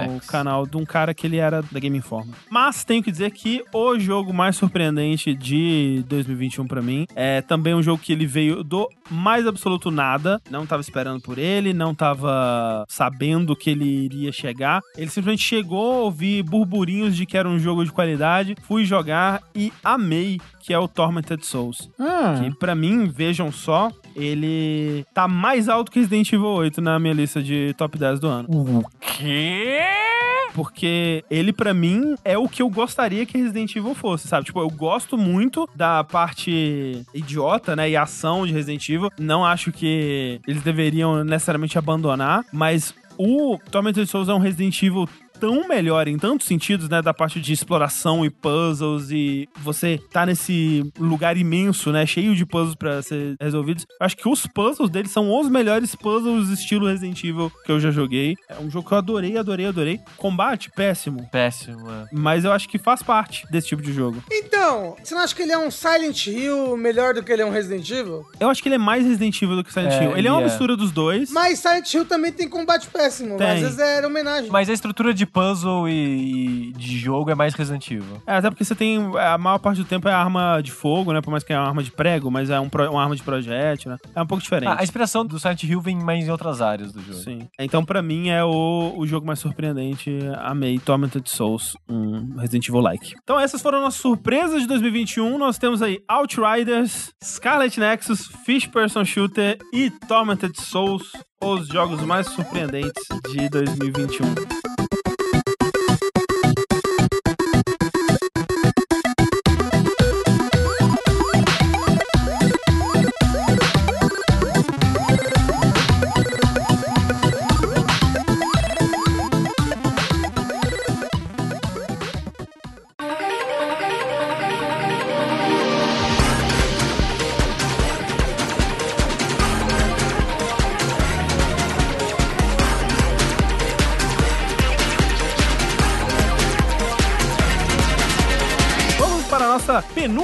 É o canal de um cara que ele era da Game Informer. Mas tenho que dizer que o jogo mais surpreendente de 2021 pra mim é também um jogo que ele veio do mais absoluto nada. Não tava esperando por ele, não tava sabendo que ele iria chegar. Ele simplesmente chegou, ouvi burburinhos de que era um jogo de qualidade, fui jogar e amei, que é o Tormented Souls. Que pra mim, vejam só, ele tá mais alto que Resident Evil 8 na minha lista de top 10 do ano. O quê? Porque ele, pra mim, é o que eu gostaria que Resident Evil fosse, sabe? Tipo, eu gosto muito da parte idiota, né? E ação de Resident Evil. Não acho que eles deveriam necessariamente abandonar, mas o Tormented Souls é um Resident Evil tão melhor em tantos sentidos, né, da parte de exploração e puzzles e você tá nesse lugar imenso, né, cheio de puzzles pra ser resolvidos. Eu acho que os puzzles dele são os melhores puzzles estilo Resident Evil que eu já joguei. É um jogo que eu adorei, adorei, adorei. Combate péssimo, Péssimo, é. mas eu acho que faz parte desse tipo de jogo. Então, você não acha que ele é um Silent Hill melhor do que ele é um Resident Evil? Eu acho que ele é mais Resident Evil do que Silent É, Hill. Ele é uma é. mistura dos dois. Mas Silent Hill também tem combate péssimo. Tem. Às vezes era homenagem. Mas a estrutura de puzzle e, e de jogo é mais Resident Evil. É, até porque você tem. A maior parte do tempo é arma de fogo, né? Por mais que é uma arma de prego, mas é um pro- uma arma de projétil, né? É um pouco diferente. Ah, a inspiração do Silent Hill vem mais em outras áreas do jogo. Sim. Então, pra mim, é o, o jogo mais surpreendente. Amei Tormented Souls, um Resident Evil-like. Então, essas foram nossas surpresas de 2021. Nós temos aí Outriders, Scarlet Nexus, Fish Person Shooter e Tormented Souls, os jogos mais surpreendentes de 2021.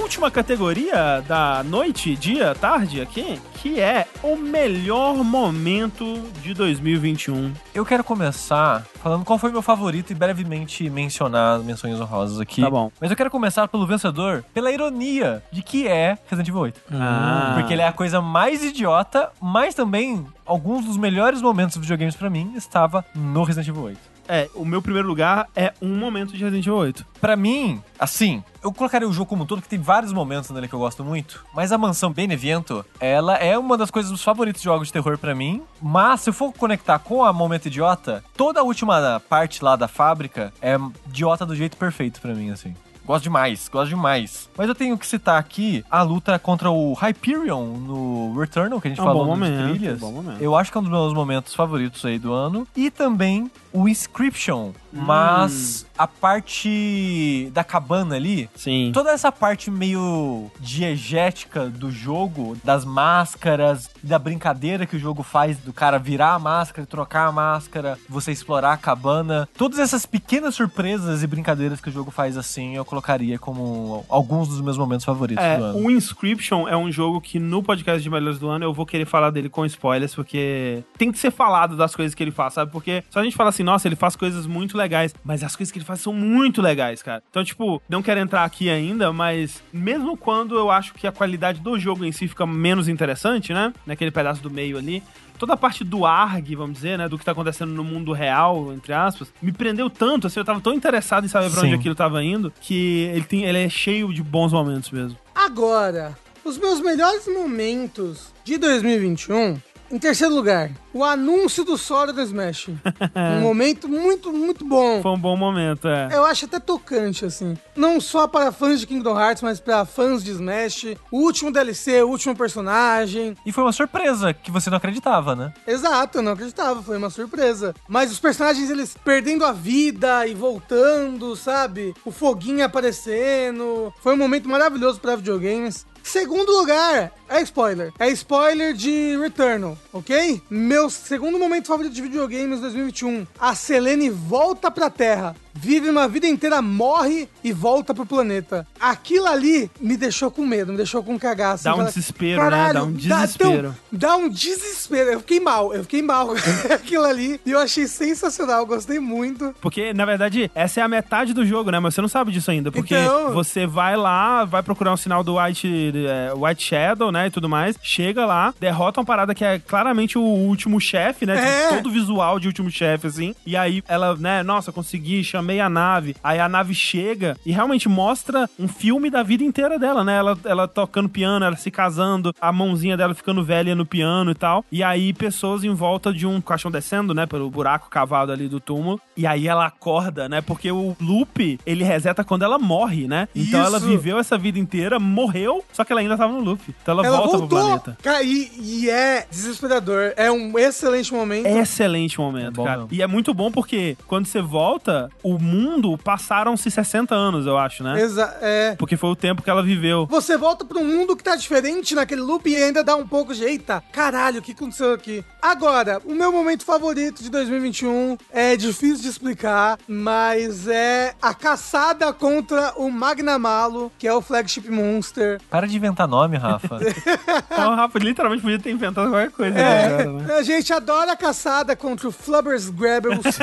Penúltima categoria da noite, dia, tarde aqui, que é o melhor momento de 2021. Eu quero começar falando qual foi meu favorito e brevemente mencionar as menções honrosas aqui. Tá bom. Mas eu quero começar pelo vencedor, pela ironia de que é Resident Evil 8. Ah. Porque ele é a coisa mais idiota, mas também alguns dos melhores momentos dos videogames pra mim estava no Resident Evil 8. É, o meu primeiro lugar é um momento de Resident Evil 8. Pra mim, assim, eu colocaria o jogo como um todo, que tem vários momentos nele que eu gosto muito. Mas a mansão Beneviento, ela é uma das coisas dos favoritos de jogos de terror pra mim. Mas se eu for conectar com a Momento Idiota, toda a última parte lá da fábrica é idiota do jeito perfeito pra mim, assim. Gosto demais, gosto demais. Mas eu tenho que citar aqui a luta contra o Hyperion no Returnal, que a gente É um falou momento, trilhas. bom momento. Eu acho que é um dos meus momentos favoritos aí do ano. E também o Inscription. Mas a parte da cabana ali, Sim. toda essa parte meio diegética do jogo, das máscaras, da brincadeira que o jogo faz do cara virar a máscara, trocar a máscara, você explorar a cabana, todas essas pequenas surpresas e brincadeiras que o jogo faz assim, eu colocaria como alguns dos meus momentos favoritos É, do ano. o Inscription é um jogo que no podcast de Melhores do Ano eu vou querer falar dele com spoilers, porque tem que ser falado das coisas que ele faz, sabe? Porque só a gente fala assim, nossa, ele faz coisas muito legais, mas as coisas que ele faz são muito legais, cara. Então, tipo, não quero entrar aqui ainda, mas mesmo quando eu acho que a qualidade do jogo em si fica menos interessante, né? Naquele pedaço do meio ali, toda a parte do ARG, vamos dizer, né, do que tá acontecendo no mundo real, entre aspas, me prendeu tanto, assim, eu tava tão interessado em saber pra onde Sim. aquilo tava indo, que ele, tem, ele é cheio de bons momentos mesmo. Agora, os meus melhores momentos de 2021. Em terceiro lugar, o anúncio do Sora do Smash. *laughs* um momento muito, muito bom. Foi um bom momento, é. Eu acho até tocante, assim. Não só para fãs de Kingdom Hearts, mas para fãs de Smash. O último DLC, o último personagem. E foi uma surpresa que você não acreditava, né? Exato, eu não acreditava, foi uma surpresa. Mas os personagens, eles perdendo a vida e voltando, sabe? O foguinho aparecendo. Foi um momento maravilhoso para videogames. Segundo lugar, é spoiler. É spoiler de Returnal, ok? Meu segundo momento favorito de videogames 2021. A Selene volta pra Terra. Vive uma vida inteira, morre e volta pro planeta. Aquilo ali me deixou com medo, me deixou com cagaço. Dá um desespero, né? Dá um desespero. Dá, dá um desespero. Eu fiquei mal, eu fiquei mal com *laughs* aquilo ali. E eu achei sensacional, gostei muito. Porque, na verdade, essa é a metade do jogo, né? Mas você não sabe disso ainda. Porque Então- você vai lá, vai procurar um sinal do White, é, White Shadow, né? E tudo mais. Chega lá, derrota uma parada que é claramente o último chefe, né? É. Tipo, todo visual de último chefe, assim. E aí ela, né? Nossa, consegui, chamei a nave. Aí a nave chega e realmente mostra um filme da vida inteira dela, né? Ela, ela tocando piano, ela se casando, a mãozinha dela ficando velha no piano e tal. E aí pessoas em volta de um caixão descendo, né? Pelo buraco cavado ali do túmulo. E aí ela acorda, né? Porque o loop, ele reseta quando ela morre, né? Então Isso. ela viveu essa vida inteira, morreu, só que ela ainda tava no loop. Então ela, Ela volta pro voltou. planeta. Cara, e, e é desesperador. É um excelente momento. Excelente momento, É bom cara. mesmo. E é muito bom porque quando você volta, o mundo passaram-se 60 anos, eu acho, né? Exa é. Porque foi o tempo que ela viveu. Você volta pra um mundo que tá diferente naquele loop e ainda dá um pouco de eita, caralho, o que aconteceu aqui? Agora, o meu momento favorito de 2021 é difícil de explicar, mas é a caçada contra o Magnamalo, que é o flagship monster. Para de inventar nome, Rafa. *laughs* *laughs* Então, o Rafa literalmente podia ter inventado qualquer coisa É, né? a gente adora a caçada contra o Flubbers Grabbles.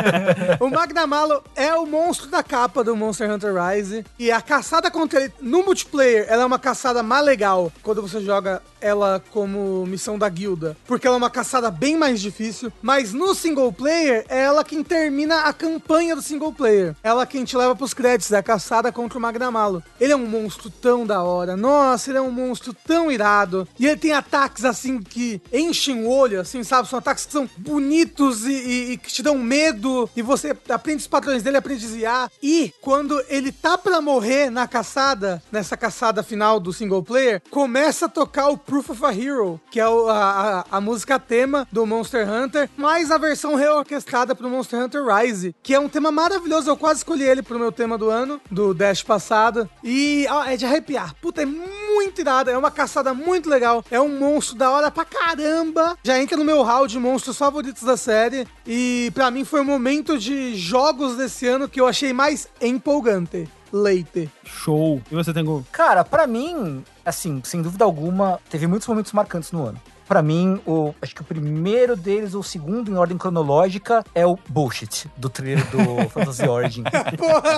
*laughs* o Magnamalo é o monstro da capa do Monster Hunter Rise. E a caçada contra ele, no multiplayer, ela é uma caçada mais legal quando você joga ela como missão da guilda. Porque ela é uma caçada bem mais difícil. Mas no single player, é ela quem termina a campanha do single player. Ela quem te leva pros créditos, é a caçada contra o Magnamalo. Ele é um monstro tão da hora. Nossa, ele é um monstro tão irado. E ele tem ataques assim que enchem o olho, assim, sabe? São ataques que são bonitos e, e- e que te dão medo. E você aprende os padrões dele, aprende a desviar. E quando ele tá pra morrer na caçada, nessa caçada final do single player, começa a tocar o Proof of a Hero, que é a, a- a música tema do Monster Hunter, mais a versão reorquestrada pro Monster Hunter Rise, que é um tema maravilhoso. Eu quase escolhi ele pro meu tema do ano, do Dash passado. E ó, é de arrepiar. Puta, é muito irado. É uma caçada muito legal. É um monstro da hora pra caramba. Já entra no meu hall de monstros favoritos da série. E pra mim foi o momento de jogos desse ano que eu achei mais empolgante. Leite. Show. E você, Tengu? Cara, pra mim, assim, sem dúvida alguma, teve muitos momentos marcantes no ano. Pra mim, o, acho que o primeiro deles, ou o segundo em ordem cronológica, é o Bullshit, do trailer do *laughs* Fantasy Origin.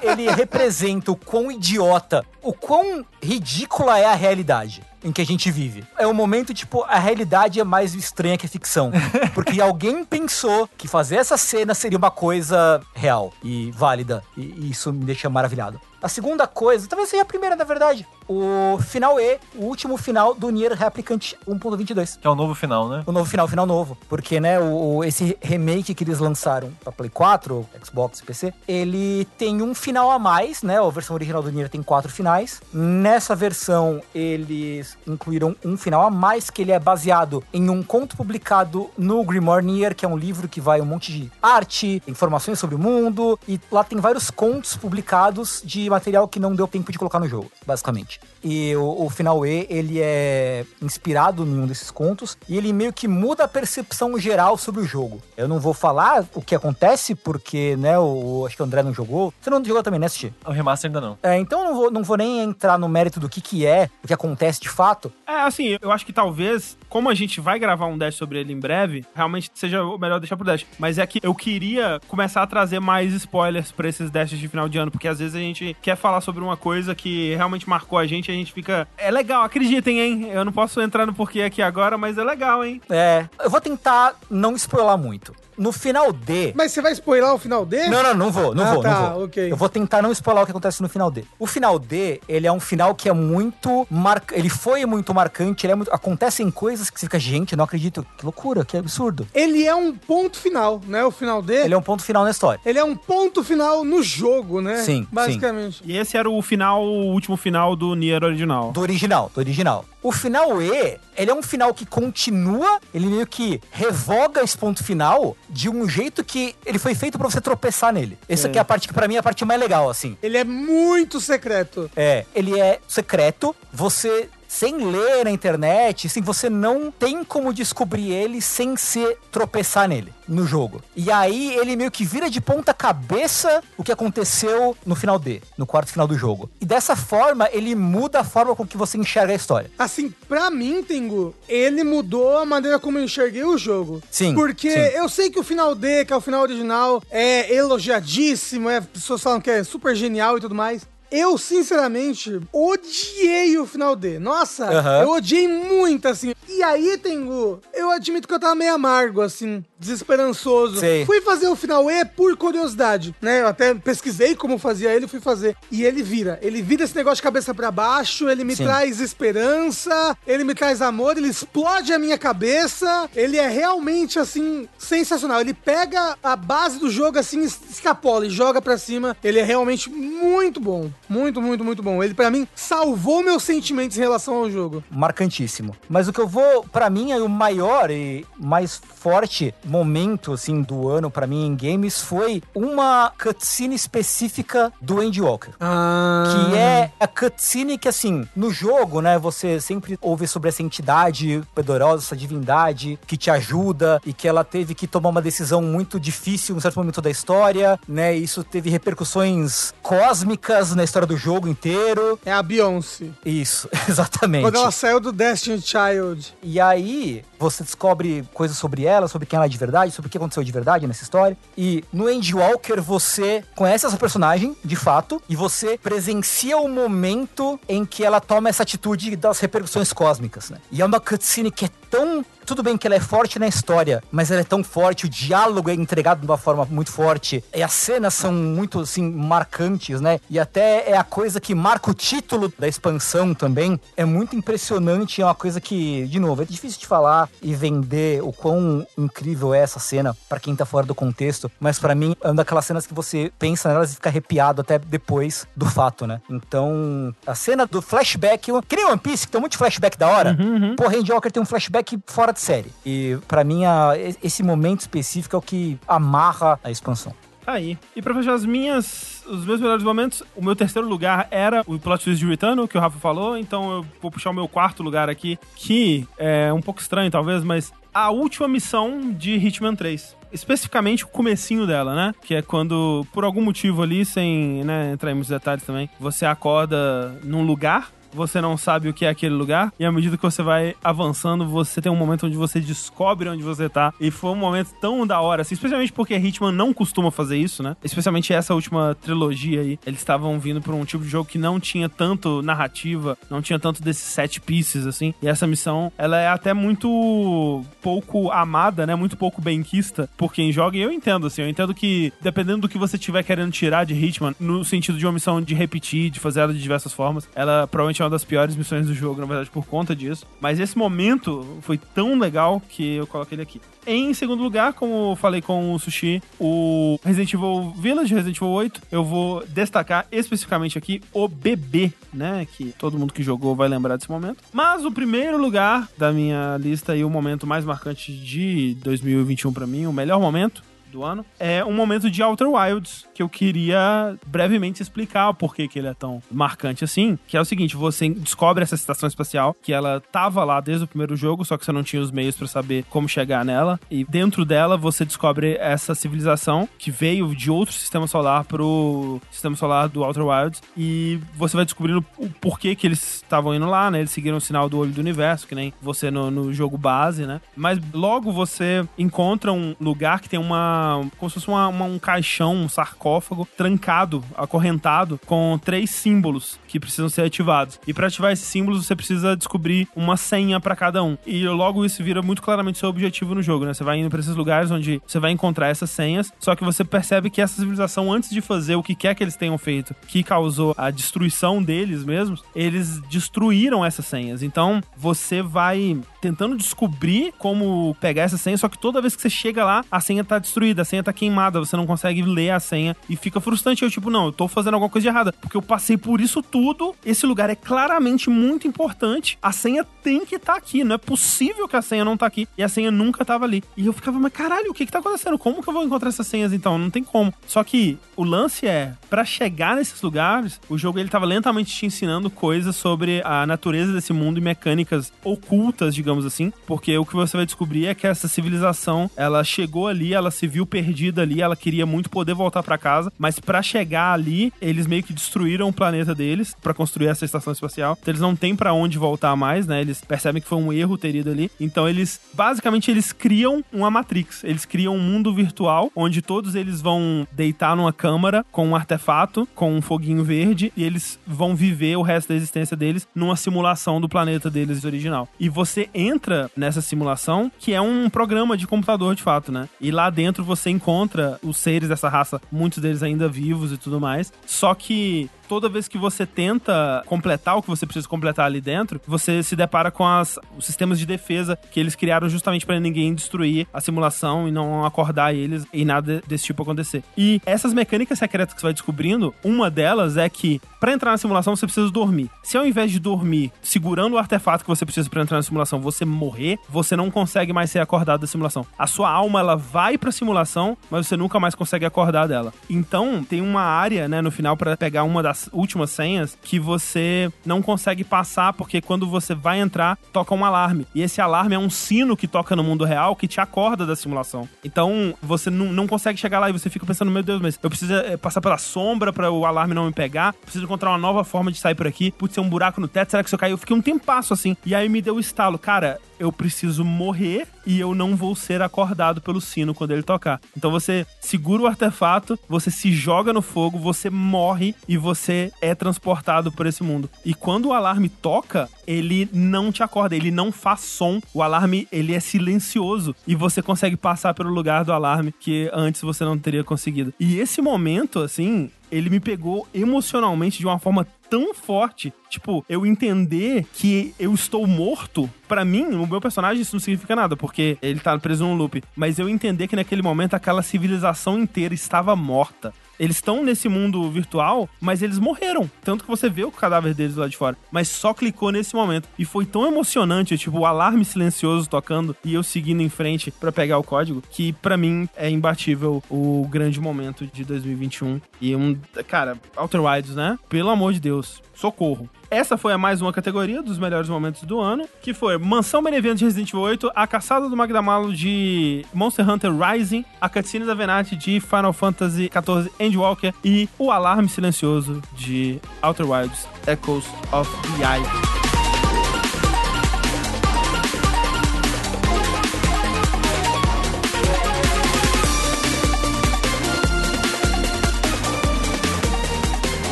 Ele representa o quão idiota, o quão ridícula é a realidade. Em que a gente vive. É um momento, tipo, a realidade é mais estranha que a ficção. *laughs* Porque alguém pensou que fazer essa cena seria uma coisa real e válida. E, e isso me deixa maravilhado. A segunda coisa, talvez seja a primeira, na verdade. O final E, o último final do Nier Replicant 1.22. Que é o novo final, né? O novo final, o final novo. Porque, né, o, esse remake que eles lançaram pra Play 4, Xbox e PC, ele tem um final a mais, né? A versão original do Nier tem quatro finais. Nessa versão, eles incluíram um final a mais, que ele é baseado em um conto publicado no Grimoire Nier, que é um livro que vai um monte de arte, informações sobre o mundo, e lá tem vários contos publicados de material que não deu tempo de colocar no jogo, basicamente. E o, o final E, ele é inspirado em um desses contos e ele meio que muda a percepção geral sobre o jogo. Eu não vou falar o que acontece porque, né, o, acho que o André não jogou. Você não jogou também, né, Sushi? O remaster ainda não. É, então eu não vou, não vou nem entrar no mérito do que que é, o que acontece de fato. É, assim, eu acho que talvez, como a gente vai gravar um dash sobre ele em breve, realmente seja o melhor deixar pro dash. Mas é que eu queria começar a trazer mais spoilers pra esses dashes de final de ano, porque às vezes a gente quer falar sobre uma coisa que realmente marcou a gente a gente fica. É legal, acreditem, hein? Eu não posso entrar no porquê aqui agora, mas é legal, hein? É, eu vou tentar não spoiler muito. No final D, Mas você vai spoiler o final dele? Não, não, não vou, não Ah, vou, tá, não vou. ok. Eu vou tentar não spoiler o que acontece no final D. O final D, ele é um final que é muito. Ele foi muito marcante, ele é muito. Acontecem coisas que você fica, gente, não acredito. Que loucura, que absurdo. Ele é um ponto final, né? O final dele. Ele é um ponto final na história. Ele é um ponto final no jogo, né? Sim, Basicamente. E esse era o final, o último final do Nier original. Do original, do original. O final E, ele é um final que continua, ele meio que revoga esse ponto final de um jeito que ele foi feito pra você tropeçar nele. Essa aqui é a parte que pra mim é a parte mais legal, assim. Ele é muito secreto. É, ele é secreto. Você sem ler na internet, assim, você não tem como descobrir ele sem se tropeçar nele no jogo. E aí ele meio que vira de ponta cabeça o que aconteceu no final D, no quarto final do jogo. E dessa forma ele muda a forma com que você enxerga a história. Assim, pra mim, Tengu, ele mudou a maneira como eu enxerguei o jogo. Sim, Porque sim. eu sei que o final D, que é o final original, é elogiadíssimo, é, as pessoas falam que é super genial e tudo mais. Eu, sinceramente, odiei o final D. Nossa, Aham. eu odiei muito, assim. E aí, Tengu, eu admito que eu tava meio amargo, assim, desesperançoso. Sei. Fui fazer o final E por curiosidade, né? Eu até pesquisei como fazia ele, fui fazer. E ele vira. Ele vira esse negócio de cabeça pra baixo, ele me Sim. traz esperança, ele me traz amor, ele explode a minha cabeça. Ele é realmente, assim, sensacional. Ele pega a base do jogo, assim, es- escapola e joga pra cima. Ele é realmente muito bom. Muito, muito, muito bom. Ele, pra mim, salvou meus sentimentos em relação ao jogo. marcantíssimo. Mas o que eu vou, pra mim, é o maior e mais forte momento assim do ano pra mim em games foi uma cutscene específica do Andy Walker. Ah. Que é a cutscene que, assim, no jogo, né, você sempre ouve sobre essa entidade poderosa, essa divindade que te ajuda e que ela teve que tomar uma decisão muito difícil em um certo momento da história, né? Isso teve repercussões cósmicas na história do jogo inteiro. É a Beyoncé. Isso, *laughs* exatamente. Quando ela saiu do Destiny Child. E aí, você descobre coisas sobre ela, sobre quem ela é de verdade, sobre o que aconteceu de verdade nessa história. E no Andy Walker, você conhece essa personagem, de fato, e você presencia o momento em que ela toma essa atitude das repercussões cósmicas, né? E é uma cutscene que é tão. Tudo bem que ela é forte na história, mas ela é tão forte, o diálogo é entregado de uma forma muito forte, e as cenas são muito, assim, marcantes, né? E até é a coisa que marca o título da expansão também. É muito impressionante, é uma coisa que, de novo, é difícil de falar e vender o quão incrível é essa cena pra quem tá fora do contexto, mas pra mim é uma daquelas cenas que você pensa nelas e fica arrepiado até depois do fato, né? Então, a cena do flashback, que nem One Piece, que tem um monte de flashback da hora, Pô, Randy Walker tem um flashback fora de série. E pra mim, a- esse momento específico é o que amarra a expansão. Tá aí. E pra fechar as minhas, os meus melhores momentos, o meu terceiro lugar era o plot twist de Return, que o Rafa falou, então eu vou puxar o meu quarto lugar aqui, que é um pouco estranho talvez, mas a última missão de Hitman 3. Especificamente o comecinho dela, né? Que é quando, por algum motivo ali, sem né, entrar em muitos detalhes também, você acorda num lugar você não sabe o que é aquele lugar, e à medida que você vai avançando, você tem um momento onde você descobre onde você tá. E foi um momento tão da hora, assim, especialmente porque Hitman não costuma fazer isso, né? Especialmente essa última trilogia aí. Eles estavam vindo por um tipo de jogo que não tinha tanto narrativa, não tinha tanto desses set pieces, assim. E essa missão, ela é até muito pouco amada, né? Muito pouco benquista por quem joga. E eu entendo, assim, eu entendo que dependendo do que você tiver querendo tirar de Hitman, no sentido de uma missão de repetir, de fazer ela de diversas formas, ela provavelmente é uma das piores missões do jogo, na verdade, por conta disso. Mas esse momento foi tão legal que eu coloquei ele aqui. Em segundo lugar, como eu falei com o Sushi, o Resident Evil Village, Resident Evil 8, eu vou destacar especificamente aqui o bebê, né? Que todo mundo que jogou vai lembrar desse momento. Mas o primeiro lugar da minha lista e o momento mais marcante de 2021 para mim, o melhor momento, do ano, é um momento de Outer Wilds, que eu queria brevemente explicar por que, que ele é tão marcante assim, que é o seguinte, você descobre essa estação espacial, que ela tava lá desde o primeiro jogo, só que você não tinha os meios para saber como chegar nela, e dentro dela você descobre essa civilização que veio de outro sistema solar pro sistema solar do Outer Wilds, e você vai descobrindo o porquê que eles estavam indo lá, né? Eles seguiram o sinal do olho do universo, que nem você no, no jogo base, né? Mas logo você encontra um lugar que tem uma como se fosse uma, uma, um caixão, um sarcófago trancado, acorrentado, com três símbolos que precisam ser ativados. E para ativar esses símbolos, você precisa descobrir uma senha para cada um. E logo isso vira muito claramente seu objetivo no jogo, né? Você vai indo para esses lugares onde você vai encontrar essas senhas, só que você percebe que essa civilização, antes de fazer o que quer que eles tenham feito, que causou a destruição deles mesmos, eles destruíram essas senhas. Então, você vai tentando descobrir como pegar essa senha, só que toda vez que você chega lá, a senha tá destruída, a senha tá queimada, você não consegue ler a senha e fica frustrante. Eu, tipo, não, eu tô fazendo alguma coisa de errada, porque eu passei por isso tudo. Esse lugar é claramente muito importante. A senha tem que estar tá aqui, não é possível que a senha não tá aqui. E a senha nunca tava ali. E eu ficava, mas caralho, o que que tá acontecendo? Como que eu vou encontrar essas senhas então? Não tem como. Só que o lance é, para chegar nesses lugares, o jogo ele tava lentamente te ensinando coisas sobre a natureza desse mundo e mecânicas ocultas, digamos assim, porque o que você vai descobrir é que essa civilização, ela chegou ali, ela se viu perdida ali, ela queria muito poder voltar para casa, mas para chegar ali, eles meio que destruíram o planeta deles para construir essa estação espacial. Então eles não têm para onde voltar mais, né? Eles percebem que foi um erro ter ido ali. Então eles, basicamente, eles criam uma Matrix. Eles criam um mundo virtual onde todos eles vão deitar numa câmara com um artefato, com um foguinho verde, e eles vão viver o resto da existência deles numa simulação do planeta deles original. E você entra nessa simulação, que é um programa de computador de fato, né? E lá dentro você encontra os seres dessa raça, muitos deles ainda vivos e tudo mais. Só que toda vez que você tenta completar o que você precisa completar ali dentro, você se depara com as, os sistemas de defesa que eles criaram justamente para ninguém destruir a simulação e não acordar eles e nada desse tipo acontecer. E essas mecânicas secretas que você vai descobrindo, uma delas é que para entrar na simulação você precisa dormir. Se ao invés de dormir segurando o artefato que você precisa para entrar na simulação, você morrer, você não consegue mais ser acordado da simulação. A sua alma ela vai para simulação, mas você nunca mais consegue acordar dela. Então, tem uma área, né, no final para pegar uma das as últimas senhas que você não consegue passar porque quando você vai entrar, toca um alarme. E esse alarme é um sino que toca no mundo real que te acorda da simulação. Então você não, não consegue chegar lá e você fica pensando, meu Deus, mas eu preciso eh, passar pela sombra para o alarme não me pegar, preciso encontrar uma nova forma de sair por aqui. Putz, tem um buraco no teto, será que eu cair? Eu fiquei um tempasso assim. E aí me deu o estalo, cara, eu preciso morrer e eu não vou ser acordado pelo sino quando ele tocar. Então você segura o artefato, você se joga no fogo, você morre e você é transportado por esse mundo. E quando o alarme toca, ele não te acorda, ele não faz som. O alarme, ele é silencioso e você consegue passar pelo lugar do alarme que antes você não teria conseguido. E esse momento, assim, ele me pegou emocionalmente de uma forma tão forte. Tipo, eu entender que eu estou morto. para mim, o meu personagem, isso não significa nada, porque ele tá preso num loop. Mas eu entender que naquele momento aquela civilização inteira estava morta. Eles estão nesse mundo virtual, mas eles morreram. Tanto que você vê o cadáver deles lá de fora. Mas só clicou nesse momento. E foi tão emocionante, tipo, o alarme silencioso tocando e eu seguindo em frente para pegar o código, que para mim é imbatível o grande momento de 2021. E um. Cara, Outer Wilds, né? Pelo amor de Deus. Socorro. Essa foi a mais uma categoria dos melhores momentos do ano, que foi Mansão Benevento de Resident Evil 8, A Caçada do Magdamalo de Monster Hunter Rising, a cutscene da Venat de Final Fantasy XIV Endwalker e o alarme silencioso de Outer Wilds Echoes of the Eye.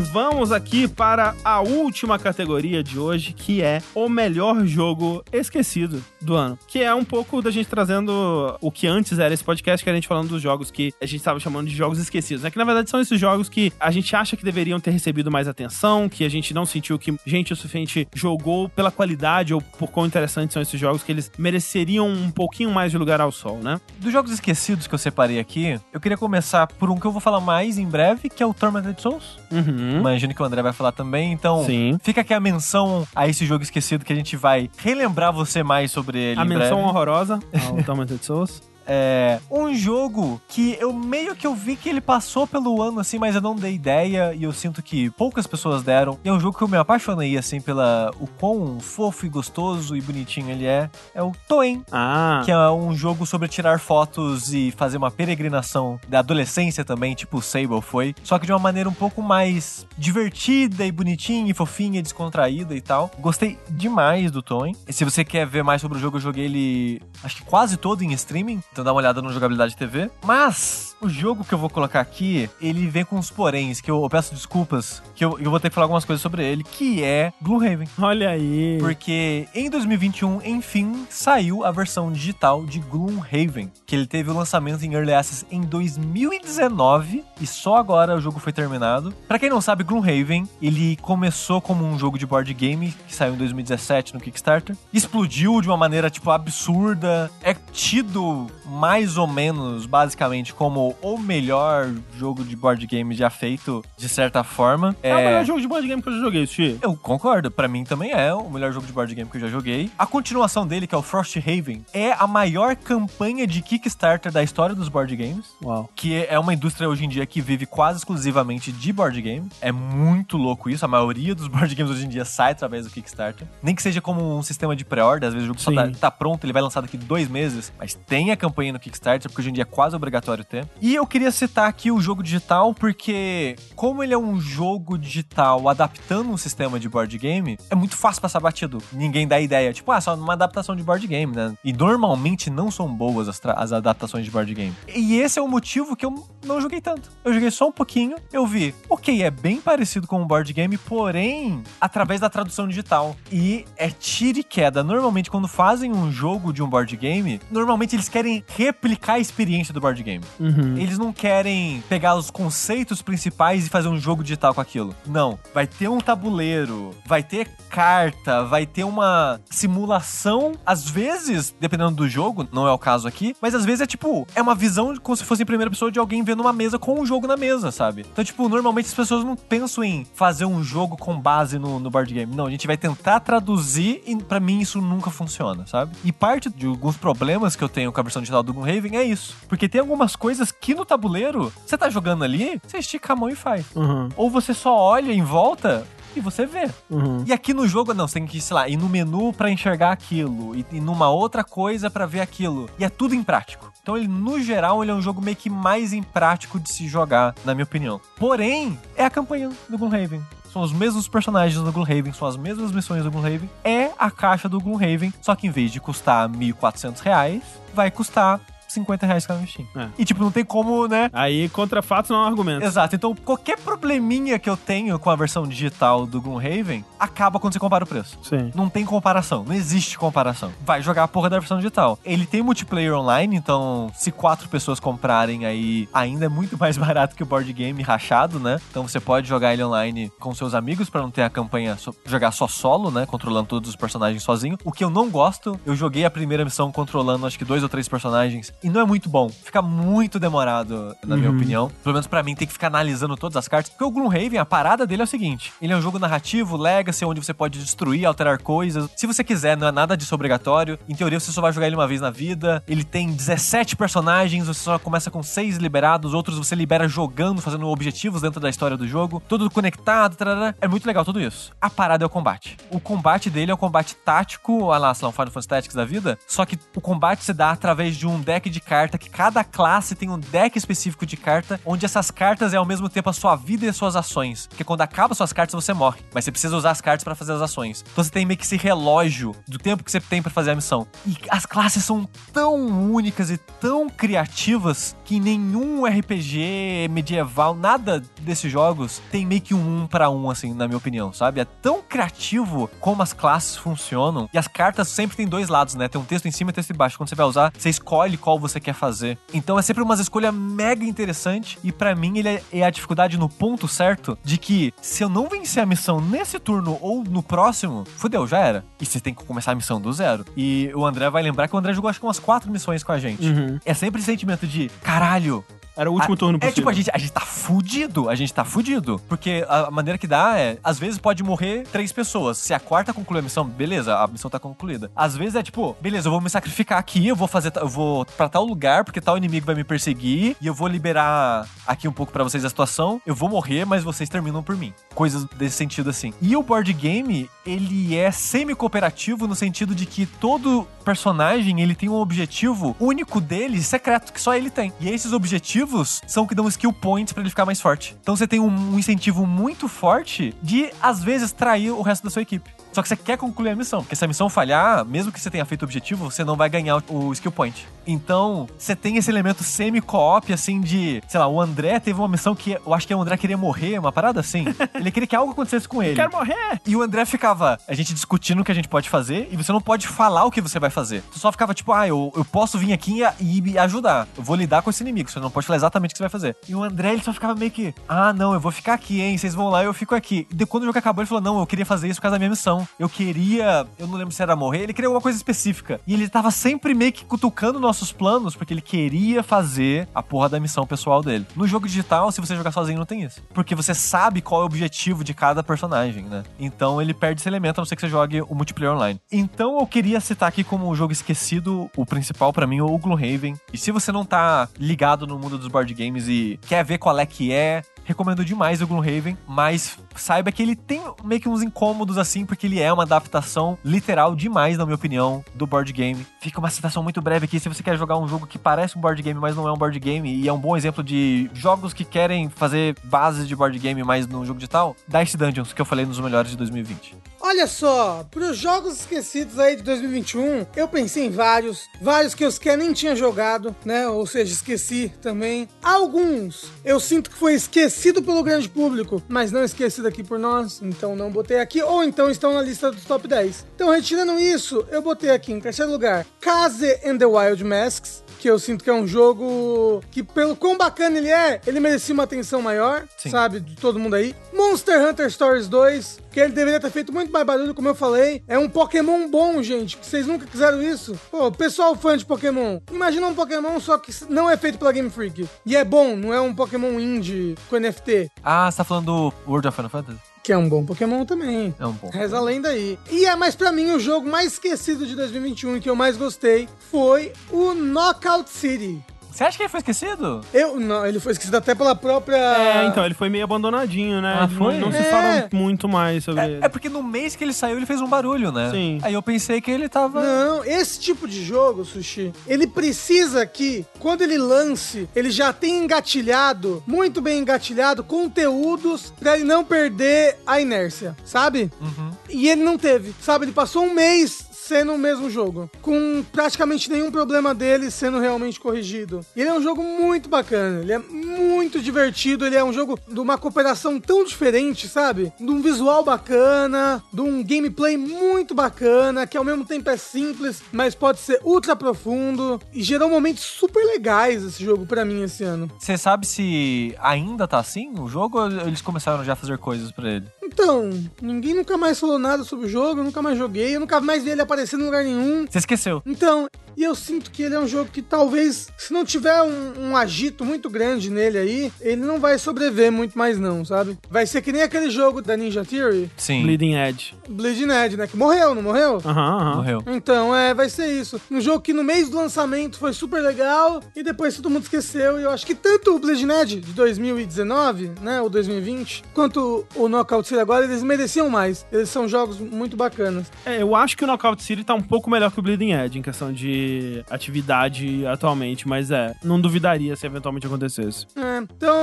Vamos aqui para a última categoria de hoje, que é o melhor jogo esquecido do ano. Que é um pouco da gente trazendo o que antes era esse podcast, que a gente falando dos jogos que a gente estava chamando de jogos esquecidos. É que na verdade são esses jogos que a gente acha que deveriam ter recebido mais atenção, que a gente não sentiu que gente o suficiente jogou pela qualidade ou por quão interessantes são esses jogos, que eles mereceriam um pouquinho mais de lugar ao sol, né? Dos jogos esquecidos que eu separei aqui, eu queria começar por um que eu vou falar mais em breve, que é o Tormented Souls. Uhum. Imagino que o André vai falar também, então Sim. fica aqui a menção a esse jogo esquecido que a gente vai relembrar você mais sobre ele A em menção breve. horrorosa ao *laughs* Tormented Souls. É um jogo que eu meio que eu vi que ele passou pelo ano assim, mas eu não dei ideia e eu sinto que poucas pessoas deram. E é um jogo que eu me apaixonei assim pela o quão fofo e gostoso e bonitinho ele é. É o Toen, Ah, que é um jogo sobre tirar fotos e fazer uma peregrinação da adolescência também, tipo o Sable foi, só que de uma maneira um pouco mais divertida e bonitinha e fofinha, descontraída e tal. Gostei demais do Toen. E se você quer ver mais sobre o jogo, eu joguei ele acho que quase todo em streaming, então dá uma olhada no Jogabilidade TV. Mas o jogo que eu vou colocar aqui, ele vem com uns poréns, que eu, eu peço desculpas, que eu, eu vou ter que falar algumas coisas sobre ele, que é Gloomhaven. olha aí. Porque em 2021, enfim, saiu a versão digital de Gloomhaven, que ele teve o lançamento em Early Access em 2019 e só agora o jogo foi terminado. Pra quem não sabe, Gloomhaven, ele começou como um jogo de board game que saiu em 2017 no Kickstarter, explodiu de uma maneira tipo absurda, é tido mais ou menos basicamente como o melhor jogo de board game já feito de certa forma. É o melhor jogo de board game que eu já joguei, Sushi. Eu concordo, pra mim também é o melhor jogo de board game que eu já joguei. A continuação dele, que é o Frosthaven, é a maior campanha de Kickstarter da história dos board games. Uau. Que é uma indústria hoje em dia que vive quase exclusivamente de board game. É muito louco isso. A maioria dos *laughs* board games hoje em dia sai através do Kickstarter. Nem que seja como um sistema de pré-order. Às vezes o jogo só Sim. tá, tá pronto, ele vai lançar daqui dois meses. Mas tem a campanha no Kickstarter, porque hoje em dia é quase obrigatório ter. E eu queria citar aqui o jogo digital, porque como ele é um jogo digital adaptando um sistema de board game, é muito fácil passar batido. Ninguém dá ideia. Tipo, ah, só uma adaptação de board game, né? E normalmente não são boas as, as adaptações de board game. E esse é o motivo que eu não joguei tanto. Eu joguei só um pouquinho, eu vi, ok, é bem parecido com um board game, porém, através da tradução digital. E é tiro e queda. Normalmente, quando fazem um jogo de um board game, normalmente eles querem replicar a experiência do board game. Uhum. Eles não querem pegar os conceitos principais e fazer um jogo digital com aquilo. Não. Vai ter um tabuleiro, vai ter carta, vai ter uma simulação. Às vezes, dependendo do jogo, não é o caso aqui, mas às vezes é tipo, é uma visão como se fosse em primeira pessoa de alguém vendo uma mesa com um jogo na mesa, sabe? Então, tipo, normalmente as pessoas não pensam em fazer um jogo com base no, no board game. Não, a gente vai tentar traduzir e pra mim isso nunca funciona, sabe? E parte de alguns problemas que eu tenho com a versão digital do Gloomhaven é isso. Porque tem algumas coisas que no tabuleiro, você tá jogando ali, você estica a mão e faz. Uhum. Ou você só olha em volta e você vê. Uhum. E aqui no jogo, não, você tem que, sei lá, ir no menu pra enxergar aquilo, e, e numa outra coisa pra ver aquilo. E é tudo em prático. Então ele, no geral, ele é um jogo meio que mais imprático de se jogar, na minha opinião. Porém, é a campanha do Gloomhaven. São os mesmos personagens do Gloomhaven, são as mesmas missões do Gloomhaven. É a caixa do Gloomhaven, só que em vez de custar 1.400 reais, vai custar 50 reais no Steam. É. E tipo, não tem como, né, Aí, contra fatos não é um argumento. Exato, então qualquer probleminha que eu tenho com a versão digital do Gloomhaven acaba quando você compara o preço. Sim. Não tem comparação, não existe comparação. Vai jogar a porra da versão digital. Ele tem multiplayer online, então se quatro pessoas comprarem aí, ainda é muito mais *laughs* barato que o board game rachado, né? Então você pode jogar ele online com seus amigos pra não ter a campanha so- jogar só solo, né? Controlando todos os personagens sozinho. O que eu não gosto, eu joguei a primeira missão controlando acho que dois ou três personagens e não é muito bom. Fica muito demorado, na minha Uhum. opinião. Pelo menos pra mim, tem que ficar analisando todas as cartas. Porque o Gloomhaven, a parada dele é o seguinte: ele é um jogo narrativo, legacy, onde você pode destruir, alterar coisas. Se você quiser, não é nada disso obrigatório. Em teoria, você só vai jogar ele uma vez na vida. Ele tem 17 personagens, você só começa com 6 liberados, outros você libera jogando, fazendo objetivos dentro da história do jogo. Tudo conectado, tarará. É muito legal tudo isso. A parada é o combate. O combate dele é um combate tático, olha lá, sei lá, um Final Fantasy Tactics da vida. Só que o combate se dá através de um deck de carta, que cada classe tem um deck específico de carta, onde essas cartas é ao mesmo tempo a sua vida e as suas ações. Porque quando acaba suas cartas, você morre. Mas você precisa usar as cartas pra fazer as ações. Então você tem meio que esse relógio do tempo que você tem pra fazer a missão. E as classes são tão únicas e tão criativas que nenhum RPG medieval, nada desses jogos, tem meio que um um pra um, assim, na minha opinião, sabe? É tão criativo como as classes funcionam. E as cartas sempre tem dois lados, né? Tem um texto em cima e texto embaixo. Quando você vai usar, você escolhe qual você quer fazer. Então é sempre uma escolha mega interessante. E pra mim, ele é- é a dificuldade no ponto certo de que se eu não vencer a missão nesse turno ou no próximo, fudeu, já era. E você tem que começar a missão do zero. E o André vai lembrar que o André jogou acho que umas quatro missões com a gente. Uhum. É sempre esse sentimento de caralho, Era o último a- turno É possível. tipo, a gente, a gente tá fudido. A gente tá fudido. Porque a maneira que dá é, às vezes pode morrer três pessoas. Se a quarta concluir a missão, beleza, a missão tá concluída. Às vezes é tipo, beleza, eu vou me sacrificar aqui, eu vou fazer, eu vou pra tal lugar, porque tal inimigo vai me perseguir, e eu vou liberar aqui um pouco pra vocês a situação. Eu vou morrer, mas vocês terminam por mim. Coisas desse sentido assim. E o board game, ele é semi-cooperativo no sentido de que todo personagem, ele tem um objetivo único dele, secreto, que só ele tem. E esses objetivos são o que dão skill points pra ele ficar mais forte. Então você tem um, um incentivo muito forte de, às vezes, trair o resto da sua equipe. Só que você quer concluir a missão. Porque se a missão falhar, mesmo que você tenha feito o objetivo, você não vai ganhar o, skill point. Então, você tem esse elemento semi-co-op, assim, de... Sei lá, o André teve uma missão que eu acho que o André queria morrer, uma parada assim. *laughs* ele queria que algo acontecesse com ele. Quero morrer! E o André ficava, a gente discutindo o que a gente pode fazer, e você não pode falar o que você vai fazer. Tu só ficava tipo, ah, eu, eu posso vir aqui e, e ajudar. Eu vou lidar com esse inimigo, você não pode falar exatamente o que você vai fazer. E o André, ele só ficava meio que, ah, não, eu vou ficar aqui, hein, vocês vão lá e eu fico aqui. E de- quando o jogo acabou, ele falou, não, eu queria fazer isso por causa da minha missão. Eu queria, eu não lembro se era morrer, ele queria alguma coisa específica. E ele tava sempre meio que cutucando nossos planos, porque ele queria fazer a porra da missão pessoal dele. No jogo digital, se você jogar sozinho, não tem isso. Porque você sabe qual é o objetivo de cada personagem, né? Então ele perde esse elemento, a não ser que você jogue o multiplayer online. Então eu queria citar aqui como um jogo esquecido, o principal pra mim, o Gloomhaven. E se você não tá ligado no mundo dos board games e quer ver qual é que é, recomendo demais o Gloomhaven, mas saiba que ele tem meio que uns incômodos assim, porque ele é uma adaptação literal demais, na minha opinião, do board game. Fica uma citação muito breve aqui, se você quer jogar um jogo que parece um board game, mas não é um board game, e é um bom exemplo de jogos que querem fazer bases de board game, mas no jogo digital, Dice Dungeons, que eu falei nos melhores de 2020. Olha só, pros jogos esquecidos aí de 2021, eu pensei em vários, vários que eu sequer nem tinha jogado, né? Ou seja, esqueci também. Alguns eu sinto que foi esquecido pelo grande público, mas não esquecido aqui por nós, então não botei aqui, ou então estão na lista dos top 10. Então, retirando isso, eu botei aqui em terceiro lugar Kaze and the Wild Masks, que eu sinto que é um jogo que, pelo quão bacana ele é, ele merecia uma atenção maior, Sim. sabe? De todo mundo aí. Monster Hunter Stories 2, que ele deveria ter feito muito mais barulho, como eu falei. É um Pokémon bom, gente, que vocês nunca quiseram isso. Pô, pessoal fã de Pokémon, imagina um Pokémon só que não é feito pela Game Freak. E é bom, não é um Pokémon indie com NFT, Ah, você tá falando do World of Final Fantasy? Que é um bom Pokémon também. É um bom. Reza a lenda aí. E é, mas pra mim, o jogo mais esquecido de 2021 e que eu mais gostei foi o Knockout City. Você acha que ele foi esquecido? Eu, não, ele foi esquecido até pela própria... É, então, ele foi meio abandonadinho, né? Ah, Não- foi? Não, se É. fala muito mais sobre ele. É, é porque no mês que ele saiu, ele fez um barulho, né? Sim. Aí eu pensei que ele tava. Não, esse tipo de jogo, Sushi, ele precisa que, quando ele lance, ele já tenha engatilhado, muito bem engatilhado, conteúdos pra ele não perder a inércia, sabe? Uhum. E ele não teve, sabe? Ele passou um mês sendo o mesmo jogo, com praticamente nenhum problema dele sendo realmente corrigido. E ele é um jogo muito bacana, ele é muito divertido, ele é um jogo de uma cooperação tão diferente, sabe? De um visual bacana, de um gameplay muito bacana, que ao mesmo tempo é simples, mas pode ser ultra profundo e gerou momentos super legais esse jogo pra mim esse ano. Você sabe se ainda tá assim o jogo ou eles começaram já a fazer coisas pra ele? Então, ninguém nunca mais falou nada sobre o jogo, eu nunca mais joguei, eu nunca mais vi ele aparecer em lugar nenhum. Você esqueceu. Então, E eu sinto que ele é um jogo que talvez, se não tiver um, um agito muito grande nele aí, ele não vai sobreviver muito mais não, sabe? Vai ser que nem aquele jogo da Ninja Theory, Sim. Bleeding Edge. Bleeding Edge, né? Que morreu, não morreu? Aham, aham. Morreu. Então, é, vai ser isso. Um jogo que no mês do lançamento foi super legal e depois todo mundo esqueceu. E eu acho que tanto o Bleeding Edge de 2019, né, ou 2020, quanto o Knockout City agora, eles mereciam mais. Eles são jogos muito bacanas. É, eu acho que o Knockout City tá um pouco melhor que o Bleeding Edge em questão de atividade atualmente, mas é, não duvidaria se eventualmente acontecesse. É, então,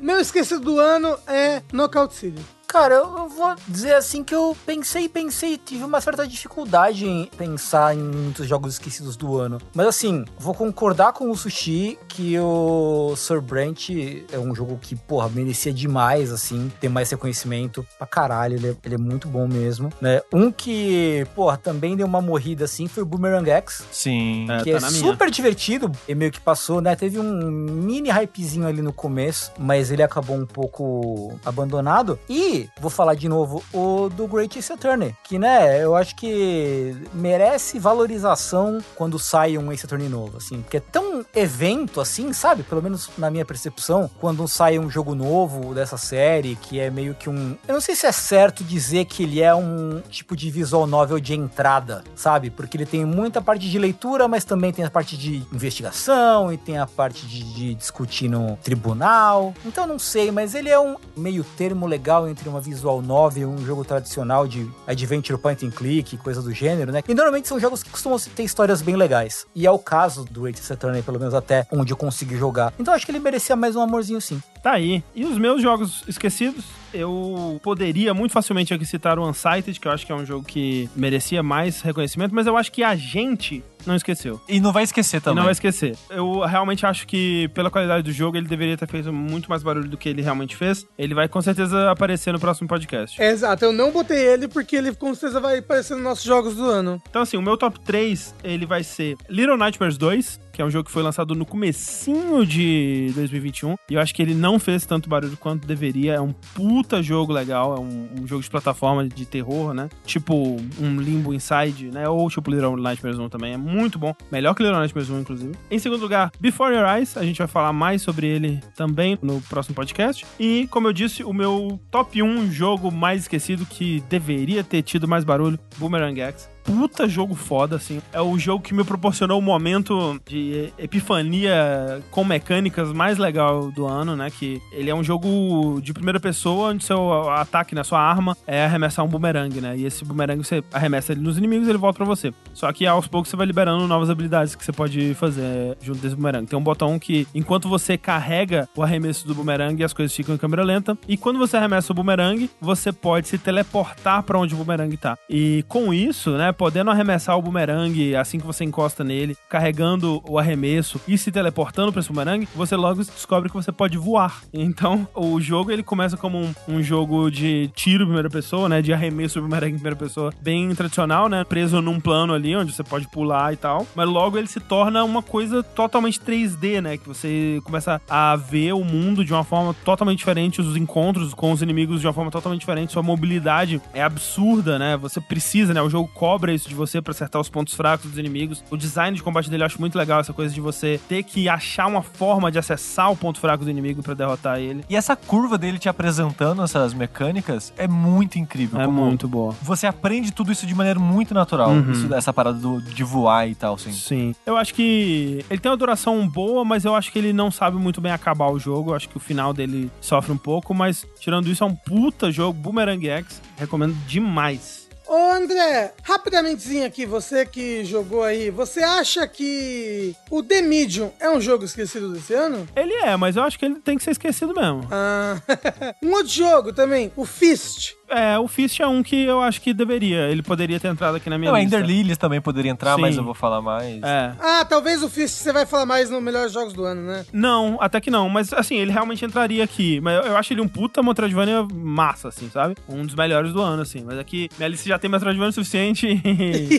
meu esquecido do ano é Knockout City. Cara, eu eu vou dizer assim que eu pensei, pensei, tive uma certa dificuldade em pensar em muitos jogos esquecidos do ano. Mas assim, vou concordar com o Sushi que o Sir Brent é um jogo que, porra, merecia demais, assim, ter mais reconhecimento pra caralho. Ele é, ele é muito bom mesmo, né? Um que, porra, também deu uma morrida assim foi o Boomerang X. Sim. É, que tá é na minha. super divertido e meio que passou, né? Teve um mini hypezinho ali no começo, mas ele acabou um pouco abandonado. E vou falar de novo o do Great Ace Attorney, que né, eu acho que merece valorização quando sai um Ace Attorney novo, assim, porque é tão evento assim, sabe? Pelo menos na minha percepção, quando sai um jogo novo dessa série, que é meio que um, eu não sei se é certo dizer que ele é um tipo de visual novel de entrada, sabe? Porque ele tem muita parte de leitura, mas também tem a parte de investigação e tem a parte de, de discutir no tribunal. Então não sei, mas ele é um meio termo legal entre uma visual novel um jogo tradicional de adventure point and click, coisa do gênero, né? E normalmente são jogos que costumam ter histórias bem legais. E é o caso do Great Saturn, pelo menos até onde eu consegui jogar. Então acho que ele merecia mais um amorzinho sim. Tá aí. E os meus jogos esquecidos, eu poderia muito facilmente aqui citar o Unsighted, que eu acho que é um jogo que merecia mais reconhecimento, mas eu acho que a gente não esqueceu. E não vai esquecer E também. não vai esquecer. Eu realmente acho que, pela qualidade do jogo, ele deveria ter feito muito mais barulho do que ele realmente fez. Ele vai com certeza aparecer no próximo podcast. É, exato, eu não botei ele porque ele com certeza vai aparecer nos nossos jogos do ano. Então, assim, o meu top 3, ele vai ser Little Nightmares 2, que é um jogo que foi lançado no comecinho de 2021. E eu acho que ele não fez tanto barulho quanto deveria. É um puta jogo legal, é um, um jogo de plataforma de terror, né? Tipo um Limbo Inside, né? Ou tipo Little Nightmares 1 também. É muito bom. Melhor que Little Nightmares 1, inclusive. Em segundo lugar, Before Your Eyes. A gente vai falar mais sobre ele também no próximo podcast. E, como eu disse, o meu top 1 jogo mais esquecido que deveria ter tido mais barulho, Boomerang X puta jogo foda, assim. É o jogo que me proporcionou o momento de epifania com mecânicas mais legal do ano, né? Que ele é um jogo de primeira pessoa, onde seu ataque, né? Sua arma é arremessar um boomerang, né? E esse boomerang você arremessa ele nos inimigos e ele volta pra você. Só que aos poucos você vai liberando novas habilidades que você pode fazer junto desse boomerang. Tem um botão que, enquanto você carrega o arremesso do boomerang, as coisas ficam em câmera lenta. E quando você arremessa o boomerang, você pode se teleportar pra onde o boomerang tá. E com isso, né? Podendo arremessar o boomerang assim que você encosta nele, carregando o arremesso e se teleportando pra esse boomerang, você logo descobre que você pode voar. Então, o jogo ele começa como um, um jogo de tiro em primeira pessoa, né? De arremesso do boomerang em primeira pessoa, bem tradicional, né? Preso num plano ali onde você pode pular e tal. Mas logo ele se torna uma coisa totalmente 3D, né? Que você começa a ver o mundo de uma forma totalmente diferente, os encontros com os inimigos de uma forma totalmente diferente, sua mobilidade é absurda, né? Você precisa, né? O jogo cobra isso de você pra acertar os pontos fracos dos inimigos. O design de combate dele eu acho muito legal, essa coisa de você ter que achar uma forma de acessar o ponto fraco do inimigo pra derrotar ele. E essa curva dele te apresentando essas mecânicas é muito incrível. É muito boa. Você aprende tudo isso de maneira muito natural. Uhum. Isso, essa parada do- de voar e tal, assim. Sim. Eu acho que ele tem uma duração boa, mas eu acho que ele não sabe muito bem acabar o jogo. Eu acho que o final dele sofre um pouco, mas tirando isso, é um puta jogo. Boomerang X, recomendo demais. Ô André, rapidamentezinho aqui, você que jogou aí, você acha que o The Medium é um jogo esquecido desse ano? Ele é, mas eu acho que ele tem que ser esquecido mesmo. Ah, *laughs* um outro jogo também, o Fist. É, o Fist é um que eu acho que deveria. Ele poderia ter entrado aqui na minha Não, lista. Ender Lilies também poderia entrar, Sim. mas eu vou falar mais. É. Ah, talvez o Fist você vai falar mais no Melhores Jogos do Ano, né? Não, até que não. Mas, assim, ele realmente entraria aqui. Mas eu, eu acho ele um puta Metroidvania massa, assim, sabe? Um dos melhores do ano, assim. Mas aqui, minha lista já tem Metroidvania suficiente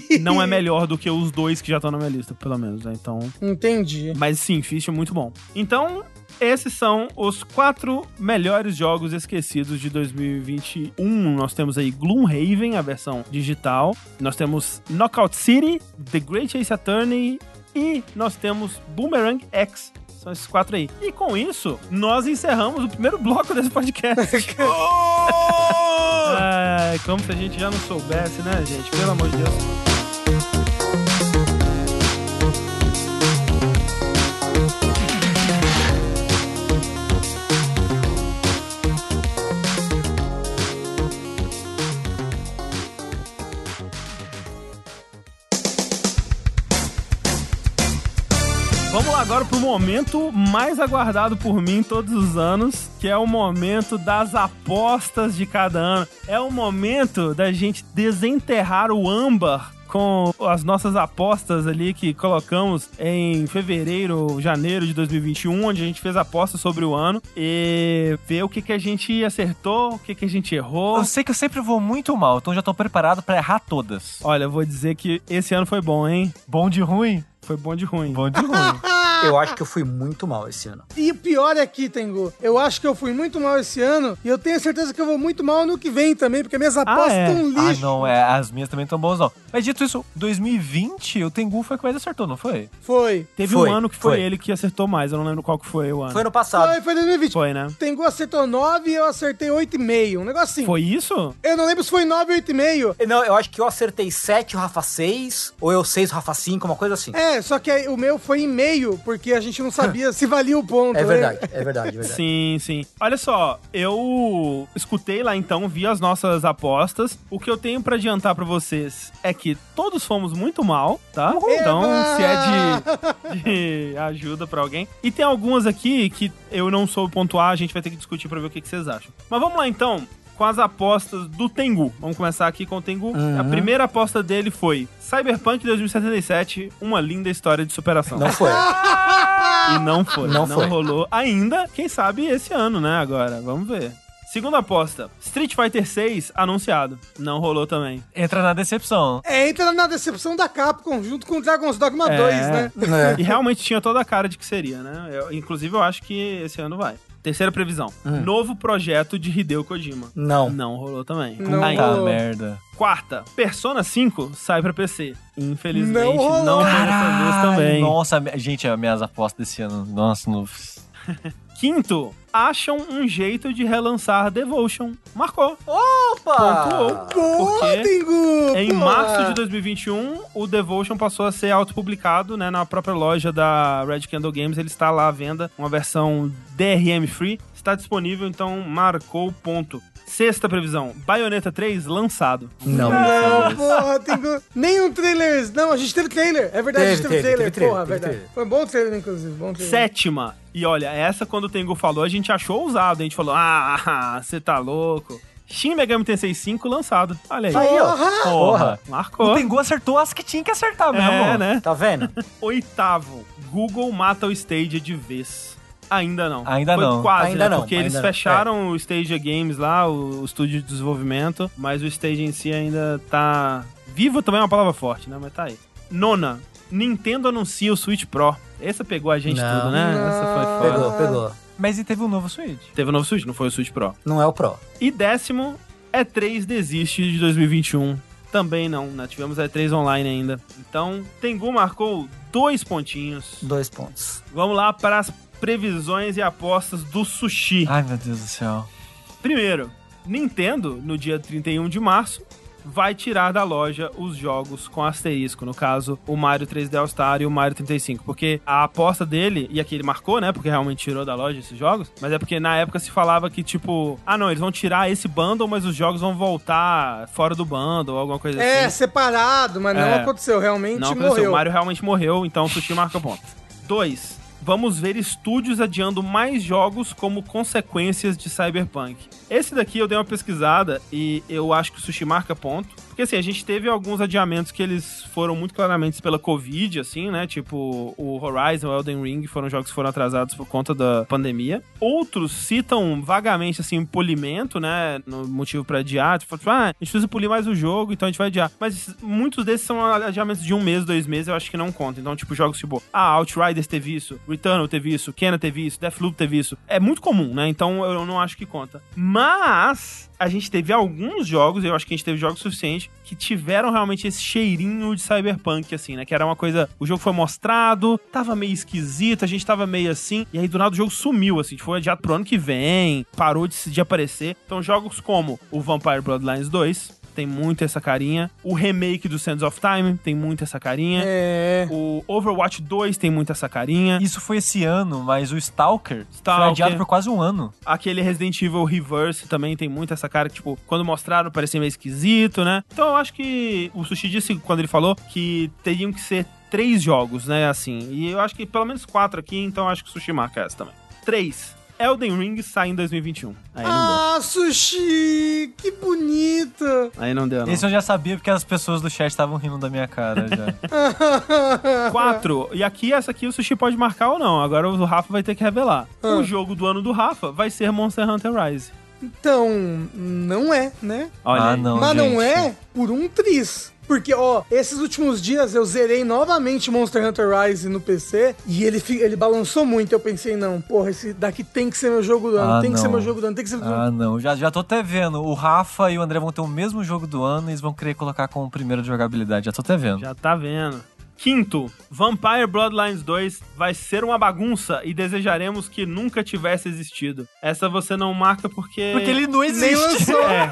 e não é melhor do que os dois que já estão na minha lista, pelo menos, né? Então... Entendi. Mas sim, Fist é muito bom. Então... Esses são os quatro melhores jogos esquecidos de 2021. Nós temos aí Gloomhaven, a versão digital. Nós temos Knockout City, The Great Ace Attorney, e nós temos Boomerang X. São esses quatro aí. E com isso, nós encerramos o primeiro bloco desse podcast. *laughs* Como se a gente já não soubesse, né, gente? Pelo amor de Deus. Vamos lá agora pro momento mais aguardado por mim todos os anos, que é o momento das apostas de cada ano. É o momento da gente desenterrar o âmbar com as nossas apostas ali que colocamos em fevereiro, janeiro de 2021, onde a gente fez apostas sobre o ano e ver o que, que a gente acertou, o que, que a gente errou. Eu sei que eu sempre vou muito mal, então já tô preparado pra errar todas. Olha, eu vou dizer que esse ano foi bom, hein? Bom de ruim? Foi bom de ruim. Bom de ruim. *laughs* Eu acho que eu fui muito mal esse ano. E o pior é que, Tengu, eu acho que eu fui muito mal esse ano e eu tenho certeza que eu vou muito mal no que vem também, porque minhas apostas é? estão ah, lixo. não, é, as minhas também estão boas, não. Mas dito isso, 2020, o Tengu foi que mais acertou, não foi? Foi. Teve Foi, um ano que foi, foi. ele que acertou mais, eu não lembro qual que foi o ano. Foi ano passado. Foi, foi 2020. Foi, né? Tengu acertou 9 e eu acertei 8,5. Um negócio assim. Foi isso? Eu não lembro se foi 9 ou 8,5. Não, eu acho que eu acertei 7, o Rafa 6, ou eu 6, o Rafa 5, uma coisa assim. É, só que aí o meu foi em meio, porque a gente não sabia se valia o ponto. *laughs* É né? verdade, é verdade, é verdade. Sim, sim. Olha só, eu escutei lá então, vi as nossas apostas. O que eu tenho pra adiantar pra vocês é que todos fomos muito mal, tá? Então, Eba! se é de, de ajuda pra alguém. E tem algumas aqui que eu não soube pontuar, a gente vai ter que discutir pra ver o que, que vocês acham. Mas vamos lá então. Com as apostas do Tengu. Vamos começar aqui com o Tengu. A primeira aposta dele foi Cyberpunk 2077, uma linda história de superação. Não foi. *laughs* E não foi. Não, Não foi. rolou ainda. Quem sabe esse ano, né? Agora, vamos ver. Segunda aposta: Street Fighter 6 anunciado. Não rolou também. Entra na decepção. É, entra na decepção da Capcom, junto com o Dragon's Dogma É. 2, né? É. E realmente tinha toda a cara de que seria, né? Eu- inclusive, eu acho que esse ano vai. Terceira previsão: novo projeto de Hideo Kojima. Não. Não rolou também. Não Ainda. Tá rolou. merda. Quarta: Persona 5 sai pra PC. Infelizmente, Não rolou. não dessa vez também. Nossa, gente, as minhas apostas desse ano. Nossa, no... *laughs* Quinto: acham um jeito de relançar Devotion. Marcou. Opa! Pontuou. Porque! Em março de 2021, o Devotion passou a ser autopublicado, né, na própria loja da Red Candle Games. Ele está lá à venda, uma versão DRM free. Está disponível, então marcou ponto. Sexta previsão, Bayonetta 3 lançado. Não. Não, porra, Tengu. Nenhum trailer. Não, a gente teve trailer. É verdade, a gente Teve, teve, teve, trailer. teve porra, trailer, verdade. teve Foi um bom trailer, inclusive. Bom trailer. Sétima, e olha, essa quando o Tengu falou, a gente achou ousado. A gente falou, ah, você tá louco. Shin Megami Tensei 5 lançado. Olha aí. Aí, ó. Porra! Porra. Marcou. O Tengu acertou as que tinha que acertar mesmo. É, né? Tá vendo? *laughs* Oitavo, Google mata o Stadia de vez. Ainda não. Ainda Foi não. quase, Ainda né? não, Porque ainda eles não. fecharam o Stadia Games lá, o, o estúdio de desenvolvimento, mas o Stadia em si ainda tá... Vivo também é uma palavra forte, né? Mas tá aí. Nona, Nintendo anuncia o Switch Pro. Essa pegou a gente Não. tudo, né? Não. Essa foi foda. Pegou, pegou. Mas e teve um novo Switch. Teve o novo Switch, não foi o Switch Pro. Não é o Pro. E décimo, E3 desiste de 2021. Também não, né? Tivemos E3 online ainda. Então, Tengu marcou dois pontinhos. Dois pontos. Vamos lá para as previsões e apostas do sushi. Ai, meu Deus do céu. Primeiro, Nintendo, no dia 31 de março, vai tirar da loja os jogos com asterisco. No caso, o Mario 3D All Star e o Mario 35. Porque a aposta dele, e aqui ele marcou, né? Porque realmente tirou da loja esses jogos. Mas é porque na época se falava que, tipo, ah, não, eles vão tirar esse bundle, mas os jogos vão voltar fora do bundle ou alguma coisa É, assim. separado, mas não É. aconteceu. Realmente Não aconteceu. morreu. O Mario realmente morreu, então o Sushi marca ponto. Dois. Vamos ver estúdios adiando mais jogos como consequências de Cyberpunk. Esse daqui eu dei uma pesquisada e eu acho que o Sushi marca ponto. Porque assim, a gente teve alguns adiamentos que eles foram muito claramente pela Covid, assim, né? Tipo, o Horizon, o Elden Ring foram jogos que foram atrasados por conta da pandemia. Outros citam vagamente, assim, polimento, né? No motivo pra adiar. Tipo, ah, a gente precisa polir mais o jogo, então a gente vai adiar. Mas muitos desses são adiamentos de um mês, dois meses, eu acho que não conta. Então, tipo, jogos tipo, ah, Outriders teve isso, Returnal teve isso, Kena teve isso, Deathloop teve isso. É muito comum, né? Então eu não acho que conta. Mas a gente teve alguns jogos, eu acho que a gente teve jogos suficientes, que tiveram realmente esse cheirinho de cyberpunk, assim, né? Que era uma coisa. O jogo foi mostrado, tava meio esquisito, a gente tava meio assim, e aí do nada o jogo sumiu, assim, foi adiado pro ano que vem, parou de, de aparecer. Então, jogos como o Vampire Bloodlines 2, tem muito essa carinha. O remake do Sands of Time tem muito essa carinha. É. O Overwatch 2 tem muito essa carinha. Isso foi esse ano, mas o Stalker, Stalker. foi adiado por quase um ano. Aquele Resident Evil Reverse também tem muito essa cara, que, tipo, quando mostraram parecia meio esquisito, né? Então eu acho que o Sushi disse quando ele falou que teriam que ser três jogos, né? Assim. E eu acho que pelo menos quatro aqui, então eu acho que o Sushi marca essa também. Três. Elden Ring sai em 2021. Aí não Ah, sushi! Que bonito! deu. Aí não deu, não. Esse eu já sabia porque as pessoas do chat estavam rindo da minha cara já. *laughs* Quatro. E aqui, essa aqui o Sushi pode marcar ou não. Agora o Rafa vai ter que revelar. Ah. O jogo do ano do Rafa vai ser Monster Hunter Rise. então, não é, né? Olha ah, não. Mas não gente. é por um triz. Porque, ó, esses últimos dias eu zerei novamente Monster Hunter Rise no PC e ele, ele balançou muito. Eu pensei, não, porra, esse daqui tem que ser meu jogo do ano, Ah, tem que ser não. meu jogo do ano, tem que ser. Ah, não. Já, já tô até vendo. O Rafa e o André vão ter o mesmo jogo do ano e eles vão querer colocar como primeiro de jogabilidade. Já tô até vendo. Já tá vendo. Quinto, Vampire Bloodlines 2 vai ser uma bagunça e desejaremos que nunca tivesse existido. Essa você não marca porque. Porque ele não existe. lançou. É,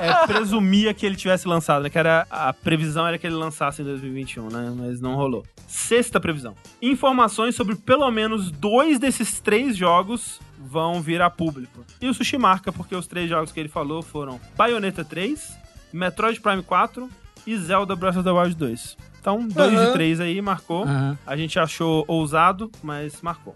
é, presumia que ele tivesse lançado, né? Que era, a previsão era que ele lançasse em 2021, né? Mas não rolou. Sexta previsão. Informações sobre pelo menos dois desses três jogos vão vir a público. E o Sushi marca, porque os três jogos que ele falou foram Bayonetta 3, Metroid Prime 4 e Zelda Breath of the Wild 2. Então, dois Aham. de três aí marcou. A gente achou ousado, mas marcou.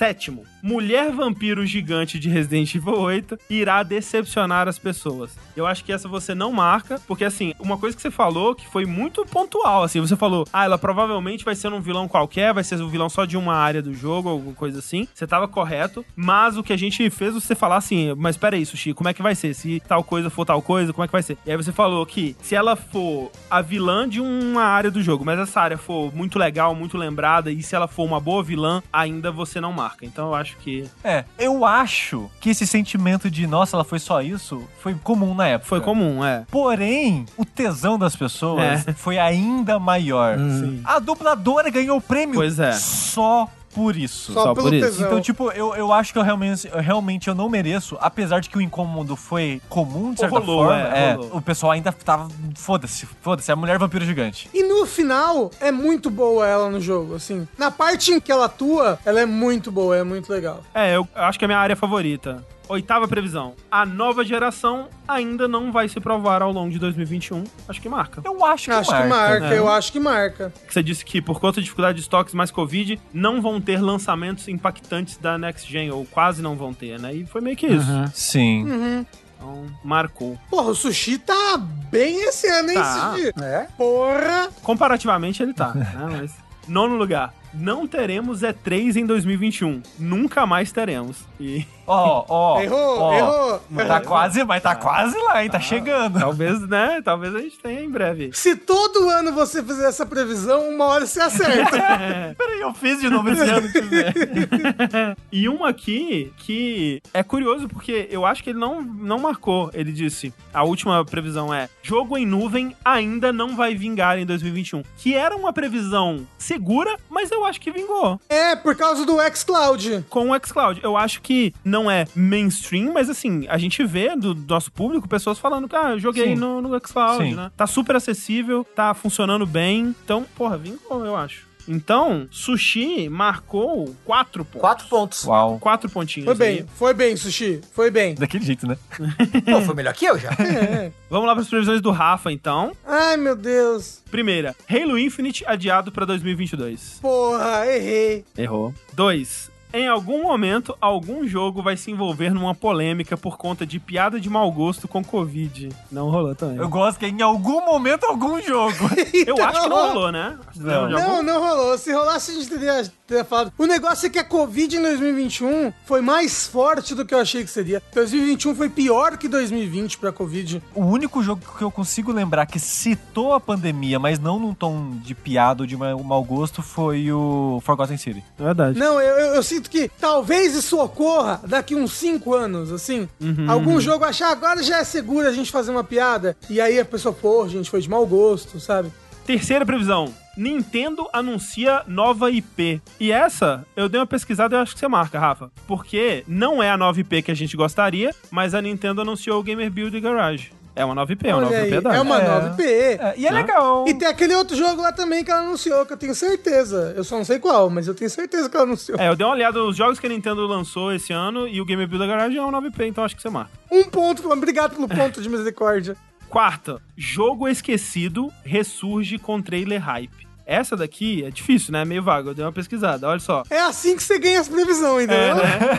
Sétimo, Mulher Vampiro Gigante de Resident Evil 8 irá decepcionar as pessoas. Eu acho que essa você não marca, porque assim, uma coisa que você falou que foi muito pontual, assim, você falou, ah, ela provavelmente vai ser um vilão qualquer, vai ser um vilão só de uma área do jogo, alguma coisa assim. Você tava correto, mas o que a gente fez você falar assim, mas peraí, Sushi, como é que vai ser? Se tal coisa for tal coisa, como é que vai ser? E aí você falou que se ela for a vilã de uma área do jogo, mas essa área for muito legal, muito lembrada, e se ela for uma boa vilã, ainda você não marca. Então eu acho que É, eu acho que esse sentimento de, nossa, ela foi só isso, foi comum na época. foi comum, é. Porém, o tesão das pessoas É. foi ainda maior. Sim. A dubladora ganhou o prêmio Pois é. só por isso. Só, só pelo por isso. tesão. Então, tipo, eu, eu acho que eu realmente, eu realmente eu não mereço, apesar de que o incômodo foi comum, de certa Rolou, forma. é, É, rolou. o pessoal ainda tava. Foda-se, foda-se, é a mulher vampiro gigante. E no final, é muito boa ela no jogo, assim. Na parte em que ela atua, ela é muito boa, é muito legal. É, eu acho que é a minha área favorita. Oitava previsão. A nova geração ainda não vai se provar ao longo de 2021. Acho que marca. Eu acho que acho marca. que marca, né? eu acho que marca. Você disse que por conta de dificuldade de estoques mais Covid, não vão ter lançamentos impactantes da Next Gen, ou quase não vão ter, né? E foi meio que isso. Sim. Uhum. Então, marcou. Porra, o sushi tá bem esse ano, hein, Tá. sushi? É? Porra! Comparativamente ele tá, *laughs* né? Mas. Nono lugar. Não teremos E3 em 2021. Nunca mais teremos. E Ó, ó. errou, ó. errou. Tá quase, mas tá quase lá, hein? Tá chegando. talvez, né? Talvez a gente tenha em breve. Se todo ano você fizer essa previsão, uma hora você acerta. *laughs* Peraí, eu fiz de novo esse ano. *laughs* E uma aqui que é curioso porque eu acho que ele não, não marcou. Ele disse: a última previsão é: jogo em nuvem ainda não vai vingar em 2021. Que era uma previsão segura, mas eu acho que vingou. é, por causa do xCloud. Com o xCloud. Eu acho que não é mainstream, mas assim, a gente vê do, do nosso público pessoas falando que, ah, eu joguei Sim. no, no xCloud, Sim. né? Tá super acessível, tá funcionando bem. Então, porra, vingou, eu acho. Então, Sushi marcou quatro pontos. Quatro pontos. Uau. Quatro pontinhos. Foi bem, aí. foi bem, sushi. Foi bem. Daquele jeito, né? *laughs* Pô, foi melhor que eu já. *laughs* É. Vamos lá para as previsões do Rafa, então. Ai, meu Deus. Primeira, Halo Infinite adiado para 2022. Porra, errei. Errou. 2. Em algum momento, algum jogo vai se envolver numa polêmica por conta de piada de mau gosto com Covid. Não rolou também. Eu gosto que em algum momento, algum jogo. *laughs* Eu acho que não rolou, né? Não. de algum- Não, não rolou. Se rolasse, a gente teria, teria falado. O negócio é que a Covid em 2021 foi mais forte do que eu achei que seria. 2021 foi pior que 2020 pra Covid. O único jogo que eu consigo lembrar que citou a pandemia, mas não num tom de piada ou de ma- mau gosto, foi o Forgotten City. É verdade. Não, eu, eu, eu sinto que talvez isso ocorra daqui uns 5 anos, assim. Algum jogo achar agora já é seguro a gente fazer uma piada. E aí a pessoa, pô, gente, foi de mau gosto, sabe? Terceira previsão. Nintendo anuncia nova IP. E essa, eu dei uma pesquisada e acho que você marca, Rafa. Porque não é a nova IP que a gente gostaria, mas a Nintendo anunciou o Gamer Build Garage. É uma nova IP, é uma Olha nova aí, propriedade. é uma É. nova IP. É, e é Né? legal. E tem aquele outro jogo lá também que ela anunciou, que eu tenho certeza. Eu só não sei qual, mas eu tenho certeza que ela anunciou. É, eu dei uma olhada nos jogos que a Nintendo lançou esse ano e o Gamer Build Garage é uma nova IP, então acho que você marca. Um ponto, obrigado pelo ponto de misericórdia. *laughs* Quarta, jogo esquecido ressurge com trailer hype. Essa daqui é difícil, né? É meio vago. Eu dei uma pesquisada, olha só. É assim que você ganha as previsões, entendeu?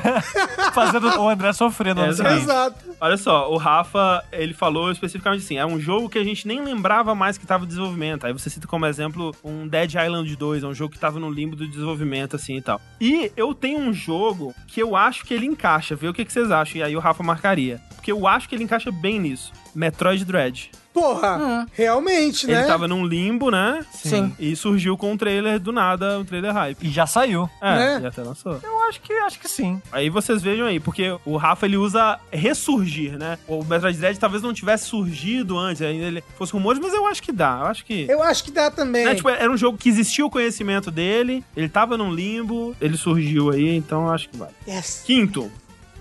*laughs* Fazendo o André sofrendo no É. Exato. Olha só, o Rafa, ele falou especificamente assim, é um jogo que a gente nem lembrava mais que tava em desenvolvimento. Aí você cita como exemplo um Dead Island 2, é um jogo que tava no limbo do desenvolvimento, assim, e tal. E eu tenho um jogo que eu acho que ele encaixa, vê o que, que vocês acham, e aí o Rafa marcaria. Porque eu acho que ele encaixa bem nisso. Metroid Dread. Porra, realmente, né? Ele tava num limbo, né? Sim. E surgiu com um trailer do nada, um trailer hype. E já saiu. É, Né? e até lançou. Eu acho que acho que sim. Aí vocês vejam aí, porque o Rafa ele usa ressurgir, né? O Metroid Dread talvez não tivesse surgido antes, ainda ele fosse rumores, mas eu acho que dá. Eu acho que. Eu acho que dá também. Né, tipo, era um jogo que existia o conhecimento dele, ele tava num limbo, ele surgiu aí, então eu acho que vale. Yes. Quinto,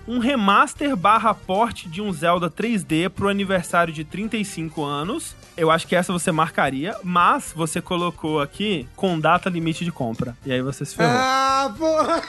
um remaster barra porte de um Zelda 3D pro aniversário de 35 anos. Eu acho que essa você marcaria, mas você colocou aqui com data limite de compra. E aí você se ferrou. Ah, porra.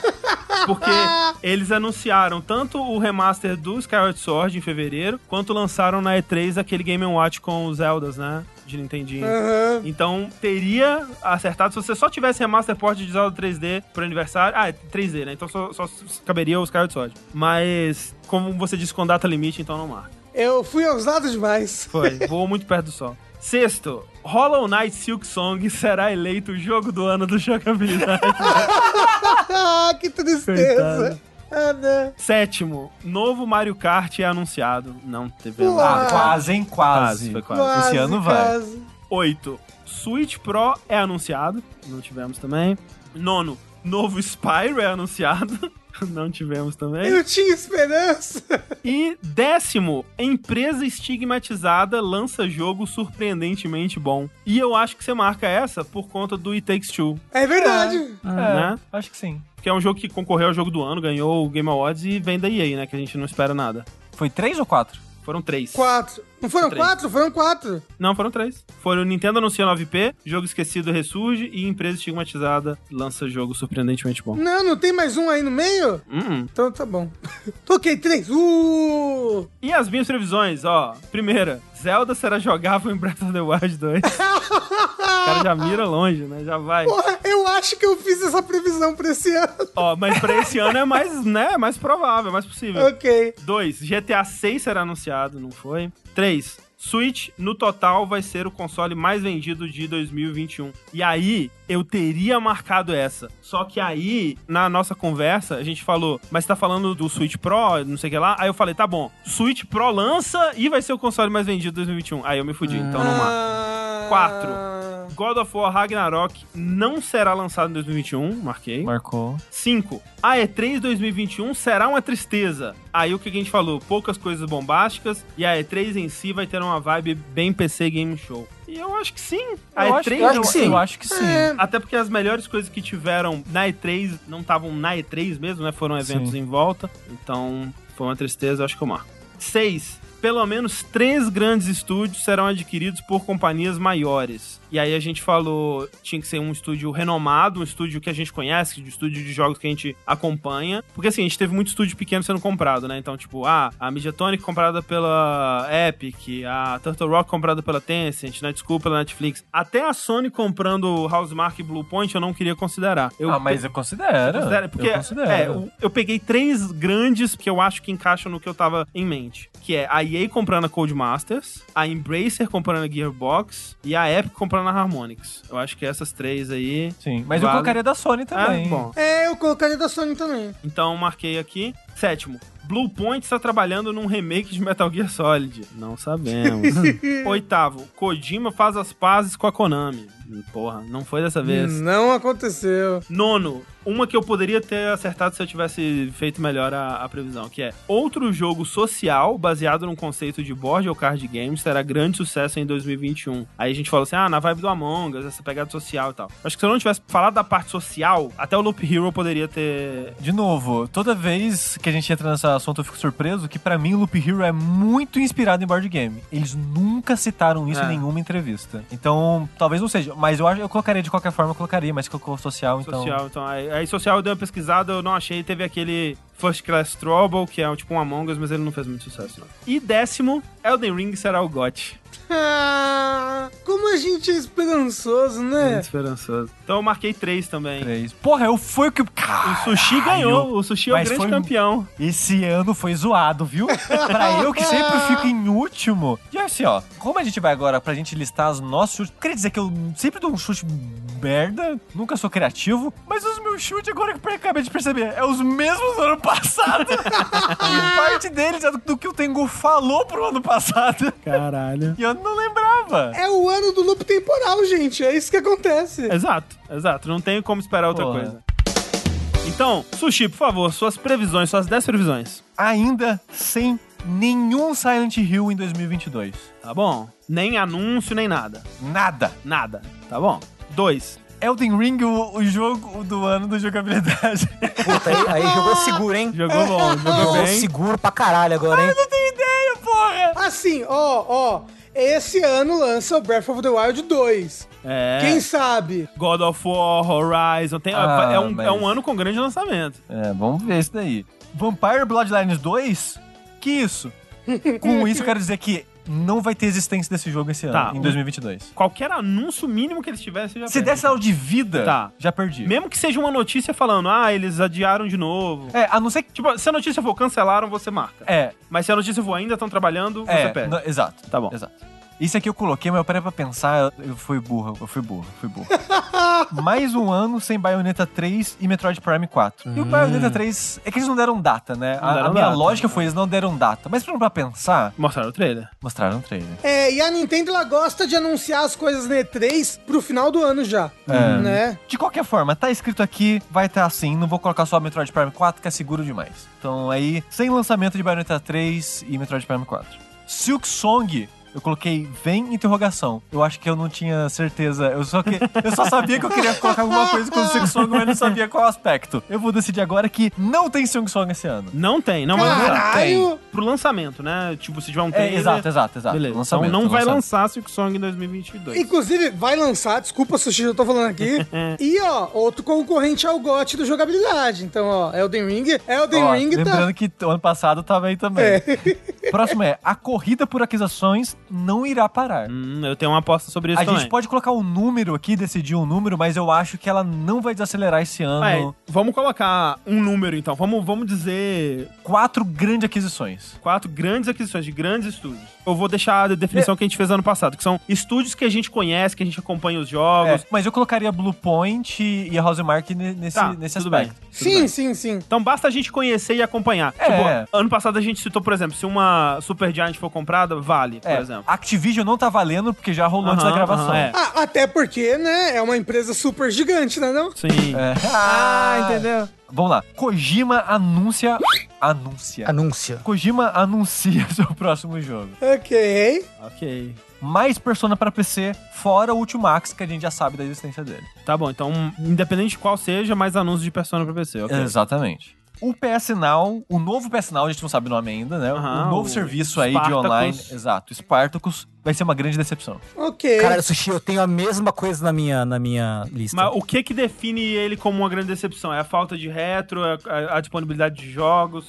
Porque *laughs* eles anunciaram tanto o remaster do Skyward Sword em fevereiro, quanto lançaram na E3 aquele Game Watch com os Zeldas, né? De Nintendinho. Aham. Então, teria acertado se você só tivesse remaster port de Zelda 3D pro aniversário. Ah, é 3D, né? Então só, só caberia o Skyward Sword. Mas, como você disse, com data limite, então não marca. Eu fui ousado demais. Foi, voou muito perto do sol. Sexto, Hollow Knight Silk Song será eleito o jogo do ano do jogabilidade. *laughs* que tristeza. Coitado. Ah, não. Sétimo, novo Mario Kart é anunciado. Não teve nada. Ah, quase, hein? Quase. Quase, foi quase. Quase, Esse ano vai. quase. Oito, Switch Pro é anunciado. Não tivemos também. Nono, novo Spyro é anunciado. *laughs* Não tivemos também. Eu tinha esperança. E décimo, empresa estigmatizada lança jogo surpreendentemente bom. E eu acho que você marca essa por conta do It Takes Two, É verdade. É, né? acho que sim. Que é um jogo que concorreu ao jogo do ano, ganhou o Game Awards e vem da EA, né? Que a gente não espera nada. Foi três ou quatro? Foram três. Quatro. Não foram Três. quatro? Foram quatro. Não, foram três. Foram o Nintendo anuncia 9P, jogo esquecido ressurge e empresa estigmatizada lança jogo surpreendentemente bom. Não, não tem mais um aí no meio? Hum. Então tá bom. *laughs* Toquei três. Uh! E as minhas previsões, ó. Primeira, Zelda será jogável em Breath of the Wild 2. o cara já mira longe, né? Já vai. Porra, eu acho que eu fiz essa previsão pra esse ano. Ó, mas pra esse ano é mais, *laughs* né? Mais provável, é mais possível. ok. 2. GTA 6 será anunciado, não foi? 3. Switch, no total, vai ser o console mais vendido de 2021. E aí, eu teria marcado essa. Só que aí, na nossa conversa, a gente falou, mas você tá falando do Switch Pro, não sei o que lá. Aí eu falei, tá bom, Switch Pro lança e vai ser o console mais vendido de 2021. Aí eu me fudi, então não marco. Ah, Quatro. God of War Ragnarok não será lançado em 2021, marquei. Marcou. 5. A E3 2021 será uma tristeza. Aí o que a gente falou? Poucas coisas bombásticas e a E3 em si vai ter uma vibe bem PC Game Show. E eu acho que sim. A eu E3 acho, eu acho que sim. Eu acho que sim. É, até porque as melhores coisas que tiveram na E3 não estavam na E3 mesmo, né? Foram eventos Sim. em volta. Então, foi uma tristeza, eu acho que eu marco. 6. Pelo menos três grandes estúdios serão adquiridos por companhias maiores. E aí a gente falou, tinha que ser um estúdio renomado, um estúdio que a gente conhece, um estúdio de jogos que a gente acompanha. Porque assim, a gente teve muito estúdio pequeno sendo comprado, né? Então, tipo, ah, a Mediatonic comprada pela Epic, a Turtle Rock comprada pela Tencent, né? Desculpa, pela Netflix. Até a Sony comprando Housemark e Bluepoint eu não queria considerar. Eu ah, mas eu considero. Considera? Porque eu considero. é, eu, eu peguei três grandes que eu acho que encaixam no que eu tava em mente. Que é a EA comprando a Codemasters, a Embracer comprando a Gearbox e a Epic comprando a Harmonix. Eu acho que essas três aí... Sim, mas eu Vale. colocaria da Sony também. É, bom. é, eu colocaria da Sony também. Então marquei aqui. Sétimo, Blue Point está trabalhando num remake de Metal Gear Solid. Não sabemos. *laughs* Oitavo, Kojima faz as pazes com a Konami. Porra, não foi dessa vez. Não aconteceu. Nono, uma que eu poderia ter acertado se eu tivesse feito melhor a, a previsão, que é outro jogo social baseado num conceito de board ou card games terá grande sucesso em 2021. Aí a gente falou assim, ah, na vibe do Among Us, essa pegada social e tal. Acho que se eu não tivesse falado da parte social, até o Loop Hero poderia ter... De novo, toda vez que a gente entra nesse assunto eu fico surpreso que pra mim o Loop Hero é muito inspirado em board game. Eles nunca citaram isso É. em nenhuma entrevista. Então, talvez não seja, mas eu acho eu colocaria de qualquer forma, eu colocaria, mas colocou social, então. Social, então, aí, aí social eu dei uma pesquisada, eu não achei, teve aquele First Class Trouble, que é tipo um Among Us, mas ele não fez muito sucesso, não. E décimo, Elden Ring será o GOT. *laughs* Ah, como a gente é esperançoso, né? Muito esperançoso. Então eu marquei três também. Três. Porra, eu fui o que. O Sushi ganhou, o Sushi é o grande foi- campeão. Esse ano foi zoado, viu? pra eu que sempre *laughs* fico em último. E assim, ó, como a gente vai agora pra gente listar os nossos chutes, queria dizer que eu sempre dou um chute merda, nunca sou criativo, mas os meus chutes agora que eu acabei de perceber, é os mesmos do ano passado. E *laughs* parte deles é do, do que o Tengu falou pro ano passado. Caralho. E eu não lembrava. É o ano do loop temporal, gente. É isso que acontece. Exato, exato. Não tenho como esperar outra Porra. coisa. Então, Sushi, por favor, suas previsões, suas 10 previsões. Ainda sem nenhum Silent Hill em 2022. Tá bom? Nem anúncio, nem nada. Nada. Nada. Tá bom? Dois. Elden Ring, o, o jogo do ano da jogabilidade. Puta, aí, aí jogou seguro, hein? Jogou bom, jogou Jogou bem. seguro pra caralho agora, hein? não tenho ideia, porra! Assim, ó, ó. Esse ano lança o Breath of the Wild 2. É. Quem sabe? God of War, Horizon. Tem, Ah, é, um, mas- é um ano com grande lançamento. É, vamos ver isso daí. Vampire Bloodlines 2? Que isso? *laughs* Com isso eu quero dizer que não vai ter existência desse jogo esse ano, Tá, em um- 2022. Qualquer anúncio mínimo que eles tivessem, já Se perde. der sinal de vida, Tá. já perdi. Mesmo que seja uma notícia falando, ah, eles adiaram de novo. É, a não ser que... Tipo, se a notícia for cancelaram, você marca. É, Mas se a notícia for ainda estão trabalhando, você é, perde. não- exato. Tá bom. Exato. Isso aqui eu coloquei, mas eu parei pra pensar, eu, fui burro, eu fui burro, fui burro. *laughs* Mais um ano sem Bayonetta 3 e Metroid Prime 4. E o Bayonetta 3, é que eles não deram data, né? Não A, a deram minha data. lógica foi, eles não deram data. Mas pra, pra pensar, Mostraram o trailer. mostraram o trailer. É, e a Nintendo ela gosta de anunciar as coisas na E3 pro final do ano já. É. Né? De qualquer forma, tá escrito aqui, vai estar assim. Não vou colocar só Metroid Prime 4, que é seguro demais. Então aí, sem lançamento de Bayonetta 3 e Metroid Prime 4. Silk Song. Eu coloquei vem interrogação. Eu acho que eu não tinha certeza. Eu só, que, eu só sabia que eu queria colocar alguma coisa com o Silk Song, mas não sabia qual aspecto. Eu vou decidir agora que não tem Silk Song esse ano. Não tem, não vai lançar. Caralho! Pro lançamento, né? Tipo, se tiver um É, trailer... exato, exato, exato. Beleza. Lançamento, então não vai lançamento. lançar Silk Song em 2022. Inclusive, vai lançar, desculpa, Sushi, eu tô falando aqui. *laughs* e, ó, outro concorrente ao GOT do jogabilidade. Então, ó, Elden Ring. Elden Ó, Ring tá. lembrando que o ano passado tava aí também. Próximo é, a corrida por aquisições não irá parar. Hum, eu tenho uma aposta sobre isso A também. gente pode colocar um número aqui, decidir um número, mas eu acho que ela não vai desacelerar esse ano. É, vamos colocar um número, então. Vamos, vamos dizer Quatro grandes aquisições. quatro grandes aquisições de grandes estúdios. Eu vou deixar a definição que a gente fez ano passado, que são estúdios que a gente conhece, que a gente acompanha os É, jogos. mas eu colocaria Blue Point e a Housemark ne- nesse, Tá, nesse tudo aspecto. bem. Sim, sim, sim. Então basta a gente conhecer e acompanhar. É. Tipo, ano passado a gente citou, por exemplo, se uma Super Giant for comprada, vale, por É, Activision não tá valendo porque já rolou antes da gravação. aham, é. Ah, até porque, né, é uma empresa super gigante, né, não? Sim. É. Ah, entendeu? Vamos lá. Kojima anuncia. Anuncia. Anúncia. Kojima anuncia *laughs* seu próximo jogo. Ok. Ok. Mais Persona pra PC, fora o Ultimax, que a gente já sabe da existência dele. Tá bom, então, independente de qual seja, mais anúncios de Persona pra PC, ok? Exatamente. O PS Now, o novo PS Now, a gente não sabe o nome ainda, né? Aham, o novo o serviço aí de Spartacus. online. Exato, Spartacus vai ser uma grande decepção. Ok. Cara, Sushi, eu tenho a mesma coisa na minha, na minha lista. Mas o que que define ele como uma grande decepção? É a falta de retro, é a, a disponibilidade de jogos?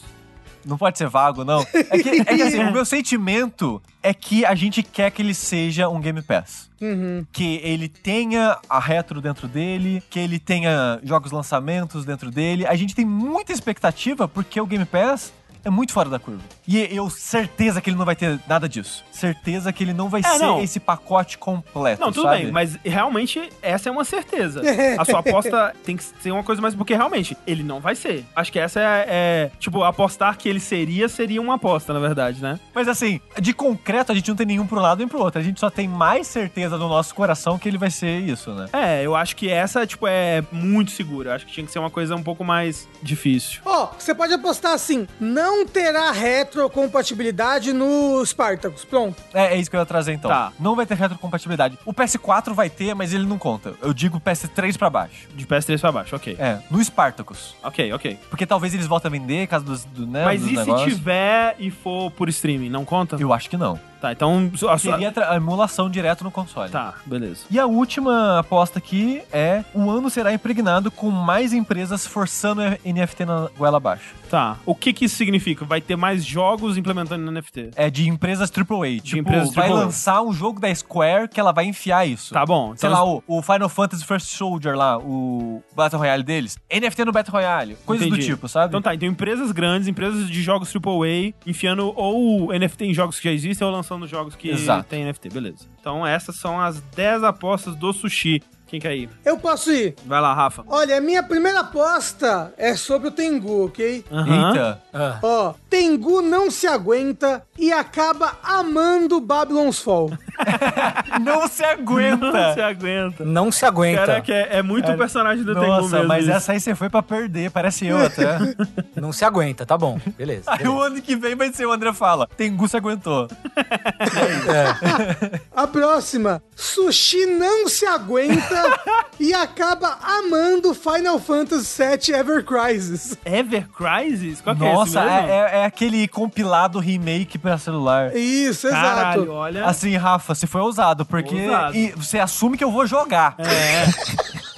Não pode ser vago, não. É que, é que, assim, o meu sentimento é que a gente quer que ele seja um Game Pass. Uhum. Que ele tenha a retro dentro dele, que ele tenha jogos lançamentos dentro dele. A gente tem muita expectativa porque o Game Pass é muito fora da curva. E eu certeza que ele não vai ter nada disso. Certeza que ele não vai É, ser não. esse pacote completo, Não, tudo sabe? bem, mas realmente essa é uma certeza. *laughs* A sua aposta tem que ser uma coisa mais. Porque realmente, ele não vai ser. Acho que essa é, é, Tipo, apostar que ele seria, seria uma aposta, na verdade, né? Mas assim, de concreto a gente não tem nenhum pro lado nem pro outro. A gente só tem mais certeza no nosso coração que ele vai ser isso, né? É, eu acho que essa, tipo, é muito segura. Eu acho que tinha que ser uma coisa um pouco mais difícil. Ó, você pode apostar assim: não terá retrocompatibilidade no Spartacus. Pronto. É, é isso que eu ia trazer então. Tá. Não vai ter retrocompatibilidade. O PS4 vai ter, mas ele não conta. Eu digo PS3 pra baixo. De PS3 pra baixo, ok. É, no Spartacus. Ok, ok. Porque talvez eles voltem a vender, caso dos, do, né, Mas dos e se negócios. tiver e for por streaming? Não conta? Eu acho que não. Tá, então. A sua... Seria a emulação direto no console. Tá, beleza. E a última aposta aqui é: o ano será impregnado com mais empresas forçando NFT na goela abaixo. Tá. O que que isso significa? Vai ter mais jogos implementando no NFT? É de empresas AAA. tipo, empresas vai AAA. lançar um jogo da Square que ela vai enfiar isso. Tá bom. Sei então- lá, o, o Final Fantasy First Soldier lá, o Battle Royale deles. NFT no Battle Royale. Coisas Entendi. do tipo, sabe? Então tá, então empresas grandes, empresas de jogos AAA, enfiando ou NFT em jogos que já existem ou lançando jogos que Exato. tem NFT, beleza. Então essas são as 10 apostas do sushi. Quem quer ir? Eu posso ir. Vai lá, Rafa. Olha, a minha primeira aposta é sobre o Tengu, ok? Aham. Eita. Ah, Ó, Tengu não se aguenta e acaba amando Babylon's Fall. *laughs* Não se Não aguenta! se aguenta. não se aguenta. Cara, que é, é muito o personagem do Tengu Nossa, mesmo. mas isso. essa aí você foi pra perder, parece eu até. *laughs* Não se aguenta, tá bom. Beleza. Aí o beleza. ano que vem vai ser o André fala: Tengu se aguentou. *laughs* A próxima, Sushi não se aguenta *laughs* e acaba amando Final Fantasy VII Ever Crisis. Ever Crisis? Qual que Nossa, é esse mesmo? é, é- é aquele compilado remake pra celular. Isso, Caralho, exato. olha. Assim, Rafa, você foi ousado, porque Ousado. e você assume que eu vou jogar. É, *laughs*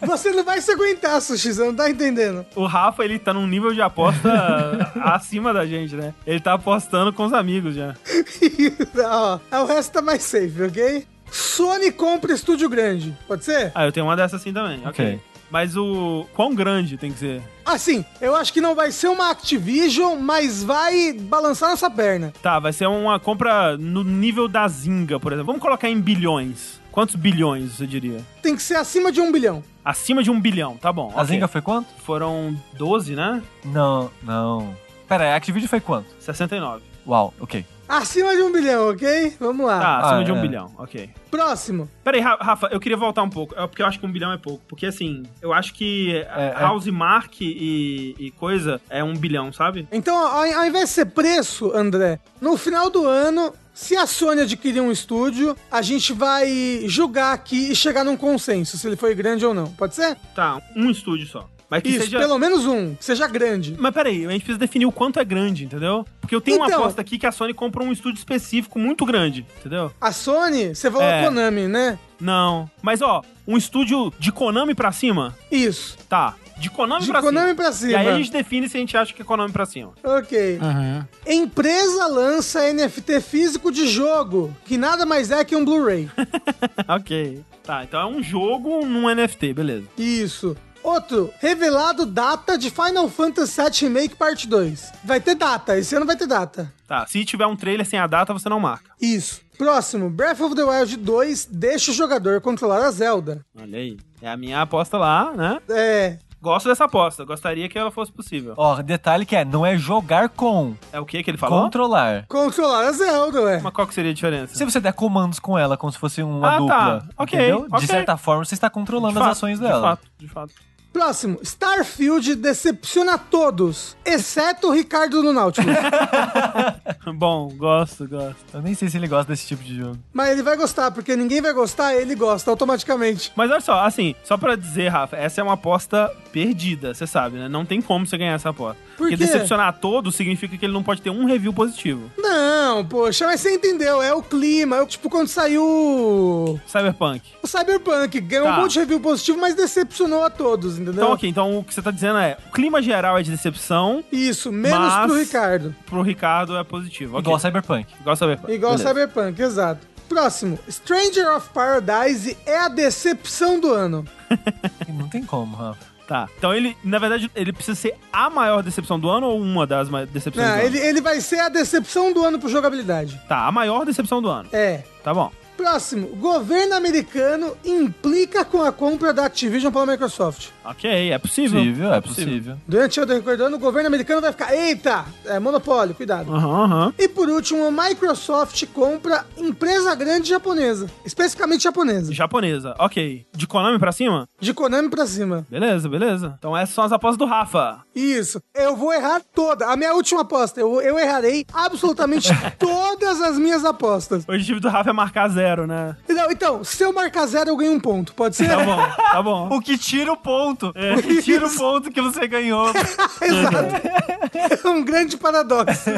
Você não vai se aguentar, Sushi, você não tá entendendo. o Rafa, ele tá num nível de aposta *laughs* acima da gente, né? Ele tá apostando com os amigos já. *laughs* Ó, o resto tá mais safe, ok? Sony compra estúdio grande, pode ser? Ah, eu tenho uma dessas assim também, ok. Ok. Mas o. Quão grande tem que ser? Assim, eu acho que não vai ser uma Activision, mas vai balançar nossa perna. Tá, vai ser uma compra no nível da Zinga, por exemplo. Vamos colocar em bilhões. Quantos bilhões você diria? Tem que ser acima de um bilhão. Acima de um bilhão, tá bom. A ok. Zinga foi quanto? Foram 12, né? Não, não. Pera aí, a Activision foi quanto? 69. Uau, ok. Acima de um bilhão, ok? Vamos lá. Tá, acima Ah, de um é. bilhão, ok. Próximo. Peraí, Ra- Rafa, eu queria voltar um pouco, é porque eu acho que um bilhão é pouco. Porque assim, eu acho que É, é. House Mark e, e coisa é um bilhão, sabe? Então, ao, ao invés de ser preço, André, no final do ano, se a Sony adquirir um estúdio, a gente vai julgar aqui e chegar num consenso, se ele foi grande ou não. Pode ser? Tá, um estúdio só. Mas que Isso, seja. pelo menos um, que seja grande. Mas peraí, a gente precisa definir o quanto é grande, entendeu? Porque eu tenho uma Então- aposta aqui que a Sony compra um estúdio específico muito grande, entendeu? A Sony, você falou É. Konami, né? Não. Mas ó, um estúdio de Konami pra cima? Isso. Tá. De Konami De pra Konami cima. pra cima. E aí a gente define se a gente acha que é Konami pra cima. Ok. Uhum. Empresa lança NFT físico de jogo, que nada mais é que um Blu-ray. *laughs* ok. Tá, então é um jogo num NFT, beleza. Isso. Outro, revelado data de Final Fantasy VII Remake Parte 2. Vai ter data, esse ano vai ter data. Tá, se tiver um trailer sem a data, você não marca. Isso. Próximo, Breath of the Wild 2 deixa o jogador controlar a Zelda. Olha aí. É a minha aposta lá, né? É, Gosto dessa aposta. Gostaria que ela fosse possível. Ó, detalhe que é, não é jogar com, É o que que ele falou? controlar. controlar a Zelda, ué. Mas qual que seria a diferença? Se você der comandos com ela, como se fosse uma Ah, dupla, tá. Ok, entendeu? ok. De certa forma, você está controlando De as fato, ações De dela. fato, de fato. Próximo, Starfield decepciona todos, exceto o Ricardo do Nautilus. *laughs* Bom, gosto, gosto. Eu nem sei se ele gosta desse tipo de jogo. Mas ele vai gostar, porque ninguém vai gostar, ele gosta automaticamente. Mas olha só, assim, só pra dizer, Rafa, essa é uma aposta perdida, você sabe, né? Não tem como você ganhar essa aposta. Por Porque quê? decepcionar a todos significa que ele não pode ter um review positivo. Não, poxa, mas você entendeu, é o clima. É o- tipo quando saiu o Cyberpunk. Cyberpunk, ganhou Tá. um monte de review positivo, mas decepcionou a todos, entendeu? Então, ok, então o que você tá dizendo é, o clima geral é de decepção, Isso, menos Mas- pro Ricardo. pro Ricardo é positivo. ok. Igual Cyberpunk. Igual Cyberpunk. Igual Beleza. Cyberpunk, exato. Próximo, Stranger of Paradise é a decepção do ano. *laughs* Não tem como, Rafa. Tá. Então ele, na verdade, ele precisa ser a maior decepção do ano ou uma das decepções Não, do ano? ele, ele vai ser a decepção do ano por jogabilidade. Tá, a maior decepção do ano. É. Tá bom. Próximo. Governo americano implica com a compra da Activision pela Microsoft. Ok, é possível. Possível, é possível. Durante o decorrer do ano, o governo americano vai ficar, eita, é monopólio, cuidado. Aham, aham. E por último, a Microsoft compra empresa grande japonesa, especificamente japonesa, Japonesa, ok. De Konami pra cima? de Konami pra cima. Beleza, beleza. Então essas são as apostas do Rafa. Isso. Eu vou errar toda. A minha última aposta, eu, eu errarei absolutamente *laughs* todas as minhas apostas. O objetivo do Rafa é marcar zero, né? Não, então, se eu marcar zero, eu ganho um ponto. Pode ser? Tá bom, tá bom. *laughs* O que tira o ponto. O que tira o ponto que você ganhou. *laughs* Exato. É um grande paradoxo.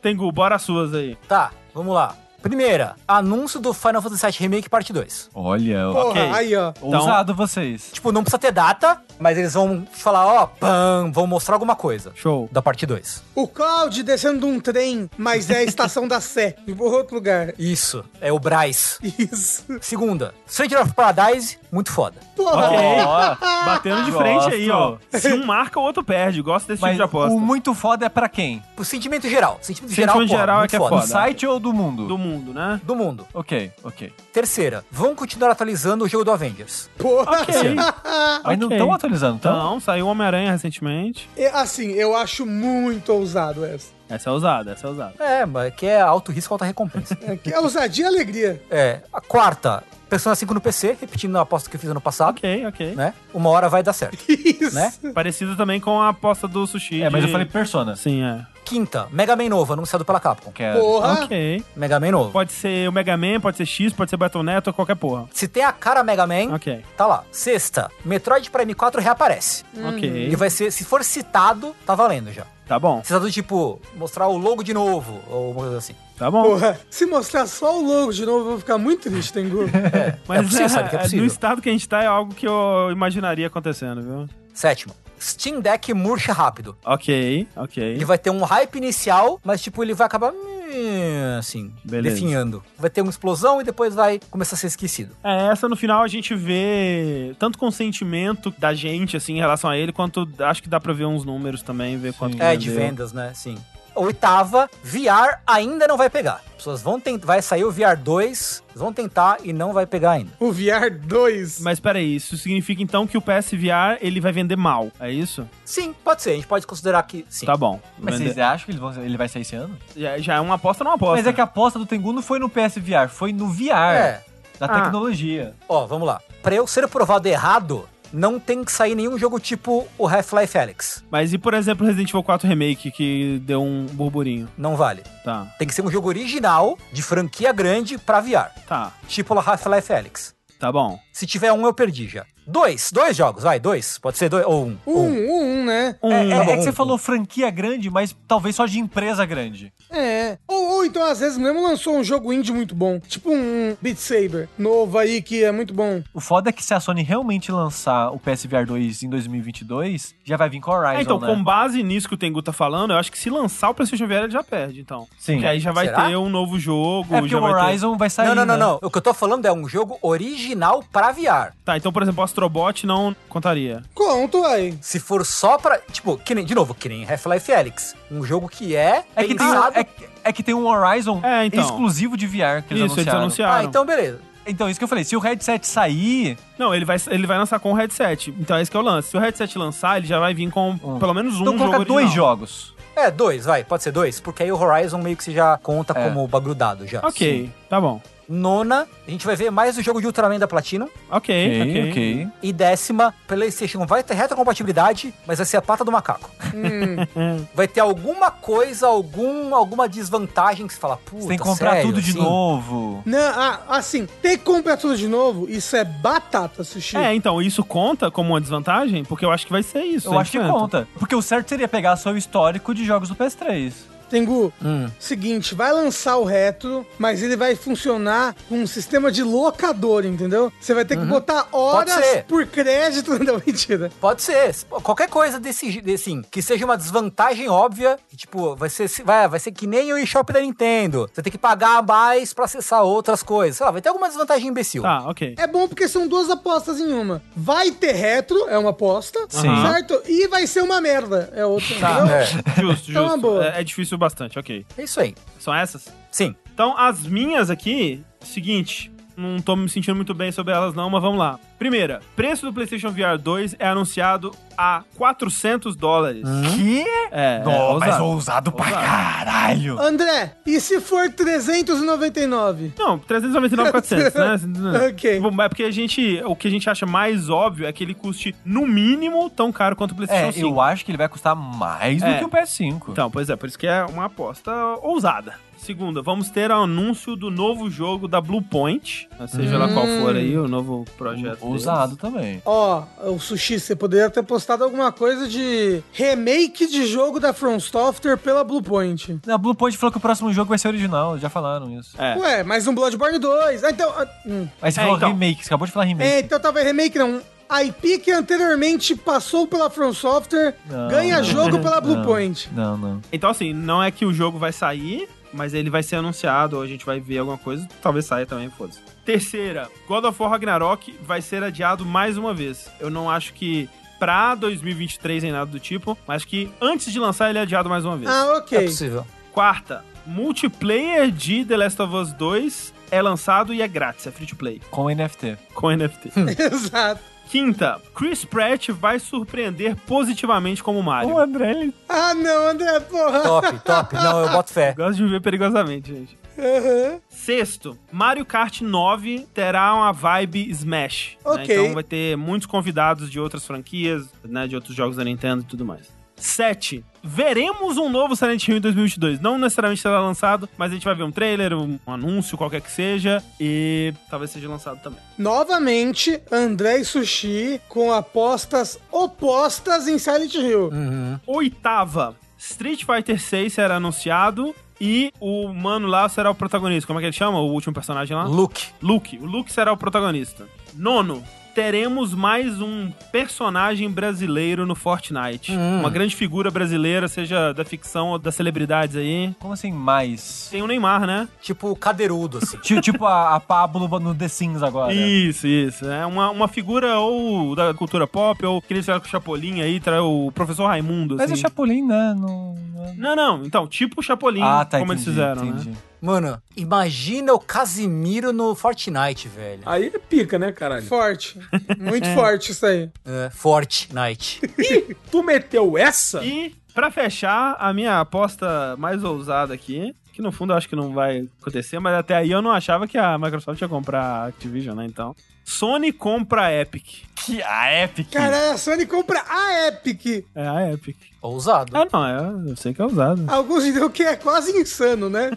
Tengu, bora as suas aí. Tá, vamos lá. Primeira, anúncio do Final Fantasy VII Remake Parte 2. Olha, Porra, Ok. aí, ó. ousado vocês. Tipo, não precisa ter data, mas eles vão falar, ó, pam, vão mostrar alguma coisa Show. da parte 2. O Cloud descendo de um trem, mas é a estação da Sé, de outro lugar. Isso, é o Bryce. Isso. Segunda, Stranger of Paradise, muito foda. Porra. Ok. Ó, *laughs* Batendo de frente aí, ó. Se um marca, o outro perde. Gosto desse Mas tipo de aposta. o muito foda é pra quem? O sentimento geral. Sentimento, Sentimento geral, porra, geral é muito que é Do foda. site ou do mundo? Do mundo, né? Do mundo. Ok, ok. Terceira, vão continuar atualizando o jogo do Avengers. Porra. Ok. *laughs* Mas não estão atualizando, então? Então, saiu Homem-Aranha recentemente. É, assim, eu acho muito ousado essa. Essa é usada, essa é usada. É, mas que é alto risco, alta recompensa. É, que é ousadia e alegria. é, a quarta, Persona 5 no PC, repetindo a aposta que eu fiz ano passado, Ok, ok. né? Uma hora vai dar certo, *laughs* Isso. né? Parecido também com a aposta do sushi. É, mas de- eu falei Persona. Sim, é. Quinta, Mega Man novo, anunciado pela Capcom. Quero. Porra. Ok. Mega Man novo. Pode ser o Mega Man, pode ser X, pode ser Battle.net ou qualquer porra. Se tem a cara Mega Man, Ok. tá lá. Sexta, Metroid Prime 4 reaparece. Ok. Ele vai ser, se for citado, tá valendo já. Tá bom. Citado tipo, mostrar o logo de novo, ou uma coisa assim. Tá bom. Porra, se mostrar só o logo de novo, eu vou ficar muito triste, Tengu. *laughs* Mas é possível, sabe que é no possível. estado que a gente tá é algo que eu imaginaria acontecendo, viu? Sétimo, Steam Deck murcha rápido. Ok, ok. Ele vai ter um hype inicial, mas tipo, ele vai acabar hum, assim, Beleza. definhando. Vai ter uma explosão e depois vai começar a ser esquecido. É, essa no final a gente vê tanto consentimento da gente, assim, em relação a ele, quanto acho que dá pra ver uns números também, ver quanto que É, de vendas, né? Sim. Oitava, VR ainda não vai pegar. As pessoas vão tentar, vai sair o VR 2, vão tentar e não vai pegar ainda. O VR 2. Mas peraí, isso significa então que o PSVR ele vai vender mal, é isso? Sim, pode ser, a gente pode considerar que sim. Tá bom. Mas Vender- vocês acham que ele, vão- ele vai sair esse ano? já, já é uma aposta ou não aposta? Mas é que a aposta do Tengu não foi no PSVR, foi no VR. É. Da Ah. tecnologia. Ó, vamos lá. Pra eu ser provado errado, não tem que sair nenhum jogo tipo o Half-Life Alyx. Mas e por exemplo Resident Evil 4 Remake que deu um burburinho? Não vale. Tá, Tem que ser um jogo original, de franquia grande, pra VR. tá, Tipo o Half-Life Alyx. tá bom. Se tiver um, eu perdi já. Dois, dois jogos, vai, dois. Pode ser dois, ou um. Um, um. um, um, né? Um, É, é- tá bom, é que você um. falou franquia grande, mas talvez só de empresa grande. É. Ou, ou então, às vezes, mesmo lançou um jogo indie muito bom. Tipo um Beat Saber novo aí, que é muito bom. O foda é que se a Sony realmente lançar o PSVR 2 em 2022, já vai vir com Horizon, É, então, né? com base nisso que o Tengu tá falando, eu acho que se lançar o PlayStation VR ele já perde, então. Sim. Porque aí já vai Será? ter um novo jogo, É porque já o vai ter... Horizon vai sair, Não, não, não, né? não. O que eu tô falando é um jogo original pra VR. Tá, então, por exemplo, o Astrobot não contaria. Conto aí. Se for só pra. Tipo, que nem, de novo, que nem Half-Life Alyx. Um jogo que é. É que, tem um, é, é que tem um Horizon É, então. exclusivo de VR que eles Isso, eles anunciaram. anunciaram. Ah, então beleza. Então, isso que eu falei, se o headset sair, Não, ele vai, ele vai lançar com o headset. Então é esse que é o lance. Se o headset lançar, ele já vai vir com Hum. pelo menos um então jogo original. dois jogos. É, dois, vai, pode ser dois. Porque aí o Horizon meio que se já conta É. como bagulho dado já. Ok, tá bom. Nona, a gente vai ver mais o jogo de Ultraman da Platinum. Ok, ok. Ok. E décima, PlayStation vai ter retrocompatibilidade, mas vai ser a pata do macaco. *laughs* vai ter alguma coisa, algum, alguma desvantagem que você fala, puta, Você tem que comprar sério, tudo de assim? novo. Não, ah, assim, ter que comprar tudo de novo, isso é batata, Sushi. É, então, isso conta como uma desvantagem? Porque eu acho que vai ser isso. Eu acho que 100%. conta. Porque o certo seria pegar só o histórico de jogos do PS3. Tengu, Hum. seguinte, vai lançar o retro, mas ele vai funcionar com um sistema de locador, entendeu? Você vai ter que botar horas por crédito. *laughs* Não, mentira. Pode ser. Qualquer coisa desse, assim, que seja uma desvantagem óbvia, que, tipo, vai ser, vai, vai ser que nem o eShop da Nintendo. Você tem que pagar mais pra acessar outras coisas. Sei lá, vai ter alguma desvantagem imbecil. Tá, ok. É bom porque são duas apostas em uma. Vai ter retro, é uma aposta, Sim. certo? E vai ser uma merda, é outra. Tá? É, justo, Então é justo. É, é difícil bastante, ok. é isso aí. São essas? Sim. Então, as minhas aqui, seguinte, não tô me sentindo muito bem sobre elas não, mas vamos lá. Primeira, preço do PlayStation VR 2 é anunciado a 400 dólares. Que? É, é Não, mas ousado. ousado pra Ousado. caralho. André, e se for 399? Não, 399, 400, né? *laughs* Ok. Bom, É porque a gente, o que a gente acha mais óbvio é que ele custe, no mínimo, tão caro quanto o PlayStation É, 5. eu acho que ele vai custar mais É. do que o PS5. Então, pois é, por isso que é uma aposta ousada. Segunda, vamos ter o anúncio do novo jogo da Blue Point, seja lá qual for aí o novo projeto. Ousado também. Ó, o Sushi, você poderia ter postado alguma coisa de remake de jogo da From Software pela Bluepoint. A Blue Point falou que o próximo jogo vai ser original, já falaram isso. É. Ué, mais um Bloodborne 2. Ah, então... ah, hum. Mas você É, falou então. remake, você acabou de falar remake. É, então talvez remake não. A IP que anteriormente passou pela From Software Não, ganha não. jogo pela *laughs* Não. Bluepoint. Não, não. Então, assim, não é que o jogo vai sair, mas ele vai ser anunciado, ou a gente vai ver alguma coisa, talvez saia também, foda-se. Terceira, God of War Ragnarok vai ser adiado mais uma vez. Eu não acho que pra 2023 nem nada do tipo, mas que antes de lançar ele é adiado mais uma vez. Ah, É ok. possível. Quarta, multiplayer de The Last of Us 2 é lançado e é grátis, é free to play, Com NFT. com NFT. *laughs* Exato. Quinta, Chris Pratt vai surpreender positivamente como Mario. O André, ele... Ah, não, André, porra. Top, top. Não, eu boto fé. *laughs* Gosto de viver perigosamente, gente. Aham. Sexto, Mario Kart 9 terá uma vibe Smash. né? Ok. Então vai ter muitos convidados de outras franquias, né, de outros jogos da Nintendo e tudo mais. Sete, veremos um novo Silent Hill em 2022. Não necessariamente será lançado, mas a gente vai ver um trailer, um, anúncio, qualquer que seja, e talvez seja lançado também. Novamente, André e Sushi com apostas opostas em Silent Hill. Uhum. Oitava, Street Fighter 6 será anunciado e o mano lá será o protagonista. Como é que ele chama? O último personagem lá? Luke. Luke. O Luke será o protagonista. Nono, teremos mais um personagem brasileiro no Fortnite. Hum. Uma grande figura brasileira, seja da ficção ou das celebridades aí. Como assim, mais? Tem o Neymar, né? Tipo, cadeirudo, assim. *laughs* Ti- tipo a, a Pablo no The Sims agora. Isso, isso. É uma, uma figura ou da cultura pop, ou que eles fizeram com o Chapolin aí, tra- o professor Raimundo. Mas assim. o Chapolin, né? Não, não- Não, não. Então, tipo o Chapolin, Ah, tá, como eles entendi, fizeram, entendi. né? Mano, imagina o Casimiro no Fortnite, velho. Aí é pica, né, caralho? Forte. *laughs* Muito forte isso aí. É, Fortnite. *laughs* Tu meteu essa? E, pra fechar, a minha aposta mais ousada aqui, que no fundo eu acho que não vai acontecer, mas até aí eu não achava que a Microsoft ia comprar a Activision, né? Então. Sony compra a Epic. Que a Epic. Cara, a Sony compra a Epic. É a Epic. Ousado. Ah, não, é, eu sei que é ousado. Alguns dirão que é quase insano, né?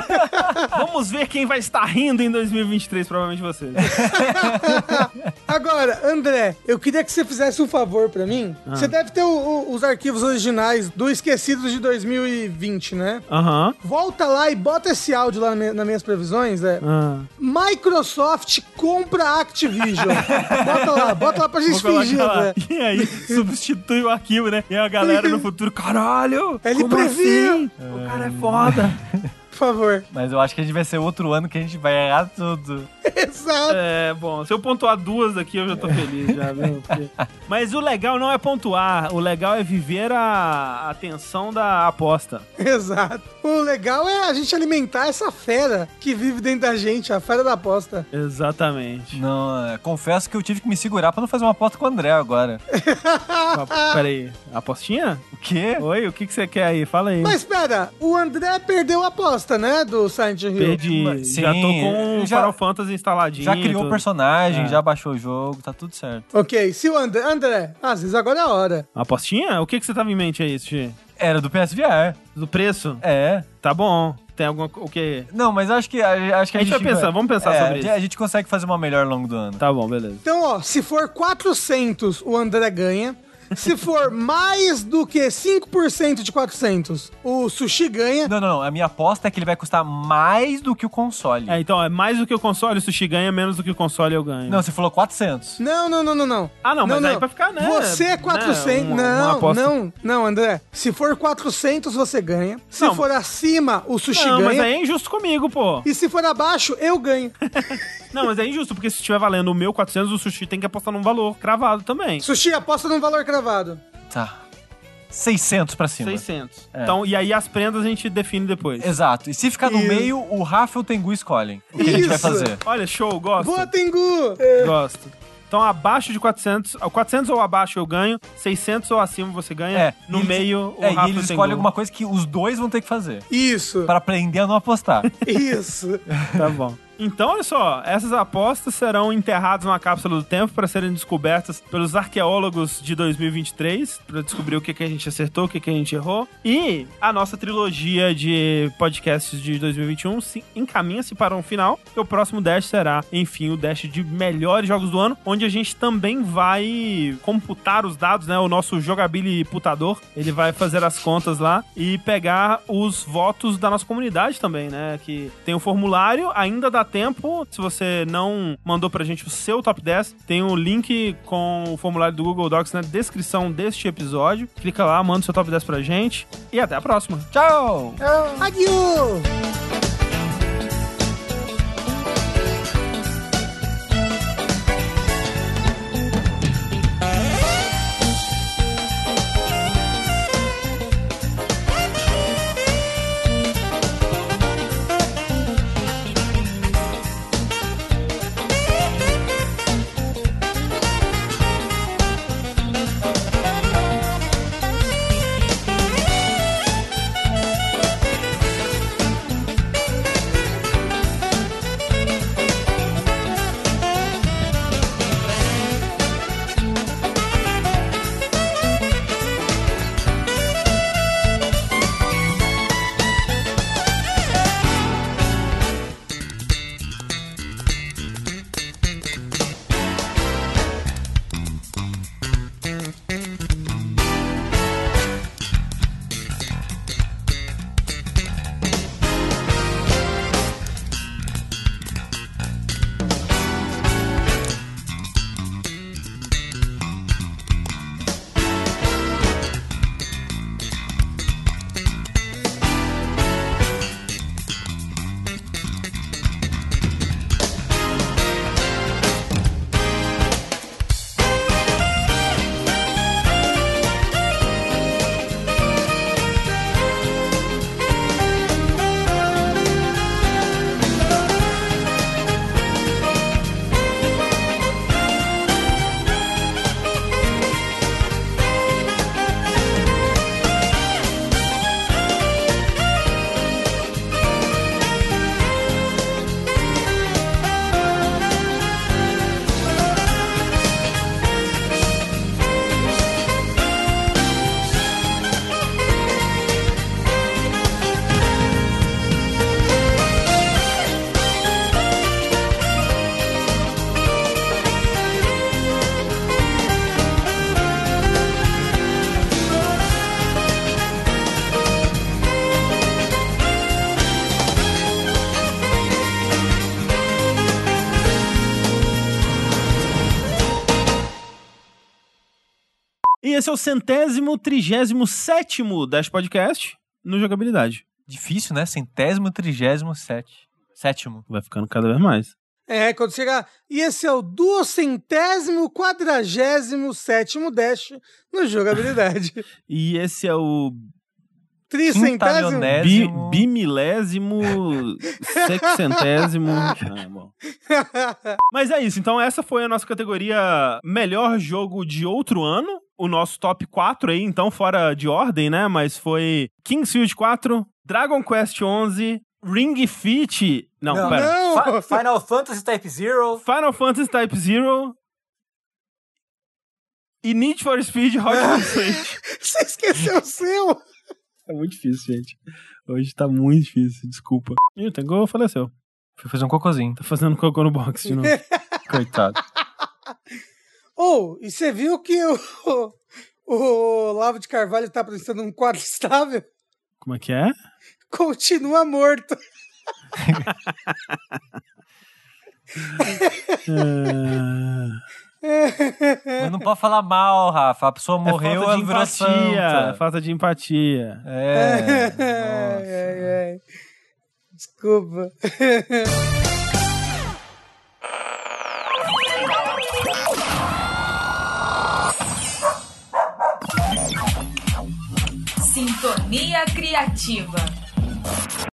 *laughs* Vamos ver quem vai estar rindo em 2023, provavelmente vocês. *laughs* Agora, André, eu queria que você fizesse um favor pra mim. Ah. Você deve ter o- o- os arquivos originais do Esquecidos de 2020, né? Aham. Volta lá e bota esse áudio lá na minha- nas minhas previsões, é. Ah. Microsoft compra a Activision. bota lá, bota lá pra gente Vou fingir. André. E aí, substitui o arquivo, né? E a galera no futuro, caralho! Ele como previa. assim? O cara é foda. *laughs* Favor. Mas eu acho que a gente vai ser outro ano que a gente vai errar tudo. *laughs* Exato. É, bom, se eu pontuar duas aqui, eu já tô feliz, já, viu? *laughs* Mas o legal não é pontuar, o legal é viver a, a tensão da aposta. Exato. O legal é a gente alimentar essa fera que vive dentro da gente, a fera da aposta. Exatamente. Não, é, confesso que eu tive que me segurar pra não fazer uma aposta com o André agora. Peraí, apostinha? O quê? Oi, o que, que você quer aí? Fala aí. Mas espera, o André perdeu a aposta, né? Do Silent Hill. Perdi. Mas- já tô sim, com o já- Final Fantasy instaladinho. Já criou o personagem, É. já baixou o jogo, tá tudo certo. Ok, se o André. André, às vezes agora é a hora. Apostinha? O que, que você tava em mente aí, Sushi? Era do PSVR. Do preço? É. Tá bom. Tem alguma. O quê? Não, mas acho que a, acho que A gente vai pensar, vamos pensar é, sobre isso. A gente consegue fazer uma melhor ao longo do ano. Tá bom, beleza. Então, ó, se for 400, o André ganha. Se for mais do que 5% de 400, o sushi ganha. Não, não, não. A minha aposta é que ele vai custar mais do que o console. É, então, é mais do que o console, o sushi ganha, menos do que o console eu ganho. Não, você falou 400. Não, não, não, não, não. Ah, não, mas aí pra ficar, né? Você é 400. né, uma- uma não, aposta. não, não, André. Se for 400, você ganha. Se Não. for acima, o sushi Não, mas ganha. aí é injusto comigo, pô. E se for abaixo, eu ganho. *laughs* Não, mas é injusto, porque se estiver valendo o meu 400, o sushi tem que apostar num valor cravado também. Sushi, aposta num valor cravado. Tá. 600 pra cima. 600. É. Então, e aí as prendas a gente define depois. Exato. E se ficar no Isso. meio, o Rafa e o Tengu escolhem o que a gente vai Isso. fazer. Olha, show, gosto. Boa, Tengu! Gosto. Então, abaixo de 400, ó, 400 ou abaixo eu ganho, 600 ou acima você ganha, É. no eles- meio o É, Rafa e eles escolhem alguma coisa que os dois vão ter que fazer. Isso, Pra aprender a não apostar. isso. *laughs* Tá bom. Então, olha só, essas apostas serão enterradas numa cápsula do tempo para serem descobertas pelos arqueólogos de 2023, para descobrir o que, que a gente acertou, o que, que a gente errou. E a nossa trilogia de podcasts de 2021 se encaminha-se para um final, e o próximo Dash será, enfim, o Dash de melhores jogos do ano, onde a gente também vai computar os dados, né? O nosso jogabili putador, ele vai fazer as contas lá e pegar os votos da nossa comunidade também, né? Que tem o formulário, ainda dá tempo. Se você não mandou pra gente o seu top 10, tem o link com o formulário do Google Docs na descrição deste episódio. Clica lá, manda o seu top 10 pra gente e até a próxima. Tchau! Adiós! Centésimo, trigésimo sétimo Dash Podcast no Jogabilidade. Difícil, né? Centésimo, trigésimo, sete. Sétimo. Vai ficando cada vez mais. É, quando chegar. E esse é o duocentésimo, quadragésimo, sétimo Dash no jogabilidade. *laughs* E esse é o Tricentésimo. Bi, bimilésimo, sexcentésimo. *laughs* Ah. Mas é isso, então essa foi a nossa categoria melhor jogo de outro ano. O nosso top 4 aí, então, fora de ordem, né? Mas foi Kingsfield 4, Dragon Quest 11, Ring Fit. Não, Não. pera. Não! Fi- Final Fantasy Type Zero. Final Fantasy Type Zero. E Need for Speed Hot Pursuit. *laughs* Você esqueceu o seu? Tá muito difícil, gente. Hoje tá muito difícil, desculpa. Ih, o Tengu faleceu. Fui fazer um cocôzinho. Tá fazendo cocô no box de novo. *laughs* *laughs* Coitado. Ou, e você viu que o, o Lavo de Carvalho tá pensando num quadro estável. Como é que é? Continua morto. *laughs* É... Mas não pode falar mal, Rafa. A pessoa morreu, é falta de empatia. santa. Falta de empatia. É. *laughs* Ai, ai, ai. Desculpa. Sintonia Criativa.